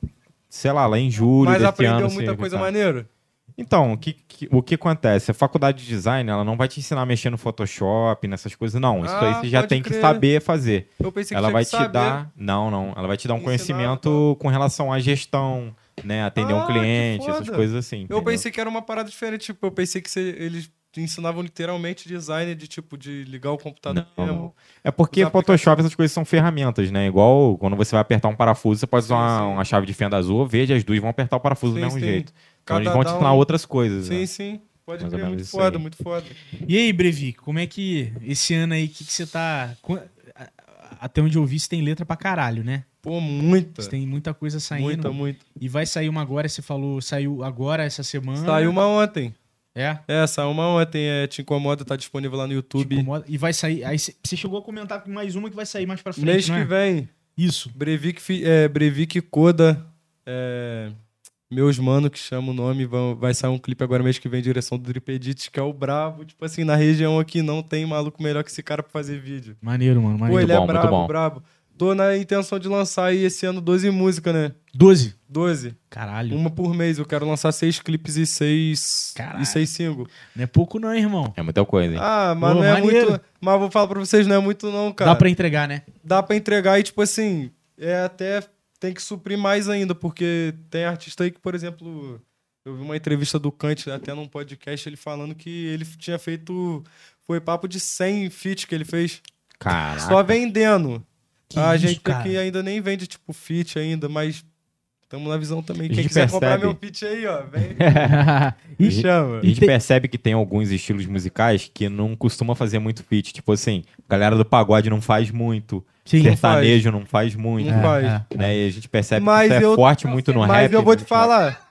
sei lá, lá em julho
Mas
desse
aprendeu
ano.
muita
assim,
coisa
tá.
maneira?
Então, o que, que- o que acontece? A faculdade de design, ela não vai te ensinar a mexer no Photoshop, nessas coisas, não. Isso aí
Ah,
você já tem que
crer.
saber fazer.
Eu pensei que
Ela
tinha
vai
que
te
saber.
dar. Não, não. Ela vai te dar um
Ensinar,
conhecimento com relação à gestão, né? Atender
Ah,
um
que
cliente, essas coisas assim.
Eu
entendeu?
pensei que era uma parada diferente, tipo, eu pensei que você- eles ensinavam literalmente design de tipo de ligar o computador
Não,
mesmo.
É porque Photoshop, essas coisas são ferramentas, né? Igual quando você vai apertar um parafuso, você pode usar uma,
sim.
uma chave de fenda azul, verde, as duas vão apertar o parafuso
Sim,
do mesmo
sim.
jeito. Então eles
Cada
vão te
dá
ensinar
um-
outras coisas.
Sim,
né?
sim. Pode
Mais
muito foda,
aí.
muito foda.
E aí, Brevi, como é que esse ano aí, o que, que você tá. até onde eu vi, você tem letra pra caralho, né?
Pô, muita.
Você tem muita coisa saindo.
Muita, muita.
E vai sair uma agora, você falou, saiu agora essa semana.
Saiu uma ontem.
É.
É, saiu uma ontem. É, Te Incomoda, tá disponível lá no
Te
YouTube.
incomoda. E vai sair. Aí você chegou a comentar com mais uma que vai sair mais pra frente.
Mês
não
que
é?
vem,
Isso.
Breivik, fi- é, Coda, é, meus mano que chama o nome, vão, vai sair um clipe agora mês que vem, direção do Dripedit, que é o brabo. Tipo assim, na região aqui não tem maluco melhor que esse cara pra fazer vídeo.
Maneiro, mano.
Pô,
Maneiro.
ele
bom,
é
muito
brabo,
bom.
brabo. Tô na intenção de lançar aí esse ano 12 músicas, né?
12.
12.
Caralho.
Uma por mês. Eu quero lançar seis clipes e seis.
Caralho.
E seis singles.
Não é pouco, não, irmão.
É muita coisa, hein?
Ah, mas
Pô,
não é
maneiro.
muito. Mas vou falar pra vocês, não é muito, não, cara.
Dá pra entregar, né?
dá pra entregar e, tipo assim, é até tem que suprir mais ainda, porque tem artista aí que, por exemplo, eu vi uma entrevista do Kant até num podcast, ele falando que ele tinha feito. Foi papo de 100 feats que ele fez.
Caraca.
Só vendendo.
Que
a
isso,
gente
cara?
aqui ainda nem vende, tipo, feat ainda, mas estamos na visão também.
A
Quem
gente
quiser comprar
percebe.
meu feat aí, ó, vem,
E-
chama.
A gente
tem-
percebe que tem alguns estilos musicais que não costuma fazer muito feat. Tipo assim, a galera do pagode não faz muito.
Sim.
sertanejo não faz muito.
Não faz.
Né? E a gente percebe
Mas
que isso é
eu-
forte muito no rap.
Mas eu vou te falar.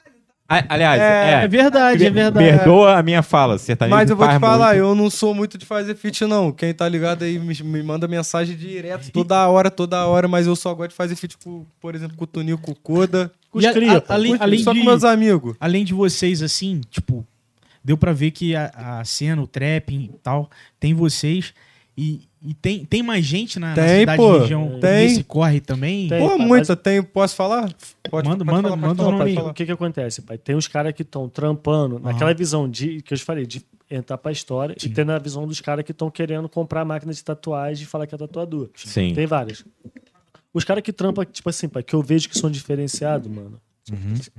Aliás,
É,
é,
É verdade, é verdade.
perdoa a minha fala. Sertanejo
Mas eu vou te falar,
muito.
eu não sou muito de fazer feat, não. Quem tá ligado aí me, me manda mensagem direto, toda hora, toda hora, mas eu só gosto de fazer feat, com, por exemplo, com o Tunil, com o Koda.
Com os cria,
além,
Com-
além
só
de,
com meus amigos.
além de vocês, assim, tipo, deu pra ver que a, a cena, o trap e tal, tem vocês e, e tem, tem mais gente na, na
Tem,
cidade
pô,
região
tem.
nesse corre também?
Tem.
Pô,
mas-
muita, tem. Posso falar? Pode,
Manda-
pode
manda-
falar,
manda
falar,
o
falar.
Que que acontece, pai? Tem uns caras que estão trampando naquela visão de que eu te falei, de entrar pra história
Sim.
e tem na visão dos caras que estão querendo comprar máquina de tatuagem e falar que é tatuador.
Sim.
Tem vários. Os caras que trampam, tipo assim, pai, que eu vejo que são diferenciados, mano.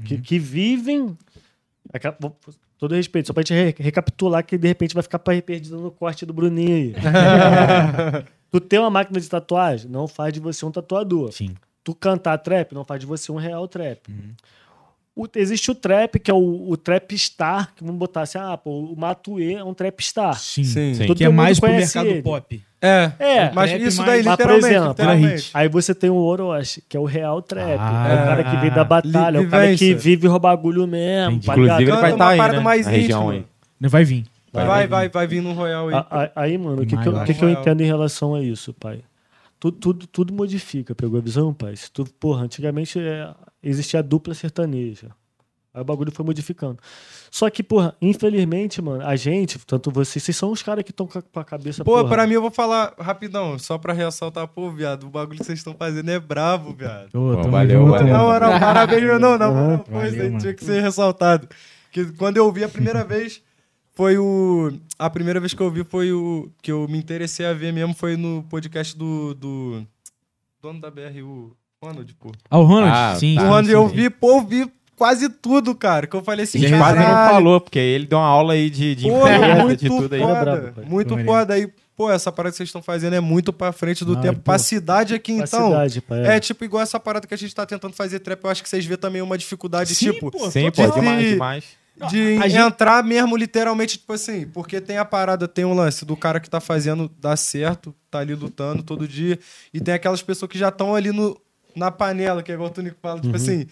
Que, que vivem. Vou- Todo respeito, só pra gente re- recapitular que de repente vai ficar perdido no corte do Bruninho aí. tu ter uma máquina de tatuagem não faz de você um tatuador.
Sim.
Tu cantar trap não faz de você um real trap. O- existe o trap, que é o, o trap star, que vamos botar assim, ah, pô, o Matuê é um trap star.
Sim.
Sim.
Todo
Que é mais pro mercado
ele.
pop.
É,
É,
mas
trap
isso daí, literalmente,
exemplo,
literalmente.
Aí você tem o Orochi, que é o real trap.
Ah.
é o cara que vem da batalha, é o cara que
Vivência.
vive o bagulho mesmo.
Entendi.
tá
Inclusive, ele vai estar aí,
parada
né?
mais
região aí.
Vai vir.
Vai, vai, vai, vir no Royal aí.
Aí, mano, o que, que, eu, que, que eu entendo em relação a isso, pai? Tudo, tudo, tudo modifica, pegou a visão, pai? Se tu, porra, antigamente é, existia a dupla sertaneja. Aí o bagulho foi modificando. Só que, porra, infelizmente, mano, a gente, tanto vocês, vocês são os caras que estão com a- cabeça.
Pô,
porra,
pra mim eu vou falar rapidão, só pra ressaltar, pô, viado, o bagulho que vocês estão fazendo é bravo, viado.
Ô, tamo
valeu,
junto,
valeu.
Na
mano.
moral, parabéns, meu não, na moral, pô,
Valeu,
isso aí
mano.
tinha que ser ressaltado. Que quando eu vi a primeira vez, foi o. A primeira vez que eu vi foi o. Que eu me interessei a ver mesmo foi no podcast do. do dono da BRU, Ronald, pô.
Ah, o Ronald?
Ah,
sim.
tá.
O Ronald
sim,
eu
sim.
vi, pô, vi quase tudo, cara. Que eu falei assim,
A gente quase não falou, porque ele deu uma aula aí de, de
Pô,
empresa,
muito
de tudo aí.
foda.
É
muito
Maneiro.
foda. Aí, pô, essa parada que vocês estão fazendo é muito pra frente do
Não,
tempo.
pô,
Pra cidade aqui,
pra
então.
cidade, pai.
É tipo igual essa parada que a gente tá tentando fazer trap. Eu acho que vocês vê também uma dificuldade,
Sim,
tipo,
pô,
Sim, pô, demais,
De-
demais.
de
a gente-
entrar mesmo literalmente, tipo assim, porque tem a parada, tem um lance do cara que tá fazendo dar certo, tá ali lutando todo dia, e tem aquelas pessoas que já estão ali no, na panela, que é igual o Tonico fala,
Uhum.
tipo assim.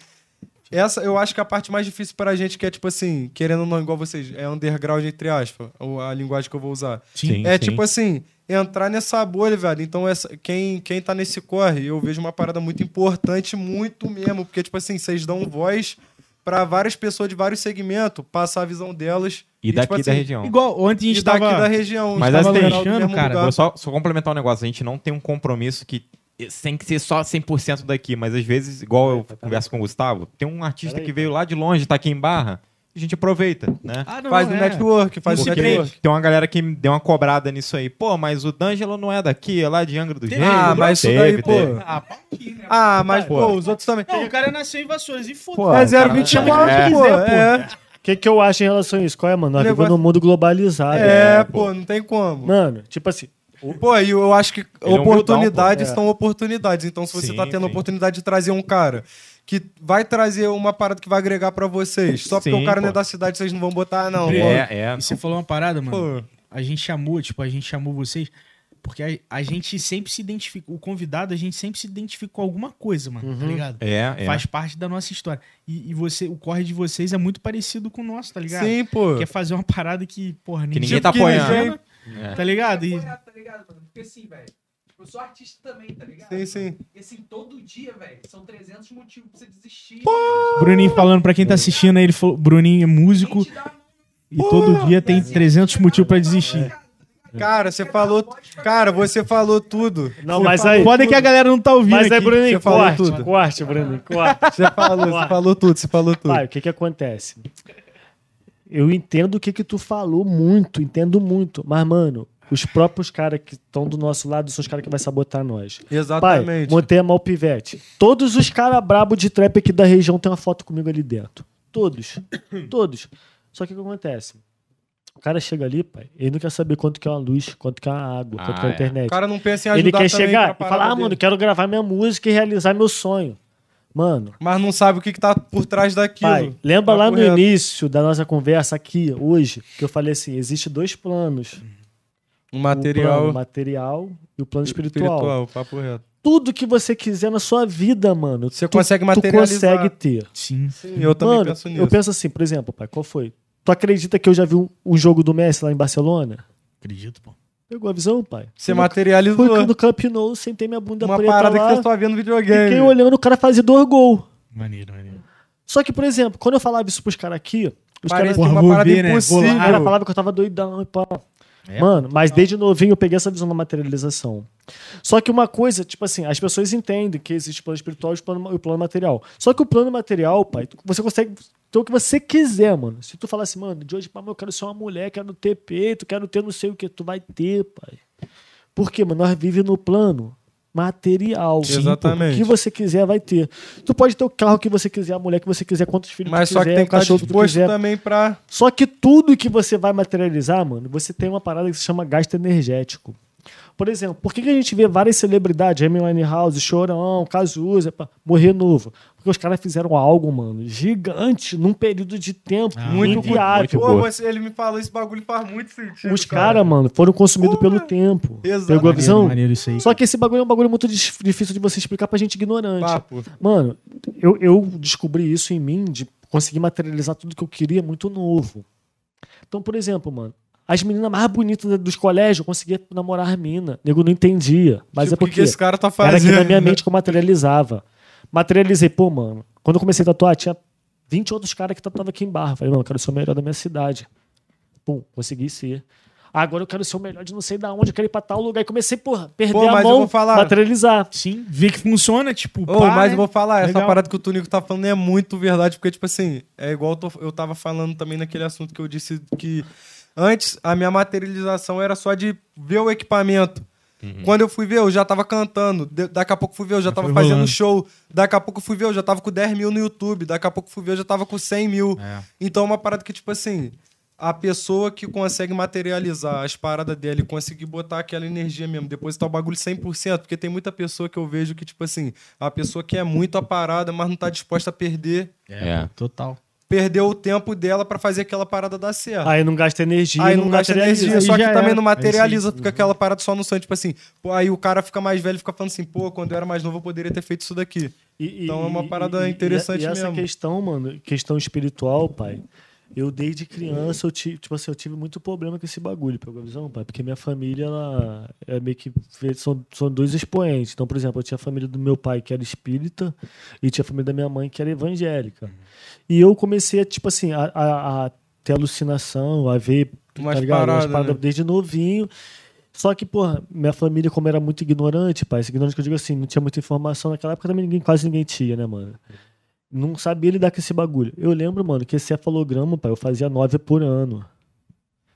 Essa eu acho que é a parte mais difícil pra gente, que é tipo assim, querendo ou não, igual vocês, é underground, entre aspas, ou a linguagem que eu vou usar.
Sim.
É tipo assim, entrar nessa bolha, velho. Então, essa, quem, quem tá nesse corre, eu vejo uma parada muito importante, muito mesmo. Porque, tipo assim, vocês dão voz pra várias pessoas de vários segmentos, passar a visão delas.
E daqui
tipo
da
assim,
região.
Igual, ontem a
E
gente
daqui
tava...
da região.
Mas
tava
assim,
no geral do
deixando, cara,
lugar.
Vou só, só complementar um negócio. A gente não tem um compromisso que tem que ser só 100% daqui, mas às vezes, igual eu converso com o Gustavo, tem um artista
Peraí,
que veio lá de longe, tá aqui em Barra, a gente aproveita, né?
Ah, não,
Faz o
é.
network, faz o network.
tem uma galera que deu uma cobrada nisso aí. Pô, mas o D'Angelo não é daqui, é lá de Angra do Reis.
Ah, mas isso daí, pô.
Ah, pá, aqui, né?
Ah, mas,
Pô.
pô, os outros também.
Não, o cara nasceu em Vassouras e
Pô,
foda-se.
É
cara,
0,29,
é.
pô.
É.
É,
O que, que eu acho em relação a isso? Qual é, mano? Nós
Negócio-
vivemos num mundo globalizado.
é,
né?
pô, não tem como.
Mano, tipo assim,
Pô, e eu acho que
é um
oportunidades
humildão, pô.
são oportunidades. Então, se você
Sim,
tá tendo a oportunidade de trazer um cara que vai trazer uma parada que vai agregar pra vocês, só porque
Sim,
o cara não é
pô.
da cidade, vocês não vão botar, não.
É, é.
E você falou uma parada, mano.
Pô,
A gente chamou, tipo, a gente chamou vocês Porque a, a gente sempre se identifica, o convidado, a gente sempre se identifica com alguma coisa, mano, tá
Uhum.
ligado?
É, é.
Faz parte da nossa história. E, e você, o corre de vocês é muito parecido com o nosso, tá ligado?
Sim, pô.
Quer fazer uma parada que, porra,
Que ninguém tá
que
apoiando. É.
Tá ligado? E,
Apoiar, tá ligado, mano? Porque assim, velho. Eu sou artista também, tá ligado?
Sim, sim.
E assim, todo dia, velho, são 300 motivos pra você desistir.
Bruninho falando pra quem tá assistindo aí, ele falou, Bruninho é músico e todo dia tem 300 motivos pra desistir.
Cara, você falou. Cara, você falou tudo.
Não, mas aí.
Foda é que a galera não tá ouvindo
Mas aí,
aqui.
Bruninho,
Você falou
corte,
tudo.
corte, Bruninho, corte.
Você falou, você falou tudo, você falou tudo.
Pai, o que que acontece? Eu entendo o que que tu falou muito, entendo muito. Mas, mano, os próprios caras que estão do nosso lado são os caras que vai sabotar nós. Pai,
Exatamente.
montei a mal pivete. Todos os caras brabo de trap aqui da região tem uma foto comigo ali dentro. Todos. Todos. Só que o que acontece? O cara chega ali, pai, ele não quer saber quanto que é uma luz, quanto que é uma água,
Ah,
quanto que é a
é.
internet.
O cara não pensa em ajudar
ele quer chegar e falar, ah, mano,
dele.
quero gravar minha música e realizar meu sonho. Mano,
Mas não sabe o que, que tá por trás daquilo.
pai, lembra
Papo
lá no início da nossa conversa aqui, hoje, que eu falei assim, existe dois planos.
O
O
material
plano material e o plano espiritual.
espiritual, papo reto.
Tudo que você quiser na sua vida, mano,
Você
tu,
consegue
tu
materializar.
consegue ter.
Sim.
Sim, eu também
Mano,
penso nisso.
eu penso assim, por exemplo, pai, qual foi? Tu acredita que eu já vi um, um jogo do Messi lá em Barcelona?
Acredito, pô.
Pegou a visão, pai?
Você materializou
Fui no Camp Nou, sentei minha bunda
uma
preta
parada
lá,
que você só vê no videogame.
fiquei olhando o cara fazer dois gols.
Maneiro, maneiro.
Só que, por exemplo, quando eu falava isso pros caras aqui, os
Parece
caras
uma parada
ver, né?
Impossível.
os caras falavam que eu tava doidão e pá.
É,
Mano, mas desde novinho eu peguei essa visão da materialização. Só que uma coisa, tipo assim, as pessoas entendem que existe o plano espiritual e o plano, o plano material. Só que o plano material, pai, você consegue ter o que você quiser, mano. Se tu falar assim, mano, de hoje pra eu quero ser uma mulher, quero ter peito, quero ter não sei o que, tu vai ter, pai. Por quê, mano? Nós vivemos no plano material. Sim,
Exatamente.
O que você quiser vai ter. Tu pode ter o carro que você quiser, a mulher que você quiser, quantos filhos
Mas
tu
só
quiser,
que tem
o
que estar
cachorro que tu
disposto
quiser.
também pra.
Só que tudo que você vai materializar, mano, você tem uma parada que se chama gasto energético. Por exemplo, por que, a gente vê várias celebridades, Amy Winehouse, Chorão, Cazuza, pá, morrer novo? Porque os caras fizeram algo, mano, gigante num período de tempo
Ah,
muito viável.
Pô, você- ele me falou esse bagulho faz muito sentido.
Os caras, mano, foram consumidos pelo tempo.
Exato.
Pegou a
Maneiro,
visão?
maneiro isso aí.
Só que esse bagulho é um bagulho muito difícil de você explicar pra gente ignorante.
Papo.
Mano, eu, eu descobri isso em mim, de conseguir materializar tudo que eu queria muito novo. Então, por exemplo, mano, as meninas mais bonitas dos colégios, eu conseguia namorar a mina. Nego não entendia. Mas
Tipo,
é
o que
porque
que esse cara tá
era
fazendo?
aqui na minha mente que eu materializava. Materializei, pô, mano, quando eu comecei a tatuar, tinha 20 outros caras que tatuavam aqui em Barra. Falei, mano, eu quero ser o melhor da minha cidade. Pum, consegui ser. Agora eu quero ser o melhor de não sei da onde, eu quero ir pra tal lugar. E comecei, porra, perder
Pô,
a
mas eu
mão,
vou falar-
materializar.
Sim, ver que funciona, tipo,
Ô,
pá,
mas
né?
eu vou falar, essa
Legal.
parada que o Tunico tá falando é muito verdade, porque, tipo assim, é igual eu, tô- eu tava falando também naquele assunto que eu disse que antes a minha materialização era só de ver o equipamento. Quando eu fui ver, eu já tava cantando. De- daqui a pouco fui ver, eu já tava
foi
fazendo
rolando.
show. Daqui a pouco fui ver, eu já tava com 10 mil no YouTube. Daqui a pouco fui ver, eu já tava com 100 mil.
É.
Então é uma parada que, tipo assim, a pessoa que consegue materializar as paradas dele, conseguir botar aquela energia mesmo, depositar o bagulho 100%, porque tem muita pessoa que eu vejo que, tipo assim, a pessoa quer muito a parada, mas não tá disposta a perder,
É.
Total.
Perdeu o tempo dela pra fazer aquela parada dar certo.
Aí não gasta energia,
Aí
não,
não gasta energia, só que também
era.
não
É
materializa,
isso
fica aquela parada só no sonho, tipo assim, pô, aí o cara fica mais velho e fica falando assim, pô, quando eu era mais novo eu poderia ter feito isso daqui.
E-
Então é uma
e-
parada
e-
interessante
e essa
mesmo.
questão, mano, questão espiritual, pai. Eu desde criança eu tive, tipo assim, eu tive muito problema com esse bagulho, pegou a visão, pai? Porque minha família ela é meio que são, são dois expoentes. Então, por exemplo, eu tinha a família do meu pai que era espírita e tinha a família da minha mãe que era evangélica. E eu comecei a, tipo assim, a, a- a ter alucinação, a ver
Umas
tá ligado? Umas
paradas,
paradas
né?
desde novinho. Só que, porra, minha família, como era muito ignorante, pai, ignorante que eu digo assim, não tinha muita informação naquela época também ninguém, quase ninguém tinha, né, mano? Não sabia lidar com esse bagulho. Eu lembro, mano, que esse cefalograma, pai, eu fazia nove por ano.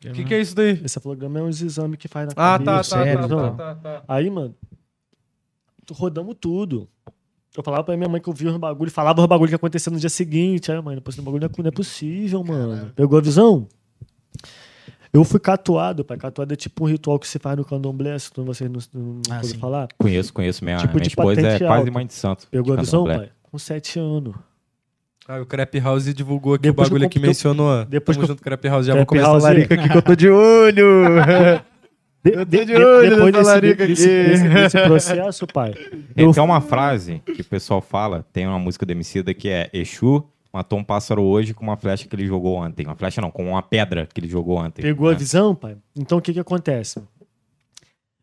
O que, que é isso daí?
Esse cefalograma é uns exames que faz na
Ah, tá,
cabeça.
tá,
sério,
tá,
não.
tá, tá, tá.
Aí, mano, rodamos tudo. Eu falava pra minha mãe que eu via os bagulho, falava os bagulho que acontecia no dia seguinte. Aí, mãe, esse bagulho não é, não é possível, mano. Pegou a visão? Eu fui catuado, pai. Catuado é tipo um ritual que se faz no candomblé, se tu- vocês não, não
Ah,
falar.
Conheço, conheço. Minha,
Tipo
minha
de
esposa é
patente
quase
alta.
mãe de santo.
Pegou
de
a visão,
candomblé.
pai? Com sete anos.
Ah, o Crap House divulgou aqui
Depois
o bagulho
que
mencionou.
depois
Tamo
que eu-
junto, Crap House. Já
Crap
vou começar
House
a larica aqui que eu tô de olho.
De-
Eu tô
de-
de
de-
olho
depois
nessa
desse,
larica
desse,
aqui.
desse- desse processo, pai.
Tem
Eu,
até uma frase que o pessoal fala, tem uma música do Emicida que é Exu matou um pássaro hoje com uma flecha que ele jogou ontem. Uma flecha não, com uma pedra que ele jogou ontem.
Pegou a
né?
visão, pai? Então o que que acontece?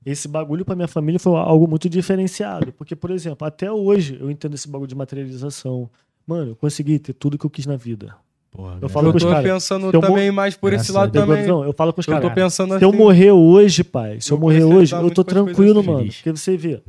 Esse bagulho pra minha família foi algo muito diferenciado. Porque, por exemplo, até hoje eu entendo esse bagulho de materialização. Mano, eu consegui ter tudo que eu quis na vida.
Porra,
Eu falo
Eu
com os
tô
caras.
pensando
eu mo-
também mais por esse
Graças
lado
a Deus,
também.
Visão, eu falo com os
Eu
caras.
tô pensando
Se eu
assim.
morrer hoje, pai, se eu
Eu
morrer hoje, eu tô tranquilo,
assim.
mano.
Feliz.
Porque você vê,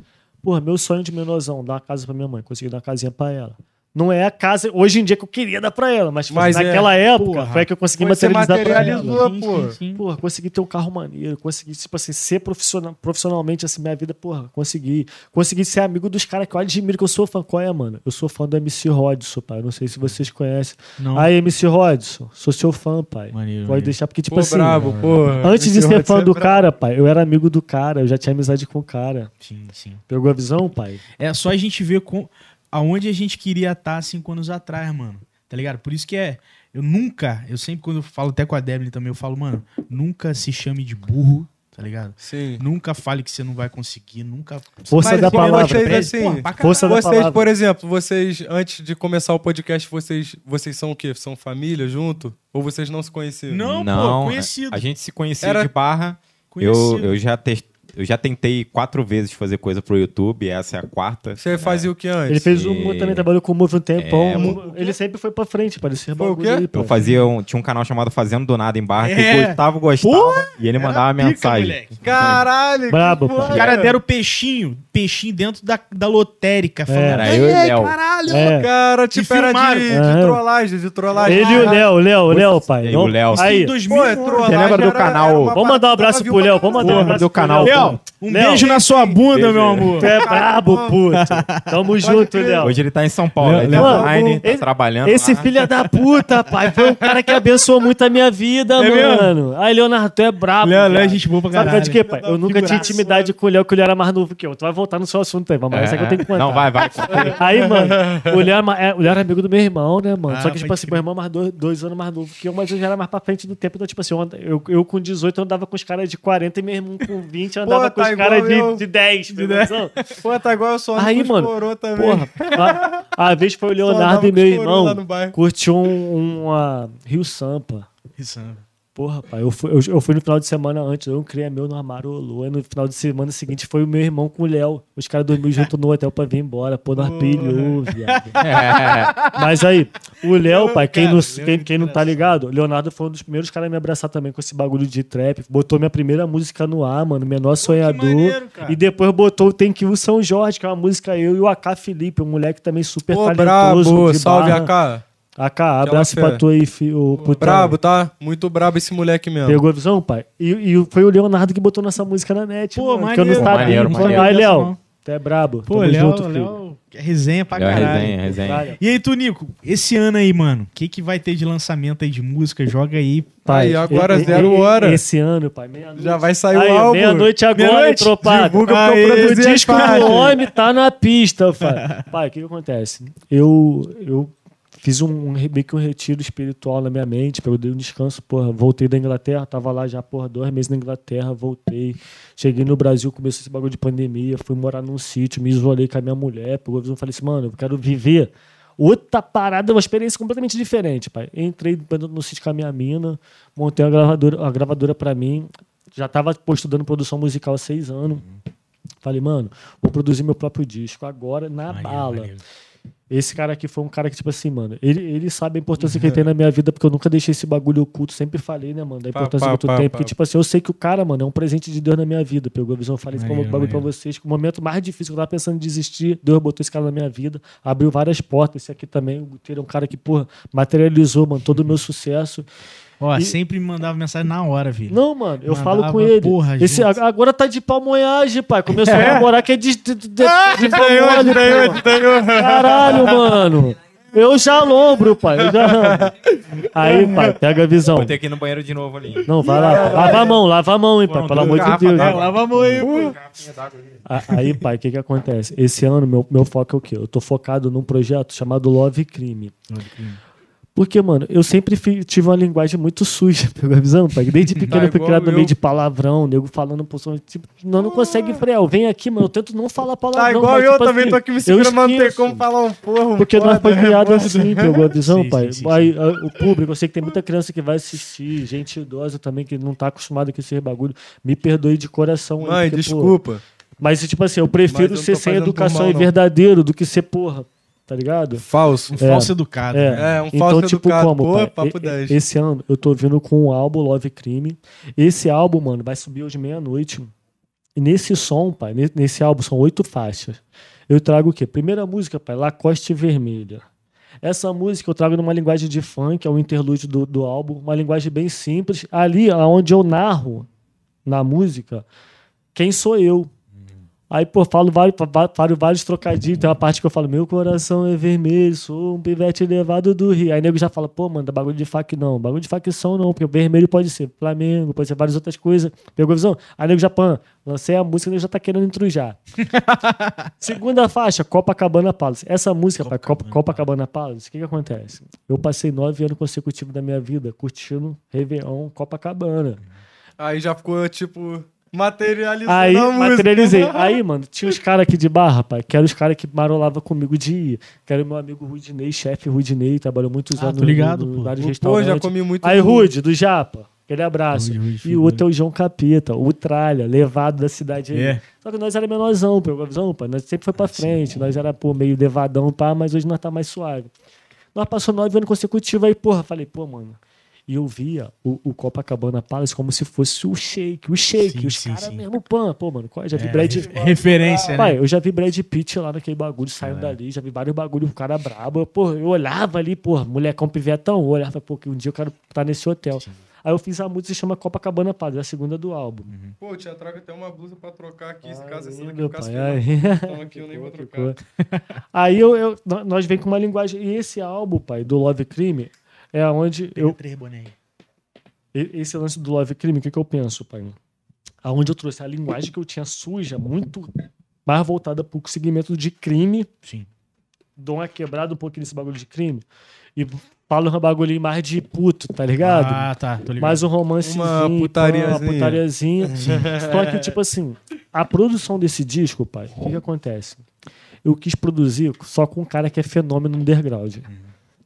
porra, meu sonho de menosão, dar uma casa pra minha mãe, conseguir dar uma casinha pra ela. Não é a casa hoje em dia que eu queria dar pra ela, mas,
Mas é.
naquela época
Porra.
foi que eu consegui materializar pra
materializou.
ela.
Sim,
pô.
sim, sim.
Porra, consegui ter um carro maneiro, consegui, tipo assim, ser profissional, profissionalmente, assim, minha vida, porra, consegui. Consegui ser amigo dos caras que eu admiro, que eu sou fã. Qual é, mano? Eu sou fã do MC Rodson, pai. Não sei se vocês conhecem.
Não.
Aí, MC Rodson, sou seu fã, pai.
Maneiro,
Pode
maneiro.
deixar, porque, tipo
Pô,
assim.
brabo, pô.
Antes de ser fã
é
do cara, pai, eu era amigo do cara, eu já tinha amizade com o cara.
Sim, sim.
Pegou a visão, pai?
É só a gente ver com, aonde a gente queria estar cinco anos atrás, mano. Tá ligado? Por isso que é. Eu nunca, eu sempre, quando eu falo até com a Debly também, eu falo, mano, nunca se chame de burro, tá ligado?
Sim.
Nunca fale que você não vai conseguir, nunca.
Força
Mas
da palavra.
vocês, assim,
Porra.
Força da
Vocês,
palavra.
por exemplo, vocês, antes de começar o podcast, vocês, vocês são o quê? São família junto? Ou vocês não se conheciam?
Não,
Não,
pô, conhecido.
A gente se conhecia
Era-
de barra. Eu,
conhecido.
eu, já tes- eu já tentei quatro vezes fazer coisa pro YouTube, essa é a quarta.
Você fazia o que antes?
Ele fez um,
E-
também trabalhou com o Move um tempão.
É,
Mu- ele sempre foi pra frente, parecia
Foi o quê?
aí.
Eu fazia um, tinha um canal chamado Fazendo do Nada em Barra, que
É.
o Gustavo gostava e ele mandava
pica,
mensagem.
moleque.
Caralho!
Brabo,
que foda.
Os caras deram peixinho, peixinho dentro da, da lotérica. Falando,
Era eu e
"Ei,
Léo."
caralho.
É.
Cara, tipo, era de, de
É.
trollagem, de trollagem.
Ele e o Léo, o Léo, o Léo, pai.
E o Léo.
Aí,
Em 2000,
Pô, é trollagem.
Você lembra do canal?
Vamos mandar um abraço
que
pro
eu
Léo. Vamos mandar um
Porra,
abraço
do
pro
canal.
Léo.
Léo, um
Léo.
beijo na sua bunda,
Beijo.
meu amor.
Tu é brabo, puto. Tamo junto, Léo.
Hoje ele tá em São Paulo,
Léo-
ele
Léo-
tá online, tá trabalhando.
Esse
lá.
filho da puta, pai, foi um cara que abençoou muito a minha vida,
É mesmo?
mano. Aí, Leonardo, tu é brabo.
Léo, Léo é gente boa pra
Sabe
caralho.
de quê, pai? Eu nunca tinha intimidade com o Léo, que o Léo era mais novo que eu. Tu vai voltar no seu assunto aí, vamos lá. Essa é que eu tenho que contar.
Não, vai, vai.
Aí, mano, o Léo, era ma- é, o Léo era amigo do meu irmão, né, mano?
Ah,
Só que, tipo assim, meu irmão é mais dois, dois anos mais novo que eu, mas eu já era mais pra frente do tempo. Então, tipo assim, eu, eu, eu com 18 eu andava com os caras de 40 e meu irmão com 20 eu andava
Pô,
com
tá
os caras
igual eu.
de, de 10. De 10.
Pô, tá igual eu só
Aí, mano. Porra, a, a vez foi o Leonardo e meu irmão curtiu um, uma Rio Sampa.
Isso, né?
Porra, pai, eu fui, eu, eu fui no final de semana antes, eu criei meu no armário. Aí no final de semana seguinte foi o meu irmão com o Léo. Os caras dormiram junto no hotel pra vir embora. Pô, nós pilhou, viado. Mas aí, o Léo, pai, quem, não, quem, quem não tá ligado, o Leonardo foi um dos primeiros caras a me abraçar também com esse bagulho de trap. Botou minha primeira música no ar, mano, Menor Sonhador.
maneiro, cara.
e depois botou o Tem Que Ir São Jorge, que é uma música eu e o AK Felipe, um moleque também super
Pô,
talentoso.
brabo.
de
Salve. AK.
AK, abraço
fé.
pra tu aí, filho.
Brabo, tá? Muito brabo esse moleque mesmo.
Pegou a visão, pai? E, e foi o Leonardo que botou nossa música na net.
Pô,
mano, que eu não sabia.
Maneiro, maneiro.
Aí, Léo, tu é brabo.
Pô,
Tamo
Léo,
junto, filho.
Léo, é resenha pra
Léo,
caralho.
resenha, resenha.
E aí, tu, Nico, esse ano aí, mano, o que, que vai ter de lançamento aí de música? Joga aí.
Pai,
Aí, agora
e-
zero
e-
hora.
Esse ano, pai, meia-noite.
Já vai sair
Aí,
o álbum.
Meia-noite agora,
Meia-noite?
tropada.
Divulga porque
Aí,
eu produzi
o disco do homem tá na pista, pai. Pai, o que que acontece? Eu, eu fiz um, meio que um retiro espiritual na minha mente, eu dei um descanso, porra, voltei da Inglaterra, tava lá já, porra, dois meses na Inglaterra, voltei, cheguei no Brasil, começou esse bagulho de pandemia, fui morar num sítio, me isolei com a minha mulher, pegou a visão e falei assim, mano, eu quero viver outra parada, uma experiência completamente diferente, pai. Entrei no sítio com a minha mina, montei uma gravadora, uma gravadora pra mim, já tava pô, estudando produção musical há seis anos. Falei, mano, vou produzir meu próprio disco agora na bala. Esse cara aqui foi um cara que, tipo assim, mano, ele, ele sabe a importância que ele tem na minha vida, porque eu nunca deixei esse bagulho oculto, sempre falei, né, mano, da
Pá,
importância
pá,
que tu
pá,
tem.
pá.
Porque, tipo assim, eu sei que o cara, mano, é um presente de Deus na minha vida. Pegou a visão, falei esse
Maneiro,
bagulho pra vocês, que o momento mais difícil que eu tava pensando em desistir, Deus botou esse cara na minha vida, abriu várias portas. Esse aqui também, o Guteiro é um cara que, porra, materializou, mano, todo o meu sucesso.
Ó,
E-
sempre me mandava mensagem na hora, filho.
Não, mano, eu
Mandava,
falo com ele.
porra,
Esse,
gente.
agora tá de palmoiagem, pai. Começou a namorar que é de, de, de, de,
Ah,
de palmole, porra. Caralho, mano. Eu já lombro, pai. Eu já. Aí, pai, pega a visão.
Vou ter que ir no banheiro de novo ali.
Não, vai lá. pai. Lava a mão, lava a mão, hein, pai. Pelo amor de Deus. hein.
lava a mão aí, pô.
Aí, pai, o que que acontece? Esse ano, meu, meu foco é o quê? Eu tô focado num projeto chamado Love e Crime. Porque, mano, eu sempre tive uma linguagem muito suja, pegou a visão, pai? Desde pequeno eu fui
igual
criado no meio de palavrão, nego falando por som, tipo, não, não consegue frear. Eu venho aqui, mano, eu tento não falar palavrão.
Tá igual
mas,
eu
tipo
também,
assim,
tô aqui me segurando, mas não tem como falar um porra.
Porque nós foi criado assim, pegou a visão,
Sim,
pai?
sim, sim,
Aí o público, eu sei que tem muita criança que vai assistir, gente idosa também que não tá acostumada com esse bagulho. Me perdoe de coração.
Mãe,
porque, pô,
desculpa.
mas, tipo assim, eu prefiro
eu
ser sem educação
mal,
e verdadeiro do que ser porra, tá ligado?
Falso.
Um falso educado.
É.
né?
É, um
então,
falso
tipo,
educado.
como,
Pô,
pai?
papo
E-
10.
Esse ano eu tô vindo com um álbum Love Crime. Esse álbum, mano, vai subir hoje meia-noite. E nesse som, pai, ne- nesse álbum são oito faixas. Eu trago o quê? Primeira música, pai, Lacoste Vermelha. Essa música eu trago numa linguagem de funk, é o interlúdio do, do álbum, uma linguagem bem simples. Ali, onde eu narro na música, quem sou eu. Aí, pô, falo vários, falo vários trocadilhos. Tem uma parte que eu falo, meu coração é vermelho, sou um pivete levado do Rio. Aí nego já fala, pô, mano, bagulho de fac não. Bagulho de facção não, porque o vermelho pode ser Flamengo, pode ser várias outras coisas. Pegou a visão? Aí nego já, pã, lancei a música, nego já tá querendo intrujar. Segunda faixa, Copacabana Palace. Essa música, Copa, Copa, Copacabana Palace, o que que acontece? Eu passei nove anos consecutivos da minha vida curtindo Réveillon Copacabana.
Aí já ficou, tipo, materializando
Aí,
a música.
materializei. Aí, mano, tinha os caras aqui de barra, pai, que eram os caras que marolavam comigo de ir. Que era o meu amigo Rudinei, chefe Rudinei, trabalhou muitos
Ah,
anos
ligado,
no, no,
pô.
vários
Pô,
restaurantes.
já comi muito.
Aí, Rude, do Japa, aquele abraço. E o outro é o João Capeta, o Tralha, levado da cidade aí.
É.
Só que nós era menorzão, pegou a visão, pai. Nós sempre foi pra frente. Nós era, pô, meio levadão, pá, mas hoje nós tá mais suave. Nós passamos nove anos consecutivos aí, porra. Falei, pô, mano. E eu via o, o Copacabana Palace como se fosse o shake, o shake.
Sim,
os
sim,
caras
sim.
mesmo, pã. Pô, mano, qual- já vi
É,
Brad...
re- referência, né?
Pai, eu já vi Brad Pitt lá naquele bagulho, saindo dali, já vi vários bagulhos, o cara brabo. Pô, eu olhava ali, pô, molecão pivetão, eu olhava, pô, que um dia eu quero estar nesse hotel. Aí eu fiz a música que se chama Copacabana Palace, é a segunda do álbum.
Pô, eu tinha trago até uma blusa pra trocar aqui, se caso essa daqui ficasse. Então aqui eu nem vou trocar.
Aí eu, eu- nó- nós vem com uma linguagem. E esse álbum, pai, do Love Crime, é onde
Eu...
eu.
Três boné aí.
Esse lance do Love Crime, o que, que eu penso, pai? Aonde eu trouxe a linguagem que eu tinha suja, muito mais voltada pro segmento de crime,
Sim.
dou uma quebrada um pouquinho nesse bagulho de crime, e falo um bagulho mais de puto, tá ligado?
Ah, tá. Tô ligado.
mais um romancezinho,
Uma putariazinha.
uma putariazinha. Só que, tipo assim, a produção desse disco, pai, o que, que acontece? Eu quis produzir só com um cara que é fenômeno underground.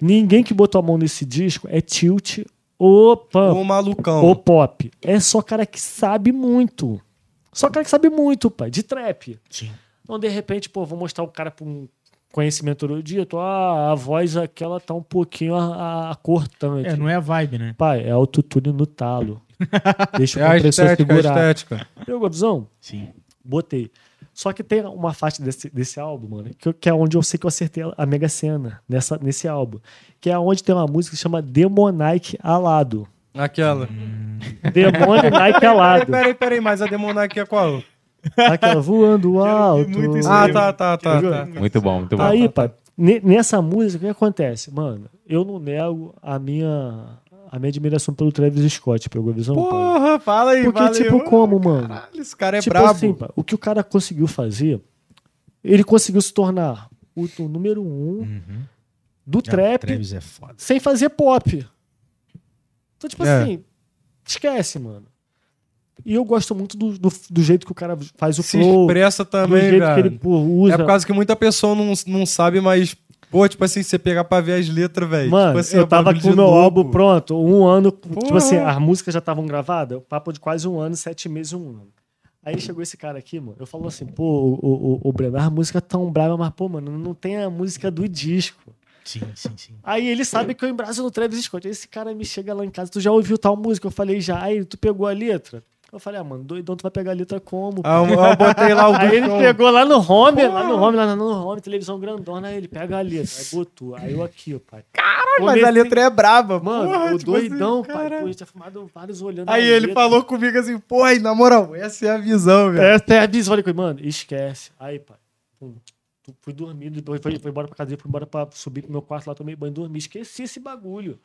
Ninguém que botou a mão nesse disco é tilt ou pump,
Ô, malucão.
ou pop. É só cara que sabe muito. Só cara que sabe muito, pai, de trap.
Sim.
Então, de repente, pô, vou mostrar o cara pra um conhecimento erudito, ah, a voz aquela tá um pouquinho a, a cortante.
É, não é a vibe, né?
Pai, é autotune no talo. Deixa
É
o
a
compressor
estética, a
segurar.
estética.
Pegou a visão?
Sim.
Botei. Só que tem uma faixa desse, desse álbum, mano, que, que é onde eu sei que eu acertei a Mega Sena, nessa, nesse álbum. Que é onde tem uma música que chama Demonike Alado.
Aquela.
Demônio Nike
Peraí,
Alado.
peraí, peraí, mas a Demonac é qual?
Aquela voando alto.
Ah, tá, tá, tá, tá.
Muito bom, muito bom.
Aí, pai, ne- nessa música, o que acontece? Mano, eu não nego a minha, a minha admiração pelo Travis Scott, pegou a visão? pai?
Porra, fala aí,
Porque,
valeu.
tipo, como, mano?
Caralho, esse cara é
tipo
brabo.
assim, pá, o que o cara conseguiu fazer, ele conseguiu se tornar o, o número um
Uhum.
do trap
Travis é foda.
sem fazer pop. Então, tipo
É.
assim, esquece, mano. E eu gosto muito do, do, do jeito que o cara faz o
Se
flow,
expressa
do
também,
jeito
velho.
que ele pô, usa.
É por causa que muita pessoa não, não sabe, mas, pô, tipo assim, você pegar pra ver as letras, velho.
Mano,
tipo assim,
eu
é
tava com o meu
louco.
álbum pronto, um ano, tipo
Porra.
assim, as músicas já estavam gravadas, o papo de quase um ano, sete meses, um ano. Aí chegou esse cara aqui, mano, eu falo assim, pô, o, o, o, o Breno, a música tão brava, mas, pô, mano, não tem a música do disco.
Sim, sim, sim.
Aí ele sabe que eu embraço no Travis Scott. Aí esse cara me chega lá em casa, tu já ouviu tal música? Eu falei, já. Aí tu pegou a letra? Eu falei, ah, mano, doidão, tu vai pegar a letra como?
Ah, eu, eu botei lá o
Aí ele pegou lá no home, lá no home, lá no home, televisão grandona, aí ele pega a letra, aí botou. Aí eu aqui, ó, pai.
Caralho, mas a letra é braba,
Mano,
porra,
o
tipo assim,
doidão, pai.
caralho.
Pô, a gente tinha fumado vários olhando
Aí ele
letra.
falou comigo assim, porra, na moral, essa é a visão, velho.
Essa é a visão. Olha, mano, esquece. Aí, pai. pum, Fui dormir, depois fui, fui embora pra casa, fui embora pra subir pro meu quarto lá, tomei banho, dormi. Esqueci esse bagulho.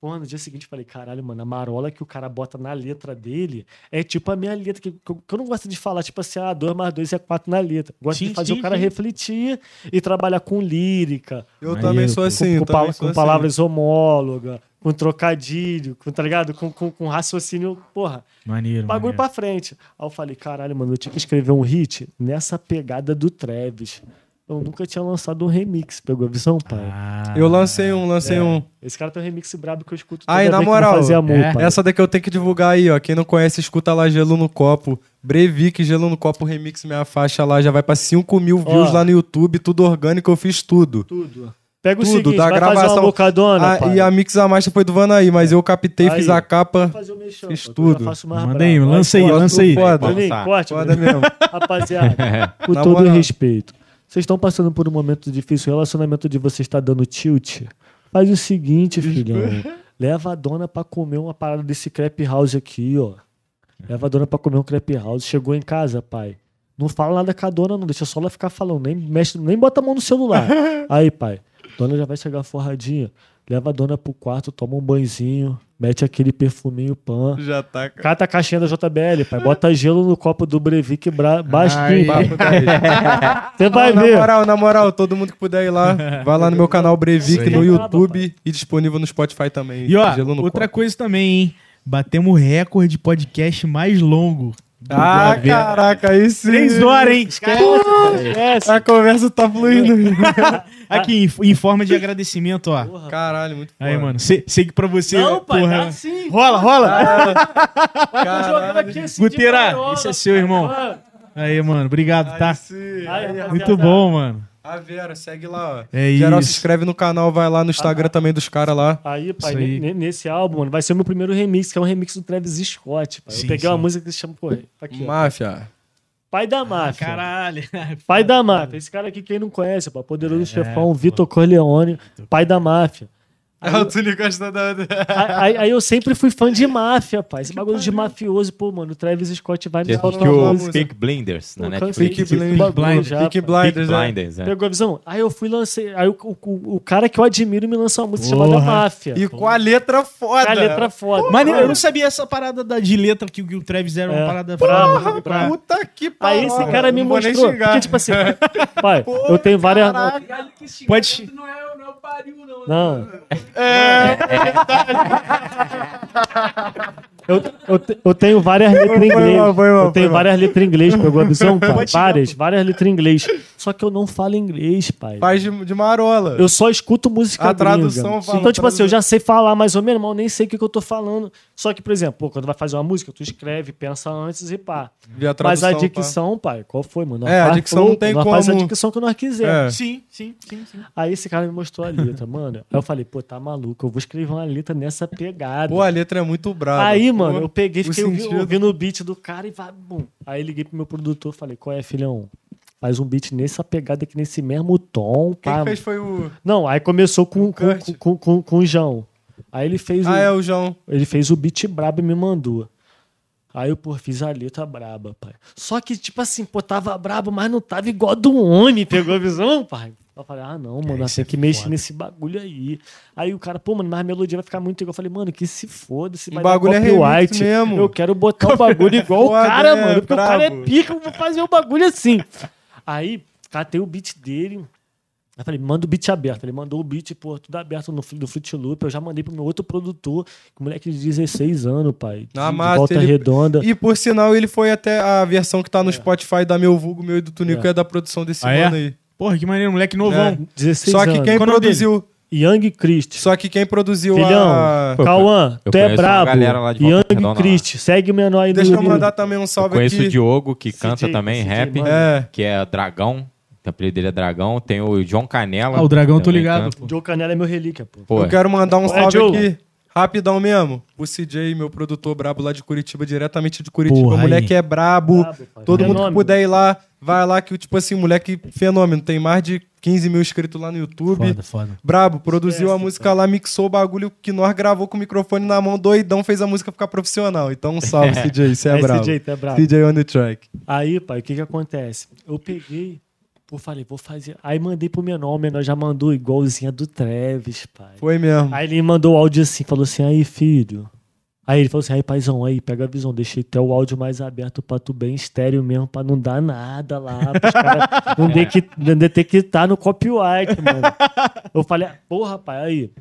Porra, no dia seguinte eu falei, caralho, mano, a marola que o cara bota na letra dele é tipo a minha letra, que, que eu, que eu não gosto de falar, tipo assim, ah, 2 mais 2 é 4 na letra. Gosto
Sim,
de fazer
sim,
o cara
sim.
refletir e trabalhar com lírica,
Eu
Maneiro,
também sou
pô.
assim,
com, com
sou
com
assim.
palavras homólogas, com trocadilho, com, tá ligado? Com, com, com raciocínio, porra,
Maneiro.
bagulho
maneiro.
pra frente. Aí eu falei, caralho, mano, eu tinha que escrever um hit nessa pegada do Travis. Eu nunca tinha lançado um remix, pegou a visão, pai?
Ah,
Eu lancei um, lancei um.
Esse cara tem um remix brabo que eu escuto toda
Aí, na moral,
fazer amor,
é.
Essa daqui eu tenho que divulgar aí, ó. Quem não conhece, escuta lá Gelo no Copo. Brevic, Gelo no Copo Remix, minha faixa lá já vai pra 5 mil views
Ó.
lá no YouTube, tudo orgânico, eu fiz tudo.
Tudo. Pega o
Tudo,
seguinte,
da
vai fazer
gravação.
uma bocadona,
Ah,
pai.
e a Mix a Master foi do Vanaí, mas eu captei,
Aí.
fiz a capa.
Vou fazer o mexão,
Fiz tudo.
faço mais
Manda aí, lança aí,
corta,
lança aí.
Foda. Foda mesmo.
Rapaziada, com todo respeito, vocês estão passando por um momento difícil, o relacionamento de vocês está dando tilt. Faz o seguinte, filhão. Leva a dona pra comer uma parada desse crepe house aqui, ó. Leva a dona pra comer um crepe house. Chegou em casa, pai. Não fala nada com a dona, não. Deixa só ela ficar falando. Nem, mexe, nem bota a mão no celular. Aí, pai. Dona já vai chegar forradinha. Leva a dona pro quarto, toma um banhozinho. Mete aquele perfuminho pan.
Já tá.
Cata a caixinha da JBL, pai. Bota gelo no copo do Brevic bra...
10.
Você vai
na
ver.
moral, na moral, todo mundo que puder ir lá, vai lá no meu canal Brevic
Isso
no
aí.
YouTube e disponível no Spotify também.
E ó,
Gelo no
outra
Copo.
coisa também, hein? Batemos o recorde de podcast mais longo. do
Ah,
Boa Vera.
caraca, aí sim.
Três horas, hein?
Esquece.
A conversa tá fluindo.
Aqui, em, em forma de agradecimento, ó.
Caralho, muito foda.
Aí, mano, que pra você.
Não, pai,
porra,
tá sim.
Rola, rola!
Vai tá jogando aqui esse
Guteira, esse é seu, irmão.
mano.
Aí, mano, obrigado,
Aí
tá?
sim.
Aí.
Muito bom, mano.
A Vera, segue lá, ó.
É
Geral,
isso.
se inscreve no canal, vai lá no Instagram também dos caras lá.
Aí, pai,
aí.
ne- nesse álbum, mano, vai ser o meu primeiro remix, que é um remix do Travis Scott, pai.
Sim,
eu peguei
sim.
uma música que se chama, pô, aqui, ó. Pai da Máfia.
Caralho.
Pai da Máfia. Esse cara aqui, quem não conhece, pô, poderoso
É,
chefão,
pô.
Vitor Corleone, pai da Máfia.
É o Tuni gosta da.
Aí, aí- aí eu sempre fui fã de máfia, pai. Esse bagulho de mafioso, pô, mano, o Travis Scott vai
assistiu
uma
o. Peak Blinders na
Pô,
Netflix?
desse
Blinders.
Peak
Blinders, né?
Blinders, é.
Pegou a visão? Aí eu fui lancei. Aí o, o, o cara que eu admiro me lançou uma música chamada
Porra.
Máfia.
E com a letra foda.
Com a letra foda.
Mano, eu não sabia essa parada da, de letra que, o- que o Travis era uma
É.
parada
Brabo,
foda.
brabo.
Puta que
Aí
pariu.
esse cara me mostrou. Porque, tipo assim, pai, eu tenho várias.
Que
Pode-
Não é, é pariu, não.
Não. Eu, eu, te- eu tenho várias letras em
Foi
inglês.
mal, foi mal,
eu tenho
foi
várias letras em inglês, pegou a visão, Várias, várias letras em inglês. Só que eu não falo inglês, pai.
Faz de, de marola.
Eu só escuto música
A
gringa.
tradução fala-
Então, tipo assim,
tradução.
eu já sei falar mais ou menos, mas eu nem sei o que, que eu tô falando. Só que, por exemplo, pô, quando vai fazer uma música, tu escreve, pensa antes e pá.
Vi a
mas a
tradução,
dicção, pai, qual foi, mano? Nós
É, a dicção não tem
nós faz a
como-
dicção que nós quiser.
É.
Sim, sim, sim, sim.
Aí esse cara me mostrou a letra, mano. Aí eu falei, pô, tá maluco, eu vou escrever uma letra nessa pegada.
Pô, a letra é muito brava.
Aí,
Pô,
mano, eu peguei, fiquei ouvindo o beat do cara e vai, bum. Aí liguei pro meu produtor, falei, qual é, filhão? Faz um beat nessa pegada aqui, nesse mesmo tom.
Quem
pá.
fez foi o.
Não, aí começou com, com,
Kurt.
com, com, com o João. Aí ele fez,
Ah,
o,
é o João.
ele fez o beat brabo e me mandou. Aí eu, pô, fiz a letra braba, pai. Só que, tipo assim, pô, tava brabo, mas não tava igual do homem. Pegou a visão, pai? Eu falei, ah, não, mano,
é
tem que mexer nesse bagulho aí. Aí o cara, pô, mano, mas a melodia vai ficar muito igual. Eu falei, mano, que se foda, esse
O
vai
bagulho é
dar
remix
copyright.
mesmo.
Eu quero botar o bagulho igual o cara,
é,
mano. Porque o cara é pica, eu vou fazer o bagulho assim. Aí, catei o beat dele. Aí falei, manda o beat aberto. Ele mandou o beat, pô, tudo aberto no, do Fruit Loop. Eu já mandei pro meu outro produtor, que moleque de 16 anos, pai.
Na
de
massa,
volta
ele-
redonda.
E por sinal, ele foi até a versão que tá no Spotify da Meu Vulgo, meu e do Tunico, é, da produção desse
Ah, é?
mano aí.
Porra, que maneiro, moleque novão.
É.
16
Só que
anos.
quem
Qual o nome
produziu.
Young Christ.
Só que quem produziu
Filhão,
a.
Cauã,
eu
tu é
conheço
brabo. Young. Christ. Segue o menor aí no
Deixa eu mandar também um
Eu
salve
conheço
aqui.
o Diogo, que
CJ,
canta também
CJ,
rap.
É.
que é Dragão. O apelido dele é Dragão. Tem o João Canela.
Ah, o Dragão, tô ligado.
canta.
Joe Canela é meu relíquia, pô.
Pô,
Eu quero mandar um
Ué,
salve
Diogo.
aqui. Rapidão mesmo. O CJ, meu produtor brabo lá de Curitiba, diretamente de Curitiba.
Porra,
o moleque
aí.
é brabo.
Brabo.
Todo mundo que puder ir lá, vai lá que, tipo assim, moleque fenômeno. Tem mais de 15 mil inscritos lá no YouTube.
Foda, foda.
Brabo, produziu a música lá, mixou o bagulho que nós gravou com o microfone na mão, doidão, fez a música ficar profissional. Então, um salve, CJ, você é
Aí,
brabo.
CJ, tu é brabo.
CJ on the track.
Aí, pai, o que que acontece? Eu peguei, Pô, falei, vou fazer. Aí mandei pro menor, o menor já mandou igualzinha do Travis, pai.
Foi mesmo.
Aí ele mandou o áudio assim, falou assim, aí, filho. Aí ele falou assim, aí, paizão, aí, pega a visão, deixei até o áudio mais aberto pra tu bem estéreo mesmo, pra não dar nada lá, pros caras não, que, não detectar no copyright, mano. Eu falei, porra, pai, aí.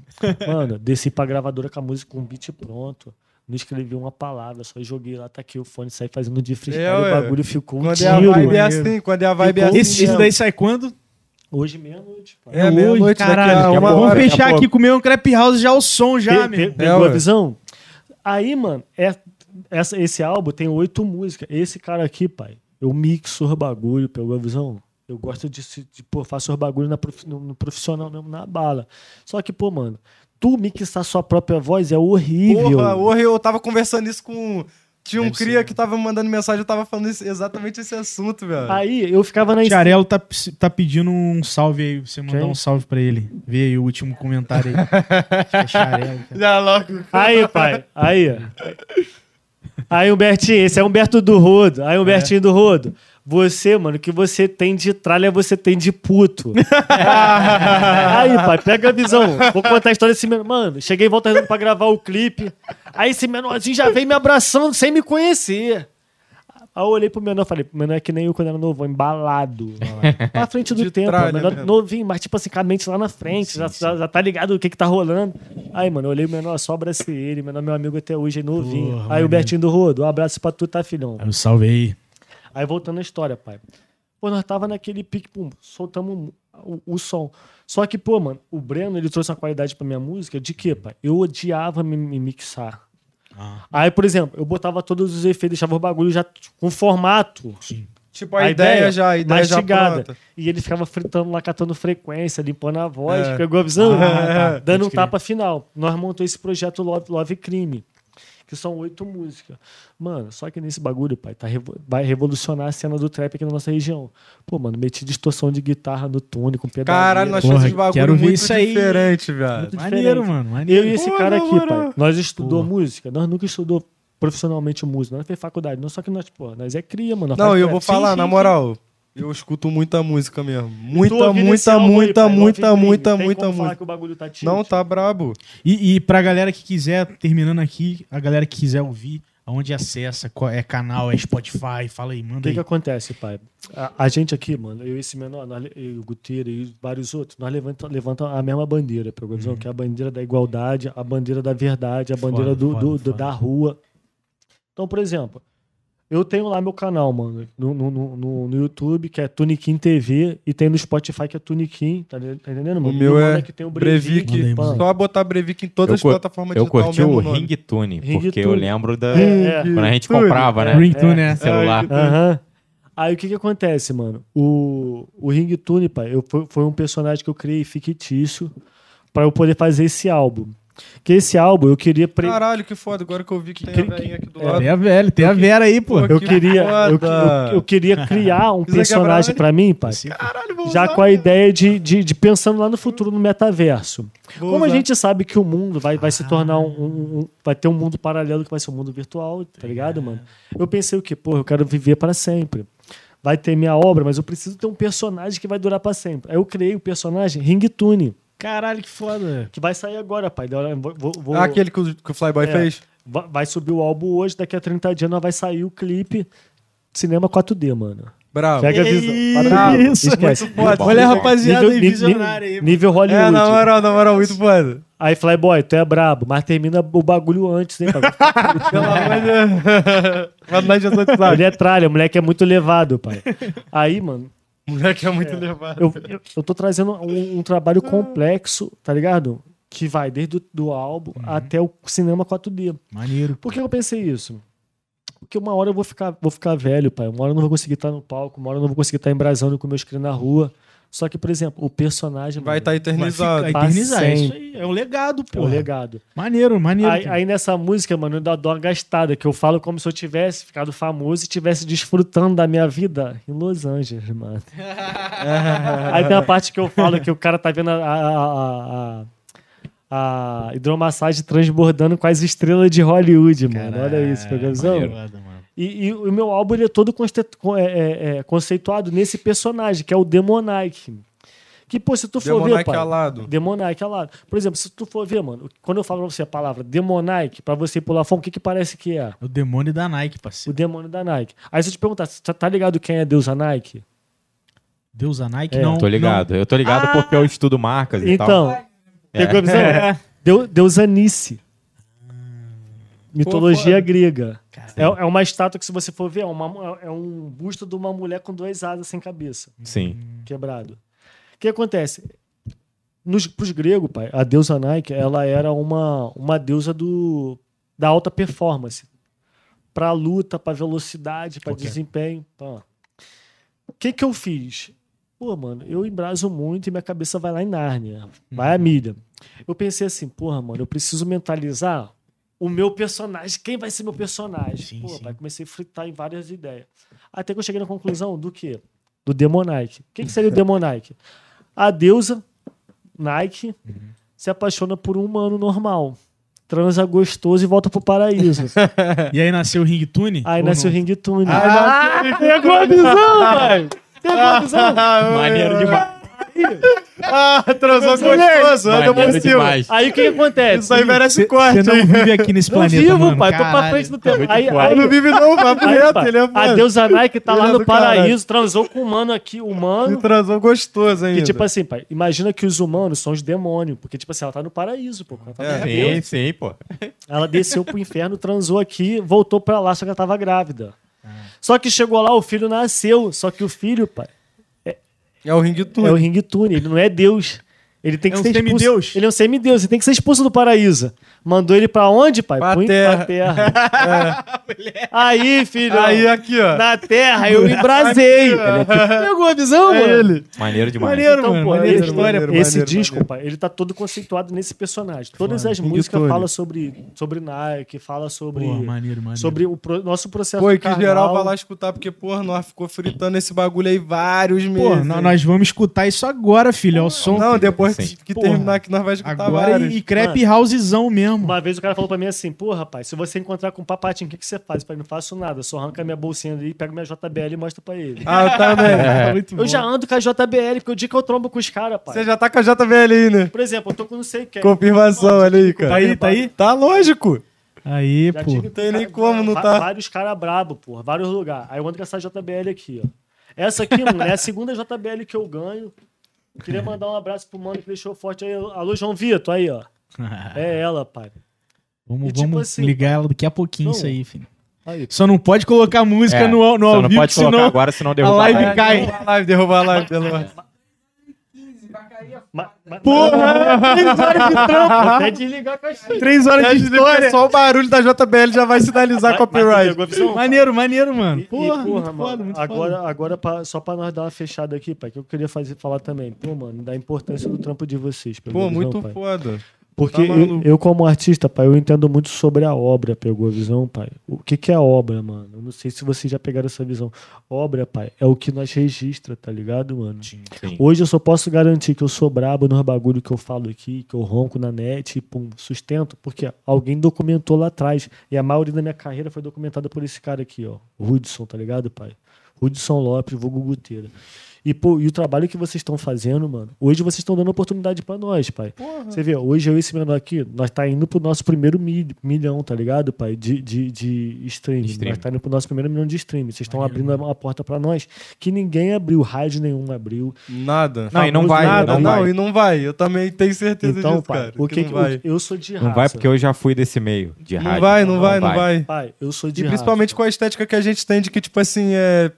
Mano, desci pra gravadora com a música com o beat pronto. Não escrevi uma palavra, só joguei lá, tá aqui o fone, saí fazendo de freestyle,
É,
o bagulho ficou um
Quando é a
tiro.
vibe é assim, quando é a vibe é
Ficou-
assim.
Esse, esse daí sai quando?
Hoje meia-noite, pai.
É, meia-noite, daqui a
caralho.
uma
Vamos
hora,
fechar aqui, comer um crepe house já o som já,
Pe- pegou a visão? Aí, mano, é, essa, esse álbum tem oito músicas. Esse cara aqui, pai, eu mixo os bagulho, pegou a visão? Eu gosto de, se- de pô, faço os bagulho na profi- no, no profissional mesmo, na bala. Só que, pô, mano, tu mixar sua própria voz é horrível.
Porra, porra, eu tava conversando isso com. Tinha um
Deve
cria
ser.
que tava mandando mensagem, eu tava falando isso- exatamente esse assunto, velho.
Aí eu ficava na
Tiarelo tá, tá pedindo um salve aí, você mandar
Quem?
um salve pra ele. Vê aí o último comentário aí. É Tiarelo.
Já logo.
Aí, pai, aí. Aí, Humbertinho, esse é Humberto do Rodo. Aí, Humbertinho do Rodo. Você, mano, o que você tem de tralha, você tem de puto. aí, pai, pega a visão. Vou contar a história desse menor. Mano, cheguei em volta Redonda pra gravar o clipe. Aí esse menorzinho já veio me abraçando sem me conhecer. Aí eu olhei pro menor e falei, o menor é que nem eu quando era novo, embalado. Pra frente do
De
tempo,
tralha
menor
mesmo.
novinho, mas tipo assim, com a mente lá na frente, já, já, já tá ligado o que que tá rolando. Aí, mano, eu olhei o menor, só abracei ele, o menor é meu amigo até hoje, é novinho.
Porra,
aí o Bertinho do Rodo, um abraço pra tu, tá, filhão?
Aí o salve aí.
Voltando à história, pai. Pô, nós tava naquele pique, pum, soltamos o, o som. Só que, pô, mano, o Breno, ele trouxe uma qualidade pra minha música de quê, pai? Eu odiava me, me mixar. Aí, por exemplo, eu botava todos os efeitos, deixava o bagulho já com formato.
Tipo, a, ideia, já, a ideia já
mastigada.
pronta.
E ele ficava fritando lá, catando frequência, limpando a voz,
É.
pegou a visão?
Ah, tá.
Dando um tapa final. Nós montamos esse projeto Love, Love Crime, que são oito músicas. Mano, só que nesse bagulho, pai, tá revo- vai revolucionar a cena do trap aqui na nossa região. Pô, mano, meti distorção de guitarra no tune, com pedaleira.
Caralho, nós fizemos bagulho
quero ver
muito
isso aí.
diferente, velho.
Maneiro,
diferente.
mano. Maneiro.
Eu e esse
Pô,
cara aqui,
moral.
pai, nós estudou
Porra.
música, nós nunca estudou profissionalmente música, nós fez faculdade, não só que nós, pô, nós é cria, mano.
Não, eu vou falar,
sim,
na
sim.
moral. Eu escuto muita música mesmo. Muita, muita, muita, muita, muita,
tem
muita
o bagulho tá.
Não, tá brabo.
E, e pra galera que quiser, terminando aqui, a galera que quiser ouvir, aonde acessa, qual é canal, é Spotify, fala aí,
O
manda
que,
aí.
que acontece, pai? A, a gente aqui, mano, eu e esse menor, nós, eu, o Guteira e vários outros, nós levantamos levanta a mesma bandeira, a visão? Que é a bandeira da igualdade, a bandeira da verdade, a bandeira
Foda,
do,
foda,
do- do-
foda.
da rua. Então, por exemplo, eu tenho lá meu canal, mano, no, no, no- no, YouTube, que é Tuniquim TV, e tem no Spotify, que é Tuniquim, tá, tá entendendo, mano?
O meu
mano
é
que tem o.
Só botar Breivik em todas
Eu
as plataformas
Eu
digitais,
curti o
nome.
Ringtone, porque eu lembro da.
É.
Quando a gente comprava, né?
Ringtone, né?
Celular.
Aham. Aí o que que acontece, mano? O, o Ringtone, pai, eu, foi, foi um personagem que eu criei fictício pra eu poder fazer esse álbum. Que esse álbum eu queria. Pre...
Caralho, que foda. Agora que eu vi que tem
Que-
a velhinha aqui do
É,
lado.
tem a velha, tem a Vera aí, pô.
Eu
que
queria, eu, eu- eu queria criar um
é
personagem pra mim, pai.
Caralho, vou
Já
usar,
com a ideia de, de, de pensando lá no futuro, no metaverso.
Vou
Como a
usar.
gente sabe que o mundo vai, vai se tornar um, um- um- Vai ter um mundo paralelo que vai ser um mundo virtual, tá ligado, mano? Eu pensei o quê? Pô, eu quero viver para sempre. Vai ter minha obra, mas eu preciso ter um personagem que vai durar para sempre. Aí eu criei o personagem Ringtune,
Caralho, que foda.
que vai sair agora, pai. Vou, vou-
Ah, aquele que o, que o Flyboy
É.
fez?
va- Vai subir o álbum hoje, daqui a 30 dias nós vai sair o clipe cinema 4D, mano.
Bravo.
Pega a visão.
Isso,
4D.
isso.
Esquece.
Muito foda.
Olha a rapaziada
Nível-
aí, visionária aí.
Nível Hollywood.
É, na moral, na moral, muito foda.
Aí, Flyboy, tu é brabo, mas termina o bagulho antes, hein, cara?
Pelo amor de Mas nós já somos
Ele é tralha, o moleque é muito levado, pai. Aí, mano,
Moleque é muito levado.
eu, eu, eu tô trazendo um, um trabalho complexo, tá ligado? Que vai desde o do álbum até o cinema 4D.
Maneiro.
Por que eu pensei isso? Porque uma hora eu vou ficar, vou ficar velho, pai. Uma hora eu não vou conseguir estar no palco, uma hora eu não vou conseguir estar embrasando com meus cria na rua. Só que, por exemplo, o personagem
Vai estar eternizado.
Vai eternizar. É isso aí. É o legado,
é
pô.
o legado.
Maneiro, maneiro.
Aí, aí nessa música, mano, eu ainda dou uma gastada, que eu falo como se eu tivesse ficado famoso e tivesse desfrutando da minha vida em Los Angeles, mano. aí tem a parte que eu falo que o cara tá vendo a, a, a- a- a hidromassagem transbordando com as estrelas de Hollywood, mano. Olha isso, pegou visão?
Maneiro, mano.
E, e o meu álbum ele é todo é- é- é conceituado nesse personagem, que é o Demonike. Que, pô, se tu for ver,
Demonike
pai...
alado.
Demonike alado. Por exemplo, se tu for ver, mano, quando eu falo pra você a palavra Demonike, pra você pular fora, o que que parece que é?
O demônio da Nike,
O
parceiro.
demônio da Nike. Aí se eu te perguntar, você tá- tá ligado quem é Deus a Nike?
Deus a Nike?
É,
não.
Tô ligado. Eu tô ligado
Ah!
porque eu estudo marcas e tal.
Então, pegou a visão? Deu, Deusanice. Mitologia grega. É, é uma estátua que, se você for ver, é, uma- é um busto de uma mulher com duas asas sem cabeça,
Sim.
quebrado. O que acontece? Nos, pros gregos, pai, a deusa Nike, ela era uma, uma deusa do, da alta performance. Pra luta, pra velocidade, pra
Ok.
desempenho. O que que eu fiz? Pô, mano, eu embraso muito e minha cabeça vai lá em Nárnia. Vai a milha. Eu pensei assim, porra, mano, eu preciso mentalizar o meu personagem. Quem vai ser meu personagem?
Sim,
Pô,
sim.
pai, comecei a fritar em várias ideias. Até que eu cheguei na conclusão do quê? Do Demonike. O que, que seria o Demonike? A deusa Nike
Uhum.
se apaixona por um humano normal. Transa gostoso e volta pro paraíso.
E aí nasceu o Ringtune?
Aí nasceu o? Ringtune.
Ah,
pegou a visão, pai! Pegou a visão!
Maneiro demais.
Ah, transou gostoso, anda
demais.
Aí o que, que acontece?
Isso aí merece
Você
corte,
não
hein?
vive aqui nesse
Não
planeta,
vivo,
mano.
pai. Tô pra
Caralho.
frente do tempo.
muito
Aí, aí,
Não vive não, papo
aí,
reto, ele é
a deusa Nike tá
Ele
lá
é
no
caralho.
paraíso, transou com um humano aqui,
E
humano.
transou gostoso ainda.
Que tipo assim, pai, imagina que os humanos são os demônios. Porque, tipo assim, ela tá no paraíso, pô. Ela, tá
É.
Sim,
Deus.
sim, pô.
ela desceu pro inferno, transou aqui, voltou pra lá, só que ela tava grávida. Só que chegou lá, o filho nasceu. Só que o filho, pai,
É o ringue
é o ringtune, ele não é Deus. Ele tem que
É um
ser expulso.
semideus?
Ele é um semideus, ele tem que ser expulso do paraíso. Mandou ele pra onde, pai?
Pra
in-
terra.
terra. Aí, filho.
Aí, aqui, ó.
Na terra, eu embrasei. Pegou a visão,
É
mano?
ele.
Maneiro demais.
Maneiro,
Então,
mano.
pô,
maneiro história,
maneiro,
pô.
Esse
maneiro,
disco,
maneiro.
pai, ele tá todo conceituado nesse personagem. Todas as
King
músicas falam sobre, sobre Nike, fala sobre,
Pô, maneiro, maneiro.
sobre o pro- nosso processo
Pô, e que
carnal.
geral vai lá escutar, porque, porra, nós ficou fritando esse bagulho aí vários meses.
Pô, nó- nós vamos escutar isso agora, filho. É o som.
Não, depois. Que, que
Porra.
terminar aqui, nós vamos escutar
Agora
vários.
e, crepe housezão mesmo.
Uma vez o cara falou pra mim assim, pô, rapaz, se você encontrar com o papatinho, o que, que você faz? Eu falei, não faço nada, só arranca minha bolsinha ali, pega minha JBL e mostra pra ele.
Ah, eu também.
Tá muito
Eu
bom.
já ando com a JBL, porque o dia que eu trombo com os caras, pai.
Você já tá com a JBL aí, né?
Por exemplo, eu tô com não sei quem.
Confirmação, olha aí, cara.
Tá aí, tá aí?
Tá lógico.
Aí,
Já
pô.
tive
Não tem nem como não tá.
Vários caras brabo, porra, vários lugares. Aí eu ando com essa JBL aqui, ó. Essa aqui, mano, é a segunda JBL que eu ganho. Queria mandar um abraço pro mano que deixou forte aí. Alô, João Vitor, aí, ó. É ela, pai.
Vamos,
E tipo
vamos
assim,
ligar ela daqui a pouquinho,
não.
isso aí, filho.
Aí.
Só não pode colocar música
É,
no, no
Só
ao
não
vivo,
pode colocar
senão
agora, senão
a
derruba
live
a
cai.
Derruba a live, derruba a live, pelo amor.
Ma, ma,
Porra! Três horas de trampo!
Até desligar a caixinha.
Três horas de história!
Só o barulho da JBL já vai sinalizar
Mas- mas
copyright.
visão?
Maneiro, maneiro, mano.
E- e,
Porra, muito
mano,
foda, muito
agora,
foda.
agora pra- só pra nós dar uma fechada aqui, pai, que eu queria fazer, falar também. Pô, mano, da importância do trampo de vocês.
Pô, muito
pai?
foda.
Porque
Tá
eu, eu, como artista, pai, eu entendo muito sobre a obra, pegou a visão, pai? O que, que é obra, mano? Eu não sei se vocês já pegaram essa visão. Obra, pai, é o que nós registra, tá ligado, mano?
Sim.
Hoje eu só posso garantir que eu sou brabo nos bagulho que eu falo aqui, que eu ronco na net e pum, sustento, porque alguém documentou lá atrás. E a maioria da minha carreira foi documentada por esse cara aqui, ó. Hudson, tá ligado, pai? Hudson Lopes, vulgo Guteira. E, pô, e o trabalho que vocês estão fazendo, mano, hoje vocês estão dando oportunidade pra nós, pai. Você vê, hoje eu e esse menor aqui, nós tá indo pro nosso primeiro mil- milhão, tá ligado, pai? De, de, de streaming.
Streaming.
Nós tá indo pro nosso primeiro milhão de streaming. Vocês estão abrindo uma porta pra nós que ninguém abriu, rádio nenhum abriu.
Nada.
Não, e não vai,
nada,
não
não,
vai.
e não vai. Eu também tenho certeza
Então,
disso,
pai,
cara.
o que,
não
que
vai.
eu, eu sou de raça.
Não vai porque eu já fui desse meio de
Não
rádio.
vai, não vai, não vai.
Pai, eu sou de
E
raça.
principalmente com a estética que a gente tem de que, tipo assim, é.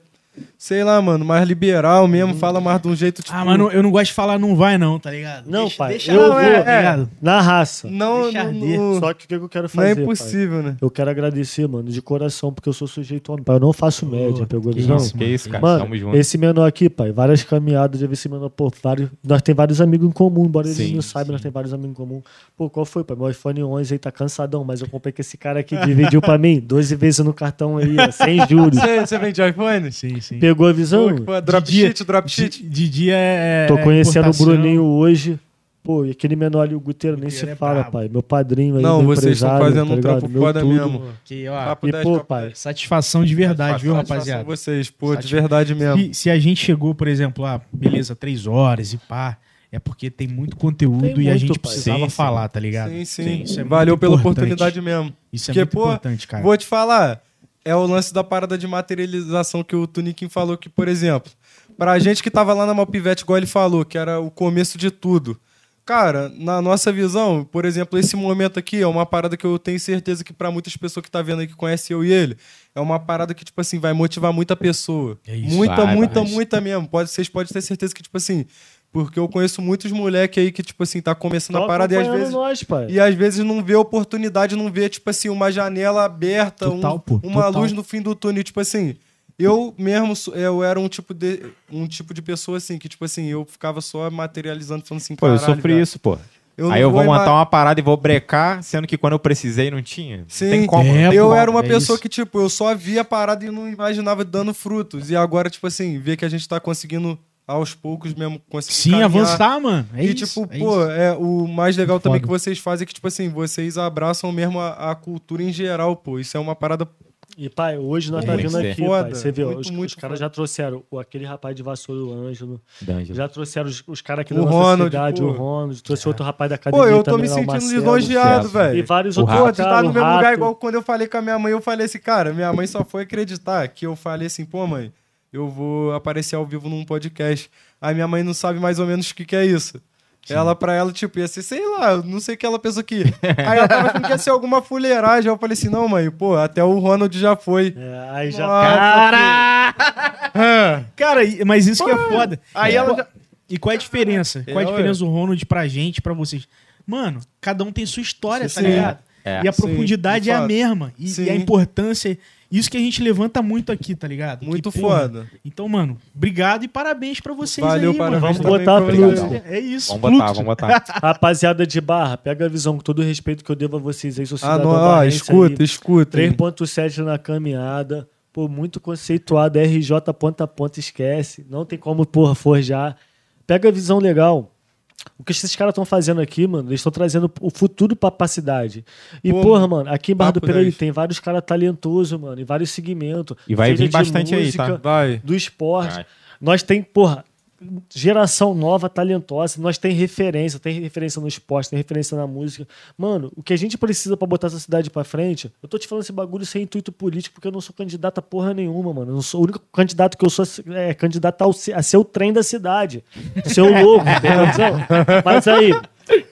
Sei lá, mano, mais liberal mesmo, fala mais de um jeito, tipo.
Ah, mano, eu não gosto de falar não vai não, tá ligado?
Não,
Deixa-
pai,
deixa
eu
lá,
vou-
tá
é,
ligado?
Na raça.
Não,
Deixa
não,
arder.
não,
Só que o que eu quero
não
fazer,
é
pai?
impossível, né?
Eu quero agradecer, mano, de coração, porque eu sou sujeito homem, pai. Eu não faço média, pegou a
que
visão?
isso,
Que isso, cara.
Mano,
Tamo junto.
esse menor aqui, pai, várias caminhadas, já vi esse menor, pô, vários, nós tem vários amigos em comum, embora eles
Sim,
não saibam, nós tem vários amigos em comum. Pô, qual foi, pai? Meu iPhone 11 aí tá cansadão, mas eu comprei com esse cara aqui, dividiu pra mim, 12 vezes no cartão aí, ó, sem juros.
Você, você vende iPhone?
Sim, sim.
Pegou a visão?
Pô, drop
Didi-
sheet, drop sheet.
Di- Didi é.
Tô
é
conhecendo o. Bruninho hoje. Pô, e aquele menor ali, o Guteiro, nem
Guteiro
se
é
fala,
brabo.
pai. Meu padrinho aí,
Não, vocês estão fazendo
tá
um trampo
Meu
foda
tudo.
mesmo.
Que, ó,
Papo
E,
10,
pô,
papo
pai,
10.
satisfação de verdade, viu,
Satisfação
rapaziada?
vocês, pô, de verdade mesmo.
Se, se a gente chegou, por exemplo, ah, beleza, três horas e pá, é porque tem muito conteúdo
Tem
e a
muito,
gente
pai.
precisava
Sim, sim.
falar, tá ligado?
Sim, sim.
isso é
Valeu
muito
pela
importante.
oportunidade mesmo.
Isso é
Porque,
muito
pô,
importante, cara.
Vou te falar, é o lance da parada de materialização que o Tuniquim falou que, por exemplo, pra gente que tava lá na Malpivete, igual ele falou, que era o começo de tudo. Cara, na nossa visão, por exemplo, esse momento aqui é uma parada que eu tenho certeza que pra muitas pessoas que tá vendo aí que conhecem eu e ele, é uma parada que, tipo assim, vai motivar muita pessoa.
É isso.
muita,
Vai,
muita,
vai.
muita mesmo. Pode, vocês podem ter certeza que, tipo assim, porque eu conheço muitos moleques aí que, tipo assim, tá começando
Tão
a parada e às vezes.
nós, pai.
E às vezes não vê oportunidade, não vê, tipo assim, uma janela aberta, um-
Total, pô,
uma
total.
luz no fim do túnel. Tipo assim, eu mesmo, eu era um tipo de, um tipo de pessoa assim, que, tipo assim, eu ficava só materializando, falando assim,
Pô, eu
"Caralho,
sofri
velho,
isso, pô.
eu
Aí eu vou montar uma parada e vou brecar, sendo que quando eu precisei não tinha.
Sim,
não tem como.
É,
eu
pô,
era uma
é
pessoa
isso.
que, tipo, eu só via a parada e não imaginava dando frutos. E agora, tipo assim, ver que a gente tá conseguindo, aos poucos mesmo, conseguir
Sim,
caminhar.
avançar, mano. É
e,
isso,
tipo,
é
pô,
isso.
é, o mais legal
Muito
também
foda.
que vocês fazem é que, tipo assim, vocês abraçam mesmo a, a cultura em geral, pô. Isso é uma parada
E, pai, hoje nós
É,
tá vindo aqui,
Foda,
pai. Você vê, ó,
muito,
os,
muito
os caras já trouxeram o- aquele rapaz de vassoura, o Ângelo.
D'Angelo.
Já trouxeram os, os caras aqui
O
da nossa
Ronald,
cidade,
pô.
o Ronald. Trouxe outro rapaz da
Pô,
academia
eu tô
também
me sentindo
Marcelo.
lisonjeado,
Celso.
E
velho.
vários
O
outros
Pô,
Rato,
tu tá
caras,
no mesmo lugar
Rato.
igual quando eu falei com a minha mãe, eu falei assim, cara, minha mãe só foi acreditar que eu falei assim, pô, mãe, eu vou aparecer ao vivo num podcast. Aí minha mãe não sabe mais ou menos o que, que é isso. Ela, pra ela, tipo, ia ser, sei lá, não sei o que ela pensou aqui. Aí ela tava achando que ia ser alguma fuleiragem. Eu falei assim, não, mãe, pô, até o Ronald já foi.
É, aí já
Nossa,
Cara! Cara, mas isso que é foda.
Aí
E
ela já-
E qual é a diferença? Qual é a
É,
diferença do Ronald pra gente, pra vocês? Mano, cada um tem sua história,
Sim,
tá ligado?
É.
e a
sim,
profundidade
de
é a mesma. E,
Sim.
e a importância. Isso que a gente levanta muito aqui, tá ligado?
Muito
Que, porra,
foda.
Então, mano, obrigado e parabéns pra vocês
Valeu,
aí,
parabéns
mano.
Vamos botar
pra
fluxo.
É isso.
Vamos botar,
fluxo.
vamos botar.
Rapaziada de barra, pega a visão com todo o respeito que eu devo a vocês aí. Sou
Ah, não, ó, escuta,
aí.
escuta. hein.
3.7 na caminhada. Pô, muito conceituado. RJ ponta a ponta, esquece. Não tem como, porra, forjar. Pega a visão legal. O que esses caras estão fazendo aqui, mano, eles estão trazendo o futuro pra, pra cidade. E,
Pô,
porra, mano, aqui em Barra do
10.
tem vários caras talentosos, mano, em vários segmentos.
E vai vir
de
bastante aí, tá?
Vai.
Do esporte.
Vai.
Nós tem, porra, geração nova, talentosa. Nós tem referência, tem referência no esporte, tem referência na música. Mano, o que a gente precisa pra botar essa cidade pra frente, eu tô te falando esse bagulho sem intuito político, porque eu não sou candidato a porra nenhuma, mano. Eu não sou o único candidato que eu sou é candidato ao, a ser o trem da cidade. Ser o louco, entendeu? Mas aí,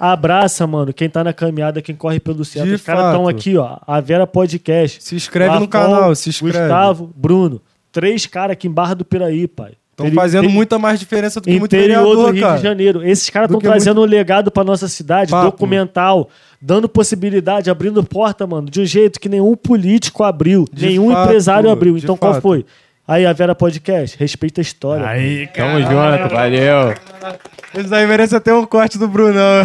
abraça, mano, quem tá na caminhada, quem corre pelo certo.
De
Os caras estão
fato.
aqui, ó. A Vera Podcast.
Se inscreve no
Lafon,
canal, se inscreve.
Gustavo, Bruno. Três caras aqui em Barra do Piraí, pai.
Estão fazendo
peri-
muita mais diferença do que muito
Interior do
vereador,
Rio
cara.
de Janeiro. Esses caras estão trazendo um legado pra nossa cidade,
Papo.
documental, dando possibilidade, abrindo porta, mano, de um jeito que nenhum político abriu,
De
nenhum
fato,
empresário abriu. Então qual
fato.
foi? Aí a Vera Podcast, respeita a história.
Aí,
Tamo junto, valeu.
Esse daí merece até um corte do Brunão.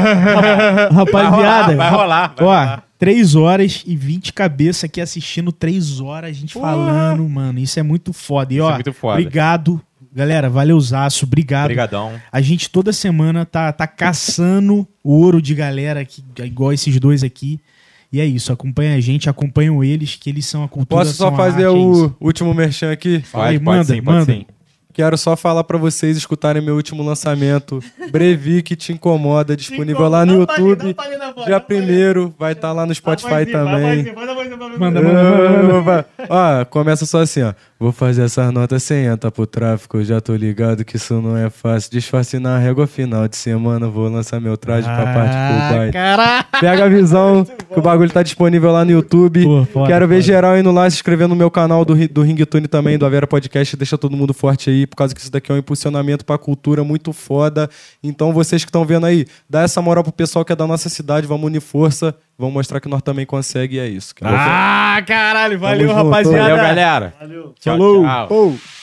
rapaziada.
Vai rolar, vai
Ó,
rolar.
3 horas e 20 cabeça aqui assistindo 3 horas, a gente falando, mano. Isso é muito foda. E ó,
Isso é muito foda.
obrigado. Galera, valeuzaço, obrigado.
Obrigadão.
A gente toda semana tá, tá caçando ouro de galera aqui, igual esses dois aqui. E é isso, acompanha a gente, acompanham eles, que eles são a cultura.
Posso só
são a
fazer
arte, é
o último merchan aqui?
Fala aí, manda,
sim, pode
manda.
sim.
Quero só falar pra vocês escutarem meu último lançamento, Brevi que te incomoda, disponível lá no YouTube. Dia primeiro, vai estar lá no Spotify também.
Manda, manda, manda, manda.
Ó, começa só assim, ó. Vou fazer essas notas sem entrar pro tráfico. Eu já tô ligado que isso não é fácil. Disfarce na régua final de semana. Vou lançar meu traje pra parte pro baile.
Caralho!
Pega a visão, que o bagulho tá disponível lá no YouTube.
Pô, foda,
Quero ver
foda.
geral indo lá, se inscrever no meu canal do, do Ringtone também, do Avera Podcast. Deixa todo mundo forte aí, por causa que isso daqui é um impulsionamento pra cultura muito foda. Então, vocês que estão vendo aí, dá essa moral pro pessoal que é da nossa cidade. Vamos unir força. Vamos mostrar que nós também consegue e é isso. cara.
Ah, caralho, valeu,
Tamo junto.
rapaziada.
Valeu, galera.
Valeu.
Tchau, tchau.
Pou.